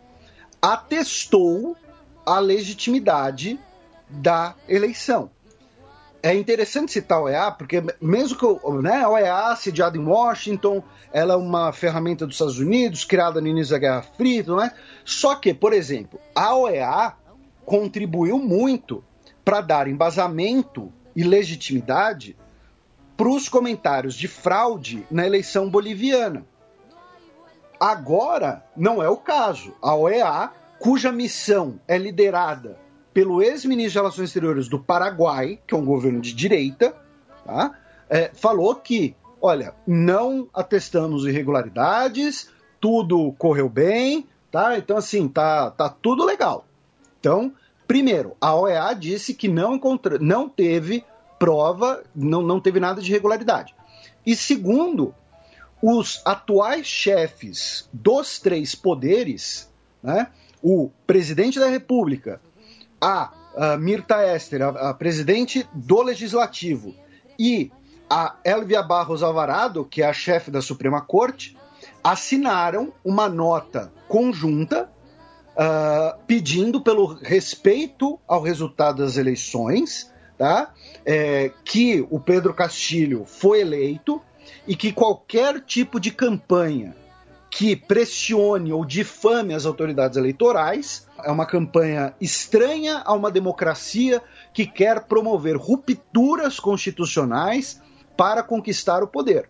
atestou a legitimidade da eleição. É interessante citar a OEA, porque mesmo que né, a OEA, sediada em Washington, ela é uma ferramenta dos Estados Unidos, criada no início da Guerra Fria, não é? Só que, por exemplo, a OEA contribuiu muito para dar embasamento e legitimidade para os comentários de fraude na eleição boliviana. Agora não é o caso. A OEA, cuja missão é liderada pelo ex-ministro de Relações Exteriores do Paraguai, que é um governo de direita, tá? é, falou que, olha, não atestamos irregularidades, tudo correu bem, tá? Então, assim, tá, tá tudo legal. Então, primeiro, a OEA disse que não, encontrou, não teve prova, não, não teve nada de irregularidade. E segundo, os atuais chefes dos três poderes, né, o presidente da República, a, a Mirta Esther, a, a, presidente do Legislativo, e a Elvia Barros Alvarado, que é a chefe da Suprema Corte, assinaram uma nota conjunta uh, pedindo pelo respeito ao resultado das eleições tá? É, que o Pedro Castilho foi eleito e que qualquer tipo de campanha que pressione ou difame as autoridades eleitorais é uma campanha estranha a uma democracia que quer promover rupturas constitucionais para conquistar o poder.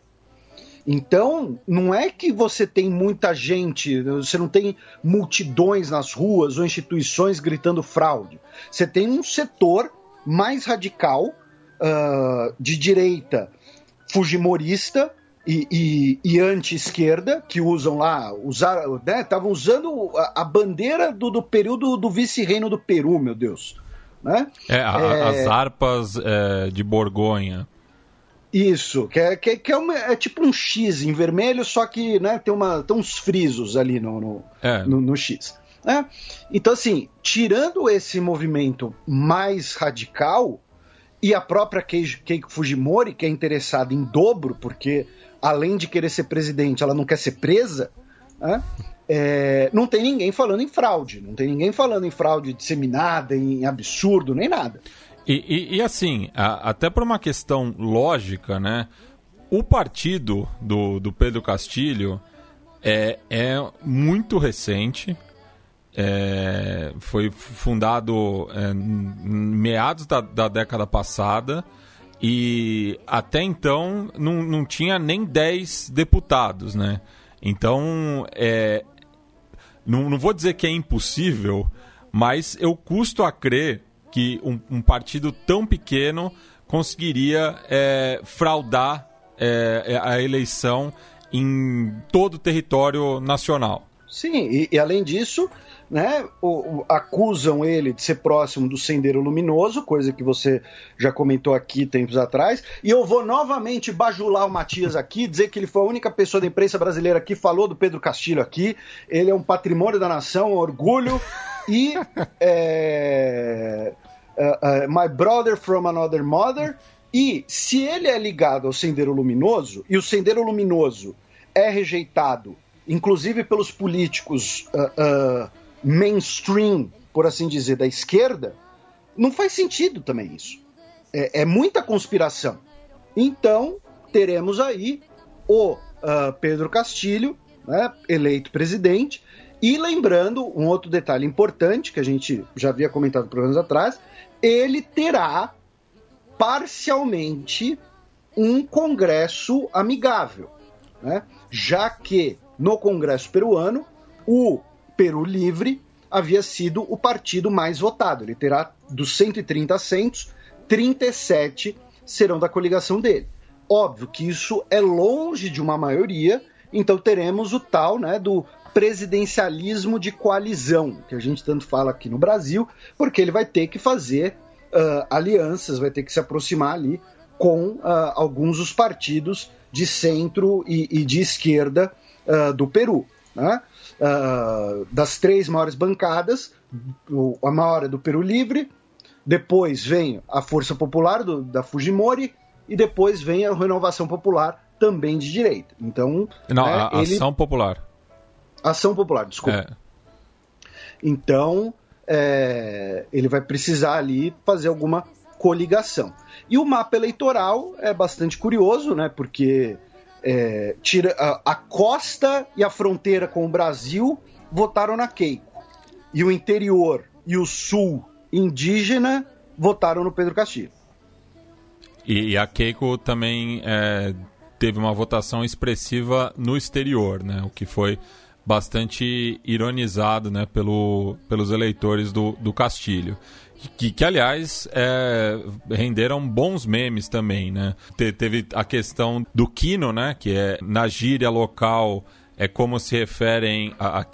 Então, não é que você tem muita gente, você não tem multidões nas ruas ou instituições gritando fraude. Você tem um setor mais radical, uh, de direita, fujimorista, e, e, e anti-esquerda, que usam lá, usaram, estavam né, usando a, a bandeira do, do, período do vice-reino do Peru, meu Deus. Né? É, a, é... as harpas é, de Borgonha. Isso, que é, que, que é, uma, é, tipo um X em vermelho, só que né, tem, uma, tem uns frisos ali no, no, é. no, no X. Né? Então, assim, tirando esse movimento mais radical, e a própria Keiko Fujimori, que é interessada em dobro, porque além de querer ser presidente, ela não quer ser presa, né? é, não tem ninguém falando em fraude, não tem ninguém falando em fraude disseminada, em absurdo, nem nada. E, e, e assim, a, até por uma questão lógica, né? O partido do, do Pedro Castilho é, é muito recente, é, foi fundado é, meados da, da década passada e até então não, não tinha nem 10 deputados, né? Então, é, não, não vou dizer que é impossível, mas eu custo a crer que um, um partido tão pequeno conseguiria é, fraudar é, a eleição em todo o território nacional. Sim, e, e além disso, né, o, acusam ele de ser próximo do Sendeiro Luminoso, coisa que você já comentou aqui tempos atrás. E eu vou novamente bajular o Matias aqui, dizer que ele foi a única pessoa da imprensa brasileira que falou do Pedro Castilho aqui. Ele é um patrimônio da nação, um orgulho. E. É, uh, uh, my brother from another mother. E se ele é ligado ao Sendeiro Luminoso, e o Sendeiro Luminoso é rejeitado, inclusive pelos políticos. Uh, mainstream, por assim dizer, da esquerda, não faz sentido também isso. É, é muita conspiração. Então, teremos aí o uh, Pedro Castilho, né, eleito presidente, e lembrando um outro detalhe importante que a gente já havia comentado programas atrás, ele terá parcialmente um congresso amigável, né? já que no congresso peruano o Peru Livre havia sido o partido mais votado. Ele terá dos 130 assentos, 37 serão da coligação dele. Óbvio que isso é longe de uma maioria, então teremos o tal né, do presidencialismo de coalizão, que a gente tanto fala aqui no Brasil, porque ele vai ter que fazer uh, alianças, vai ter que se aproximar ali com uh, alguns dos partidos de centro e, e de esquerda uh, do Peru. Né? Uh, das três maiores bancadas, a maior é do Peru Livre, depois vem a Força Popular do, da Fujimori e depois vem a Renovação Popular também de direita. Então, não, né, a ele... Ação Popular. Ação Popular, desculpa. É. Então, é, ele vai precisar ali fazer alguma coligação. E o mapa eleitoral é bastante curioso, né? Porque é, tira, a, a, costa e a fronteira com o Brasil votaram na Keiko. E o interior e o sul indígena votaram no Pedro Castilho. E, e a Keiko também é, teve uma votação expressiva no exterior, né? O que foi bastante ironizado né, pelo, pelos eleitores do, do Castilho. Que, que, aliás, é, renderam bons memes também, né? Te, teve a questão do quino, né? Que é na gíria local, é como se referem a, a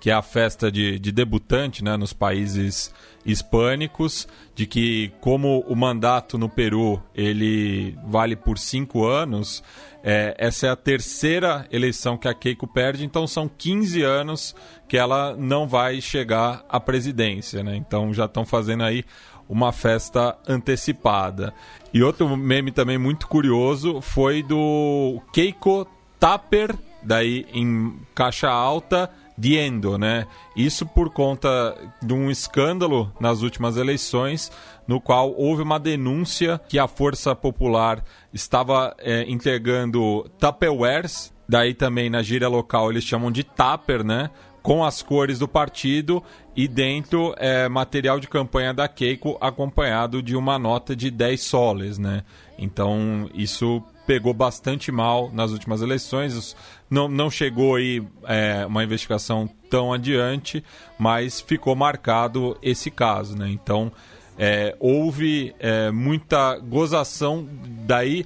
que é a festa de, de debutante, né? Nos países hispânicos, de que como o mandato no Peru ele vale por cinco anos, é, essa é a terceira eleição que a Keiko perde, então são 15 anos que ela não vai chegar à presidência, né? Então já estão fazendo aí uma festa antecipada. E outro meme também muito curioso foi do Keiko Tapper, daí em caixa alta, Diendo, né? Isso por conta de um escândalo nas últimas eleições, no qual houve uma denúncia que a Força Popular estava é, entregando Tupperwares, daí também na gíria local eles chamam de Tupper, né? Com as cores do partido e dentro é material de campanha da Keiko acompanhado de uma nota de 10 soles, né? Então isso pegou bastante mal nas últimas eleições. Não, não chegou aí é, uma investigação tão adiante, mas ficou marcado esse caso, né? Então é, houve é, muita gozação daí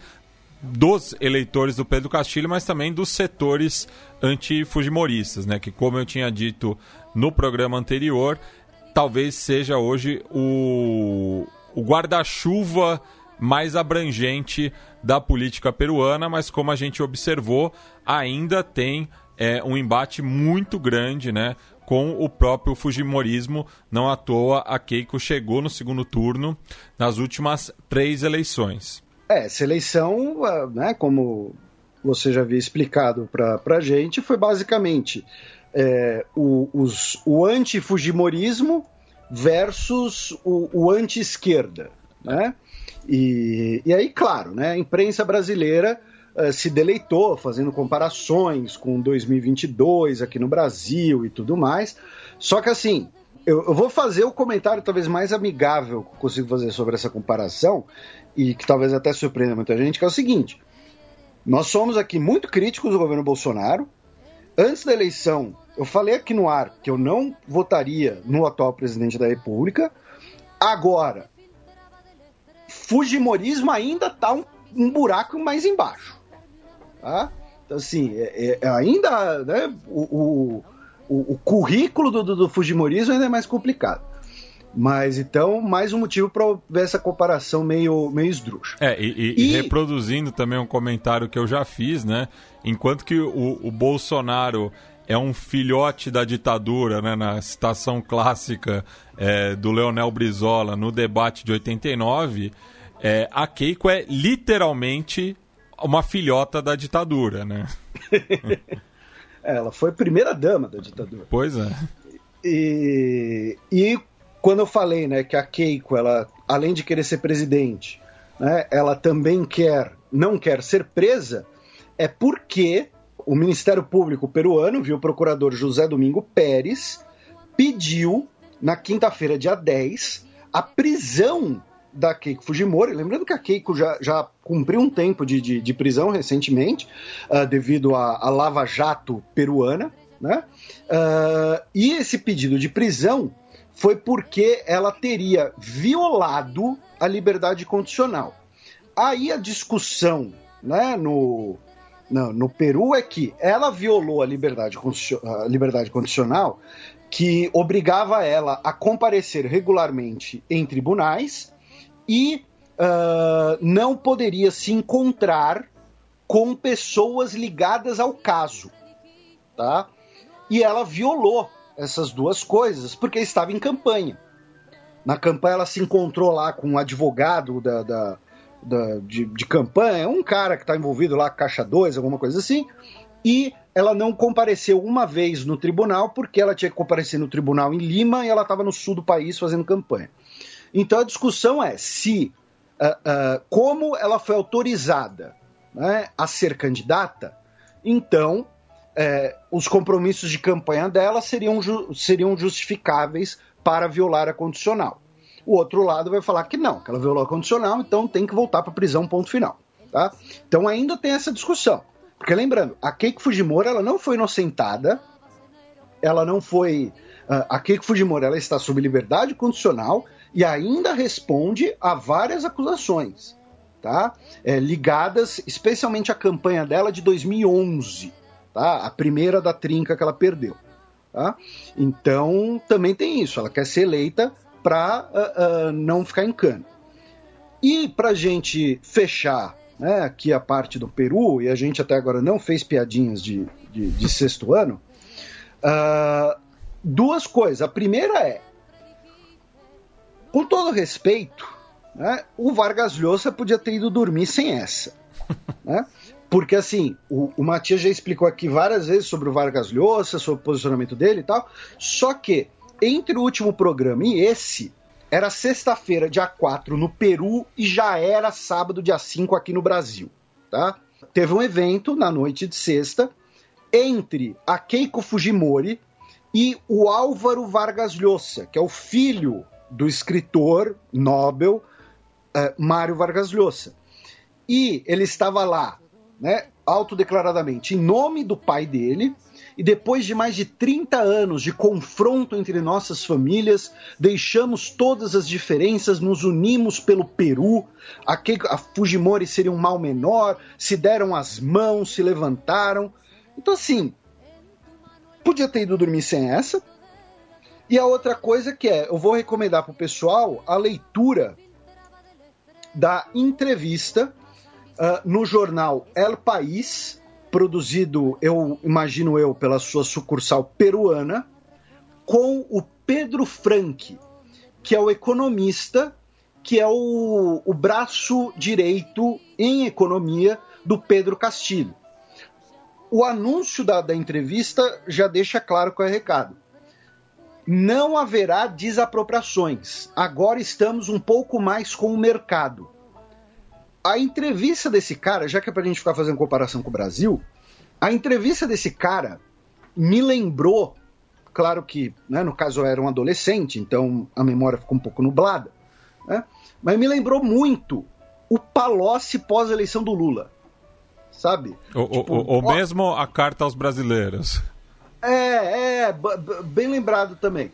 dos eleitores do Pedro Castilho, mas também dos setores anti-fujimoristas, né? Que, como eu tinha dito no programa anterior, talvez seja hoje o, o guarda-chuva mais abrangente da política peruana, mas como a gente observou, ainda tem é, um embate muito grande, né? Com o próprio Fujimorismo, não à toa a Keiko chegou no segundo turno nas últimas três eleições. É, essa eleição, ah, né, como você já havia explicado para a gente, foi basicamente é, o, os, o anti-fujimorismo versus o, o anti-esquerda, né? E, e aí, claro, né, a imprensa brasileira uh, se deleitou fazendo comparações com 2022 aqui no Brasil e tudo mais. Só que assim, eu, eu, vou fazer o comentário talvez mais amigável que eu consigo fazer sobre essa comparação e que talvez até surpreenda muita gente, que é o seguinte: nós somos aqui muito críticos do governo Bolsonaro. Antes da eleição, eu falei aqui no ar que eu não votaria no atual presidente da República. Agora, Fujimorismo ainda está um, um, buraco mais embaixo. Tá? Então, assim, é, é, ainda né, o, o, o, currículo do, do, do Fujimorismo ainda é mais complicado. Mas então, mais um motivo para ver essa comparação meio, meio esdrúxula. É, e, e, e, reproduzindo também um comentário que eu já fiz, né? Enquanto que o, o Bolsonaro é um filhote da ditadura, né? Na citação clássica é, do Leonel Brizola no debate de 89, é, a Keiko é literalmente uma filhota da ditadura, né? Ela foi primeira dama da ditadura. Pois é. E, e quando eu falei né, que a Keiko, ela, além de querer ser presidente, né, ela também quer, não quer ser presa, é porque o Ministério Público peruano, viu, o procurador José Domingo Pérez, pediu, na quinta-feira, dia 10, a prisão da Keiko Fujimori. Lembrando que a Keiko já, já cumpriu um tempo de, de, de prisão recentemente, uh, devido à Lava Jato peruana. Né? Uh, e esse pedido de prisão foi porque ela teria violado a liberdade condicional. Aí a discussão né, no, no, no Peru é que ela violou a liberdade, a liberdade condicional que obrigava ela a comparecer regularmente em tribunais e uh, não poderia se encontrar com pessoas ligadas ao caso, tá? E ela violou essas duas coisas porque estava em campanha. Na campanha ela se encontrou lá com um advogado da, da, da de, de, campanha, um cara que está envolvido lá com Caixa 2, alguma coisa assim, e ela não compareceu uma vez no tribunal porque ela tinha que comparecer no tribunal em Lima e ela estava no sul do país fazendo campanha. Então a discussão é se, uh, uh, como ela foi autorizada né, a ser candidata, então é, os compromissos de campanha dela seriam, ju seriam justificáveis para violar a condicional. O outro lado vai falar que não, que ela violou a condicional, então tem que voltar para prisão, ponto final. Tá? Então ainda tem essa discussão. Porque lembrando, a Keiko Fujimori ela não foi inocentada, ela não foi. Uh, a Keiko Fujimori ela está sob liberdade condicional e ainda responde a várias acusações, tá? É, ligadas especialmente à campanha dela de 2011 tá? A primeira da trinca que ela perdeu, tá? Então também tem isso, ela quer ser eleita para uh, uh, não ficar em cana. E para gente fechar né, aqui a parte do Peru, e a gente até agora não fez piadinhas de, de, de sexto ano, uh, duas coisas. A primeira é, com todo respeito, né, o Vargas Llosa podia ter ido dormir sem essa. Né? Porque, assim, o, o Matias já explicou aqui várias vezes sobre o Vargas Llosa, sobre o posicionamento dele e tal. Só que, entre o último programa e esse, era sexta-feira, dia 4, no Peru, e já era sábado, dia 5, aqui no Brasil. Tá? Teve um evento na noite de sexta entre a Keiko Fujimori e o Álvaro Vargas Llosa, que é o filho do escritor Nobel eh, Mário Vargas Llosa. E ele estava lá né, autodeclaradamente em nome do pai dele e depois de mais de 30 anos de confronto entre nossas famílias, deixamos todas as diferenças, nos unimos pelo Peru. A, Fujimori seria um mal menor, se deram as mãos, se levantaram. Então, assim, podia ter ido dormir sem essa. E a outra coisa que é, eu vou recomendar para o pessoal a leitura da entrevista uh, no jornal El País, produzido, eu imagino eu, pela sua sucursal peruana, com o Pedro Frank, que é o economista, que é o, o braço direito em economia do Pedro Castilho. O anúncio da, da entrevista já deixa claro qual é o recado. Não haverá desapropriações. Agora estamos um pouco mais com o mercado a entrevista desse cara, já que é pra gente ficar fazendo comparação com o Brasil, a entrevista desse cara me lembrou, claro que, né, no caso eu era um adolescente, então a memória ficou um pouco nublada, né, mas me lembrou muito o Palocci pós-eleição do Lula, sabe? Ou, tipo, ou, ou mesmo a carta aos brasileiros. É, é, bem lembrado também.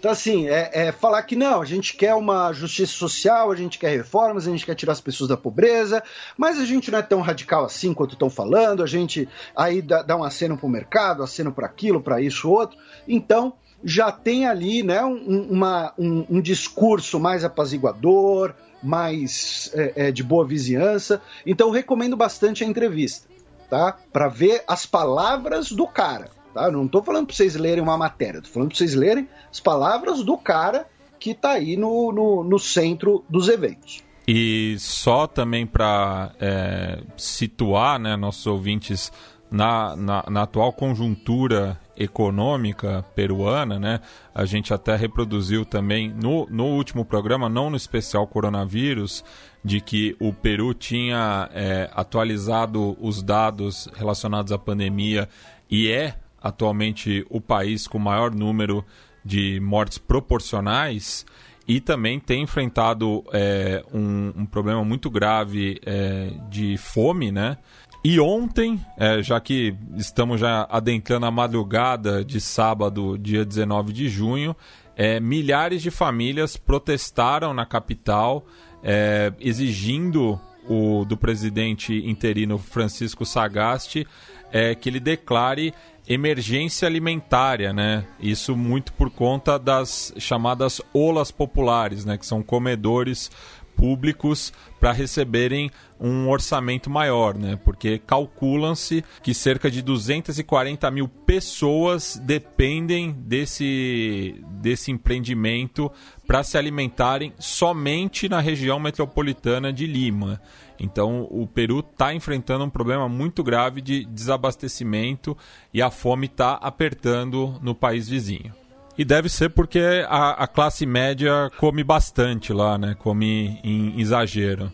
Então, assim, é, é, falar que não, a gente quer uma justiça social, a gente quer reformas, a gente quer tirar as pessoas da pobreza, mas a gente não é tão radical assim quanto estão falando, a gente aí dá, dá um aceno para o mercado, aceno para aquilo, para isso, outro. Então, já tem ali né, um, uma, um, um discurso mais apaziguador, mais é, é, de boa vizinhança. Então, recomendo bastante a entrevista, tá? Para ver as palavras do cara. Tá? Não estou falando para vocês lerem uma matéria, estou falando para vocês lerem as palavras do cara que está aí no, no, no, centro dos eventos. E só também para é, situar né, nossos ouvintes na, na, na, atual conjuntura econômica peruana, né? A gente até reproduziu também no, no último programa, não no especial coronavírus, de que o Peru tinha é, atualizado os dados relacionados à pandemia e é atualmente o país com maior número de mortes proporcionais e também tem enfrentado é, um, um, problema muito grave é, de fome, né? E ontem, é, já que estamos já adentrando a madrugada de sábado, dia 19 de junho, é, milhares de famílias protestaram na capital, é, exigindo o, do presidente interino Francisco Sagasti é, que ele declare emergência alimentária, né? Isso muito por conta das chamadas olas populares, né? Que são comedores públicos para receberem um orçamento maior, né? Porque calculam-se que cerca de 240 mil pessoas dependem desse, desse empreendimento para se alimentarem somente na região metropolitana de Lima. Então, o Peru está enfrentando um problema muito grave de desabastecimento e a fome está apertando no país vizinho. E deve ser porque a, a, classe média come bastante lá, né? Come em exagero.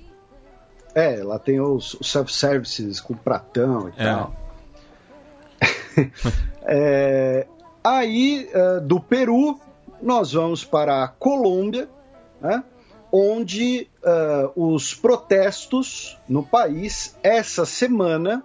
É, lá tem os, os self-services com pratão e é. tal. é, aí, uh, do Peru, nós vamos para a Colômbia, né? Onde uh, os protestos no país essa semana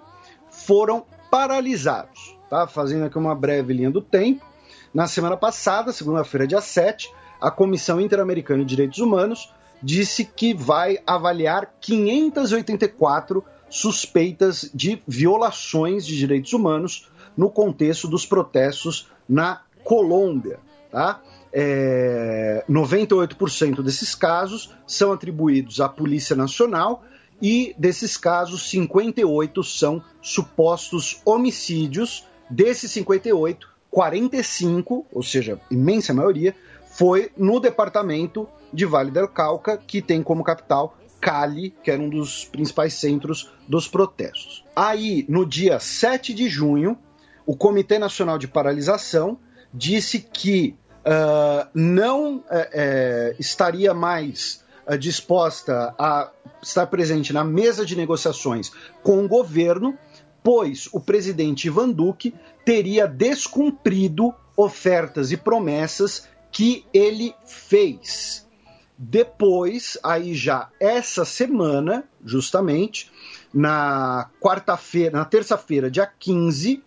foram paralisados. Tá? Fazendo aqui uma breve linha do tempo. Na semana passada, segunda-feira, dia 7, a Comissão Interamericana de Direitos Humanos disse que vai avaliar 584 suspeitas de violações de direitos humanos no contexto dos protestos na Colômbia. Tá? É, 98% desses casos são atribuídos à Polícia Nacional e desses casos 58 são supostos homicídios. Desses 58, 45, ou seja, imensa maioria, foi no departamento de Vale del Cauca, que tem como capital Cali, que era um dos principais centros dos protestos. Aí, no dia 7 de junho, o Comitê Nacional de Paralisação disse que uh, não é, é, estaria mais uh, disposta a estar presente na mesa de negociações com o governo, pois o presidente Ivan Duque teria descumprido ofertas e promessas que ele fez. Depois, aí já essa semana, justamente, na quarta-feira, na terça-feira, dia 15,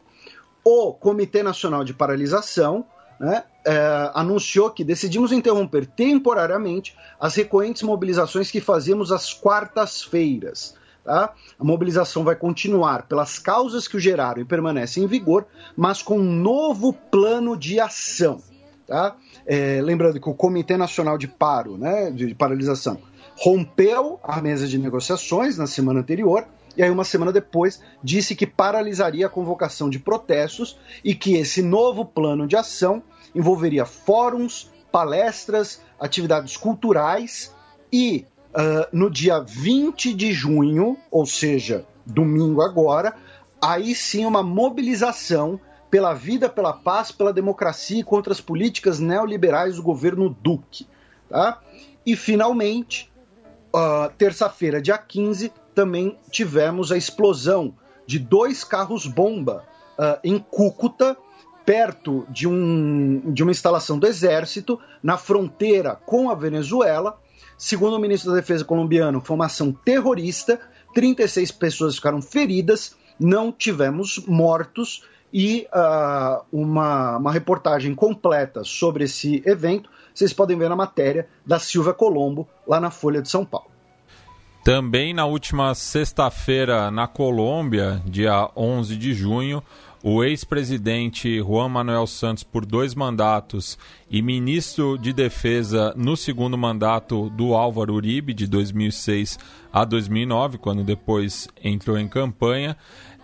o Comitê Nacional de Paralisação né, é, anunciou que decidimos interromper temporariamente as recorrentes mobilizações que fazemos às quartas-feiras. Tá? A mobilização vai continuar pelas causas que o geraram e permanecem em vigor, mas com um novo plano de ação. Tá? É, lembrando que o Comitê Nacional de Paro, né, de paralisação, rompeu a mesa de negociações na semana anterior e aí uma semana depois disse que paralisaria a convocação de protestos e que esse novo plano de ação envolveria fóruns, palestras, atividades culturais e uh, no dia 20 de junho, ou seja, domingo agora, aí sim uma mobilização pela vida, pela paz, pela democracia e contra as políticas neoliberais do governo Duque. Tá? E finalmente, uh, terça-feira, dia 15, também tivemos a explosão de dois carros-bomba uh, em Cúcuta, perto de, um, de uma instalação do exército, na fronteira com a Venezuela. Segundo o ministro da Defesa colombiano, foi uma ação terrorista, 36 pessoas ficaram feridas, não tivemos mortos e uh, uma, uma reportagem completa sobre esse evento vocês podem ver na matéria da Silvia Colombo, lá na Folha de São Paulo. Também na última sexta-feira, na Colômbia, dia 11 de junho, o ex-presidente Juan Manuel Santos, por dois mandatos, e ministro de Defesa no segundo mandato do Álvaro Uribe, de 2006 a 2009, quando depois entrou em campanha,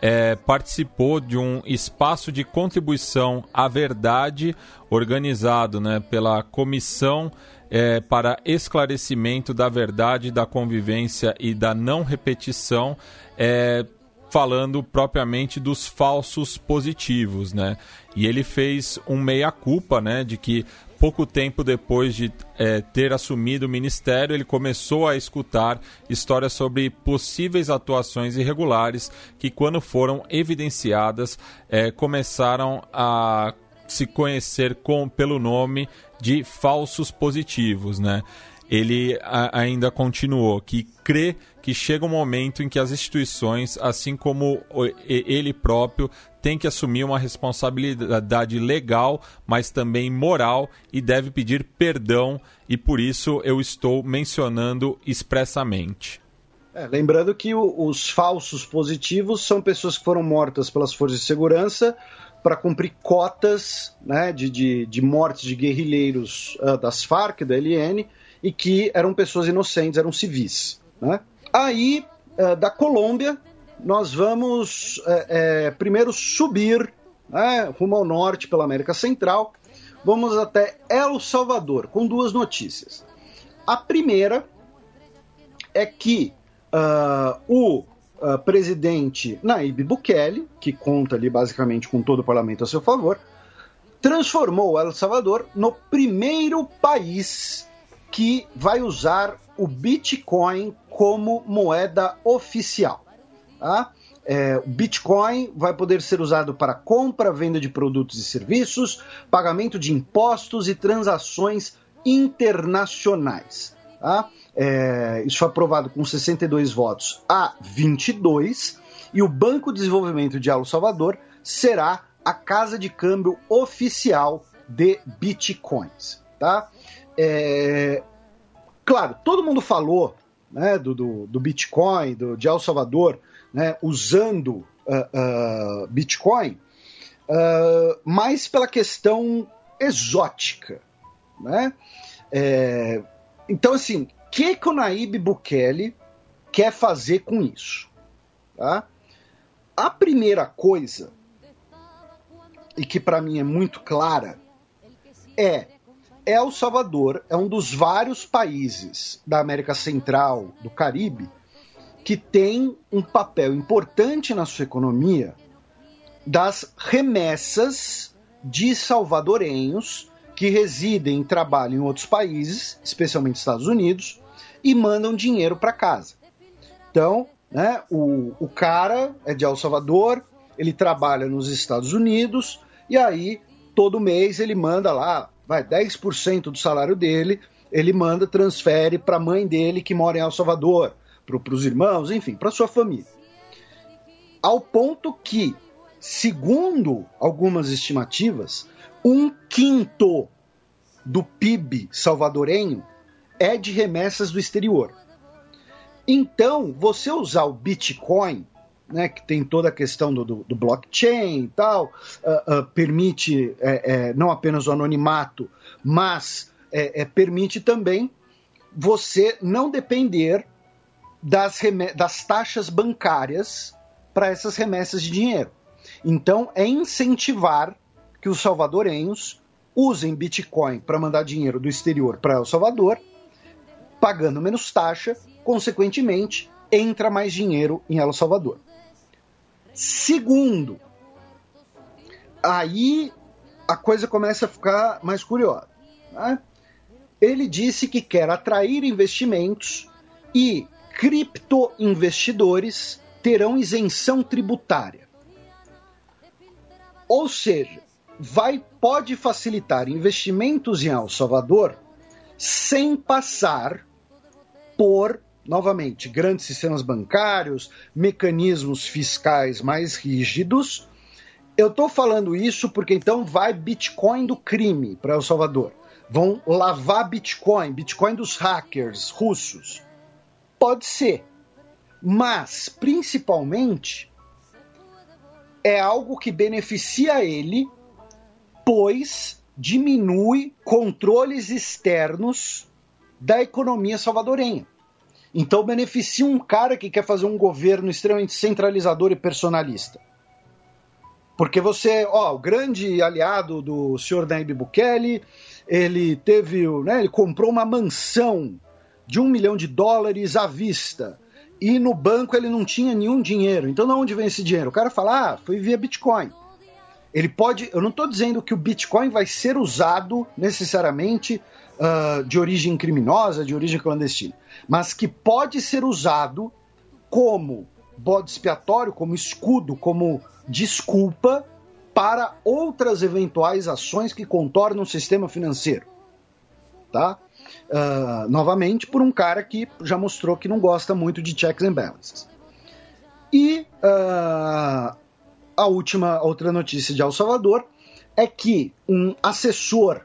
é, participou de um espaço de contribuição à verdade organizado né, pela Comissão é, para esclarecimento da verdade, da convivência e da não repetição, é, falando propriamente dos falsos positivos, né? E ele fez um meia-culpa, né, de que pouco tempo depois de é, ter assumido o ministério, ele começou a escutar histórias sobre possíveis atuações irregulares que, quando foram evidenciadas, é, começaram a se conhecer com, pelo nome de falsos positivos, né? Ele a, ainda continuou que crê que chega um momento em que as instituições, assim como ele próprio, tem que assumir uma responsabilidade legal, mas também moral e deve pedir perdão, e por isso eu estou mencionando expressamente. É, lembrando que o, os falsos positivos são pessoas que foram mortas pelas forças de segurança para cumprir cotas né, de, de, de mortes de guerrilheiros uh, das Farc, da LN, e que eram pessoas inocentes, eram civis. Né? Aí, uh, da Colômbia, nós vamos uh, primeiro subir né, rumo ao norte pela América Central, vamos até El Salvador, com duas notícias. A primeira é que o uh, presidente Naib Bukele, que conta ali basicamente com todo o parlamento a seu favor, transformou El Salvador no primeiro país que vai usar o Bitcoin como moeda oficial. Tá? É, o Bitcoin vai poder ser usado para compra, venda de produtos e serviços, pagamento de impostos e transações internacionais. Tá? É, isso foi aprovado com 62 votos a 22, e o Banco de Desenvolvimento de El Salvador será a casa de câmbio oficial de bitcoins. Tá? É, claro, todo mundo falou né, do, do, do, Bitcoin, do, de El Salvador, né, usando uh, uh, Bitcoin, uh, mais pela questão exótica. Né? É, então, assim, o que, que o Naib Bukele quer fazer com isso? Tá? A primeira coisa, e que para mim é muito clara, é El Salvador é um dos vários países da América Central, do Caribe, que tem um papel importante na sua economia das remessas de salvadorenhos que residem e trabalham em outros países, especialmente Estados Unidos, e mandam dinheiro para casa. Então, né, o, o cara é de El Salvador, ele trabalha nos Estados Unidos, e aí todo mês ele manda lá, vai, 10% do salário dele, ele manda, transfere para a mãe dele que mora em El Salvador, para os irmãos, enfim, para sua família. Ao ponto que segundo algumas estimativas, um quinto do PIB salvadorenho é de remessas do exterior. Então, você usar o Bitcoin, né, que tem toda a questão do, do, do blockchain e tal, uh, uh, permite é, é, não apenas o anonimato, mas é, é permite também você não depender das, das taxas bancárias para essas remessas de dinheiro. Então, é incentivar que os salvadorenhos usem Bitcoin para mandar dinheiro do exterior para El Salvador, pagando menos taxa, consequentemente, entra mais dinheiro em El Salvador. Segundo, aí a coisa começa a ficar mais curiosa. Né? Ele disse que quer atrair investimentos e criptoinvestidores terão isenção tributária. Ou seja, vai pode facilitar investimentos em El Salvador sem passar por novamente grandes sistemas bancários, mecanismos fiscais mais rígidos. Eu estou falando isso porque então vai Bitcoin do crime para El Salvador. Vão lavar Bitcoin, Bitcoin dos hackers russos. Pode ser. Mas, principalmente, é algo que beneficia ele, pois diminui controles externos da economia salvadorenha. Então beneficia um cara que quer fazer um governo extremamente centralizador e personalista. Porque você, ó, o grande aliado do senhor Nayib Bukele, ele teve, né, ele comprou uma mansão de um milhão de dólares à vista. E no banco ele não tinha nenhum dinheiro. Então, de onde vem esse dinheiro? O cara fala, ah, foi via Bitcoin. Ele pode. Eu não estou dizendo que o Bitcoin vai ser usado necessariamente uh, de origem criminosa, de origem clandestina, mas que pode ser usado como bode expiatório, como escudo, como desculpa para outras eventuais ações que contornam o sistema financeiro. Tá? uh, novamente por um cara que já mostrou que não gosta muito de checks and balances. E uh, a última outra notícia de El Salvador é que um assessor,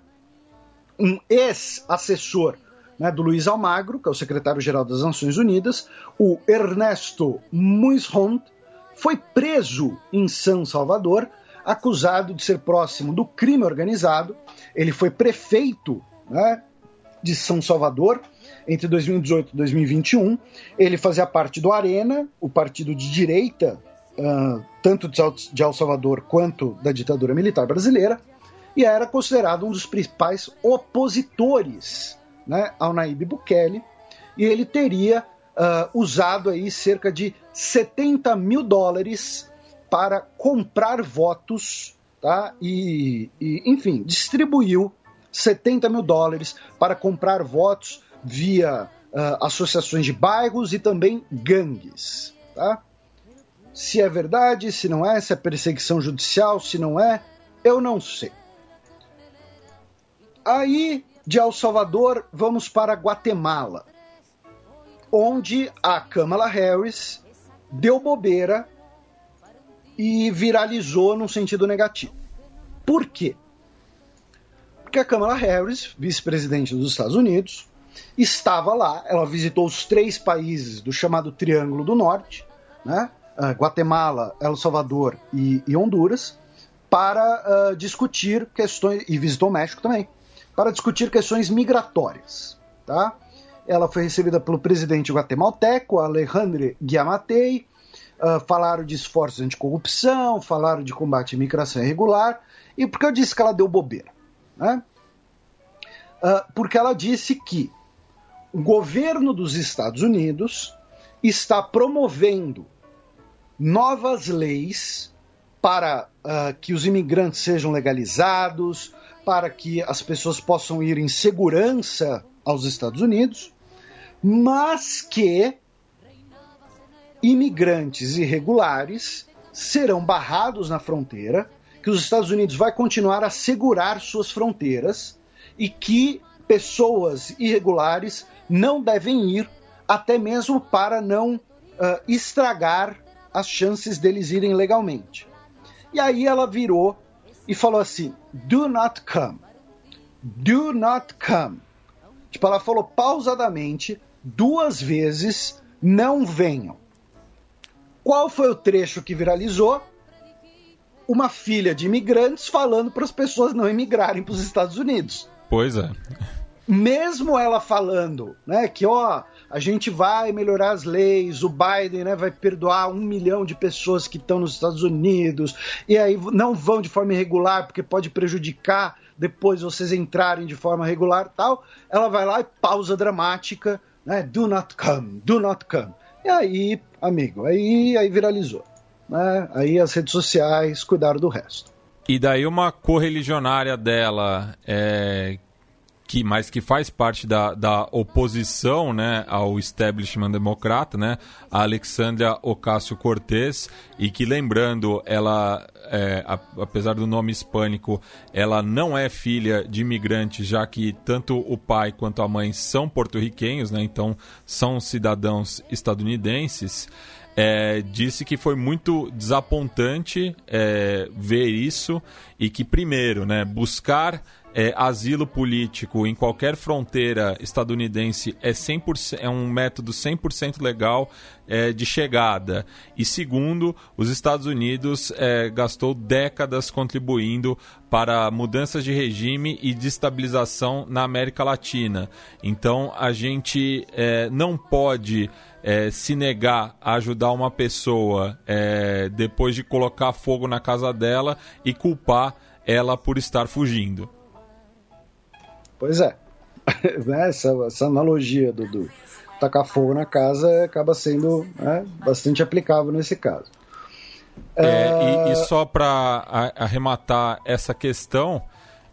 um ex-assessor né, do Luiz Almagro, que é o secretário-geral das Nações Unidas, o Ernesto Muisrond, foi preso em São Salvador, acusado de ser próximo do crime organizado. Ele foi prefeito né, de São Salvador entre 2018 e 2021. Ele fazia parte do Arena, o partido de direita, uh, tanto de El Salvador quanto da ditadura militar brasileira, e era considerado um dos principais opositores né, ao Naíbe Bukele, e ele teria uh, usado aí cerca de 70 mil dólares para comprar votos, tá? E, e enfim, distribuiu 70 mil dólares para comprar votos via uh, associações de bairros e também gangues. Tá? Se é verdade, se não é, se é perseguição judicial, se não é, eu não sei. Aí, de El Salvador, vamos para Guatemala, onde a Kamala Harris deu bobeira e viralizou num sentido negativo. Por quê? porque a Kamala Harris, vice-presidente dos Estados Unidos, estava lá. Ela visitou os três países do chamado Triângulo do Norte, né? Uh, Guatemala, El Salvador e, e Honduras, para uh, discutir questões e visitou o México também, para discutir questões migratórias, tá? Ela foi recebida pelo presidente guatemalteco, Alejandro Guiamatei, uh, falaram de esforços anticorrupção, falaram de combate à imigração irregular, e porque eu disse que ela deu bobeira? né? Uh, porque ela disse que o governo dos Estados Unidos está promovendo novas leis para uh, que os imigrantes sejam legalizados, para que as pessoas possam ir em segurança aos Estados Unidos, mas que imigrantes irregulares serão barrados na fronteira que os Estados Unidos vai continuar a segurar suas fronteiras e que pessoas irregulares não devem ir, até mesmo para não uh, estragar as chances deles irem legalmente. E aí ela virou e falou assim: Do not come. Do not come. Tipo, ela falou pausadamente, duas vezes, não venham. Qual foi o trecho que viralizou? Uma filha de imigrantes falando para as pessoas não emigrarem para os Estados Unidos. Pois é. Mesmo ela falando, né, que ó, a gente vai melhorar as leis, o Biden né, vai perdoar um milhão de pessoas que estão nos Estados Unidos, e aí não vão de forma irregular, porque pode prejudicar depois vocês entrarem de forma regular tal. Ela vai lá e pausa dramática, né? Do not come, do not come. E aí, amigo, aí, aí viralizou. Né? Aí as redes sociais cuidaram do resto. E daí uma correligionária dela, é, que mas que faz parte da, da oposição né, ao establishment democrata, né, a Alexandria Ocasio-Cortez, e que lembrando, ela, é, a, apesar do nome hispânico, ela não é filha de imigrantes, já que tanto o pai quanto a mãe são porto-riquenhos, né, então são cidadãos estadunidenses. É, disse que foi muito desapontante é, ver isso e que, primeiro, né, buscar é, asilo político em qualquer fronteira estadunidense é, 100%, é um método 100% legal é, de chegada. E segundo, os Estados Unidos é, gastou décadas contribuindo para mudanças de regime e destabilização na América Latina. Então a gente é, não pode é, se negar a ajudar uma pessoa é, depois de colocar fogo na casa dela e culpar ela por estar fugindo. Pois é. Né, essa, essa analogia do, do, tacar fogo na casa acaba sendo né, bastante aplicável nesse caso. É, é... E, e, só para arrematar essa questão,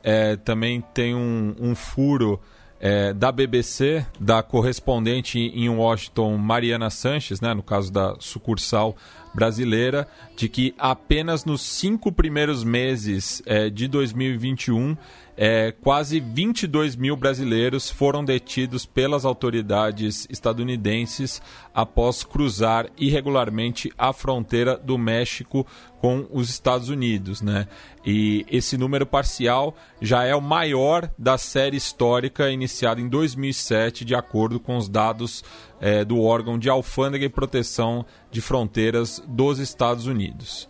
é, também tem um, um furo é, da BBC, da correspondente em Washington, Mariana Sanches, né, no caso da sucursal brasileira, de que apenas nos cinco primeiros meses é, de 2021 é, quase 22 mil brasileiros foram detidos pelas autoridades estadunidenses após cruzar irregularmente a fronteira do México com os Estados Unidos, né? E esse número parcial já é o maior da série histórica iniciada em 2007, de acordo com os dados é, do órgão de alfândega e proteção de fronteiras dos Estados Unidos.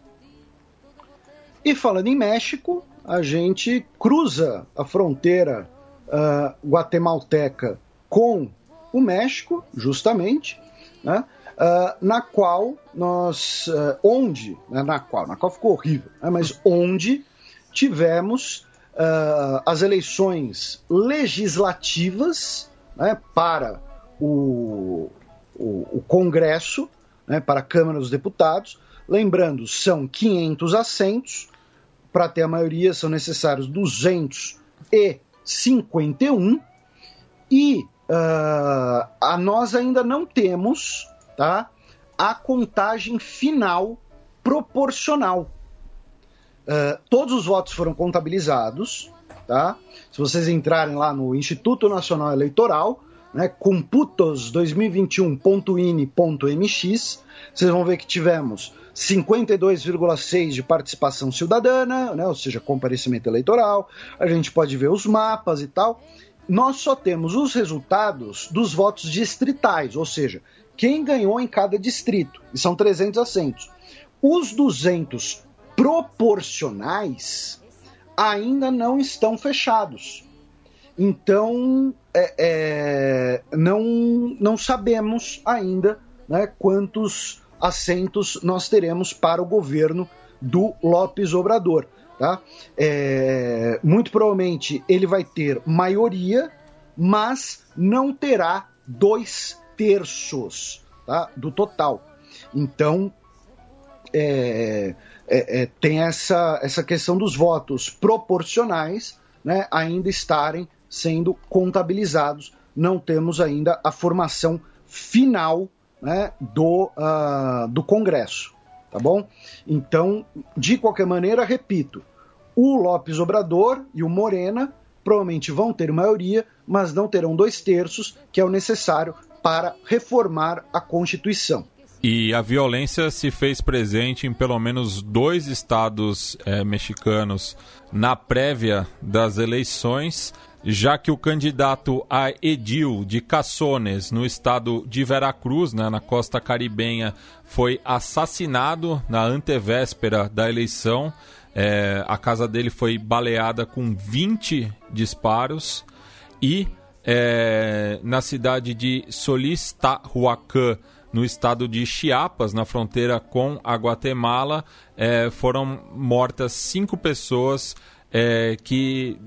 E falando em México, a gente cruza a fronteira uh, guatemalteca com o México, justamente, né? Uh, na qual nós, uh, onde, né? na qual, na qual ficou horrível, né? mas onde tivemos as eleições legislativas né? para o, o, o Congresso, né? para a Câmara dos Deputados, lembrando, são 500 assentos, para ter a maioria são necessários 251 e uh, a nós ainda não temos tá, a contagem final proporcional. Uh, todos os votos foram contabilizados, tá? Se vocês entrarem lá no Instituto Nacional Eleitoral, né, computos2021.ini.mx, vocês vão ver que tivemos 52,6% de participação cidadana, né, ou seja, comparecimento eleitoral. A gente pode ver os mapas e tal. Nós só temos os resultados dos votos distritais, ou seja, quem ganhou em cada distrito, e são 300 assentos. Os 200 proporcionais ainda não estão fechados. Então, é, é, não, não sabemos ainda né, quantos assentos nós teremos para o governo do Lopes Obrador. Tá? É, muito provavelmente ele vai ter maioria, mas não terá dois terços tá? do total. Então, é, é, é, tem essa, essa questão dos votos proporcionais né, ainda estarem sendo contabilizados. Não temos ainda a formação final né, do, uh, do Congresso, tá bom? Então, de qualquer maneira, repito, o Lopes Obrador e o Morena provavelmente vão ter maioria, mas não terão dois terços, que é o necessário para reformar a Constituição. E a violência se fez presente em pelo menos dois estados é, mexicanos na prévia das eleições, já que o candidato a edil de Caçones, no estado de Veracruz, né, na costa caribenha, foi assassinado na antevéspera da eleição. É, a casa dele foi baleada com 20 disparos e é, na cidade de Solistahuacán, no estado de Chiapas, na fronteira com a Guatemala, é, foram mortas cinco pessoas é, que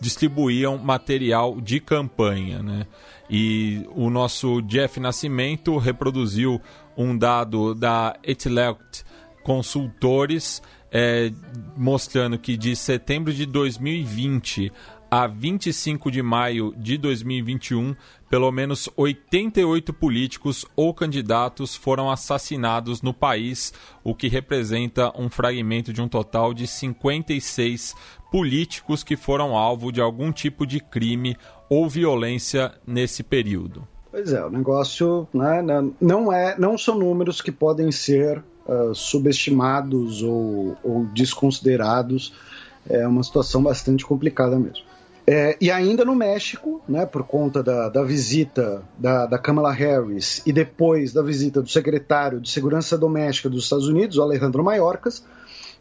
distribuíam material de campanha. Né? E o nosso Jeff Nascimento reproduziu um dado da Etlect Consultores é, mostrando que de setembro de 2020 a 25 de maio de 2021, pelo menos 88 políticos ou candidatos foram assassinados no país, o que representa um fragmento de um total de 56 políticos que foram alvo de algum tipo de crime ou violência nesse período. Pois é, o negócio né, não, é, não são números que podem ser uh, subestimados ou, ou desconsiderados. É uma situação bastante complicada mesmo. É, e ainda no México, né, por conta da, da visita da, da, Kamala Harris e depois da visita do secretário de Segurança Doméstica dos Estados Unidos, Alejandro Mayorkas,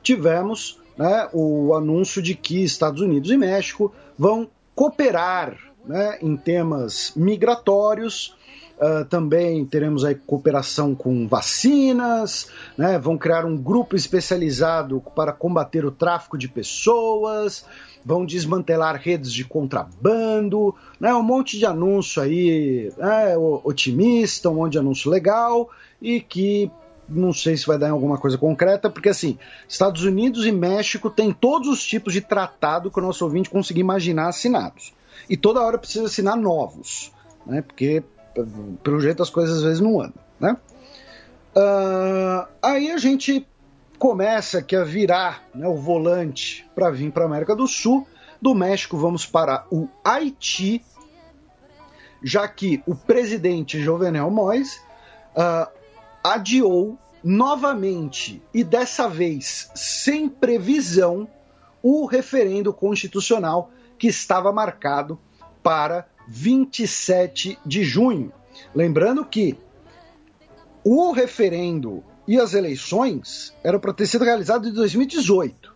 tivemos né, o anúncio de que Estados Unidos e México vão cooperar né, em temas migratórios. Uh, também teremos aí cooperação com vacinas, né, vão criar um grupo especializado para combater o tráfico de pessoas, vão desmantelar redes de contrabando, né, um monte de anúncio aí né, otimista, um monte de anúncio legal e que não sei se vai dar em alguma coisa concreta, porque assim, Estados Unidos e México têm todos os tipos de tratado que o nosso ouvinte conseguir imaginar assinados. E toda hora precisa assinar novos, né? Porque pelo jeito as coisas às vezes não andam, né? Uh, aí a gente começa aqui a virar né, o volante para vir para a América do Sul. Do México vamos para o Haiti, já que o presidente Jovenel Moïse uh, adiou novamente e dessa vez sem previsão o referendo constitucional que estava marcado para 27 de junho. Lembrando que o referendo e as eleições eram para ter sido realizadas em 2018.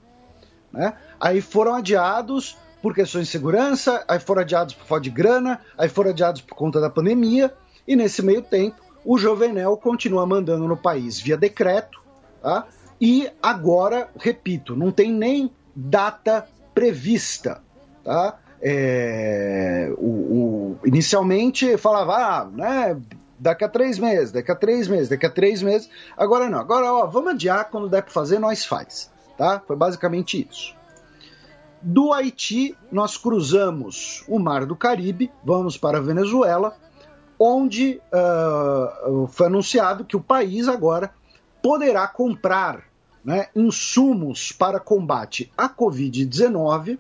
Né? Aí foram adiados por questões de segurança, aí foram adiados por falta de grana, aí foram adiados por conta da pandemia, e nesse meio tempo o Jovenel continua mandando no país via decreto, tá? e agora, repito, não tem nem data prevista. Tá? É, o, o, inicialmente falava, ah, né, daqui a três meses, daqui a três meses, daqui a três meses. Agora não, agora ó, vamos adiar, quando der para fazer, nós faz. Tá? Foi basicamente isso. Do Haiti, nós cruzamos o Mar do Caribe, vamos para a Venezuela, onde uh, foi anunciado que o país agora poderá comprar né, insumos para combate à Covid-19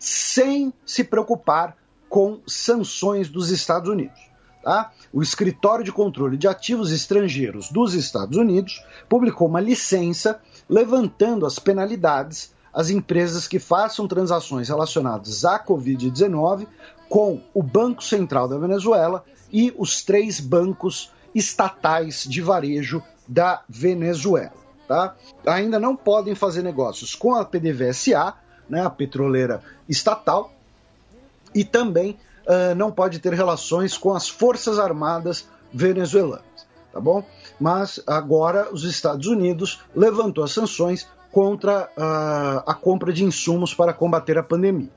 sem se preocupar com sanções dos Estados Unidos. Tá? O Escritório de Controle de Ativos Estrangeiros dos Estados Unidos publicou uma licença levantando as penalidades às empresas que façam transações relacionadas à Covid-19 com o Banco Central da Venezuela e os três bancos estatais de varejo da Venezuela. Tá? Ainda não podem fazer negócios com a PDVSA, né, a petroleira estatal, e também uh, não pode ter relações com as Forças Armadas venezuelanas, tá bom? Mas agora os Estados Unidos levantou as sanções contra uh, a compra de insumos para combater a pandemia.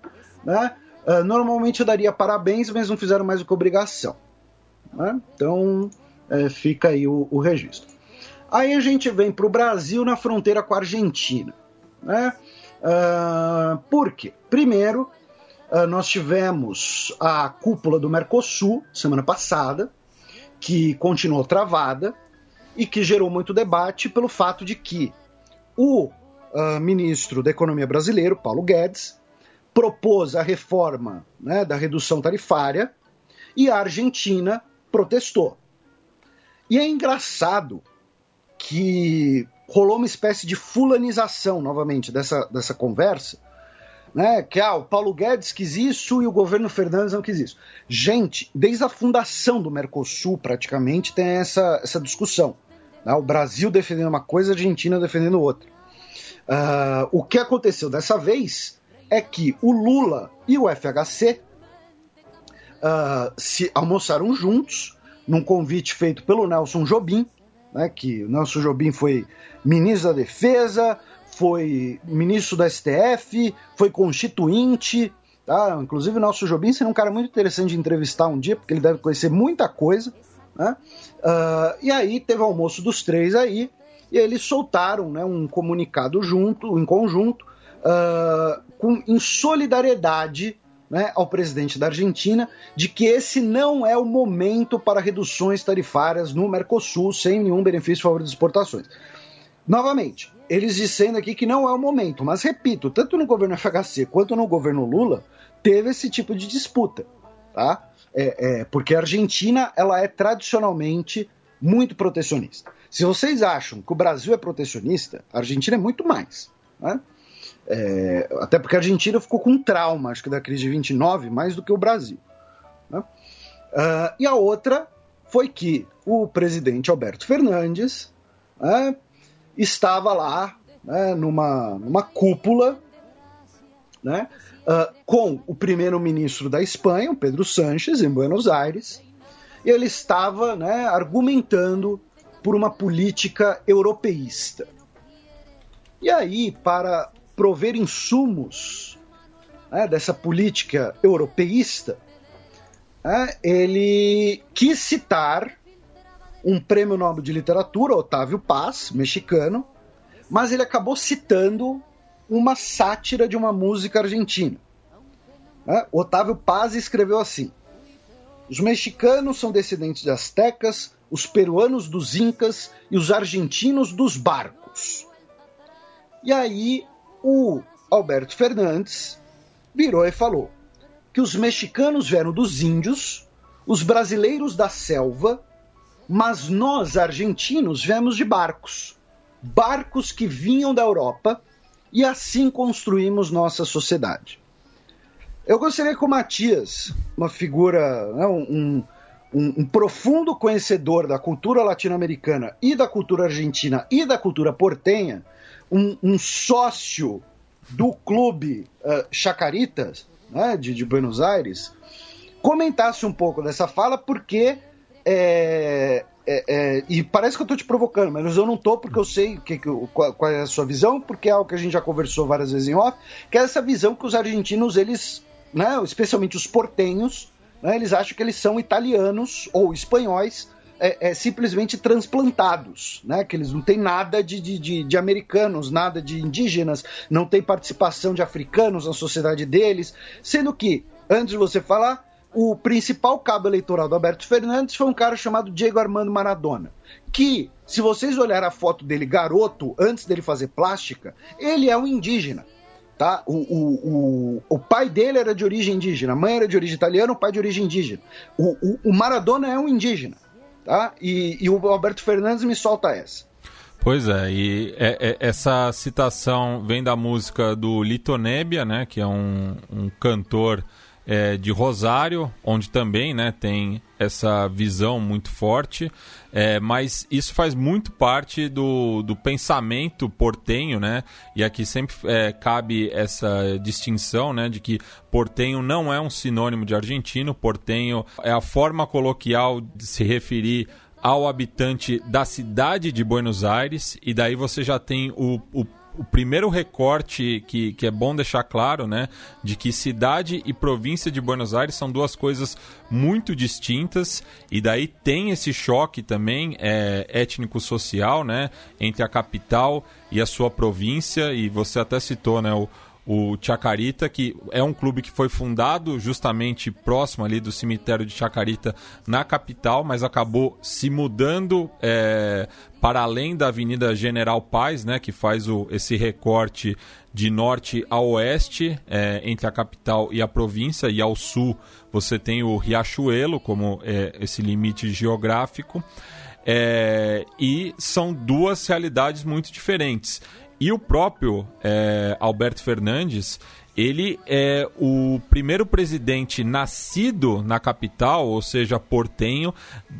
Né? Uh, normalmente eu daria parabéns, mas não fizeram mais do que obrigação. Né? Então uh, fica aí o, o, registro. Aí a gente vem para o Brasil na fronteira com a Argentina. Né? Uh, por quê? Primeiro, uh, nós tivemos a cúpula do Mercosul semana passada, que continuou travada e que gerou muito debate pelo fato de que o uh, ministro da Economia brasileiro, Paulo Guedes, propôs a reforma né, da redução tarifária e a Argentina protestou. E é engraçado que rolou uma espécie de fulanização, novamente, dessa, dessa conversa, né? Que ah, o Paulo Guedes quis isso e o governo Fernandes não quis isso. Gente, desde a fundação do Mercosul, praticamente, tem essa, essa discussão. Né? O Brasil defendendo uma coisa, a Argentina defendendo outra. Uh, o que aconteceu dessa vez é que o Lula e o FHC uh, ah, se almoçaram juntos num convite feito pelo Nelson Jobim, né, que o Nelson Jobim foi ministro da Defesa, foi ministro do STF, foi constituinte, tá? Inclusive o Nelson Jobim seria um cara muito interessante de entrevistar um dia, porque ele deve conhecer muita coisa, né? Uh, e aí teve o almoço dos três aí, e eles soltaram né, um comunicado junto, em conjunto, uh, com, em solidariedade né, ao presidente da Argentina de que esse não é o momento para reduções tarifárias no Mercosul sem nenhum benefício a favor das exportações. Novamente, eles dizendo aqui que não é o momento, mas repito, tanto no governo FHC quanto no governo Lula teve esse tipo de disputa, tá? É, é, porque a Argentina ela é tradicionalmente muito protecionista. Se vocês acham que o Brasil é protecionista, a Argentina é muito mais. Né? É, até porque a Argentina ficou com trauma, acho que da crise de 29, mais do que o Brasil. Né? Uh, e a outra foi que o presidente Alberto Fernandes né, estava lá né, numa, numa cúpula né, uh, com o primeiro-ministro da Espanha, o Pedro Sánchez, em Buenos Aires, e ele estava né, argumentando por uma política europeísta. E aí, para prover insumos né, dessa política europeísta, né, ele quis citar um prêmio Nobel de Literatura, Otávio Paz, mexicano, mas ele acabou citando uma sátira de uma música argentina. Né? Otávio Paz escreveu assim: Os mexicanos são descendentes de astecas, os peruanos dos incas e os argentinos dos barcos. E aí o Alberto Fernandes virou e falou que os mexicanos vieram dos índios, os brasileiros da selva mas nós, argentinos, viemos de barcos. Barcos que vinham da Europa e assim construímos nossa sociedade. Eu gostaria que o Matias, uma figura, né, um, um, um, profundo conhecedor da cultura latino-americana e da cultura argentina e da cultura portenha, um, um sócio do clube uh, Chacaritas, né, de, de Buenos Aires, comentasse um pouco dessa fala, porque é, é, é, e parece que eu tô te provocando, mas eu não tô porque eu sei que, que, qual, qual, é a sua visão, porque é algo que a gente já conversou várias vezes em off, que é essa visão que os argentinos, eles, né, especialmente os portenhos, né, eles acham que eles são italianos ou espanhóis é, é, simplesmente transplantados, né? Que eles não têm nada de, de, de, de, americanos, nada de indígenas, não tem participação de africanos na sociedade deles, sendo que, antes de você falar, o principal cabo eleitoral do Alberto Fernandes foi um cara chamado Diego Armando Maradona, que, se vocês olharem a foto dele garoto, antes dele fazer plástica, ele é um indígena. Tá? O, o, o, o pai dele era de origem indígena, a mãe era de origem italiana, o pai de origem indígena. O, o, o Maradona é um indígena. Tá? E, e o Alberto Fernandes me solta essa. Pois é, e é, é, essa citação vem da música do Lito Nebbia, né, que é um, um cantor é, de Rosário, onde também né, tem essa visão muito forte, é, mas isso faz muito parte do, do pensamento portenho, né? E aqui sempre é, cabe essa distinção, né, de que portenho não é um sinônimo de argentino, portenho é a forma coloquial de se referir ao habitante da cidade de Buenos Aires, e daí você já tem o, o o primeiro recorte que, que é bom deixar claro, né, de que cidade e província de Buenos Aires são duas coisas muito distintas e daí tem esse choque também é, étnico-social, né, entre a capital e a sua província e você até citou, né, o, o Chacarita, que é um clube que foi fundado justamente próximo ali do cemitério de Chacarita, na capital, mas acabou se mudando é, para além da Avenida General Paz, né, que faz o, esse recorte de norte a oeste é, entre a capital e a província, e ao sul você tem o Riachuelo como é, esse limite geográfico. é, e são duas realidades muito diferentes. E o próprio é, Alberto Fernandes, ele é o primeiro presidente nascido na capital, ou seja, portenho,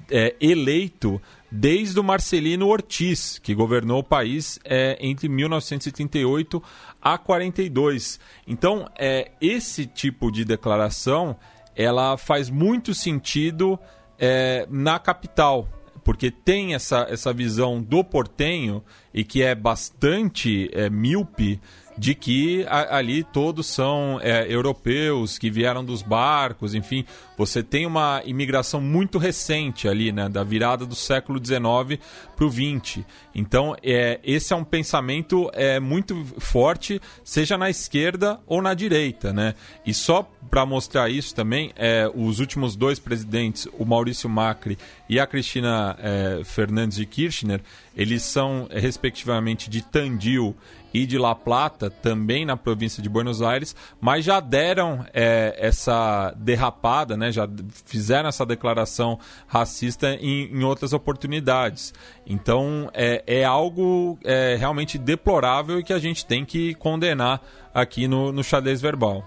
é, eleito desde o Marcelino Ortiz, que governou o país é, entre 1938 a 42. Então, é, esse tipo de declaração ela faz muito sentido é, na capital, porque tem essa, essa visão do portenho e que é bastante é, míope de que a, ali todos são é, europeus que vieram dos barcos, enfim, você tem uma imigração muito recente ali, né, da virada do século XIX para o XX. Então, é, esse é um pensamento é, muito forte, seja na esquerda ou na direita, né? E só para mostrar isso também, é, os últimos dois presidentes, o Maurício Macri e a Cristina é, Fernandes de Kirchner, eles são respectivamente de Tandil e de La Plata, também na província de Buenos Aires, mas já deram é, essa derrapada, né? já fizeram essa declaração racista em, em outras oportunidades. Então é, é algo é, realmente deplorável e que a gente tem que condenar aqui no, no xadrez verbal.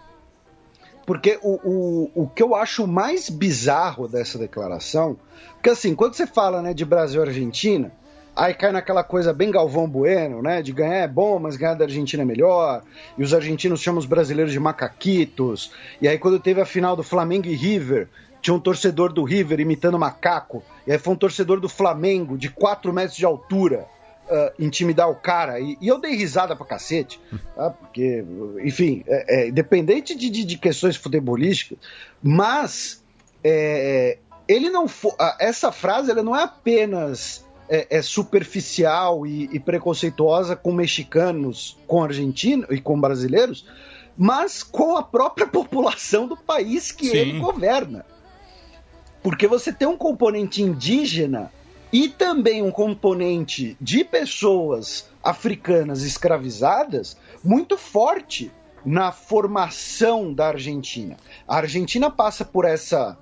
Porque o, o, o que eu acho mais bizarro dessa declaração, porque assim, quando você fala né, de Brasil e Argentina, Aí cai naquela coisa bem Galvão Bueno, né? De ganhar é bom, mas ganhar da Argentina é melhor. E os argentinos chamam os brasileiros de macaquitos. E aí, quando teve a final do Flamengo e River, tinha um torcedor do River imitando macaco. E aí foi um torcedor do Flamengo, de 4 metros de altura, uh, intimidar o cara. E, e, eu dei risada pra cacete, tá? Porque, enfim, é, é, independente de, de, de, questões futebolísticas, mas é, ele não for, essa frase ela não é apenas é, é superficial e, e, preconceituosa com mexicanos, com argentinos e com brasileiros, mas com a própria população do país que Sim. ele governa. Porque você tem um componente indígena e também um componente de pessoas africanas escravizadas muito forte na formação da Argentina. A Argentina passa por essa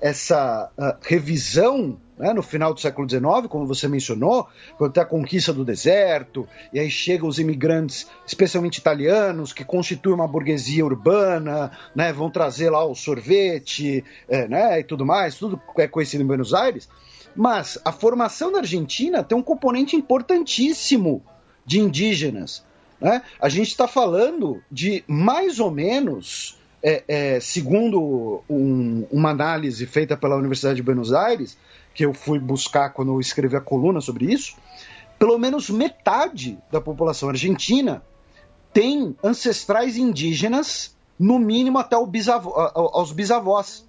essa uh, revisão né, no final do século XIX, como você mencionou, quando tem a conquista do deserto, e aí chegam os imigrantes, especialmente italianos, que constituem uma burguesia urbana, né, vão trazer lá o sorvete é, né, e tudo mais, tudo é conhecido em Buenos Aires. Mas a formação da Argentina tem um componente importantíssimo de indígenas. Né? A gente está falando de mais ou menos é, é, segundo um, uma análise feita pela Universidade de Buenos Aires, que eu fui buscar quando eu escrevi a coluna sobre isso, pelo menos metade da população argentina tem ancestrais indígenas, no mínimo até bisavô, aos bisavós.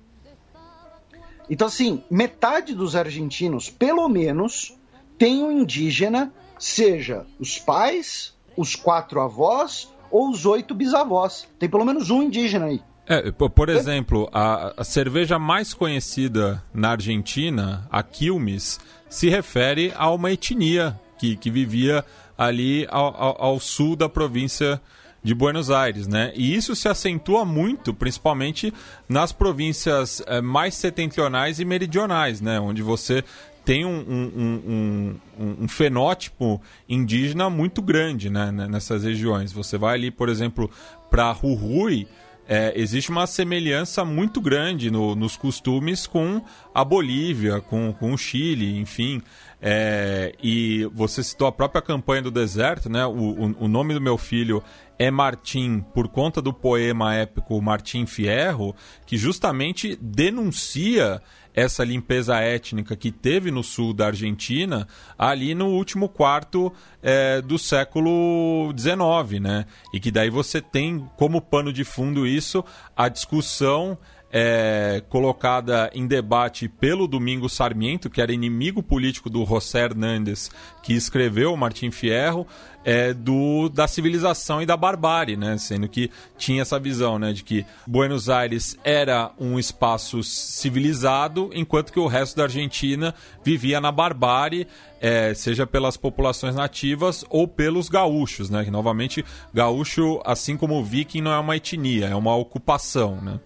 Então, assim, metade dos argentinos, pelo menos, tem um indígena, seja os pais, os quatro avós ou os oito bisavós. Tem pelo menos um indígena aí. É, por exemplo, a, a, cerveja mais conhecida na Argentina, a Quilmes, se refere a uma etnia que, que vivia ali ao, ao, ao, sul da província de Buenos Aires, né? E isso se acentua muito, principalmente nas províncias é, mais setentrionais e meridionais, né? Onde você tem um, um, um, um, fenótipo indígena muito grande né, nessas regiões. Você vai ali, por exemplo, para Jujuy, é, existe uma semelhança muito grande no, nos costumes com a Bolívia, com, com o Chile, enfim. É, e você citou a própria campanha do deserto, né? O, o, o, nome do meu filho é Martim por conta do poema épico Martim Fierro, que justamente denuncia essa limpeza étnica que teve no sul da Argentina ali no último quarto é, do século XIX, né? E que daí você tem como pano de fundo isso a discussão é, colocada em debate pelo Domingo Sarmiento, que era inimigo político do José Hernández, que escreveu Martim Fierro, é, do, da civilização e da barbárie, né? sendo que tinha essa visão né, de que Buenos Aires era um espaço civilizado, enquanto que o resto da Argentina vivia na barbárie, é, seja pelas populações nativas ou pelos gaúchos, né? que novamente gaúcho, assim como viking, não é uma etnia, é uma ocupação. Né?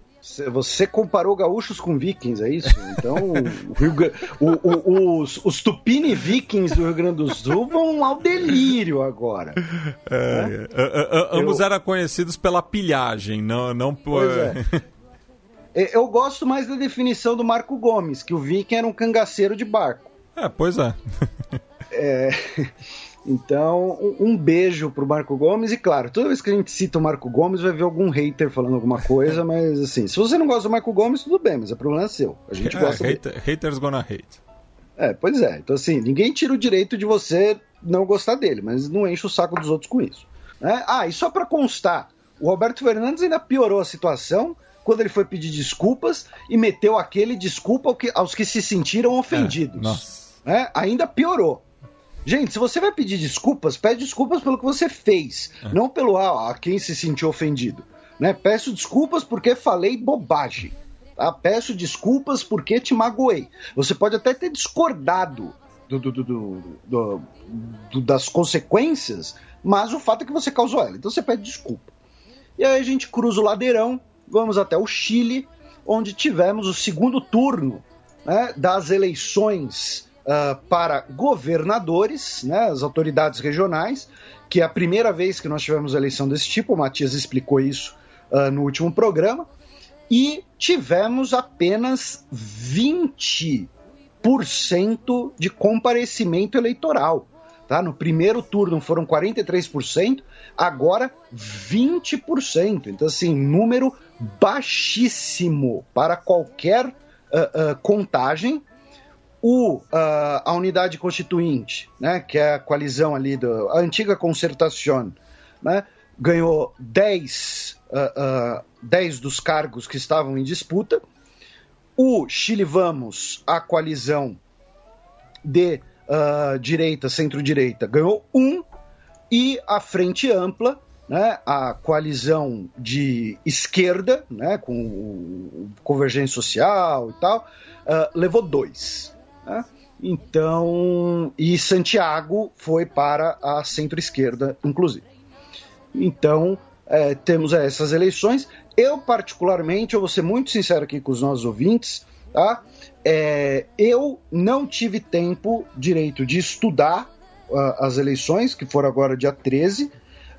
Você comparou gaúchos com vikings, é isso? Então, o, o, os, os Tupini vikings do Rio Grande do Sul vão ao delírio agora. É, né? é, ambos Eu... eram conhecidos pela pilhagem, não, não por. É. Eu gosto mais da definição do Marco Gomes, que o viking era um cangaceiro de barco. É, pois é. é. Então, um, um beijo pro Marco Gomes. E claro, toda vez que a gente cita o Marco Gomes, vai ver algum hater falando alguma coisa, mas assim, se você não gosta do Marco Gomes, tudo bem, mas o problema é seu. A gente é, gosta hater, Haters gonna hate. É, pois é. Então, assim, ninguém tira o direito de você não gostar dele, mas não enche o saco dos outros com isso. Né? Ah, e só para constar, o Roberto Fernandes ainda piorou a situação quando ele foi pedir desculpas e meteu aquele desculpa aos que se sentiram ofendidos. É, nossa. Né? Ainda piorou. Gente, se você vai pedir desculpas, pede desculpas pelo que você fez, é. não pelo ah, a quem se sentiu ofendido. Né? Peço desculpas porque falei bobagem. Tá? Peço desculpas porque te magoei. Você pode até ter discordado do, do, do, das consequências, mas o fato é que você causou ela. Então você pede desculpa. E aí a gente cruza o ladeirão, vamos até o Chile, onde tivemos o segundo turno né, das eleições uh, para governadores, né, as autoridades regionais, que é a primeira vez que nós tivemos eleição desse tipo, o Matias explicou isso uh, no último programa, e tivemos apenas 20% de comparecimento eleitoral. Tá? No primeiro turno foram 43%, agora 20%. Então, assim, número baixíssimo para qualquer uh, uh, contagem o, uh, a unidade constituinte, né, que é a coalizão ali, do, a antiga concertação, né, ganhou 10, uh, uh, 10 dos cargos que estavam em disputa. O Chile Vamos, a coalizão de uh, direita, centro-direita, ganhou um. E a Frente Ampla, né, a coalizão de esquerda, né, com o Convergência Social e tal, uh, levou dois. Né? Então, e Santiago foi para a centro-esquerda, inclusive. Então, é, temos essas eleições. Eu, particularmente, eu vou ser muito sincero aqui com os nossos ouvintes, tá? É, eu não tive tempo direito de estudar uh, as eleições, que foram agora dia 13, uh,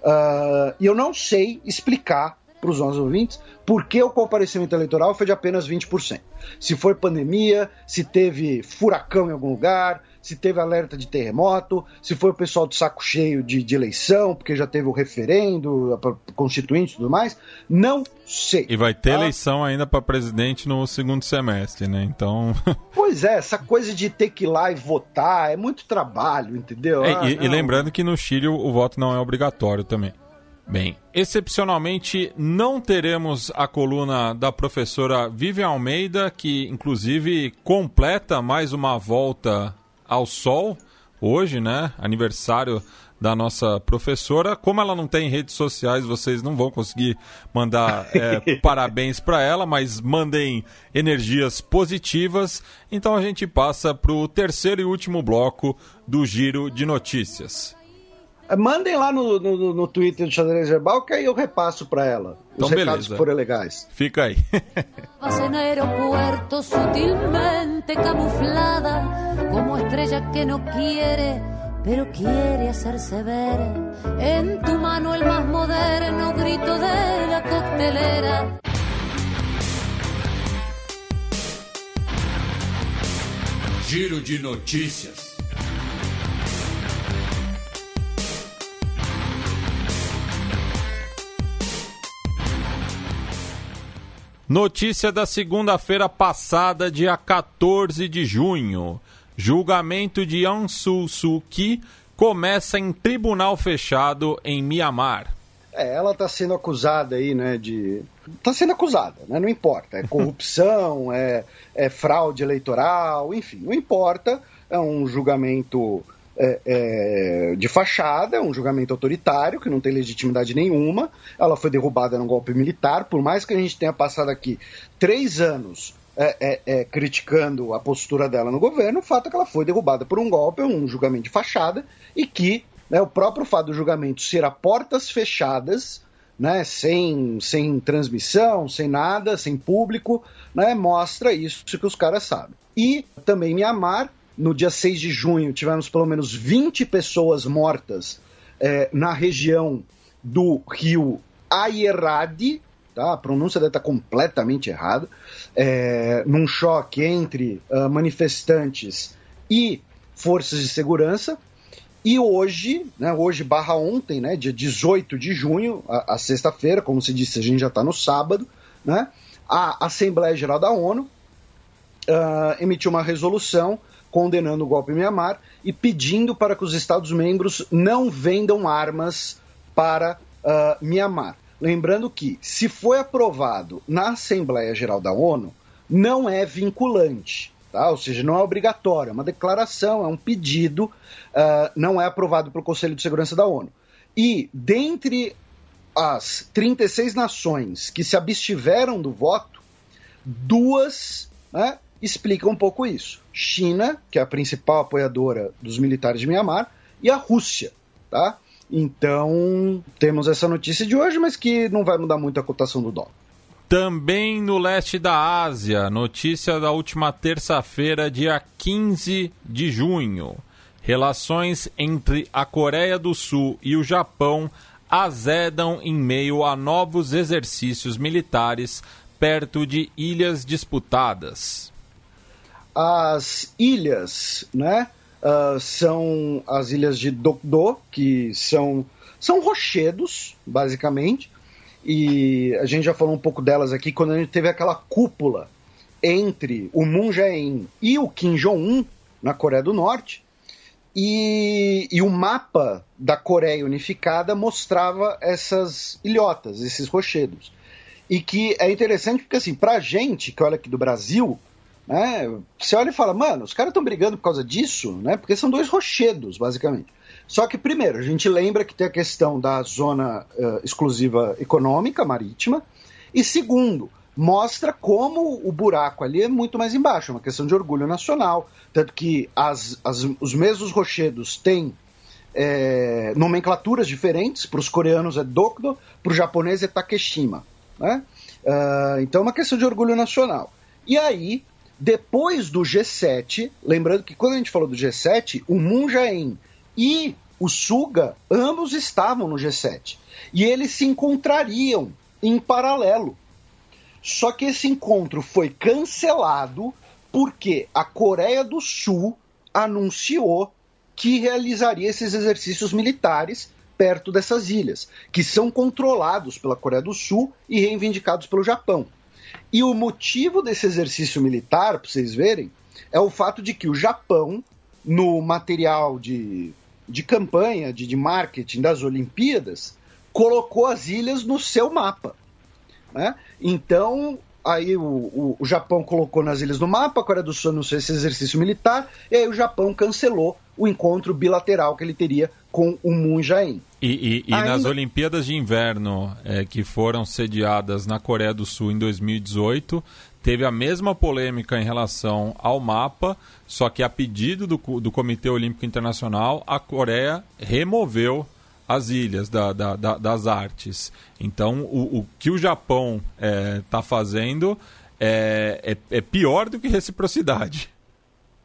ah, e eu não sei explicar para os nossos ouvintes por que o comparecimento eleitoral foi de apenas 20%. Se foi pandemia, se teve furacão em algum lugar, se teve alerta de terremoto, se foi o pessoal do saco cheio de, de eleição, porque já teve o referendo, constituinte e tudo mais, não sei. E vai ter tá? eleição ainda para presidente no segundo semestre, né? Então. pois é, essa coisa de ter que ir lá e votar é muito trabalho, entendeu? É, ah, e, e, lembrando que no Chile o voto não é obrigatório também. Bem, excepcionalmente não teremos a coluna da professora Vivian Almeida, que inclusive completa mais uma volta ao sol hoje, né? Aniversário da nossa professora. Como ela não tem redes sociais, vocês não vão conseguir mandar é, parabéns para ela, mas mandem energias positivas. Então a gente passa para o terceiro e último bloco do Giro de Notícias. Mandem lá no, no, no Twitter do Xadrez Verbal que aí eu repasso para ela. Então, os recados beleza. forem legais. Fica aí. en aeropuerto sutilmente camuflada como estrella que no quiere pero quiere hacerse ver en tu mano el más moderno grito de la coctelera. Giro de notícias. Notícia da segunda-feira passada, dia 14 de junho. Julgamento de Aung Suu Kyi começa em tribunal fechado em Mianmar. É, ela está sendo acusada aí, né, de... Está sendo acusada, né, não importa. É corrupção, é, é fraude eleitoral, enfim, não importa. É um julgamento é, é, de fachada, é um julgamento autoritário que não tem legitimidade nenhuma. Ela foi derrubada num golpe militar, por mais que a gente tenha passado aqui três anos é, é, é, criticando a postura dela no governo, o fato é que ela foi derrubada por um golpe, um julgamento de fachada, e que né, o próprio fato do julgamento ser a portas fechadas né, sem, sem transmissão, sem nada, sem público, né, mostra isso que os caras sabem. E também Mianmar, no dia 6 de junho, tivemos pelo menos 20 pessoas mortas é, na região do rio Ayeradi, tá? a pronúncia deve estar completamente errada, é, num choque entre uh, manifestantes e forças de segurança. E hoje, né, hoje barra ontem, né, dia 18 de junho, a, a sexta-feira, como se disse, a gente já está no sábado, né, a Assembleia Geral da ONU uh, emitiu uma resolução condenando o golpe em Mianmar e pedindo para que os Estados-membros não vendam armas para uh, Mianmar. Lembrando que, se foi aprovado na Assembleia Geral da ONU, não é vinculante. Tá? Ou seja, não é obrigatório, é uma declaração, é um pedido, uh, não é aprovado pelo Conselho de Segurança da ONU. E dentre as 36 nações que se abstiveram do voto, duas né, explicam um pouco isso. China, que é a principal apoiadora dos militares de Mianmar, e a Rússia. Tá? Então, temos essa notícia de hoje, mas que não vai mudar muito a cotação do dólar. Também no leste da Ásia, notícia da última terça-feira, dia 15 de junho. Relações entre a Coreia do Sul e o Japão azedam em meio a novos exercícios militares perto de ilhas disputadas. As ilhas, né, uh, são as ilhas de Dokdo, que são, são rochedos, basicamente, e a gente já falou um pouco delas aqui quando a gente teve aquela cúpula entre o Moon Jae-in e o Kim Jong-un na Coreia do Norte. E, e, o mapa da Coreia unificada mostrava essas ilhotas, esses rochedos. E que é interessante porque, assim, pra gente que olha aqui do Brasil, né, você olha e fala, mano, os caras estão brigando por causa disso, né? Porque são dois rochedos, basicamente. Só que, primeiro, a gente lembra que tem a questão da zona uh, exclusiva econômica marítima, e segundo, mostra como o buraco ali é muito mais embaixo, é uma questão de orgulho nacional. Tanto que as, as, os mesmos rochedos têm é, nomenclaturas diferentes, para os coreanos é Dokdo, para o japonês é Takeshima. Né? Uh, então é uma questão de orgulho nacional. E aí, depois do G7, lembrando que quando a gente falou do G7, o Moon Jae-in e o Suga, ambos estavam no G7. E eles se encontrariam em paralelo. Só que esse encontro foi cancelado porque a Coreia do Sul anunciou que realizaria esses exercícios militares perto dessas ilhas, que são controlados pela Coreia do Sul e reivindicados pelo Japão. E o motivo desse exercício militar, para vocês verem, é o fato de que o Japão, no material de, de campanha, de, de marketing das Olimpíadas, colocou as ilhas no seu mapa. Né? Então, aí o, o, o, Japão colocou nas ilhas no mapa, a Coreia do Sul anunciou esse exercício militar, e aí o Japão cancelou o encontro bilateral que ele teria com o Moon Jae-in. E, e, e Ainda... nas Olimpíadas de Inverno é, que foram sediadas na Coreia do Sul em 2018, teve a mesma polêmica em relação ao mapa, só que a pedido do, do Comitê Olímpico Internacional, a Coreia removeu as ilhas da, da, da, das artes. Então, o, o que o Japão está é, tá fazendo é, é, é pior do que reciprocidade.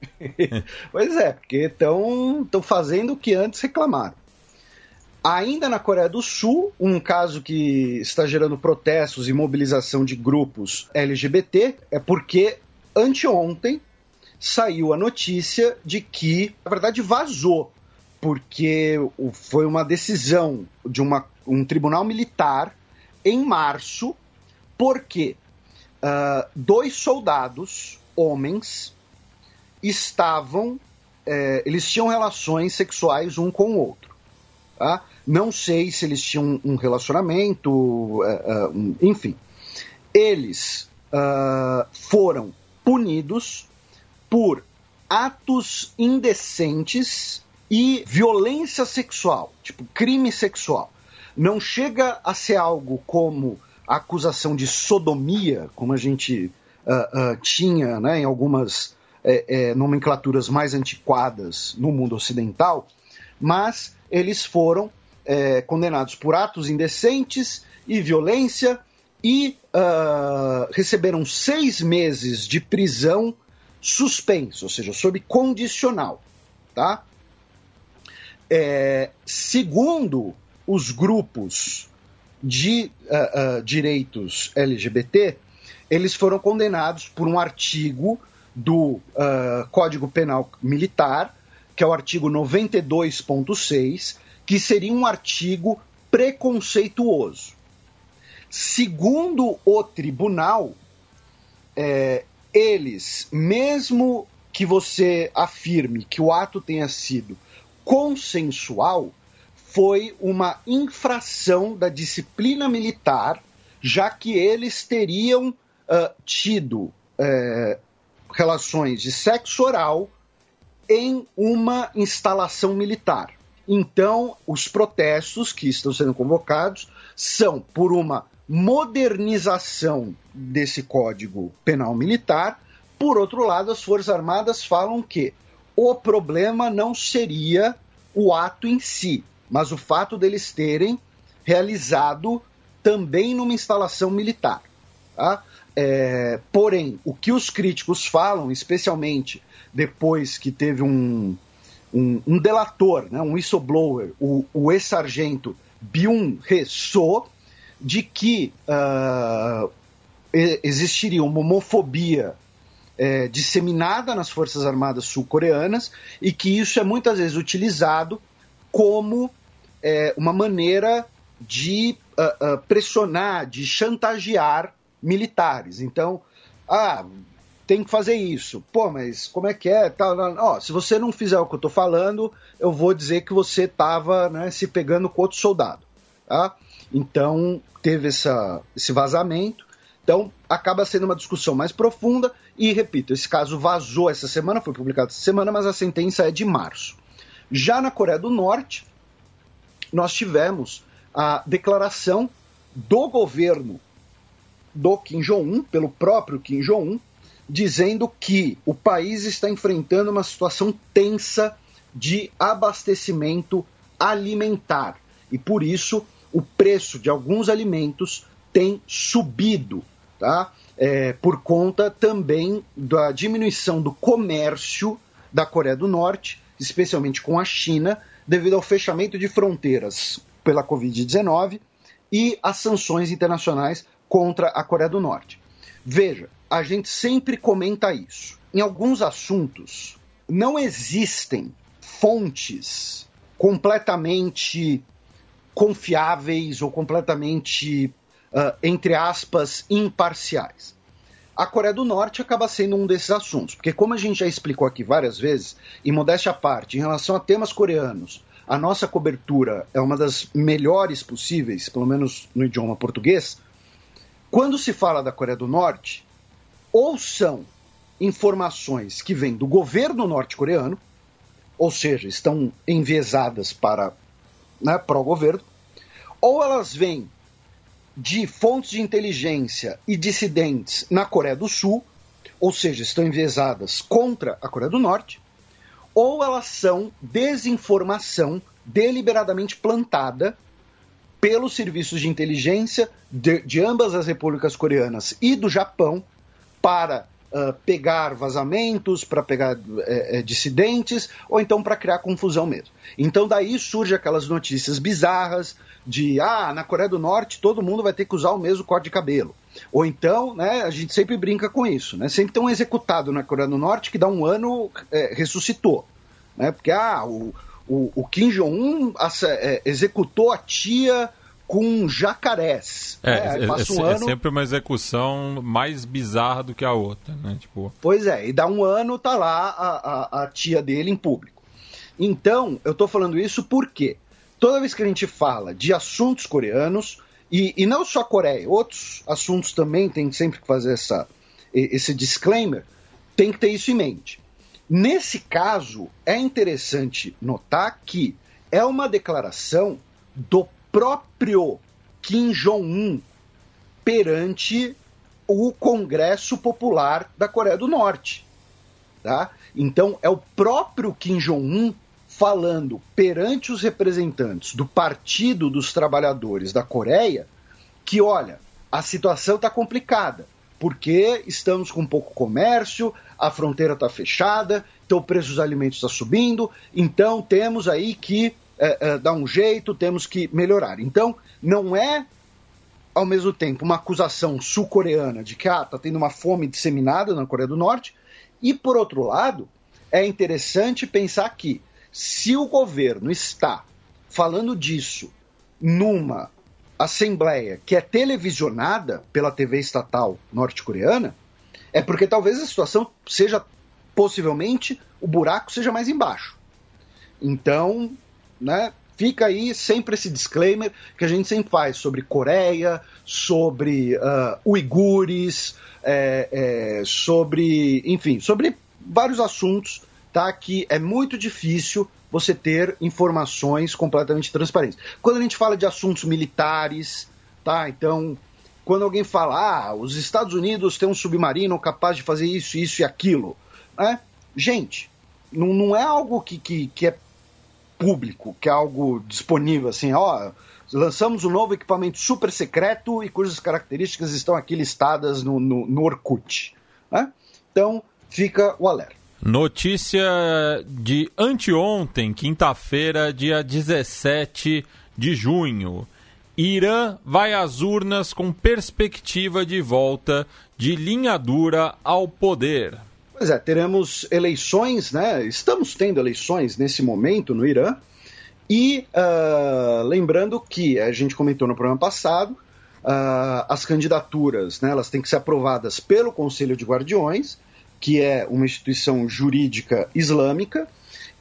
pois é, porque estão fazendo o que antes reclamaram. Ainda na Coreia do Sul, um caso que está gerando protestos e mobilização de grupos LGBT é porque anteontem saiu a notícia de que, na verdade, vazou, porque foi uma decisão de uma, um tribunal militar em março, porque uh, dois soldados, homens, estavam. É, eles tinham relações sexuais um com o outro. Tá? Não sei se eles tinham um relacionamento, uh, uh, enfim. Eles uh, foram punidos por atos indecentes e violência sexual, tipo crime sexual. Não chega a ser algo como a acusação de sodomia, como a gente tinha né, em algumas é, é, nomenclaturas mais antiquadas no mundo ocidental, mas eles foram é, condenados por atos indecentes e violência e uh, receberam seis meses de prisão suspenso, ou seja, sob condicional, tá? É, segundo os grupos de uh, uh, direitos LGBT, eles foram condenados por um artigo do uh, Código Penal Militar, que é o artigo 92.6, que seria um artigo preconceituoso. Segundo o tribunal, é, eles, mesmo que você afirme que o ato tenha sido consensual, foi uma infração da disciplina militar, já que eles teriam uh, tido uh, relações de sexo oral em uma instalação militar. Então, os protestos que estão sendo convocados são por uma modernização desse Código Penal Militar. Por outro lado, as Forças Armadas falam que o problema não seria o ato em si, mas o fato deles terem realizado também numa instalação militar. Tá? É, porém, o que os críticos falam, especialmente depois que teve um, um, um delator, né, um whistleblower, o, o ex-sargento Byung-He So, de que uh, existiria uma homofobia é, disseminada nas Forças Armadas sul-coreanas e que isso é muitas vezes utilizado como é, uma maneira de uh, uh, pressionar, de chantagear militares. Então, ah, tem que fazer isso. Pô, mas como é que é? Tá, ó, se você não fizer o que eu estou falando, eu vou dizer que você estava né, se pegando com outro soldado. Tá? Então, teve essa, esse vazamento. Então, acaba sendo uma discussão mais profunda. E, repito, esse caso vazou essa semana, foi publicado essa semana, mas a sentença é de março. Já na Coreia do Norte, nós tivemos a declaração do governo do Kim Jong-un, pelo próprio Kim Jong-un, dizendo que o país está enfrentando uma situação tensa de abastecimento alimentar e por isso o preço de alguns alimentos tem subido, tá? É, por conta também da diminuição do comércio da Coreia do Norte, especialmente com a China, devido ao fechamento de fronteiras pela Covid-19 e as sanções internacionais contra a Coreia do Norte. Veja, a gente sempre comenta isso. Em alguns assuntos, não existem fontes completamente confiáveis ou completamente, uh, entre aspas, imparciais. A Coreia do Norte acaba sendo um desses assuntos, porque, como a gente já explicou aqui várias vezes, e modéstia à parte, em relação a temas coreanos, a nossa cobertura é uma das melhores possíveis, pelo menos no idioma português. Quando se fala da Coreia do Norte, ou são informações que vêm do governo norte-coreano, ou seja, estão enviesadas para, né, para o governo, ou elas vêm de fontes de inteligência e dissidentes na Coreia do Sul, ou seja, estão enviesadas contra a Coreia do Norte, ou elas são desinformação deliberadamente plantada pelos serviços de inteligência de, de ambas as repúblicas coreanas e do Japão para uh, pegar vazamentos, para pegar é, é, dissidentes, ou então para criar confusão mesmo. Então daí surge aquelas notícias bizarras de ah, na Coreia do Norte todo mundo vai ter que usar o mesmo corte de cabelo. Ou então, né, a gente sempre brinca com isso, né? Sempre tem um executado na Coreia do Norte que dá um ano é, ressuscitou. Né? Porque ah, o, o, o Kim Jong-un é, executou a tia com jacarés. É, né? é, um é, ano... sempre uma execução mais bizarra do que a outra, né? Tipo... Pois é, e dá um ano, tá lá a, a, a tia dele em público. Então, eu tô falando isso porque toda vez que a gente fala de assuntos coreanos, e, e não só Coreia, outros assuntos também tem sempre que fazer essa, esse disclaimer, tem que ter isso em mente. Nesse caso, é interessante notar que é uma declaração do próprio Kim Jong-un perante o Congresso Popular da Coreia do Norte. Tá? Então, é o próprio Kim Jong-un falando perante os representantes do Partido dos Trabalhadores da Coreia que, olha, a situação está complicada, porque estamos com pouco comércio, a fronteira está fechada, então o preço dos alimentos está subindo, então temos aí que é, é, dar um jeito, temos que melhorar. Então, não é ao mesmo tempo uma acusação sul-coreana de que ah, está tendo uma fome disseminada na Coreia do Norte, e por outro lado, é interessante pensar que se o governo está falando disso numa assembleia que é televisionada pela TV estatal norte-coreana, é porque talvez a situação seja possivelmente o buraco seja mais embaixo. Então, né, fica aí sempre esse disclaimer que a gente sempre faz sobre Coreia, sobre uh, uigures, é, é, sobre, enfim, sobre vários assuntos, tá? Que é muito difícil você ter informações completamente transparentes. Quando a gente fala de assuntos militares, tá? Então, quando alguém fala, ah, os Estados Unidos têm um submarino capaz de fazer isso, isso e aquilo, né? Gente, não, não é algo que, que, que é público, que é algo disponível, assim, ó, lançamos um novo equipamento super secreto e cujas características estão aqui listadas no, no, no Orkut. Né? Então, fica o alerta. Notícia de anteontem, quinta-feira, dia 17 de junho. Irã vai às urnas com perspectiva de volta de linha dura ao poder. Pois é, teremos eleições, né? Estamos tendo eleições nesse momento no Irã. E uh, lembrando que a gente comentou no programa passado, uh, as candidaturas, né, elas têm que ser aprovadas pelo Conselho de Guardiões que é uma instituição jurídica islâmica,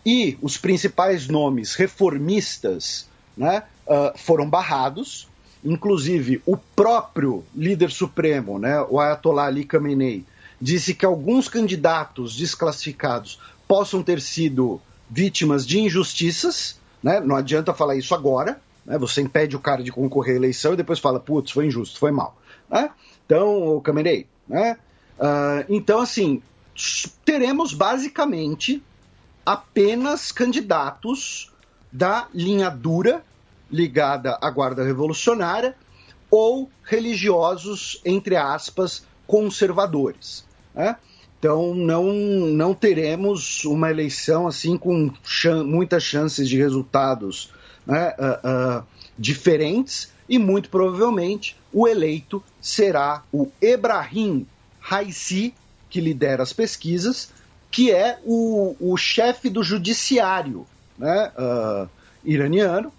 e os principais nomes reformistas né, uh, foram barrados, inclusive o próprio líder supremo, né, o Ayatollah Ali Khamenei, disse que alguns candidatos desclassificados possam ter sido vítimas de injustiças, né, não adianta falar isso agora, né, você impede o cara de concorrer à eleição e depois fala, putz, foi injusto, foi mal. Né? Então, Khamenei, né, Uh, então, assim, teremos basicamente apenas candidatos da linha dura ligada à Guarda Revolucionária ou religiosos, entre aspas, conservadores. Né? Então não, não teremos uma eleição assim com muitas chances de resultados né, uh, uh, diferentes e muito provavelmente o eleito será o Ebrahim Raisi, que lidera as pesquisas, que é o, o chefe do judiciário né, uh, iraniano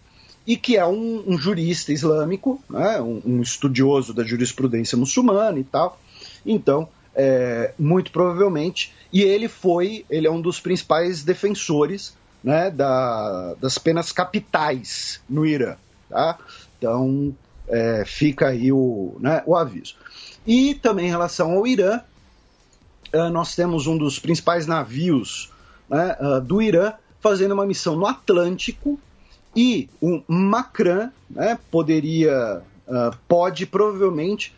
e que é um, um jurista islâmico, né, um, um, estudioso da jurisprudência muçulmana e tal. Então, é, muito provavelmente, e ele foi, ele é um dos principais defensores né, da, das penas capitais no Irã. Tá? Então, é, fica aí o, né, o aviso. E também em relação ao Irã, uh, nós temos um dos principais navios né, uh, do Irã fazendo uma missão no Atlântico e o Macran né, poderia, uh, pode provavelmente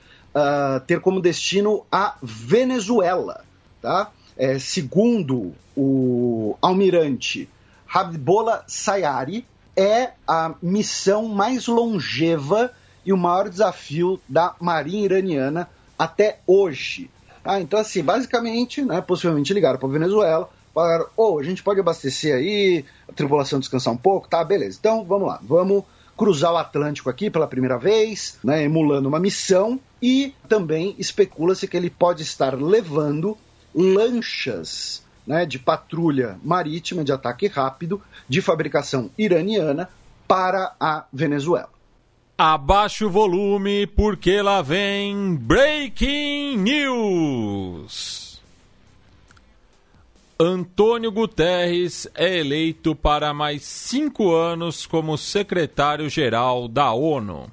ter como destino a Venezuela. Tá? É, segundo o almirante Habibullah Sayari, é a missão mais longeva e o maior desafio da marinha iraniana até hoje. Ah, então, assim, basicamente, né, possivelmente ligaram para a Venezuela, falaram: ô, oh, a gente pode abastecer aí, a tripulação descansar um pouco, tá, beleza. Então, vamos lá, vamos cruzar o Atlântico aqui pela primeira vez, né, emulando uma missão, e também especula-se que ele pode estar levando lanchas né, de patrulha marítima de ataque rápido de fabricação iraniana para a Venezuela. Abaixa o volume porque lá vem Breaking News. Antônio Guterres é eleito para mais cinco anos como secretário-geral da ONU.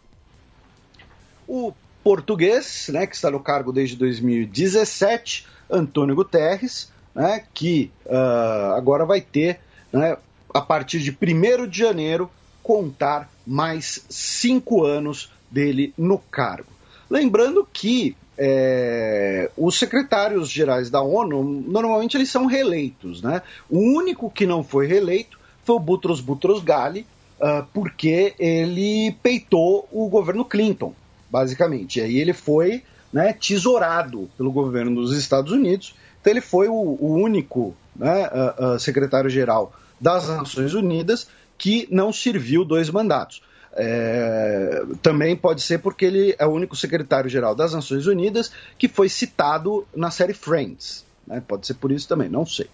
O português, né, que está no cargo desde 2017, Antônio Guterres, né, que uh, agora vai ter, né, a partir de 1 de janeiro, contar mais cinco anos dele no cargo. Lembrando que é, os secretários gerais da ONU, normalmente eles são reeleitos, né? O único que não foi reeleito foi o Butros Butros Ghali, uh, porque ele peitou o governo Clinton, basicamente. E aí ele foi né, tesourado pelo governo dos Estados Unidos. Então ele foi o, o único né, uh, uh, secretário-geral das Nações Unidas que não serviu dois mandatos. É, também pode ser porque ele é o único secretário-geral das Nações Unidas que foi citado na série Friends. Né? Pode ser por isso também, não sei.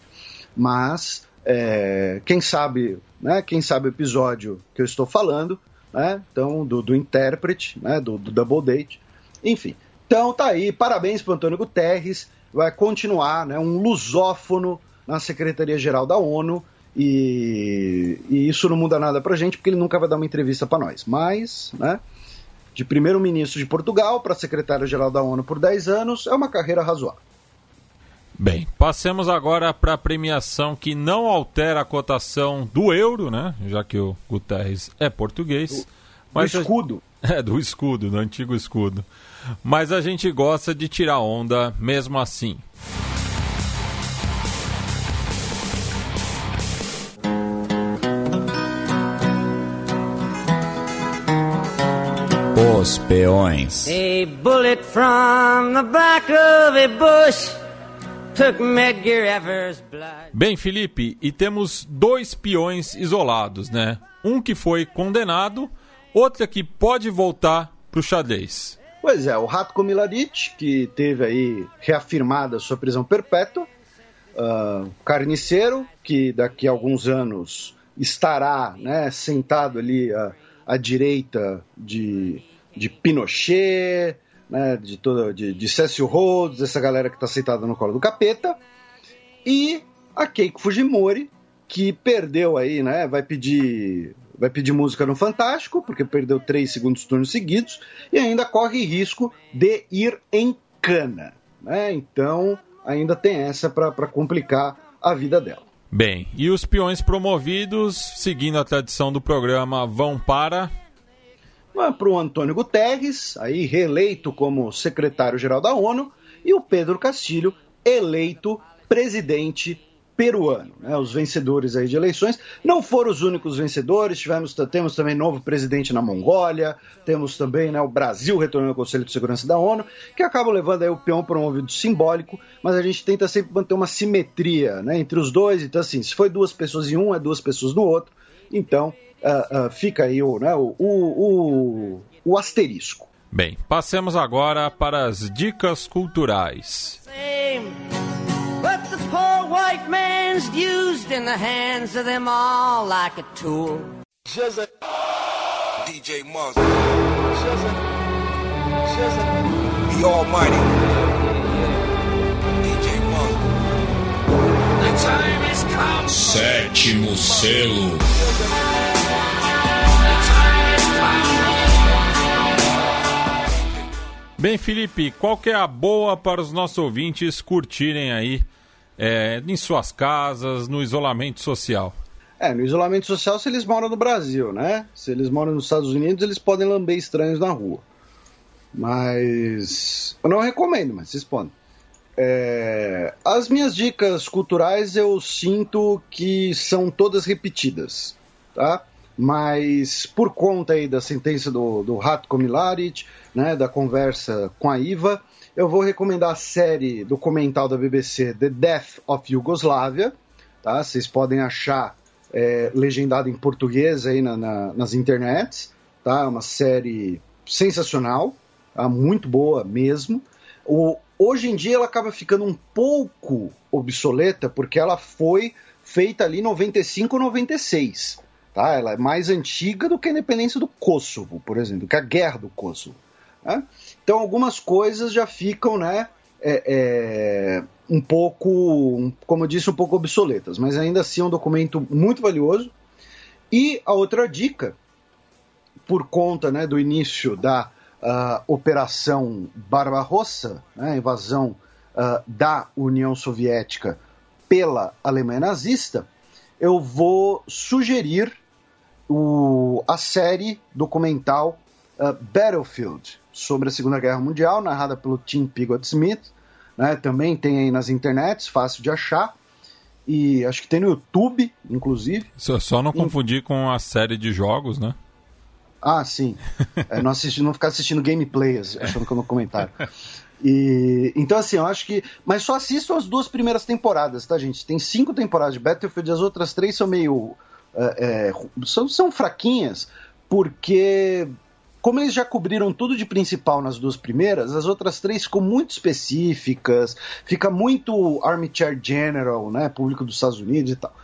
Mas é, quem sabe, né? Quem sabe o episódio que eu estou falando, né? Então do, do intérprete, né? Do, do double date, enfim. Então tá aí, parabéns para Antônio Guterres, vai continuar, né? Um lusófono na Secretaria-Geral da ONU e, e, isso não muda nada pra gente, porque ele nunca vai dar uma entrevista para nós. Mas, né, de primeiro-ministro de Portugal para secretário-geral da ONU por 10 anos, é uma carreira razoável. Bem, passemos agora para a premiação que não altera a cotação do euro, né? Já que o Guterres é português. Do, do escudo. A... É, do escudo, do antigo escudo. Mas a gente gosta de tirar onda mesmo assim. Peões. A bullet from the back of a bush took Medgar Evers' blood. Bem, Felipe, e temos dois peões isolados, né? Um que foi condenado, outro que pode voltar pro xadrez. Pois é, o Ratko Miladic, que teve aí reafirmada sua prisão perpétua, uh, carniceiro, que daqui a alguns anos estará né, sentado ali à, à direita de de Pinochet, né, de, toda, de, de Cécio Rhodes, essa galera que está sentada no colo do capeta, e a Keiko Fujimori, que perdeu aí, né, vai pedir vai pedir música no Fantástico, porque perdeu três segundos turnos seguidos, e ainda corre risco de ir em cana. Né? Então, ainda tem essa para complicar a vida dela. Bem, e os peões promovidos, seguindo a tradição do programa, vão para para o Antônio Guterres, aí reeleito como secretário-geral da ONU, e o Pedro Castilho, eleito presidente peruano. Né? Os vencedores aí de eleições não foram os únicos vencedores, tivemos, temos também novo presidente na Mongólia, temos também né, o Brasil retornando ao Conselho de Segurança da ONU, que acabam levando aí o peão promovido simbólico, mas a gente tenta sempre manter uma simetria né, entre os dois, então assim, se foi duas pessoas em um, é duas pessoas no outro, então uh, uh, fica aí o, né, o, o, o asterisco. Bem, passemos agora para as dicas culturais. But the poor white man's used in the hands of them all like a tool. DJ Muzz. The Almighty. DJ Muzz. The time has come. Sétimo selo. Bem, Felipe, qual que é a boa para os nossos ouvintes curtirem aí é, em suas casas, no isolamento social? É, no isolamento social se eles moram no Brasil, né? Se eles moram nos Estados Unidos, eles podem lamber estranhos na rua. Mas eu não recomendo, mas vocês podem. É, as minhas dicas culturais eu sinto que são todas repetidas, tá? Mas por conta aí da sentença do, do Ratko Milaric, né, da conversa com a Iva, eu vou recomendar a série documental da BBC The Death of Yugoslavia. Tá? Vocês podem achar é, legendado em português aí na, na, nas internets. Tá? É uma série sensacional, tá? muito boa mesmo. O, hoje em dia ela acaba ficando um pouco obsoleta porque ela foi feita ali em 95 96. Tá? Ela é mais antiga do que a independência do Kosovo, por exemplo, que a guerra do Kosovo. Né? Então algumas coisas já ficam, né, é, é, um pouco, como eu disse, um pouco obsoletas, mas ainda assim é um documento muito valioso. E a outra dica, por conta né, do início da uh, Operação Barbarossa, né, invasão uh, da União Soviética pela Alemanha nazista, eu vou sugerir o, a série documental uh, Battlefield, sobre a Segunda Guerra Mundial, narrada pelo Tim Pigott Smith. Né? Também tem aí nas internets, fácil de achar. e acho que tem no YouTube, inclusive. Só, só não confundir com a série de jogos, né? Ah, sim. É, não, assistir, não ficar assistindo gameplays, achando que eu não comentário. E, então, assim, eu acho que. Mas só assistam as duas primeiras temporadas, tá, gente? Tem cinco temporadas de Battlefield, as outras três são meio. É, é, são, são fraquinhas, porque como eles já cobriram tudo de principal nas duas primeiras, as outras três ficam muito específicas, fica muito Armchair General, né, público dos Estados Unidos e tal.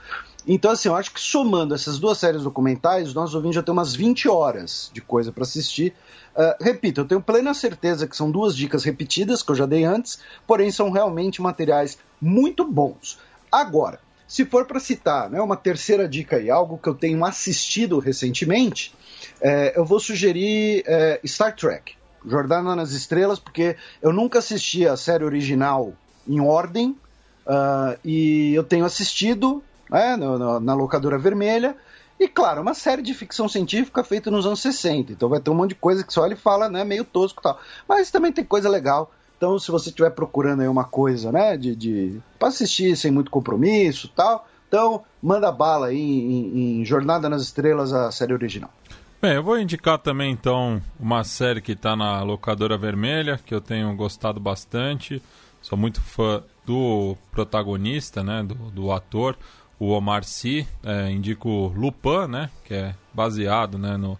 Então, assim, eu acho que somando essas duas séries documentais, nós ouvintes já tem umas 20 horas de coisa para assistir. Uh, repito, eu tenho plena certeza que são duas dicas repetidas, que eu já dei antes, porém são realmente materiais muito bons. Agora, se for para citar né, uma terceira dica aí, algo que eu tenho assistido recentemente, é, eu vou sugerir é, Star Trek, Jordana nas Estrelas, porque eu nunca assisti a série original em ordem, uh, e eu tenho assistido né, no, no, na locadora vermelha, e claro, uma série de ficção científica feita nos anos 60, então vai ter um monte de coisa que você olha e fala, né, meio tosco e tal, mas também tem coisa legal. Então, se você estiver procurando aí uma coisa, né, de, de para assistir sem muito compromisso, tal, então manda bala aí em, em Jornada nas Estrelas, a série original. Bem, eu vou indicar também então uma série que está na locadora vermelha, que eu tenho gostado bastante. Sou muito fã do protagonista, né, do, do ator, o Omar Sy. É, indico Lupin, né, que é baseado né, no,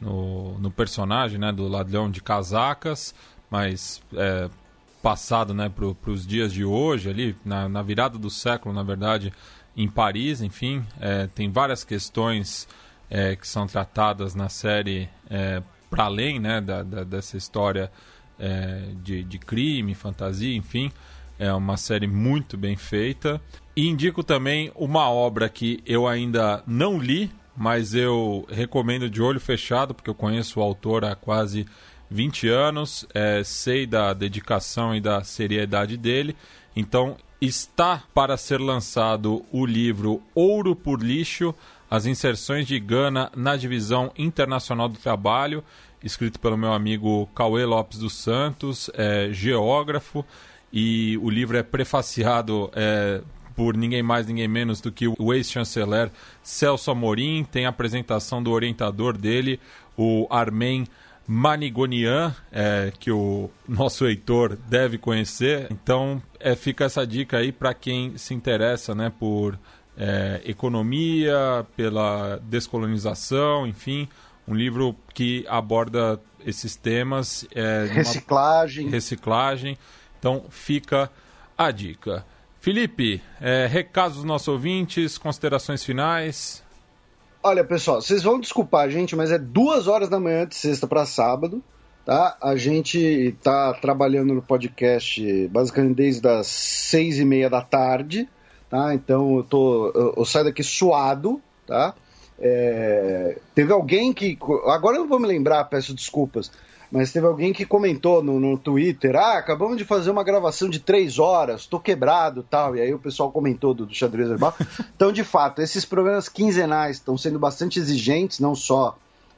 no, no personagem né, do ladrão de casacas mas é, passado né, para os dias de hoje, ali na, na, virada do século, na verdade, em Paris, enfim, é, tem várias questões é, que são tratadas na série é, para além né, da, da, dessa história é, de, de crime, fantasia, enfim. É uma série muito bem feita. E indico também uma obra que eu ainda não li, mas eu recomendo de olho fechado, porque eu conheço o autor há quase 20 anos, é, sei da dedicação e da seriedade dele. Então, está para ser lançado o livro Ouro por Lixo: As inserções de Gana na divisão internacional do trabalho, escrito pelo meu amigo Cauê Lopes dos Santos, é, geógrafo, e o livro é prefaciado é, por ninguém mais, ninguém menos do que o ex-chanceler Celso Amorim. Tem a apresentação do orientador dele, o Armen Manigonian, é, que o nosso Heitor deve conhecer. Então, é, fica essa dica aí para quem se interessa né, por é, economia, pela descolonização, enfim. Um livro que aborda esses temas. É, reciclagem. Reciclagem. Então, fica a dica. Felipe, é, recados dos nossos ouvintes, considerações finais. Olha, pessoal, vocês vão desculpar a gente, mas é duas horas da manhã de sexta para sábado, tá? A gente tá trabalhando no podcast basicamente desde as seis e meia da tarde, tá? Então eu tô, eu, eu saio daqui suado, tá? É, teve alguém que, agora eu não vou me lembrar, peço desculpas, mas teve alguém que comentou no, no Twitter: ah, acabamos de fazer uma gravação de três horas, tô quebrado tal. E aí o pessoal comentou do, do xadrez verbal. Então, de fato, esses programas quinzenais estão sendo bastante exigentes, não só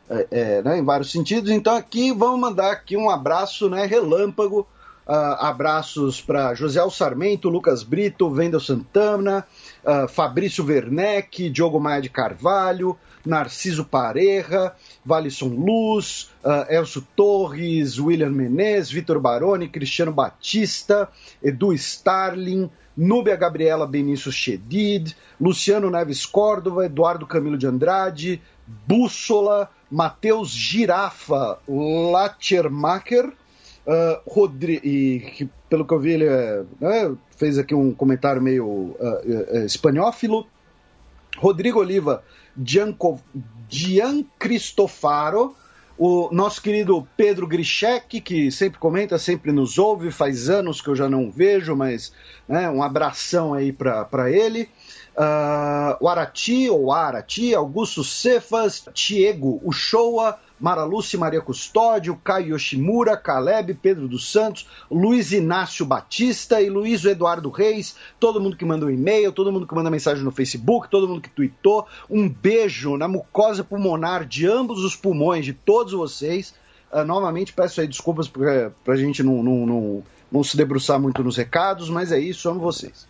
é, é, né, em vários sentidos. Então, aqui vamos mandar aqui um abraço né, relâmpago. Uh, abraços para José Sarmento, Lucas Brito, Wendel Santana, uh, Fabrício Werneck, Diogo Maia de Carvalho, Narciso Pareja, Valisson Luz, uh, Elcio Torres, William Menezes, Vitor Baroni, Cristiano Batista, Edu Starling, Núbia Gabriela Benício Chedid, Luciano Neves Córdova, Eduardo Camilo de Andrade, Bússola, Matheus Girafa Lachermacher, uh, Rodri e que, pelo que eu vi ele é, né, fez aqui um comentário meio uh, uh, espanhófilo, Rodrigo Oliva Gianco, Gian Cristofaro, o nosso querido Pedro Grischek, que sempre comenta, sempre nos ouve, faz anos que eu já não vejo, mas né, um abração aí para ele. Uh, o Arati, ou Arati, Augusto Cefas, Tiego Uchoa, Mara Lúcia Maria Custódio, Caio Yoshimura, Caleb, Pedro dos Santos, Luiz Inácio Batista e Luiz Eduardo Reis, todo mundo que mandou e-mail, todo mundo que manda mensagem no Facebook, todo mundo que tweetou. Um beijo na mucosa pulmonar de ambos os pulmões de todos vocês. Uh, novamente peço aí desculpas para a gente não, não, não, não se debruçar muito nos recados, mas é isso, amo vocês.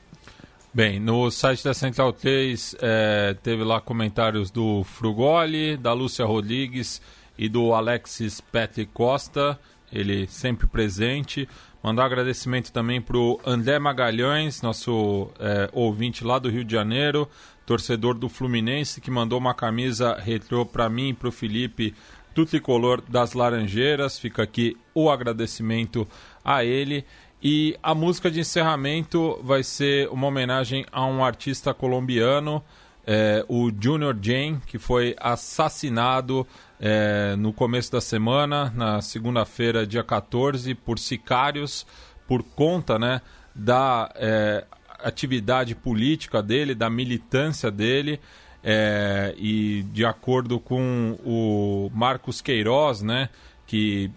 Bem, no site da Central 3 é, teve lá comentários do Frugoli, da Lúcia Rodrigues e do Alexis Petri Costa, ele sempre presente. Mandar um agradecimento também para o André Magalhães, nosso é, ouvinte lá do Rio de Janeiro, torcedor do Fluminense, que mandou uma camisa retrô para mim e para o Felipe do tricolor das Laranjeiras. Fica aqui o agradecimento a ele. E a música de encerramento vai ser uma homenagem a um artista colombiano, é, o Junior Jane, que foi assassinado é, no começo da semana, na segunda-feira, dia 14, por sicários, por conta né, da é, atividade política dele, da militância dele. É, e de acordo com o Marcos Queiroz, né, que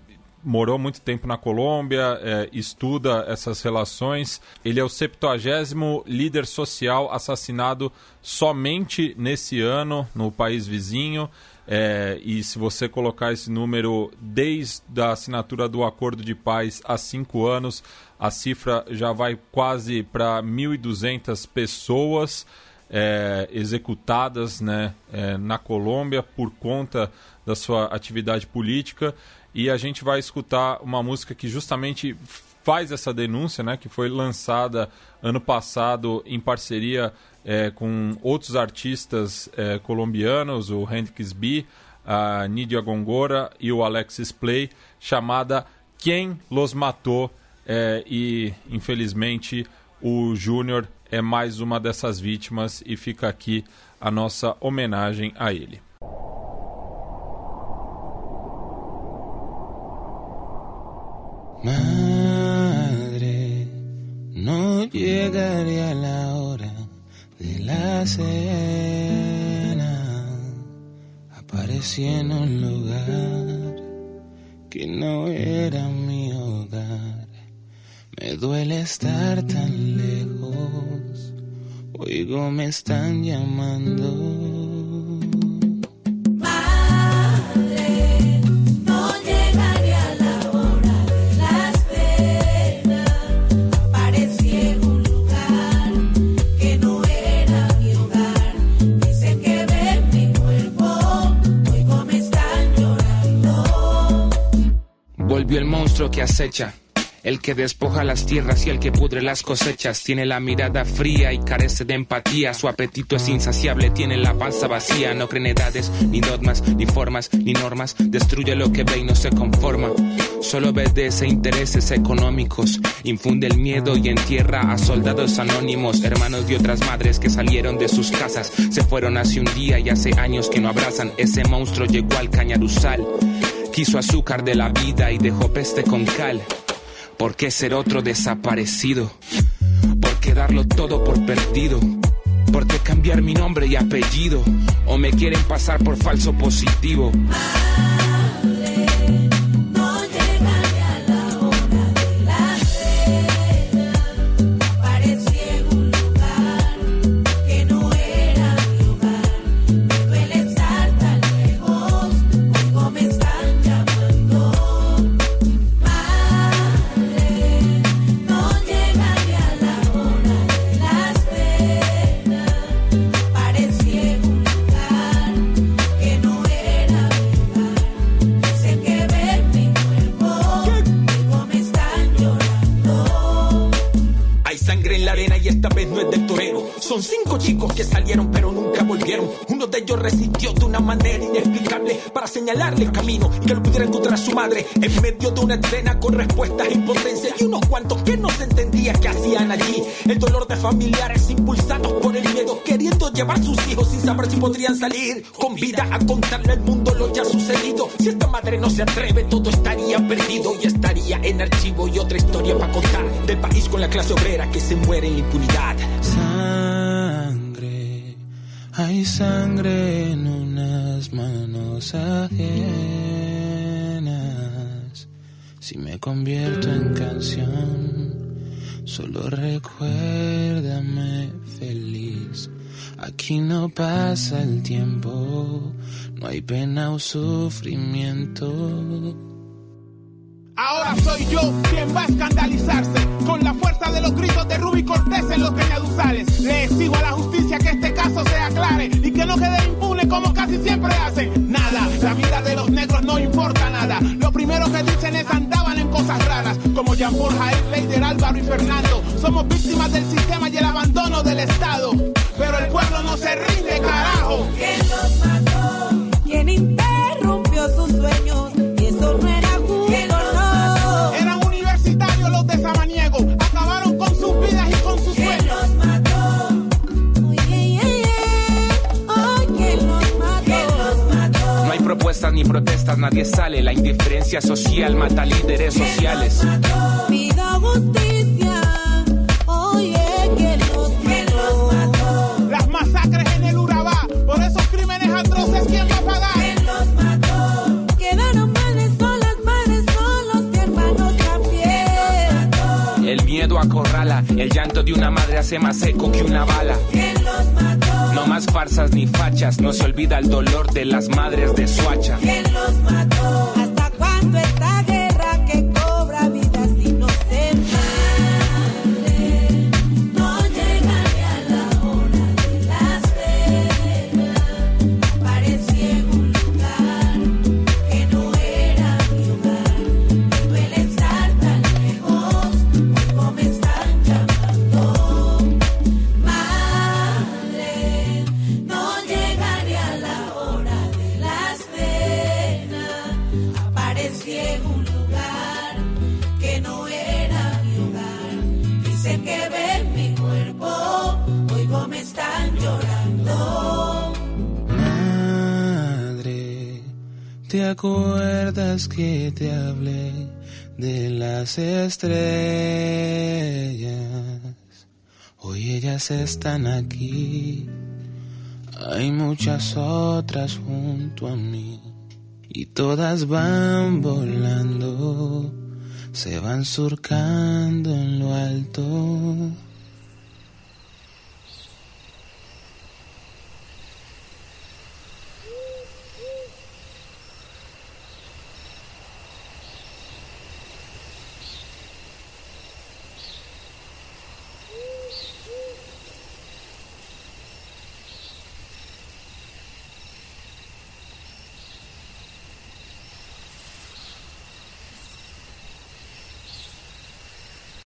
morou muito tempo na Colômbia, é, estuda essas relações. Ele é o 70 líder social assassinado somente nesse ano no país vizinho. É, e se você colocar esse número desde a assinatura do acordo de paz há cinco anos, a cifra já vai quase para 1.200 pessoas é, executadas né, é, na Colômbia por conta da sua atividade política. E a gente vai escutar uma música que justamente faz essa denúncia, né, que foi lançada ano passado em parceria é, com outros artistas é, colombianos, o Hendrix B, a Nidia Gongora e o Alexis Play, chamada Quem Los Matou, é, e infelizmente o Júnior é mais uma dessas vítimas e fica aqui a nossa homenagem a ele. Madre, llegaría la hora la cena. Aparecí en un lugar que no era mi hogar. Me duele estar tan lejos. Oigo, me están llamando. Que acecha. El que despoja las tierras y el que pudre las cosechas tiene la mirada fría y carece de empatía. Su apetito es insaciable, tiene la panza vacía. No cree en edades, ni dogmas, ni formas, ni normas. Destruye lo que ve y no se conforma. Solo obedece intereses económicos. Infunde el miedo y entierra a soldados anónimos, hermanos de otras madres que salieron de sus casas. Se fueron hace un día y hace años que no abrazan. Ese monstruo llegó al cañaruzal Quiso azúcar de la vida y dejó peste con cal. ¿Por qué ser otro desaparecido? ¿Por qué darlo todo por perdido? ¿Por qué cambiar mi nombre y apellido? ¿O me quieren pasar por falso positivo? Señalarle el camino y que lo pudiera encontrar su madre en medio de una escena con respuestas e impotencia y unos cuantos que no se entendía que hacían allí. El dolor de familiares impulsados por el miedo, queriendo llevar sus hijos sin saber si podrían salir con vida a contarle al mundo lo ya sucedido. Si esta madre no se atreve, todo estaría perdido y estaría en archivo y otra historia para contar del país con la clase obrera que se muere en impunidad. Hay sangre en unas manos ajenas. Si me convierto en canción, solo recuérdame feliz. Aquí no pasa el tiempo, no hay pena o sufrimiento. Ahora soy yo quien va a escandalizarse con la fuerza de los gritos de Ruby Cortés en los peñaduzales. Le exijo a la justicia que este caso se aclare y que no quede impune como casi siempre hacen. Nada, la vida de los negros no importa nada. Lo primero que dicen es andaban en cosas raras, como Jean Paul Jair, Leider, Álvaro y Fernando. Somos víctimas del sistema y el abandono del Estado. Pero el pueblo no se rinde, carajo. ¿Quién los mató? ¿Quién interrumpió sus sueños? Y eso no era Samaniego. Acabaron con sus vidas y con sus ¿Quién sueños. los mató? Oye, ¿quién los mató? ¿Quién los mató? No hay propuestas ni protestas, nadie sale. La indiferencia social mata líderes sociales. Pido justicia. Acorrala, el llanto de una madre hace más eco que una bala. No más farsas ni fachas, no se olvida el dolor de las madres de Suacha. ¿Quién? ¿Hasta cuándo esta ¿te acuerdas que te hablé de las estrellas? Hoy ellas están aquí, hay muchas otras junto a mí y todas van volando, se van surcando en lo alto.